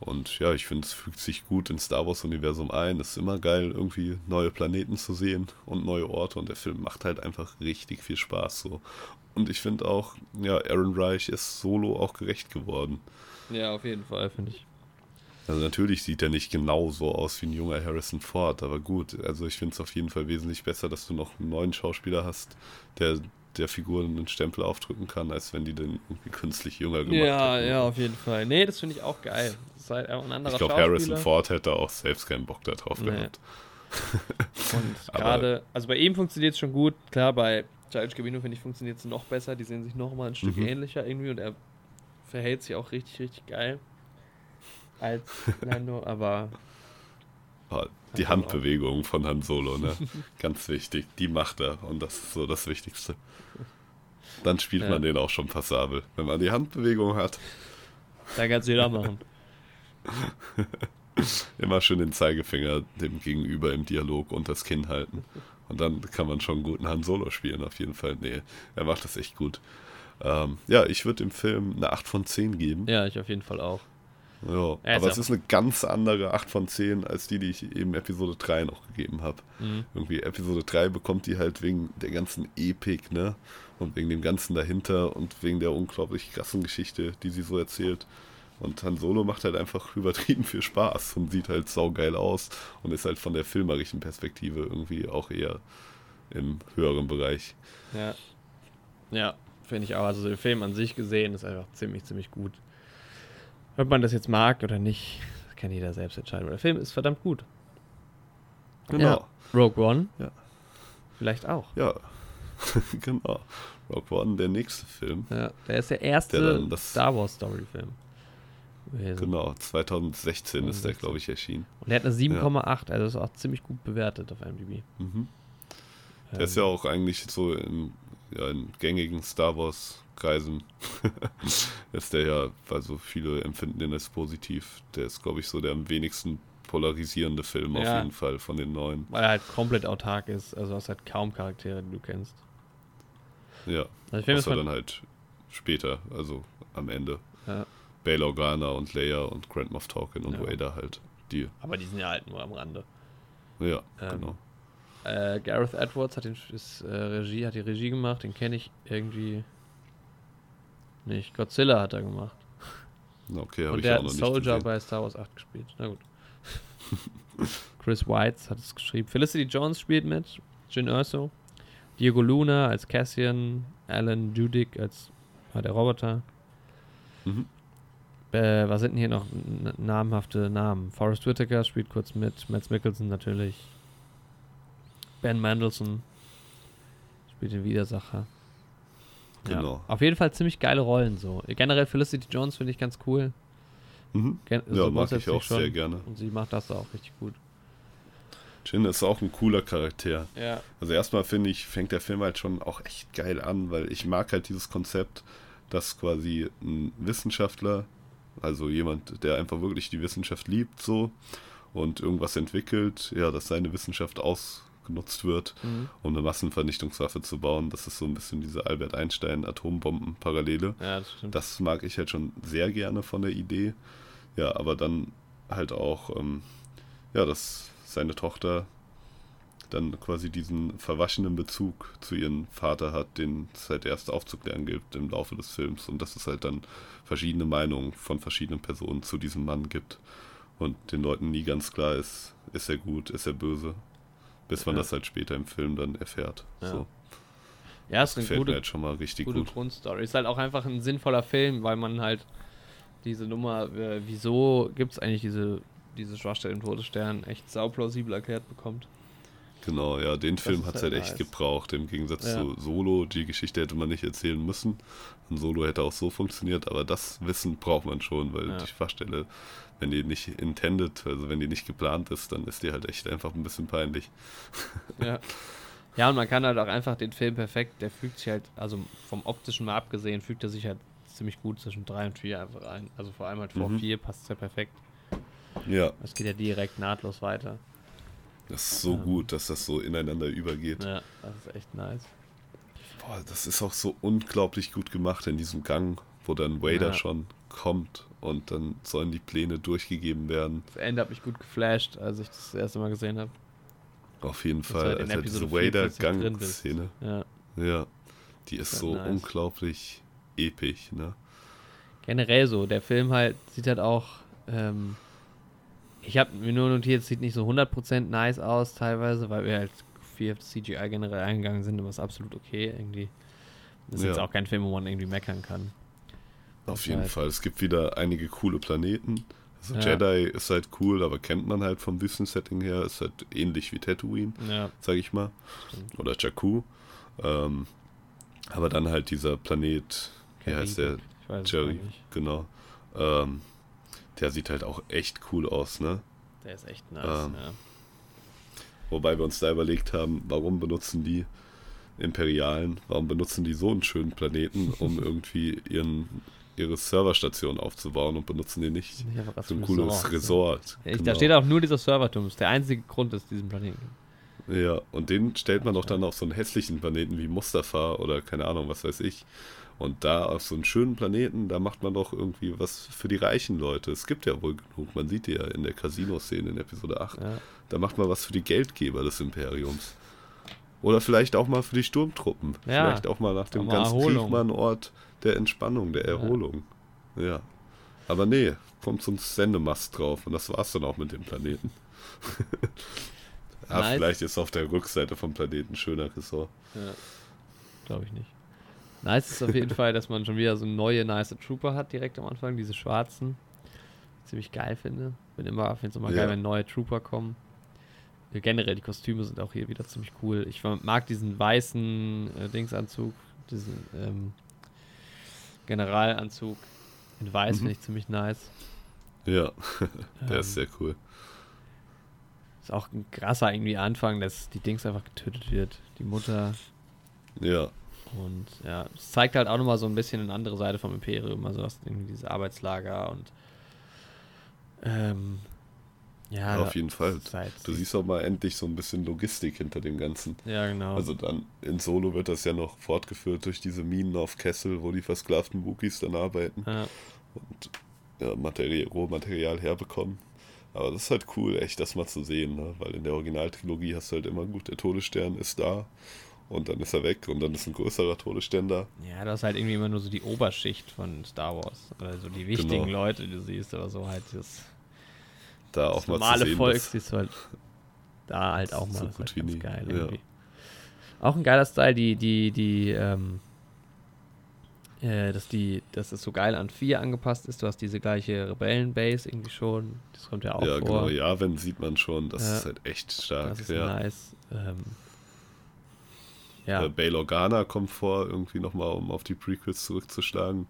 Und ja, ich finde, es fügt sich gut ins Star Wars-Universum ein. Es ist immer geil, irgendwie neue Planeten zu sehen und neue Orte. Und der Film macht halt einfach richtig viel Spaß so. Und ich finde auch, ja, Aaron Reich ist solo auch gerecht geworden. Ja, auf jeden Fall, finde ich. Also natürlich sieht er nicht genau so aus wie ein junger Harrison Ford, aber gut, also ich finde es auf jeden Fall wesentlich besser, dass du noch einen neuen Schauspieler hast, der der Figur einen Stempel aufdrücken kann, als wenn die den irgendwie künstlich jünger gemacht Ja, hätten. ja, auf jeden Fall. Nee, das finde ich auch geil. Das ist halt ein anderer Ich glaube. Harrison Ford hätte auch selbst keinen Bock darauf Nee. gehabt. (laughs) Und gerade, also bei ihm funktioniert es schon gut. Klar, bei Giles Gambino, finde ich, funktioniert es noch besser. Die sehen sich noch mal ein Stück Mhm. ähnlicher irgendwie und er verhält sich auch richtig, richtig geil als (laughs) Lando, aber Ah, Die auch. Handbewegung von Han Solo, ne? (laughs) Ganz wichtig. Die macht er und das ist so das Wichtigste. (laughs) Dann spielt Ja. man den auch schon passabel. Wenn man die Handbewegung hat, da kann es jeder machen. immer schön den Zeigefinger dem Gegenüber im Dialog unters Kinn halten. Und dann kann man schon einen guten Han Solo spielen, auf jeden Fall. Nee, er macht das echt gut. Ähm, ja, ich würde dem Film eine 8 von 10 geben. Ja, ich auf jeden Fall auch. Ja, ist aber es ist eine ganz andere 8 von 10 als die, die ich eben Episode 3 noch gegeben habe. Mhm. Irgendwie Episode 3 bekommt die halt wegen der ganzen Epik, ne? Und wegen dem Ganzen dahinter und wegen der unglaublich krassen Geschichte, die sie so erzählt. Und Han Solo macht halt einfach übertrieben viel Spaß und sieht halt saugeil aus und ist halt von der filmerischen Perspektive irgendwie auch eher im höheren Bereich. Ja. Ja, finde ich auch. Also der Film an sich gesehen ist einfach ziemlich, ziemlich gut. Ob man das jetzt mag oder nicht, kann jeder selbst entscheiden. Aber der Film ist verdammt gut. Genau. Ja. Rogue One? Ja. Vielleicht auch. Ja, (laughs) genau. Rogue One, der nächste Film. Ja, der ist der erste Der Star Wars Story-Film. gewesen. Genau, 2016 ist der, 2016. glaube ich, erschienen. Und der hat eine 7,8, also ist auch ziemlich gut bewertet auf IMDb. Mhm. Der Ähm, ist ja auch eigentlich so in, ja, in gängigen Star Wars-Kreisen. ist (laughs) der ja, also viele empfinden den als positiv. Der ist, glaube ich, so der am wenigsten polarisierende Film auf Ja. jeden Fall von den neuen. Weil er halt komplett autark ist, also hast halt kaum Charaktere, die du kennst. Ja, Also ich finde das außer dann halt später, also am Ende. ja, Bail Organa und Leia und Grand Moff Tarkin und Ja. Vader halt. Die, aber die sind ja halt nur am Rande. ja, Ähm, genau. Äh, Gareth Edwards hat, den, ist, äh, Regie, hat die Regie gemacht, den kenne ich irgendwie nicht. Godzilla hat er gemacht. (laughs) Okay, habe ich der auch hat noch nicht Soldier bei Star Wars 8 gespielt. Na gut. (laughs) (laughs) Chris Weitz hat es geschrieben. Felicity Jones spielt mit. Jin Erso. Diego Luna als Cassian. Alan Judick als äh, der Roboter. Mhm. Äh, was sind denn hier noch namhafte Namen? Forrest Whitaker spielt kurz mit. Mads Mikkelsen natürlich. Ben Mendelssohn spielt den Widersacher. Genau. Ja, auf jeden Fall ziemlich geile Rollen so. Generell Felicity Jones finde ich ganz cool. Mhm. Gen Ja, so mag ich auch sehr gerne. Und sie macht das auch richtig gut. Jin ist auch ein cooler Charakter. Ja. Also erstmal finde ich, fängt der Film halt schon auch echt geil an, weil ich mag halt dieses Konzept, dass quasi ein Wissenschaftler, also jemand, der einfach wirklich die Wissenschaft liebt, so und irgendwas entwickelt, ja, dass seine Wissenschaft ausgenutzt wird, Mhm. um eine Massenvernichtungswaffe zu bauen. Das ist so ein bisschen diese Albert Einstein-Atombomben-Parallele. Ja, das stimmt. Das mag ich halt schon sehr gerne von der Idee. Ja, aber dann halt auch, ähm, ja, dass seine Tochter dann quasi diesen verwaschenen Bezug zu ihrem Vater hat, den es halt erst aufzuklären gibt im Laufe des Films. Und dass es halt dann verschiedene Meinungen von verschiedenen Personen zu diesem Mann gibt. Und den Leuten nie ganz klar ist, ist er gut, ist er böse. Bis man Ja. das halt später im Film dann erfährt. Ja. So, ja, ist eine gefällt mir gute, halt schon mal richtig gute gut. Grundstory. Ist halt auch einfach ein sinnvoller Film, weil man halt diese Nummer, äh, wieso gibt es eigentlich diese, diese Schwachstelle im Todesstern, echt sauplausibel erklärt bekommt. Genau, ja, den Film ist hat es halt halt echt nice. gebraucht, im Gegensatz Ja. zu Solo. Die Geschichte hätte man nicht erzählen müssen. Ein Solo hätte auch so funktioniert, aber das Wissen braucht man schon, weil Ja. die Schwachstelle, wenn die nicht intended, also wenn die nicht geplant ist, dann ist die halt echt einfach ein bisschen peinlich. (laughs) Ja. Ja, und man kann halt auch einfach den Film perfekt, der fügt sich halt, also vom optischen mal abgesehen, fügt er sich halt ziemlich gut zwischen 3 und 4 einfach ein. Also vor allem halt vor Mhm. 4 passt es ja perfekt. Ja, Es geht ja direkt nahtlos weiter. das ist so Ähm. gut, dass das so ineinander übergeht. Ja, das ist echt nice. Boah, das ist auch so unglaublich gut gemacht in diesem Gang, wo dann Vader Ja. schon kommt und dann sollen die Pläne durchgegeben werden. Das Ende hat mich gut geflasht, als ich das, das erste Mal gesehen habe. Auf jeden Dass du Fall. Also diese. Vader-Gang-Szene. Ja. Ja, die ist Ja, so nice. unglaublich episch, ne? Generell so, der Film halt sieht halt auch, ähm, ich habe mir nur notiert, es sieht nicht so 100% nice aus teilweise, weil wir halt viel auf das CGI generell eingegangen sind, aber ist absolut okay irgendwie. Das ist Ja. jetzt auch kein Film, wo man irgendwie meckern kann. Auf jeden halt- Fall. Es gibt wieder einige coole Planeten. Also Ja. Jedi ist halt cool, aber kennt man halt vom Wüstensetting her. Ist halt ähnlich wie Tatooine, Ja, sag ich mal. stimmt. Oder Jakku. Ähm, aber dann halt dieser Planet, wie heißt der? Jerry, genau. Ähm, der sieht halt auch echt cool aus, ne? Der ist echt nice, Ähm, ja. Wobei wir uns da überlegt haben, warum benutzen die Imperialen, warum benutzen die so einen schönen Planeten, um (laughs) irgendwie ihren, ihre Serverstation aufzubauen und benutzen die nicht als so ein cooles ne? Resort. Ich, Da Genau. steht auch nur dieser Serverturm, das ist der einzige Grund, dass es diesen Planeten gibt. Ja, und den stellt man doch dann auf so einen hässlichen Planeten wie Mustafa oder keine Ahnung, was weiß ich. Und da auf so einen schönen Planeten, da macht man doch irgendwie was für die reichen Leute. Es gibt ja wohl genug, man sieht die ja in der Casino-Szene in Episode 8. Ja. Da macht man was für die Geldgeber des Imperiums. Oder vielleicht auch mal für die Sturmtruppen. Ja, Vielleicht auch mal nach dem ganzen Erholung. Krieg mal ein Ort der Entspannung, der Erholung. Ja. Aber nee, kommt so ein Sendemast drauf und das war's dann auch mit dem Planeten. (laughs) ah, Nice. vielleicht ist auf der Rückseite vom Planeten ein schöner Ressort. Ja. Glaube ich nicht. Nice ist auf jeden Fall, dass man schon wieder so neue nice Trooper hat direkt am Anfang, diese schwarzen. Ziemlich geil finde. Bin immer, finde es immer Ja. geil, wenn neue Trooper kommen. Ja, Generell, die Kostüme sind auch hier wieder ziemlich cool. Ich mag diesen weißen äh, Dingsanzug, diesen ähm, Generalanzug in weiß Mhm. finde ich ziemlich nice. Ja, (laughs) der Ähm, ist sehr cool. Ist auch ein krasser irgendwie Anfang, dass die Dings einfach getötet wird. Die Mutter Ja, Und ja, es zeigt halt auch nochmal so ein bisschen eine andere Seite vom Imperium. Also hast irgendwie diese Arbeitslager und ähm, ja, auf jeden Fall. halt- Du siehst auch mal endlich so ein bisschen Logistik hinter dem Ganzen. Ja, genau. Also dann in Solo wird das ja noch fortgeführt durch diese Minen auf Kessel, wo die versklavten Wookies dann arbeiten ja, und ja, Materie Rohmaterial herbekommen. Aber das ist halt cool, echt das mal zu sehen, ne? weil in der Originaltrilogie hast du halt immer gut, der Todesstern ist da und dann ist er weg und dann ist ein größerer Todesstern da. ja, das ist halt irgendwie immer nur so die Oberschicht von Star Wars. Also die wichtigen Genau. Leute, die du siehst, aber so halt das, Da auch mal normale zu sehen, Volk siehst du halt da halt auch mal. Das ist halt geil ja. irgendwie. Auch ein geiler Style, die, die, die, ähm, äh, dass die, dass es so geil an 4 angepasst ist. Du hast diese gleiche Rebellenbase irgendwie schon. Das kommt ja auch ja, vor. genau, ja, wenn sieht man schon, das Ja. ist halt echt stark. Das ist ja. nice. Ähm, ja, Äh, Bail Organa kommt vor, irgendwie nochmal, um auf die Prequels zurückzuschlagen.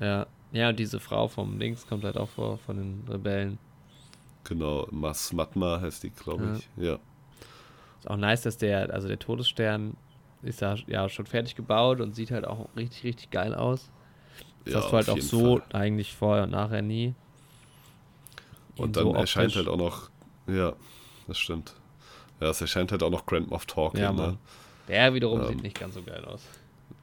ja. Ja, und diese Frau vom Links kommt halt auch vor, von den Rebellen. Genau, Mas Matma heißt die, glaube ich. Ja. Ist auch nice, dass der, also der Todesstern ist ja, ja schon fertig gebaut und sieht halt auch richtig, richtig geil aus. Das ja, hast du halt auch so Fall. eigentlich vorher und nachher nie. Ihn Und dann so erscheint halt auch noch, ja, das stimmt. Ja, es erscheint halt auch noch Grand Moff Tarkin, Ja, ne? Der wiederum Ähm. sieht nicht ganz so geil aus.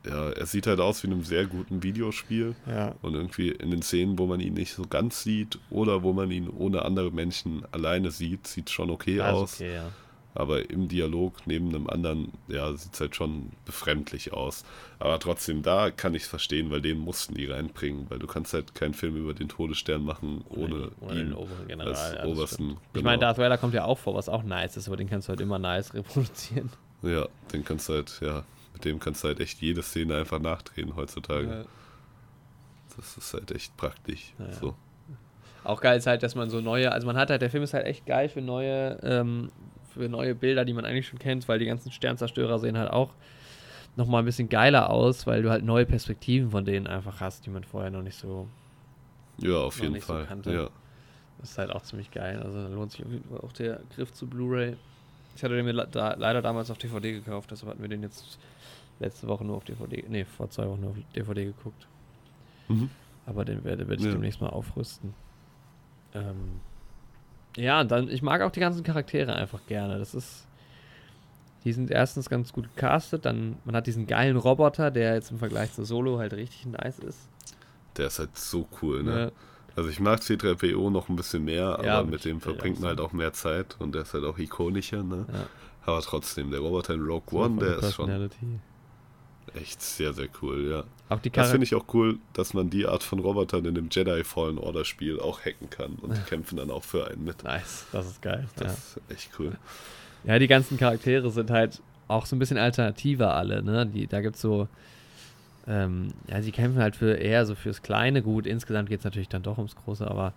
Ja, er sieht halt aus wie in einem sehr guten Videospiel. Ja. Und irgendwie in den Szenen, wo man ihn nicht so ganz sieht oder wo man ihn ohne andere Menschen alleine sieht, sieht schon okay aus. okay, ja. Aber im Dialog neben einem anderen, ja, sieht es halt schon befremdlich aus. Aber trotzdem, da kann ich es verstehen, weil den mussten die reinbringen, weil du kannst halt keinen Film über den Todesstern machen ohne Oder ihn den oberen General. als ja, obersten. stimmt. Ich genau. meine, Darth Vader kommt ja auch vor, was auch nice ist, aber den kannst du halt immer nice (laughs) reproduzieren. Ja, den kannst du halt, ja, mit dem kannst du halt echt jede Szene einfach nachdrehen heutzutage. Ja. Das ist halt echt praktisch. Ja, ja. So. Auch geil ist halt, dass man so neue, also man hat halt, der Film ist halt echt geil für neue, ähm, für neue Bilder, die man eigentlich schon kennt, weil die ganzen Sternzerstörer sehen halt auch nochmal ein bisschen geiler aus, weil du halt neue Perspektiven von denen einfach hast, die man vorher noch nicht so. Ja, auf jeden so Fall. kannte. ja. Das ist halt auch ziemlich geil. Also da lohnt sich auf jeden Fall auch der Griff zu Blu-ray. Ich hatte den mir da, leider damals auf DVD gekauft, deshalb hatten wir den jetzt letzte Woche nur auf DVD, nee, vor zwei Wochen nur auf DVD geguckt. Mhm. Aber den werde, werde ich Ja. demnächst mal aufrüsten. Ähm, ja, und dann, ich mag auch die ganzen Charaktere einfach gerne. Das ist. Die sind erstens ganz gut gecastet, dann, man hat diesen geilen Roboter, der jetzt im Vergleich zu Solo halt richtig nice ist. Der ist halt so cool, ne? Ja, Also ich mag C3PO noch ein bisschen mehr, aber Ja, mit dem verbringt man halt auch mehr Zeit und der ist halt auch ikonischer, ne? ja. Aber trotzdem, der Roboter in Rogue So One, der ist schon. Echt sehr, sehr cool, ja. Auch die Das Charaktere. finde ich auch cool, dass man die Art von Robotern in dem Jedi Fallen Order Spiel auch hacken kann und die (laughs) kämpfen dann auch für einen mit. Nice, das ist geil. Ja. Das ist echt cool. ja, die ganzen Charaktere sind halt auch so ein bisschen alternativer alle, ne? Die, da gibt's so, ähm, ja, sie kämpfen halt für eher so fürs Kleine. Gut, insgesamt geht's natürlich dann doch ums Große, aber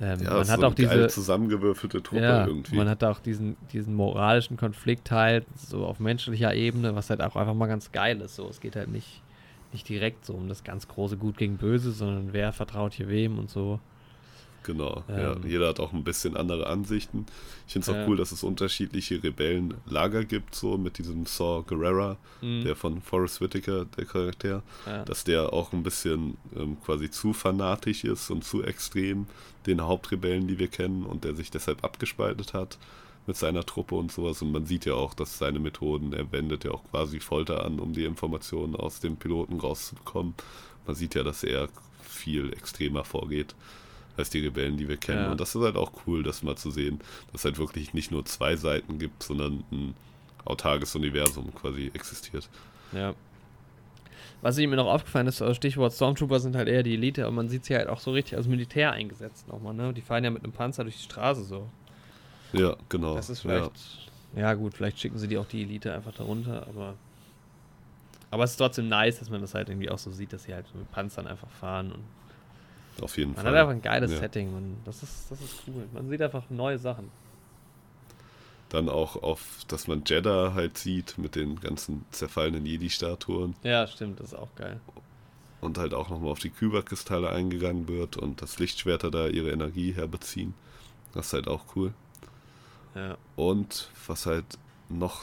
ähm, Ja, man hat so auch diese, zusammengewürfelte Truppe ja, irgendwie. man hat auch diesen, diesen moralischen Konflikt halt so auf menschlicher Ebene, was halt auch einfach mal ganz geil ist. So, es geht halt nicht, nicht direkt so um das ganz große Gut gegen Böse, sondern wer vertraut hier wem und so. Genau, ja. Ähm. Jeder hat auch ein bisschen andere Ansichten. Ich finde es auch Ja. cool, dass es unterschiedliche Rebellenlager gibt, so mit diesem Saw Gerrera, Mhm. der von Forrest Whitaker, der Charakter, ja. dass der auch ein bisschen ähm, quasi zu fanatisch ist und zu extrem den Hauptrebellen, die wir kennen, und der sich deshalb abgespaltet hat mit seiner Truppe und sowas. Und man sieht ja auch, dass seine Methoden, er wendet ja auch quasi Folter an, um die Informationen aus dem Piloten rauszubekommen. Man sieht ja, dass er viel extremer vorgeht als die Rebellen, die wir kennen. Ja. Und das ist halt auch cool, das mal zu sehen, dass es halt wirklich nicht nur zwei Seiten gibt, sondern ein autarkes Universum quasi existiert. Ja. Was mir noch aufgefallen ist, also Stichwort Stormtrooper sind halt eher die Elite, aber man sieht sie halt auch so richtig als Militär eingesetzt nochmal, ne? Die fahren ja mit einem Panzer durch die Straße so. Ja, genau. Das ist ja. vielleicht. Ja. gut, vielleicht schicken sie die auch die Elite einfach darunter, aber. Aber es ist trotzdem nice, dass man das halt irgendwie auch so sieht, dass sie halt mit Panzern einfach fahren und Auf jeden man Fall. hat einfach ein geiles Ja. Setting, man, das ist, das ist cool. Man sieht einfach neue Sachen. Dann auch auf, dass man Jeddah halt sieht mit den ganzen zerfallenen Jedi-Statuen Ja, stimmt, das ist auch geil. und halt auch nochmal auf die Kyber-Kristalle eingegangen wird und dass Lichtschwerter da ihre Energie herbeziehen. Das ist halt auch cool. Ja. Und was halt noch,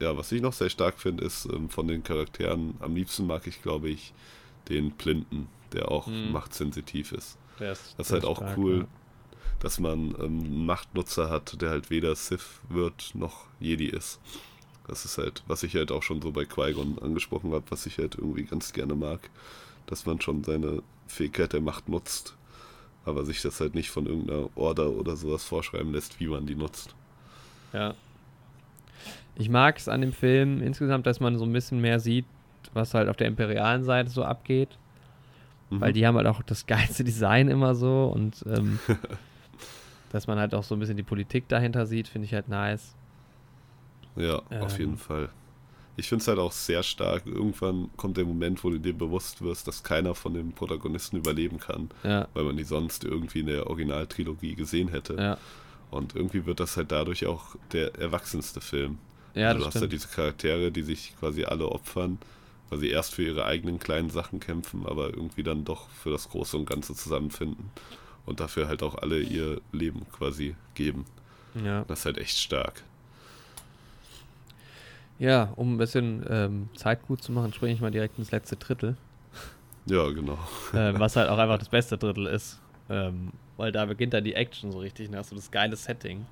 ja, was ich noch sehr stark finde, ist ähm, von den Charakteren, am liebsten mag ich, glaube ich, den Plinten, der auch Mhm. machtsensitiv ist. Ist, Das ist halt auch stark, cool, ja. dass man ähm, einen Machtnutzer hat, der halt weder Sith wird noch Jedi ist. Das ist halt, was ich halt auch schon so bei Qui-Gon angesprochen habe, was ich halt irgendwie ganz gerne mag, dass man schon seine Fähigkeit der Macht nutzt, aber sich das halt nicht von irgendeiner Order oder sowas vorschreiben lässt, wie man die nutzt. Ja. Ich mag es an dem Film insgesamt, dass man so ein bisschen mehr sieht, was halt auf der imperialen Seite so abgeht. Weil Mhm. die haben halt auch das geilste (laughs) Design immer so und ähm, (laughs) dass man halt auch so ein bisschen die Politik dahinter sieht, finde ich halt nice. Ja, auf Ähm. jeden Fall. Ich finde es halt auch sehr stark. Irgendwann kommt der Moment, wo du dir bewusst wirst, dass keiner von den Protagonisten überleben kann, Ja, weil man die sonst irgendwie in der Originaltrilogie gesehen hätte. ja. Und irgendwie wird das halt dadurch auch der erwachsenste Film. Ja, also du das hast ja stimmt. diese Charaktere, die sich quasi alle opfern, sie erst für ihre eigenen kleinen Sachen kämpfen, aber irgendwie dann doch für das Große und Ganze zusammenfinden. Und dafür halt auch alle ihr Leben quasi geben. Ja. Das ist halt echt stark. ja, um ein bisschen ähm, Zeit gut zu machen, springe ich mal direkt ins letzte Drittel. Ja, genau. (laughs) ähm, was halt auch einfach das beste Drittel ist. Ähm, weil da beginnt dann die Action so richtig. Dann hast du das geile Setting.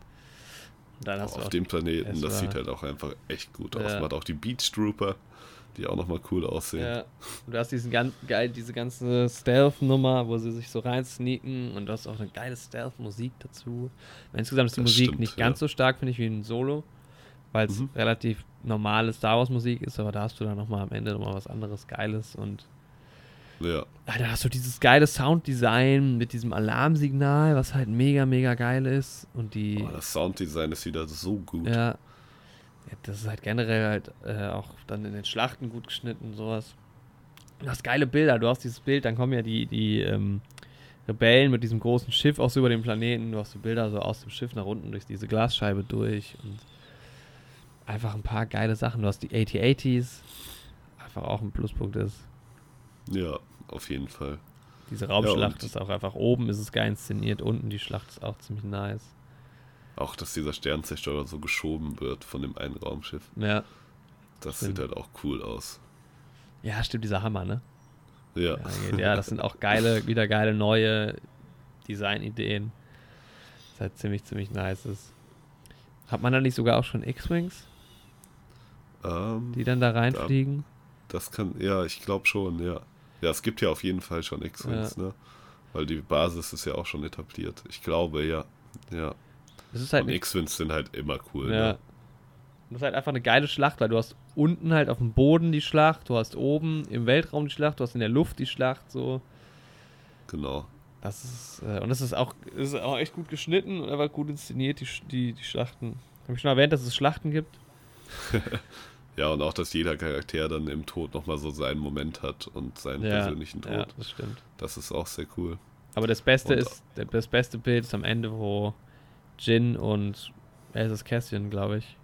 Auf dem Planeten, das sieht halt auch einfach echt gut aus. Ja. Man hat auch die Beach Trooper, die auch nochmal cool aussehen. Ja, und du hast diesen ganz geil, diese ganze Stealth-Nummer, wo sie sich so rein sneaken und du hast auch eine geile Stealth-Musik dazu. Insgesamt ist die Das Musik stimmt, nicht ganz ja. so stark, finde ich, wie ein Solo, weil es Mhm. relativ normale Star Wars-Musik ist, aber da hast du dann nochmal am Ende nochmal was anderes Geiles und Ja, ah, da hast du dieses geile Sounddesign mit diesem Alarmsignal, was halt mega, mega geil ist und die. oh, das Sounddesign ist wieder so gut. Ja. Ja. Das ist halt generell halt äh, auch dann in den Schlachten gut geschnitten und sowas. Du hast geile Bilder, du hast dieses Bild, dann kommen ja die, die ähm, Rebellen mit diesem großen Schiff auch so über den Planeten. Du hast so Bilder so aus dem Schiff nach unten durch diese Glasscheibe durch und einfach ein paar geile Sachen. Du hast die AT-ATs, einfach auch ein Pluspunkt ist. Ja, auf jeden Fall. Diese Raumschlacht Ja, ist auch einfach oben, ist es geil inszeniert, unten die Schlacht ist auch ziemlich nice. Auch, dass dieser Sternzerstörer so geschoben wird von dem einen Raumschiff. Ja, Das Stimmt. sieht halt auch cool aus. ja stimmt, dieser Hammer, ne? Ja. Ja, ja, das sind auch geile, (laughs) wieder geile neue Designideen. Das halt ziemlich, ziemlich nice ist. Hat man da nicht sogar auch schon X-Wings, Ähm, die dann da reinfliegen? das kann, ja, ich glaube schon, ja. Ja, es gibt ja auf jeden Fall schon X-Wings, ne? Weil die Basis ist ja auch schon etabliert. Ich glaube, ja. Ja. Das ist halt Und X-Wings sind halt immer cool, Ja. ne? Das ist halt einfach eine geile Schlacht, weil du hast unten halt auf dem Boden die Schlacht, du hast oben im Weltraum die Schlacht, du hast in der Luft die Schlacht, so. Genau. Das ist, äh, und das ist auch, ist auch echt gut geschnitten und einfach gut inszeniert, die, die, die Schlachten. Habe ich schon erwähnt, dass es Schlachten gibt? (laughs) Ja, und auch, dass jeder Charakter dann im Tod nochmal so seinen Moment hat und seinen persönlichen Tod. ja, das stimmt. Das ist auch sehr cool. Aber das Beste Und- ist, das beste Bild ist am Ende, wo Jin und wer ist Cassian, glaube ich,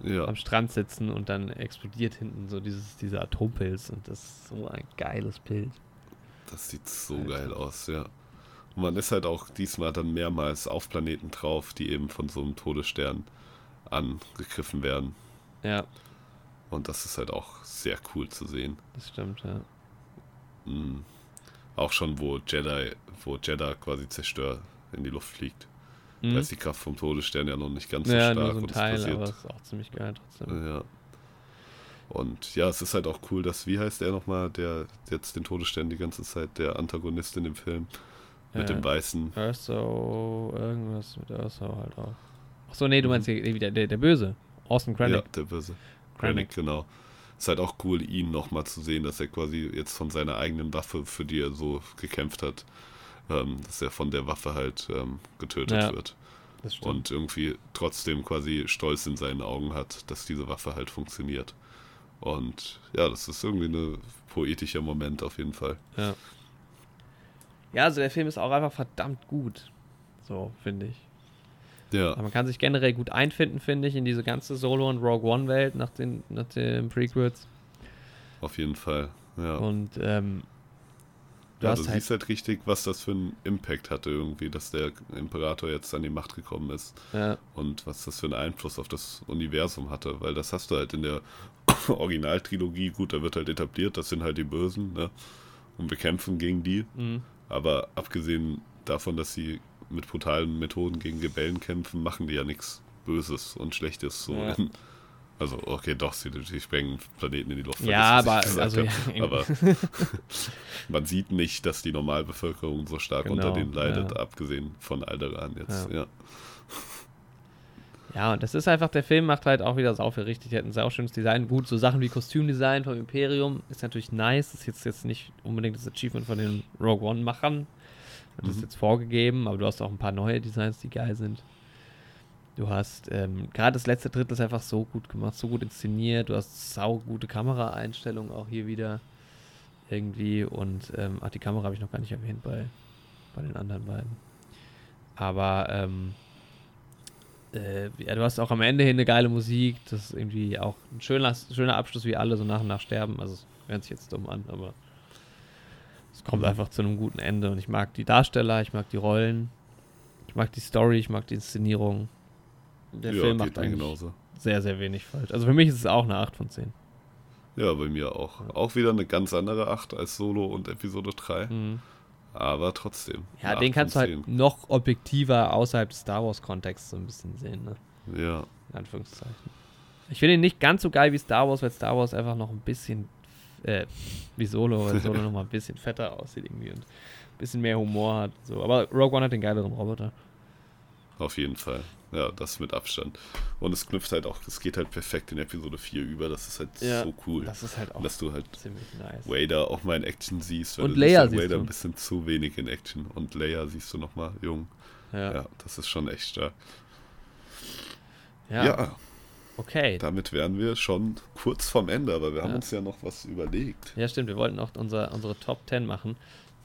Ja, am Strand sitzen und dann explodiert hinten so dieses, dieser Atompilz und das ist so ein geiles Bild. das sieht so Alter. geil aus, ja. Und man ist halt auch diesmal dann mehrmals auf Planeten drauf, die eben von so einem Todesstern angegriffen werden. Ja, Und das ist halt auch sehr cool zu sehen. das stimmt, ja. Mhm. Auch schon, wo Jedi, wo Jeddah quasi zerstört in die Luft fliegt. Mhm. Da ist die Kraft vom Todesstern ja noch nicht ganz so ja, stark. nur so ein und es Teil, passiert- aber es ist auch ziemlich geil trotzdem. Ja. Und ja, es ist halt auch cool, dass, wie heißt der nochmal, der jetzt den Todesstern die ganze Zeit, der Antagonist in dem Film, mit Ja. dem Weißen. Urso, irgendwas mit Urso halt auch. Achso, nee, du meinst hier wieder der, der Böse. Austin Mhm. Ja, Krennic. der Böse. Krennic. Krennic, genau. Ist halt auch cool, ihn nochmal zu sehen, dass er quasi jetzt von seiner eigenen Waffe, für die er so gekämpft hat, ähm, dass er von der Waffe halt ähm, getötet Ja, wird. Das stimmt. Und irgendwie trotzdem quasi Stolz in seinen Augen hat, dass diese Waffe halt funktioniert. Und ja, das ist irgendwie ein poetischer Moment auf jeden Fall. Ja. Ja, also der Film ist auch einfach verdammt gut. So, finde ich. Ja, Aber man kann sich generell gut einfinden, finde ich, in diese ganze Solo- und Rogue One-Welt nach den, nach den Prequels. auf jeden Fall. Ja. Und ähm, ja, hast du halt. siehst halt richtig, was das für einen Impact hatte irgendwie, dass der Imperator jetzt an die Macht gekommen ist. Ja, und was das für einen Einfluss auf das Universum hatte, weil das hast du halt in der (coughs) Originaltrilogie, gut, da wird halt etabliert, das sind halt die Bösen, ne? Und wir kämpfen gegen die, mhm. aber abgesehen davon, dass sie mit brutalen Methoden gegen Rebellen kämpfen, machen die ja nichts Böses und Schlechtes so. Ja. in- Also, okay, doch, sie, sie sprengen Planeten in die Luft. Ja, aber- also, ja, aber (laughs) man sieht nicht, dass die Normalbevölkerung so stark Genau, unter denen leidet, ja. abgesehen von Alderan jetzt. Ja. Ja. Ja, und das ist einfach, der Film macht halt auch wieder sau viel richtig. Die hatten ein sau schönes Design. Gut, so Sachen wie Kostümdesign vom Imperium ist natürlich nice. Das ist jetzt, jetzt nicht unbedingt das Achievement von den Rogue One-Machern. Das ist Mhm. jetzt vorgegeben, aber du hast auch ein paar neue Designs, die geil sind. Du hast, ähm, gerade das letzte Drittel ist einfach so gut gemacht, so gut inszeniert. Du hast sau gute Kameraeinstellungen auch hier wieder irgendwie. Und, ähm, ach, die Kamera habe ich noch gar nicht erwähnt bei, bei den anderen beiden. Aber, ähm, äh, ja, du hast auch am Ende hin eine geile Musik. Das ist irgendwie auch ein schöner, schöner Abschluss, wie alle so nach und nach sterben. Also, es hört sich jetzt dumm an, aber es kommt Mhm. einfach zu einem guten Ende. Und ich mag die Darsteller, ich mag die Rollen, ich mag die Story, ich mag die Inszenierung. Der ja, Film macht eigentlich genauso. sehr, sehr wenig falsch. Also für mich ist es auch eine 8 von 10. Ja, bei mir auch. Auch wieder eine ganz andere 8 als Solo und Episode 3. Mhm. Aber trotzdem. Ja, den 8 kannst du halt noch objektiver außerhalb des Star Wars-Kontexts so ein bisschen sehen, ne? 10. Ja, In Anführungszeichen. Ich finde ihn nicht ganz so geil wie Star Wars, weil Star Wars einfach noch ein bisschen, äh, wie Solo, weil Solo (laughs) noch mal ein bisschen fetter aussieht irgendwie und ein bisschen mehr Humor hat. So. Aber Rogue One hat den geileren Roboter. auf jeden Fall. Ja, das mit Abstand. Und es knüpft halt auch, es geht halt perfekt in Episode 4 über. Das ist halt Ja, so cool. Das ist halt auch dass du halt ziemlich nice. Vader auch mal in Action siehst. Und Leia siehst Vader du. ein bisschen zu wenig in Action. Und Leia siehst du nochmal jung. Ja. Ja. das ist schon echt stark. Ja. Ja, Okay. damit wären wir schon kurz vorm Ende, aber wir haben uns ja noch was überlegt. Ja, stimmt. Wir wollten auch unser, unsere Top 10 machen.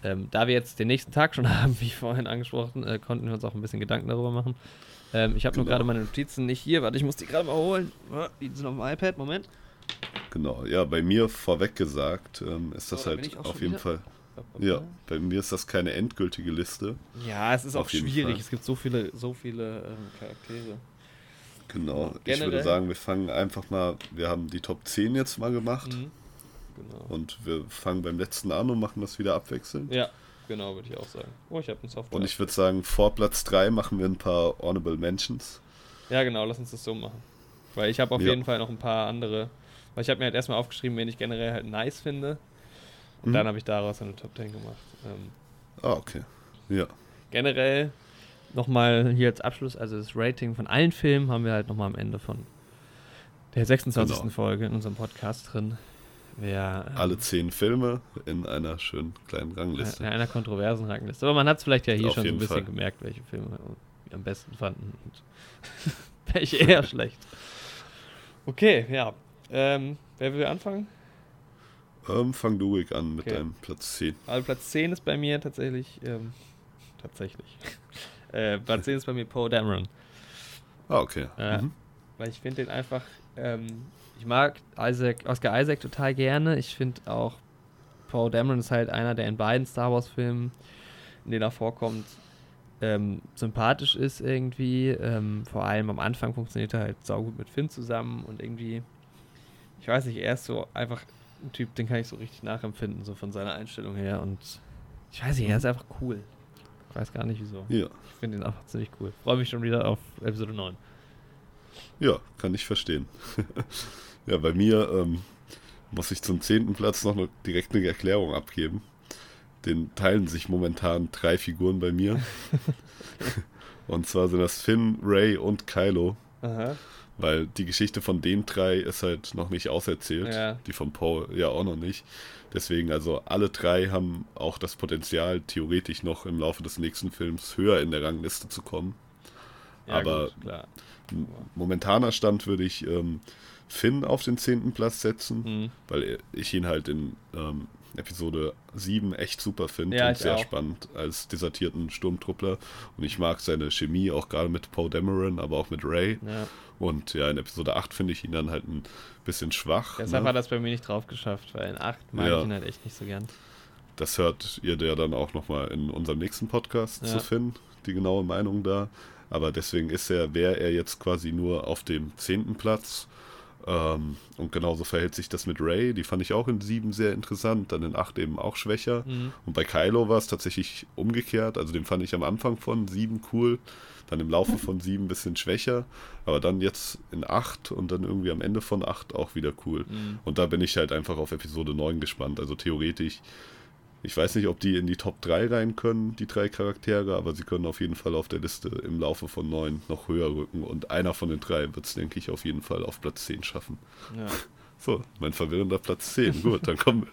Ähm, da wir jetzt den nächsten Tag schon (laughs) haben, wie vorhin angesprochen, äh, konnten wir uns auch ein bisschen Gedanken darüber machen. Ähm, ich habe nur Genau. gerade meine Notizen nicht hier, warte, ich muss die gerade mal holen. Die sind auf dem iPad, Moment. Genau, ja, bei mir vorweg gesagt ähm, ist das da bin halt ich auf jeden wieder. Fall. Ja, bei mir ist das keine endgültige Liste. Ja, es ist Auf auch schwierig. Fall. Es gibt so viele, so viele ähm, Charaktere. Genau. Ich Generell- würde sagen, wir fangen einfach mal, wir haben die Top 10 jetzt mal gemacht Mhm. Genau. und wir fangen beim letzten an und machen das wieder abwechselnd. Ja, genau, würde ich auch sagen. Oh, ich habe einen Software. Und ich würde sagen, vor Platz 3 machen wir ein paar Honorable Mentions. Ja, genau, lass uns das so machen. Weil ich habe auf Ja. jeden Fall noch ein paar andere. Weil ich habe mir halt erstmal aufgeschrieben, wen ich generell halt nice finde. Und Mhm. dann habe ich daraus eine Top 10 gemacht. Ähm, Ah, okay. Ja. generell nochmal hier als Abschluss, also das Rating von allen Filmen haben wir halt nochmal am Ende von der 26. Genau. Folge in unserem Podcast drin. Ähm, Alle 10 Filme in einer schönen kleinen in Rangliste. einer kontroversen Rangliste. Aber man hat es vielleicht ja hier Auf schon so ein bisschen Fall. gemerkt, welche Filme wir am besten fanden und (laughs) welche eher (laughs) schlecht. Okay, ja. Ähm, wer will anfangen? Ähm, fang du ruhig an mit Okay. deinem Platz 10. Also Platz 10 ist bei mir tatsächlich, ähm, tatsächlich. (laughs) äh, Platz 10 ist bei mir Poe Dameron. Ah, okay. Ja. Mhm. Weil ich finde den einfach, ähm, ich mag Isaac, Oscar Isaac total gerne. Ich finde auch, Poe Dameron ist halt einer, der in beiden Star Wars Filmen, in denen er vorkommt, ähm, sympathisch ist irgendwie. Ähm, vor allem am Anfang funktioniert er halt saugut mit Finn zusammen und irgendwie, ich weiß nicht, er ist so einfach ein Typ, den kann ich so richtig nachempfinden, so von seiner Einstellung her und ich weiß nicht, er ist einfach cool. Ich weiß gar nicht wieso. Ja. Ich finde ihn einfach ziemlich cool. Freue mich schon wieder auf Episode 9. Ja, kann ich verstehen. (laughs) ja, bei mir ähm, muss ich zum zehnten Platz noch eine, direkt eine Erklärung abgeben. Den teilen sich momentan drei Figuren bei mir. (laughs) und zwar sind das Finn, Ray und Kylo. Aha. Weil die Geschichte von den drei ist halt noch nicht auserzählt. Ja. Die von Poe ja auch noch nicht. Deswegen, also alle drei haben auch das Potenzial, theoretisch noch im Laufe des nächsten Films höher in der Rangliste zu kommen. Ja, Aber gut, Momentaner Stand würde ich ähm, Finn auf den zehnten Platz setzen, Mhm. weil ich ihn halt in ähm, Episode 7 echt super finde Ja, und sehr auch. spannend als desertierten Sturmtruppler. Und ich mag seine Chemie auch gerade mit Poe Dameron, aber auch mit Ray. Ja. Und ja, in Episode 8 finde ich ihn dann halt ein bisschen schwach. Deshalb ne? hat er es bei mir nicht drauf geschafft, weil in 8 mag Ja. ich ihn halt echt nicht so gern. Das hört ihr ja dann auch nochmal in unserem nächsten Podcast zu finden, die genaue Meinung da. Aber deswegen ist er, wäre er jetzt quasi nur auf dem zehnten Platz. Ähm, und genauso verhält sich das mit Ray. Die fand ich auch in sieben sehr interessant, dann in acht eben auch schwächer. Mhm. Und bei Kylo war es tatsächlich umgekehrt. Also den fand ich am Anfang von sieben cool, dann im Laufe von sieben ein bisschen schwächer, aber dann jetzt in acht und dann irgendwie am Ende von acht auch wieder cool. Mhm. Und da bin ich halt einfach auf Episode 9 gespannt. Also theoretisch, ich weiß nicht, ob die in die Top 3 rein können, die drei Charaktere, aber sie können auf jeden Fall auf der Liste im Laufe von 9 noch höher rücken. Und einer von den drei wird es, denke ich, auf jeden Fall auf Platz 10 schaffen. Ja. (laughs) So, mein verwirrender Platz 10. Gut, dann kommen wir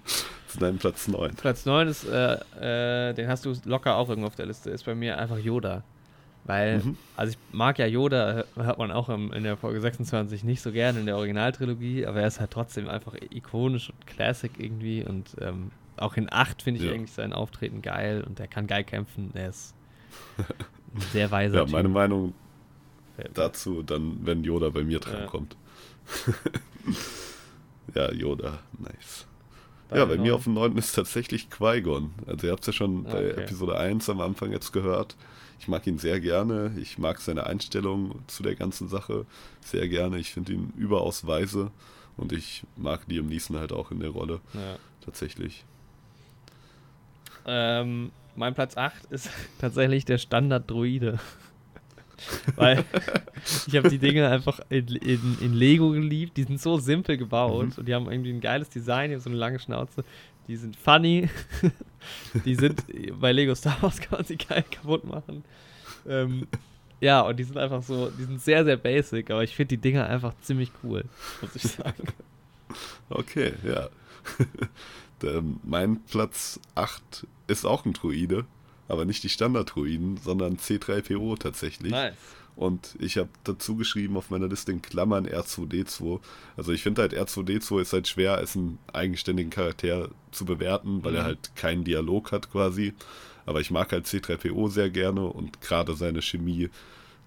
zu deinem Platz 9. Platz 9 ist, äh, äh, den hast du locker auch irgendwo auf der Liste, ist bei mir einfach Yoda. Weil, Mhm. also ich mag ja Yoda, hört man auch im, in der Folge 26 nicht so gerne in der Originaltrilogie, aber er ist halt trotzdem einfach ikonisch und Classic irgendwie und ähm, auch in 8 finde ich Ja. eigentlich sein Auftreten geil und er kann geil kämpfen, er ist ein sehr weiser (laughs) Ja, Typ. meine Meinung dazu, dann, wenn Yoda bei mir Ja. drankommt. (laughs) ja, Yoda, nice. Bei ja, bei mir auf dem 9. ist tatsächlich Qui-Gon. Also ihr habt es ja schon Ah, bei okay. Episode 1 am Anfang jetzt gehört. Ich mag ihn sehr gerne. Ich mag seine Einstellung zu der ganzen Sache sehr gerne. Ich finde ihn überaus weise. Und ich mag Liam Neeson halt auch in der Rolle. Ja. Tatsächlich. Ähm, mein Platz 8 ist (laughs) tatsächlich der Standard-Druide. (laughs) Weil ich habe die Dinge einfach in, in, in Lego geliebt. Die sind so simpel gebaut Mhm. und die haben irgendwie ein geiles Design, die haben so eine lange Schnauze. Die sind funny. (laughs) die sind bei Lego Star Wars kann man sie geil kaputt machen. Ähm, ja, und die sind einfach so, die sind sehr, sehr basic, aber ich finde die Dinger einfach ziemlich cool, muss ich sagen. Okay, ja. Der, mein Platz 8 ist auch ein Druide. Aber nicht die Standard-Druiden, sondern C3PO tatsächlich. Nice. Und ich habe dazu geschrieben auf meiner Liste in Klammern R2D2. Also ich finde halt R2D2 ist halt schwer als einen eigenständigen Charakter zu bewerten, weil mhm. er halt keinen Dialog hat quasi. Aber ich mag halt C3PO sehr gerne und gerade seine Chemie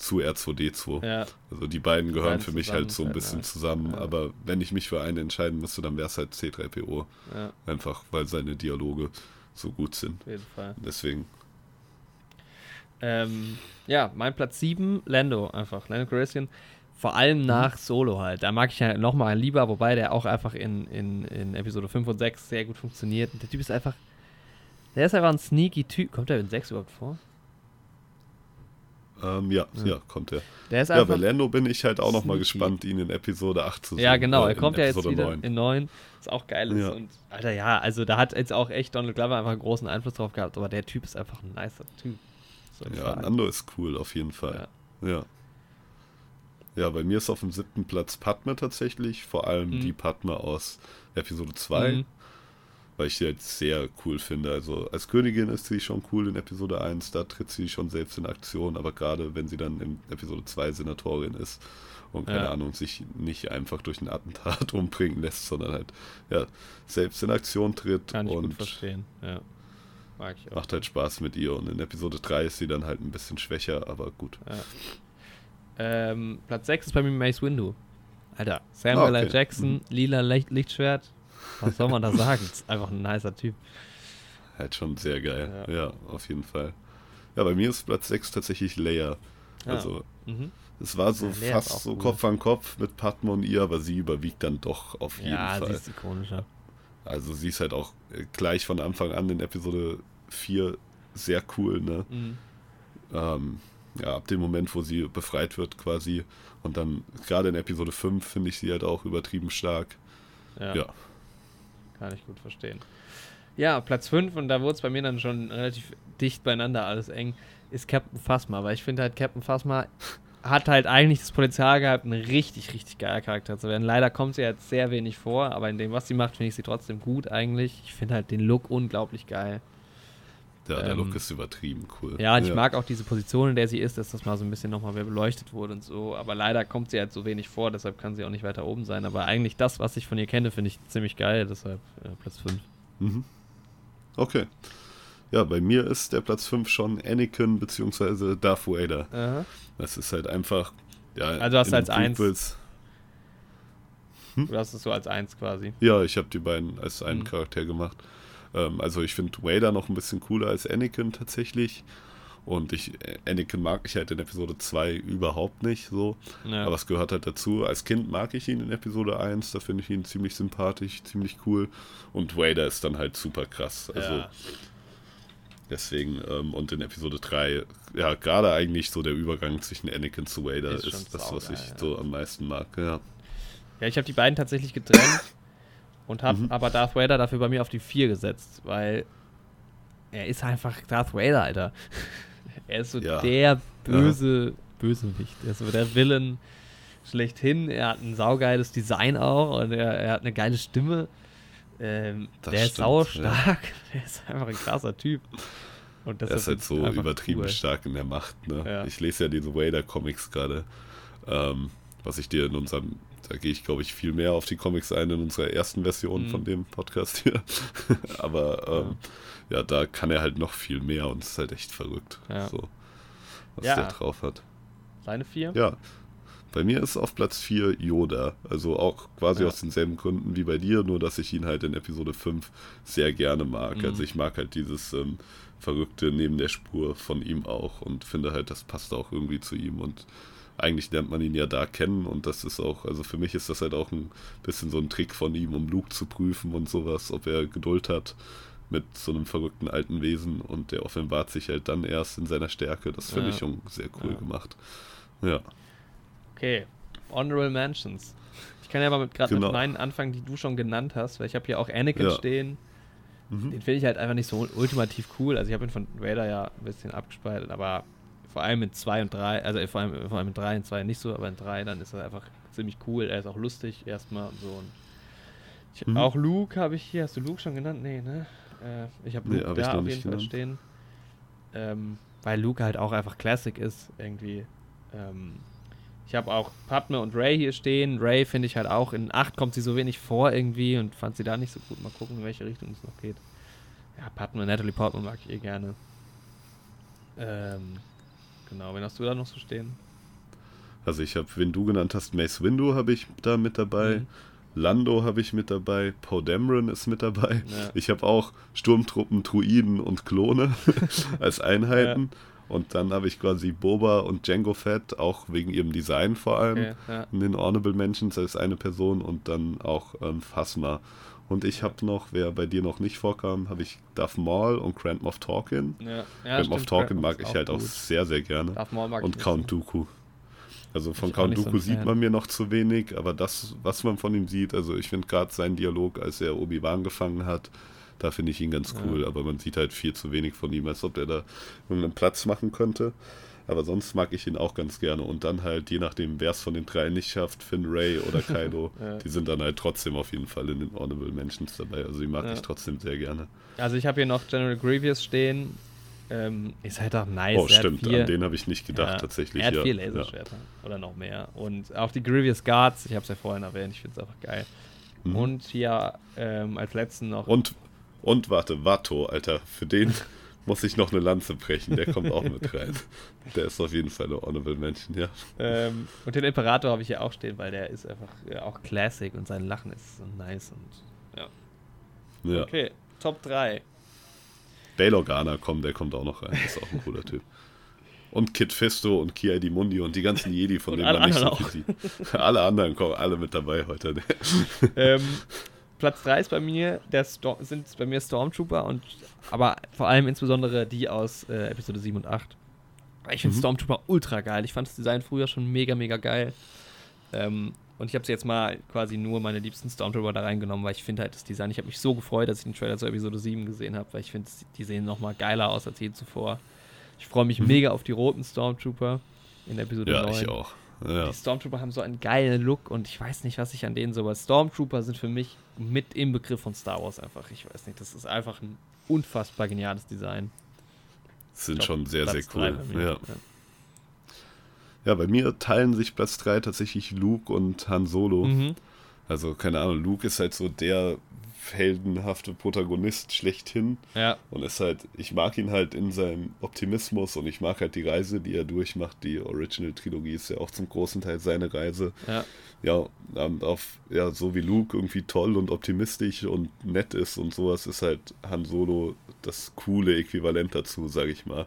zu R2D2. Ja. Also die beiden gehören für mich halt so ein bisschen halt. zusammen. Ja. Aber wenn ich mich für einen entscheiden müsste, dann wäre es halt C3PO. Ja. Einfach weil seine Dialoge so gut sind. Auf jeden Fall. Deswegen. Ähm, ja, mein Platz 7, Lando einfach. Lando Calrissian. Vor allem mhm. nach Solo halt. Da mag ich halt nochmal lieber, wobei der auch einfach in, in, in Episode 5 und 6 sehr gut funktioniert. Und der Typ ist einfach. Der ist einfach ein sneaky Typ. Kommt der in 6 überhaupt vor? Ähm, ja, ja, ja, kommt er. Der ist ja, bei Lando bin ich halt auch noch mal gespannt, ihn in Episode 8 zu sehen. Ja, genau, er kommt ja jetzt wieder 9. in 9, was auch geil ist. Ja. Und, Alter, ja, also da hat jetzt auch echt Donald Glover einfach einen großen Einfluss drauf gehabt, aber der Typ ist einfach ein nicer Typ. Ja, sagen. Lando ist cool, auf jeden Fall. Ja. ja. Ja, bei mir ist auf dem siebten Platz Padme tatsächlich, vor allem mhm. die Padme aus Episode 2. Mhm weil ich sie halt sehr cool finde. Also als Königin ist sie schon cool in Episode 1, da tritt sie schon selbst in Aktion, aber gerade wenn sie dann in Episode 2 Senatorin ist und keine ja. Ahnung, sich nicht einfach durch ein Attentat (laughs) umbringen lässt, sondern halt ja, selbst in Aktion tritt Kann ich und gut verstehen. Ja. Mag ich auch. macht halt Spaß mit ihr und in Episode 3 ist sie dann halt ein bisschen schwächer, aber gut. Ja. Ähm, Platz 6 ist bei mir Mace Windu. Alter, Samuel ah, okay. L. Jackson, mhm. lila Lichtschwert, was soll man da sagen? ist einfach ein nicer Typ. Halt schon sehr geil. Ja, ja auf jeden Fall. Ja, bei mir ist Platz 6 tatsächlich Leia. Also, mhm. es war so ja, fast so cool. Kopf an Kopf mit Padme und ihr, aber sie überwiegt dann doch auf jeden ja, Fall. Ja, sie ist ikonischer. Also, sie ist halt auch äh, gleich von Anfang an in Episode 4 sehr cool, ne? Mhm. Ähm, ja, ab dem Moment, wo sie befreit wird quasi. Und dann, gerade in Episode 5, finde ich sie halt auch übertrieben stark. Ja. ja. Kann ich gut verstehen. Ja, Platz 5, und da wurde es bei mir dann schon relativ dicht beieinander, alles eng, ist Captain Phasma. Weil ich finde halt, Captain Phasma hat halt eigentlich das Potenzial gehabt, ein richtig, richtig geiler Charakter zu werden. Leider kommt sie jetzt sehr wenig vor, aber in dem, was sie macht, finde ich sie trotzdem gut eigentlich. Ich finde halt den Look unglaublich geil. Ja, der ähm, Look ist übertrieben cool. Ja, und ich mag auch diese Position, in der sie ist, dass das mal so ein bisschen nochmal mehr beleuchtet wurde und so. Aber leider kommt sie halt so wenig vor, deshalb kann sie auch nicht weiter oben sein. Aber eigentlich das, was ich von ihr kenne, finde ich ziemlich geil, deshalb ja, Platz 5. Mhm. Okay. Ja, bei mir ist der Platz 5 schon Anakin bzw. Darth Vader. Aha. Das ist halt einfach. Ja, also hast du als 1. Hm? Du hast es so als 1 quasi. Ja, ich habe die beiden als einen mhm. Charakter gemacht. Ähm, also ich finde Vader noch ein bisschen cooler als Anakin tatsächlich. Und ich, Anakin mag ich halt in Episode 2 überhaupt nicht so. Ja. Aber es gehört halt dazu. Als Kind mag ich ihn in Episode 1, da finde ich ihn ziemlich sympathisch, ziemlich cool. Und Vader ist dann halt super krass. Also ja. deswegen, ähm, und in Episode 3, ja, gerade eigentlich so der Übergang zwischen Anakin zu Vader ist, ist das, was ich ja. so am meisten mag, ja. Ja, ich habe die beiden tatsächlich getrennt. Und habe mhm. aber Darth Vader dafür bei mir auf die 4 gesetzt, weil er ist einfach Darth Vader, Alter. (laughs) er ist so ja. der böse ja. Bösewicht. Er ist so der Villain schlechthin. Er hat ein saugeiles Design auch und er, er hat eine geile Stimme. Ähm, der stimmt, ist saustark. Ja. (laughs) Der ist einfach ein krasser Typ. Und das er ist halt so übertrieben cool. stark in der Macht. Ne? Ja. Ich lese ja diese Vader-Comics gerade, ähm, was ich dir in unserem da gehe ich, glaube ich, viel mehr auf die Comics ein in unserer ersten Version mhm. von dem Podcast hier. (laughs) Aber ähm, ja. ja. da kann er halt noch viel mehr und es ist halt echt verrückt, ja. so, was ja. der drauf hat. Seine vier? Ja. Bei mir ist auf Platz 4 Yoda. Also auch quasi aus denselben Gründen wie bei dir, nur dass ich ihn halt in Episode 5 sehr gerne mag. Mhm. Also ich mag halt dieses ähm, Verrückte neben der Spur von ihm auch und finde halt, das passt auch irgendwie zu ihm und eigentlich lernt man ihn ja da kennen und das ist auch, also für mich ist das halt auch ein bisschen so ein Trick von ihm, um Luke zu prüfen und sowas, ob er Geduld hat mit so einem verrückten alten Wesen und der offenbart sich halt dann erst in seiner Stärke. Das finde ja. ich schon sehr cool ja. gemacht. Ja. Okay, Honorable Mentions. Ich kann ja mal gerade genau. mit meinen anfangen, die du schon genannt hast, weil ich habe hier auch Anakin ja. stehen. Mhm. Den finde ich halt einfach nicht so ultimativ cool. Also ich habe ihn von Vader ja ein bisschen abgespalten, aber vor allem in 2 und 3, also vor allem, vor allem in 3 und 2 nicht so, aber in 3 dann ist er einfach ziemlich cool. Er ist auch lustig erstmal und so. Und ich, mhm. Auch Luke habe ich hier, hast du Luke schon genannt? Nee, ne? Äh, ich habe Luke nee, hab da auf jeden Fall stehen. Ähm, weil Luke halt auch einfach Classic ist, irgendwie. Ähm, ich habe auch Padme und Ray hier stehen. Ray finde ich halt auch, in 8 kommt sie so wenig vor irgendwie und fand sie da nicht so gut. Mal gucken, in welche Richtung es noch geht. Ja, Padme, Natalie Portman mag ich eh gerne. Ähm, genau, wen hast du da noch so stehen? Also ich habe, wenn du genannt hast, Mace Windu habe ich da mit dabei. Mhm. Lando habe ich mit dabei, Poe Dameron ist mit dabei. Ja. Ich habe auch Sturmtruppen, Druiden und Klone (laughs) als Einheiten. Ja. Und dann habe ich quasi Boba und Django Fett, auch wegen ihrem Design vor allem, okay, ja. in den Honorable Mentions als eine Person und dann auch ähm, Phasma. Und ich habe noch, wer bei dir noch nicht vorkam, habe ich Darth Maul und Grand Moff Tarkin. Ja, ja, Grand Moff Tarkin mag ich halt gut. auch sehr, sehr gerne. Darth Maul mag und Count Dooku. Also von Count Dooku so sieht man mir noch zu wenig, aber das, was man von ihm sieht, also ich finde gerade seinen Dialog, als er Obi-Wan gefangen hat, da finde ich ihn ganz cool, ja. aber man sieht halt viel zu wenig von ihm, als ob er da irgendeinen Platz machen könnte. Aber sonst mag ich ihn auch ganz gerne. Und dann halt, je nachdem, wer es von den drei nicht schafft, Finn Ray oder (laughs) Kaido, ja. die sind dann halt trotzdem auf jeden Fall in den Honorable Mentions dabei. Also die mag ja. ich trotzdem sehr gerne. Also ich habe hier noch General Grievous stehen. Ähm, ist halt auch nice. Oh, er stimmt, vier, an den habe ich nicht gedacht, ja, tatsächlich. Er hat vier Laserschwerter oder noch mehr. Und auch die Grievous Guards, ich habe es ja vorhin erwähnt, ich finde es einfach geil. Mhm. Und hier ähm, als letzten noch. Und, und warte, Watto, Alter, für den muss ich noch eine Lanze brechen. Der kommt auch mit rein. Der ist auf jeden Fall eine Honorable Mention, ja. Ähm, und den Imperator habe ich hier auch stehen, weil der ist einfach ja, auch Classic und sein Lachen ist so nice und ja. ja. Okay, Top 3. Bail Organa kommt, der kommt auch noch rein. Das ist auch ein cooler Typ. Und Kid Fisto und Kia Di Mundi und die ganzen Jedi, von denen man nicht so viel sieht. alle anderen kommen alle mit dabei heute. ähm, Platz 3 ist bei mir, der Sto sind bei mir Stormtrooper und aber vor allem insbesondere die aus äh, Episode 7 und 8. Ich finde mhm. Stormtrooper ultra geil. Ich fand das Design früher schon mega, mega geil. Ähm, und ich habe jetzt mal quasi nur meine liebsten Stormtrooper da reingenommen, weil ich finde halt das Design, ich habe mich so gefreut, dass ich den Trailer zur Episode 7 gesehen habe, weil ich finde, die sehen nochmal geiler aus als je zuvor. Ich freue mich mhm. mega auf die roten Stormtrooper in Episode ja, 9. Ja, ich auch. Ja. Die Stormtrooper haben so einen geilen Look und ich weiß nicht, was ich an denen so. Aber Stormtrooper sind für mich mit im Begriff von Star Wars einfach. Ich weiß nicht, das ist einfach ein unfassbar geniales Design. Sind glaub, schon sehr, Platz sehr cool. Ja. ja. Ja, bei mir teilen sich Platz 3 tatsächlich Luke und Han Solo. Mhm. Also, keine Ahnung, Luke ist halt so der heldenhafte Protagonist schlechthin. Ja. Und ist halt, ich mag ihn halt in seinem Optimismus und ich mag halt die Reise, die er durchmacht. Die Original-Trilogie ist ja auch zum großen Teil seine Reise. Ja. Ja, und auf, ja, so wie Luke irgendwie toll und optimistisch und nett ist und sowas, ist halt Han Solo das coole Äquivalent dazu, sag ich mal.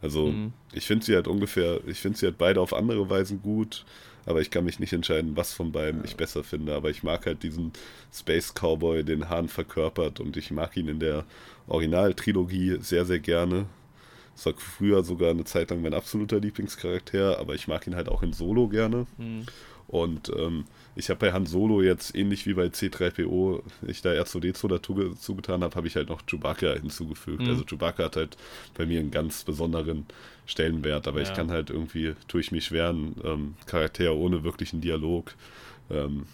Also, mhm. ich finde sie halt ungefähr, ich finde sie halt beide auf andere Weisen gut aber ich kann mich nicht entscheiden, was von beiden ja. ich besser finde. Aber ich mag halt diesen Space Cowboy, den Hahn verkörpert und ich mag ihn in der Originaltrilogie sehr, sehr gerne. Das war früher sogar eine Zeit lang mein absoluter Lieblingscharakter, aber ich mag ihn halt auch in Solo gerne. Mhm. Und ähm, ich habe bei Han Solo jetzt, ähnlich wie bei C3PO, ich da R2D2 dazu zugetan habe, habe ich halt noch Chewbacca hinzugefügt. Mhm. Also Chewbacca hat halt bei mir einen ganz besonderen Stellenwert, aber ja. ich kann halt irgendwie, tue ich mich schwer, einen ähm, Charakter ohne wirklichen Dialog ähm,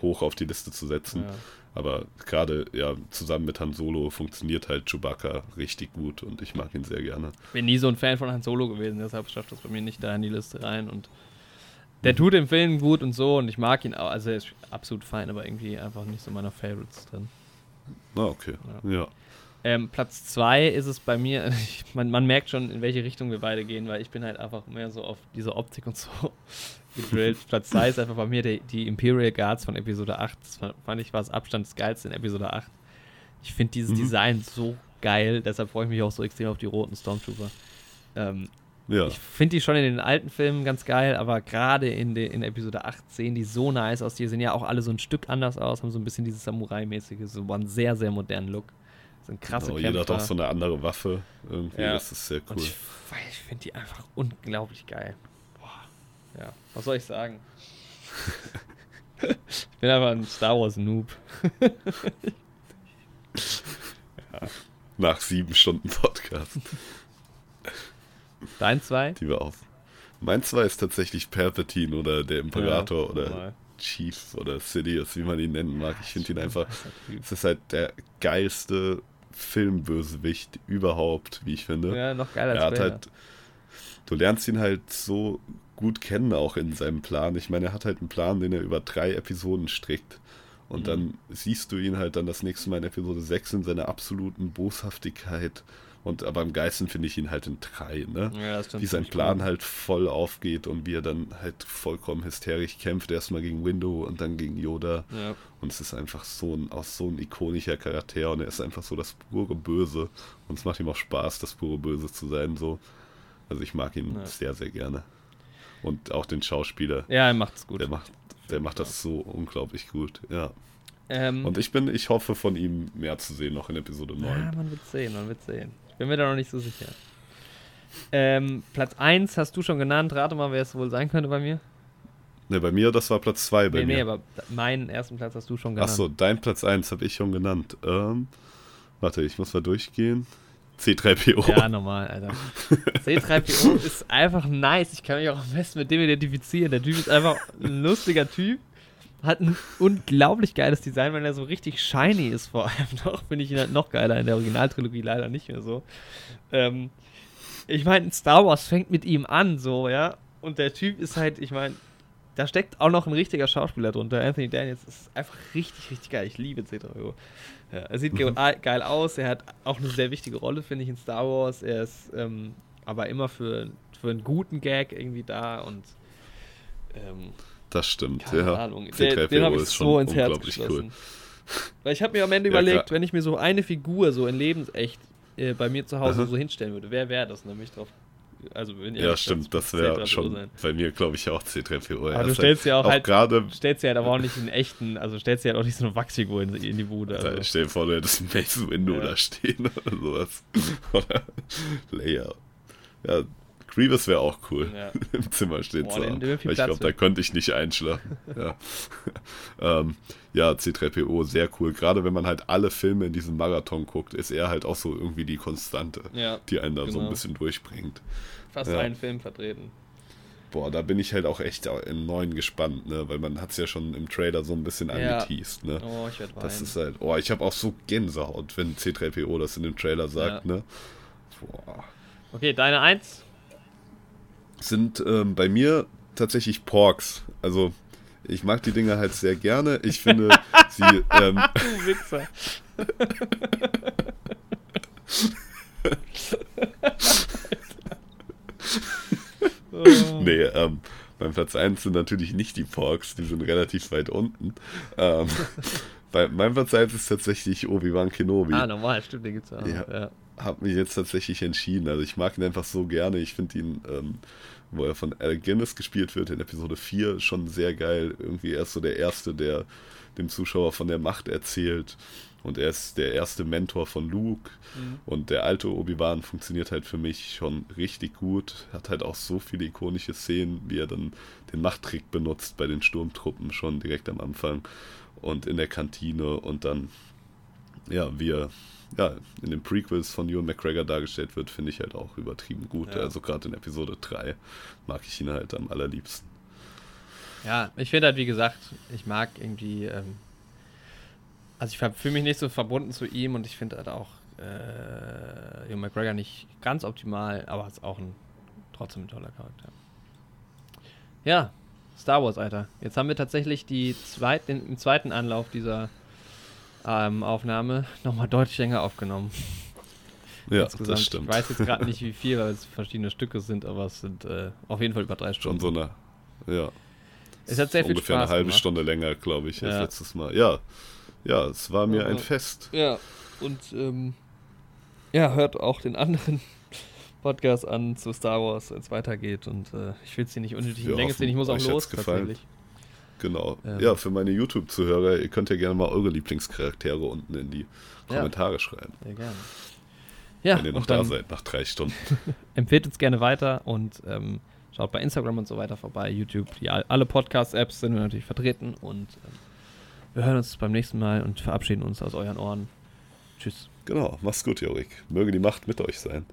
hoch auf die Liste zu setzen. Ja. Aber gerade ja zusammen mit Han Solo funktioniert halt Chewbacca richtig gut und ich mag ihn sehr gerne. Bin nie so ein Fan von Han Solo gewesen, deshalb schafft das bei mir nicht da in die Liste rein und der tut im Film gut und so und ich mag ihn auch. Also er ist absolut fein, aber irgendwie einfach nicht so meiner Favorites drin. Ah, okay. Ja. ja. Ähm, Platz 2 ist es bei mir, (laughs) ich, man, man, merkt schon, in welche Richtung wir beide gehen, weil ich bin halt einfach mehr so auf diese Optik und so (laughs) gedrillt. (laughs) Platz 2 ist einfach bei mir die, die, Imperial Guards von Episode 8. Das fand ich war das Abstand das geilste in Episode 8. Ich finde dieses mhm. Design so geil, deshalb freue ich mich auch so extrem auf die roten Stormtrooper. Ähm, ja. Ich finde die schon in den alten Filmen ganz geil, aber gerade in, in Episode 8 sehen die so nice aus. Die sehen ja auch alle so ein Stück anders aus, haben so ein bisschen dieses Samurai-mäßige, so einen sehr, sehr modernen Look. Sind krasse genau, Jeder hat auch so eine andere Waffe. Irgendwie, ja. das ist sehr cool. Und ich, ich finde die einfach unglaublich geil. Boah. Ja, was soll ich sagen? (laughs) ich bin einfach ein Star Wars Noob. (laughs) ja. Nach sieben Stunden Podcast. (laughs) Dein zwei? Die wir auf. Mein zwei ist tatsächlich Palpatine oder der Imperator ja, oder normal. Chief oder Sidious, wie man ihn nennen mag. Ich finde ihn einfach. Es ist halt der geilste Filmbösewicht überhaupt, wie ich finde. Ja, noch geiler als er hat halt, Du lernst ihn halt so gut kennen auch in seinem Plan. Ich meine, er hat halt einen Plan, den er über drei Episoden strickt. Und mhm. dann siehst du ihn halt dann das nächste Mal in Episode 6 in seiner absoluten Boshaftigkeit. Und aber am geilsten finde ich ihn halt in 3, ne? Ja, wie sein Plan cool. halt voll aufgeht und wie er dann halt vollkommen hysterisch kämpft. Erstmal gegen Window und dann gegen Yoda. Ja. Und es ist einfach so ein, auch so ein ikonischer Charakter und er ist einfach so das pure Böse. Und es macht ihm auch Spaß, das pure Böse zu sein. So. Also ich mag ihn ja. sehr, sehr gerne. Und auch den Schauspieler. Ja, er macht es gut. Der macht, der macht das so unglaublich gut, ja. Ähm, und ich bin, ich hoffe von ihm mehr zu sehen noch in Episode 9. Ja, man wird sehen, man wird sehen. Bin mir da noch nicht so sicher. Ähm, Platz 1 hast du schon genannt. Rate mal, wer es wohl sein könnte bei mir. Ne, bei mir, das war Platz 2 bei nee, mir. Nee, aber meinen ersten Platz hast du schon genannt. Achso, dein Platz 1 habe ich schon genannt. Ähm, warte, ich muss mal durchgehen. C3PO. Ja, normal, Alter. (laughs) C3PO ist einfach nice. Ich kann mich auch am besten mit dem identifizieren. Der Typ ist einfach ein lustiger Typ. Hat ein unglaublich geiles Design, wenn er so richtig shiny ist, vor allem noch. Finde ich ihn halt noch geiler. In der Originaltrilogie leider nicht mehr so. Ähm, ich meine, Star Wars fängt mit ihm an, so, ja. Und der Typ ist halt, ich meine, da steckt auch noch ein richtiger Schauspieler drunter. Anthony Daniels ist einfach richtig, richtig geil. Ich liebe C3PO. Ja, er sieht mhm. geil aus. Er hat auch eine sehr wichtige Rolle, finde ich, in Star Wars. Er ist ähm, aber immer für, für einen guten Gag irgendwie da und. Ähm, das stimmt, ja. Ahnung. C3PO den habe ich so ins Herz geschlossen. Cool. Weil ich habe mir am Ende ja, überlegt, klar. wenn ich mir so eine Figur so in lebensecht äh, bei mir zu Hause Aha. so hinstellen würde, wer wäre das? Und dann bin ich drauf also wenn ja, stimmt, das wäre schon sein. bei mir, glaube ich, auch C3PO. Aber du stellst ja auch, auch halt, grade, stellst ja halt aber auch nicht einen echten, also stellst ja halt auch nicht so eine Wachsfigur in, in die Bude. Also. Stell dir vor, du hättest ein Mace Window ja. da stehen (laughs) oder sowas. oder Layer. Ja, Grievous wäre auch cool, ja. (laughs) im Zimmer stehen Boah, zu haben. ich glaube, da könnte ich nicht einschlafen. (laughs) ja. (laughs) ähm, ja, C3PO, sehr cool. Gerade wenn man halt alle Filme in diesem Marathon guckt, ist er halt auch so irgendwie die Konstante, ja, die einen da genau. so ein genau. bisschen durchbringt. Fast ja. einen Film vertreten. Boah, da bin ich halt auch echt in neuen gespannt, ne? Weil man hat es ja schon im Trailer so ein bisschen ja. angeteased, ne? Oh, ich werde Das ist halt, oh, ich habe auch so Gänsehaut, wenn C3PO das in dem Trailer sagt, ja. ne? Boah. Okay, deine Eins? Sind ähm, bei mir tatsächlich Porks. Also ich mag die Dinger halt sehr gerne. Ich finde (laughs) sie. Ähm, du Wichser. nee, ähm, beim Platz 1 sind natürlich nicht die Porks, die sind relativ weit unten. Ähm, (laughs) bei meinem Platz 1 ist tatsächlich Obi-Wan Kenobi. Ah, normal, stimmt, den gibt's auch. Ja, ja. Hab mich jetzt tatsächlich entschieden. Also ich mag ihn einfach so gerne. Ich finde ihn ähm, wo er von Al Guinness gespielt wird in Episode 4, schon sehr geil. Irgendwie er ist so der Erste, der dem Zuschauer von der Macht erzählt. Und er ist der erste Mentor von Luke. Mhm. Und der alte Obi-Wan funktioniert halt für mich schon richtig gut. Hat halt auch so viele ikonische Szenen, wie er dann den Machttrick benutzt bei den Sturmtruppen schon direkt am Anfang. Und in der Kantine und dann, ja, wie er ja, in den Prequels von Ewan McGregor dargestellt wird, finde ich halt auch übertrieben gut. Ja. Also gerade in Episode 3 mag ich ihn halt am allerliebsten. Ja, ich finde halt, wie gesagt, ich mag irgendwie, ähm, also ich fühle mich nicht so verbunden zu ihm und ich finde halt auch äh, Ewan McGregor nicht ganz optimal, aber ist auch ein trotzdem ein toller Charakter. Ja, Star Wars, Alter. Jetzt haben wir tatsächlich die zweit, den, den zweiten Anlauf dieser ähm, Aufnahme nochmal deutlich länger aufgenommen. Ja, das stimmt. Ich weiß jetzt gerade nicht, wie viel, weil es (laughs) verschiedene Stücke sind, aber es sind äh, auf jeden Fall über drei Stunden. Schon so eine, ja. Es hat sehr viel Ungefähr Spaß eine halbe gemacht. Stunde länger, glaube ich, als ja. letztes Mal. Ja, ja, es war mir ja, ein Fest. Ja, und ähm, ja, hört auch den anderen (laughs) Podcast an zu Star Wars, wenn es weitergeht. Und äh, ich will es hier nicht unnötig in Länge ziehen, ich muss auch los, tatsächlich. Genau. Ähm. Ja, für meine YouTube-Zuhörer, ihr könnt ja gerne mal eure Lieblingscharaktere unten in die Kommentare ja. schreiben. Sehr gerne. Ja, wenn ihr noch da seid nach drei Stunden. (laughs) empfehlt uns gerne weiter und ähm, schaut bei Instagram und so weiter vorbei, YouTube. Die, alle Podcast-Apps sind wir natürlich vertreten und ähm, wir hören uns beim nächsten Mal und verabschieden uns aus euren Ohren. Tschüss. Genau, mach's gut, Jorik. Möge die Macht mit euch sein.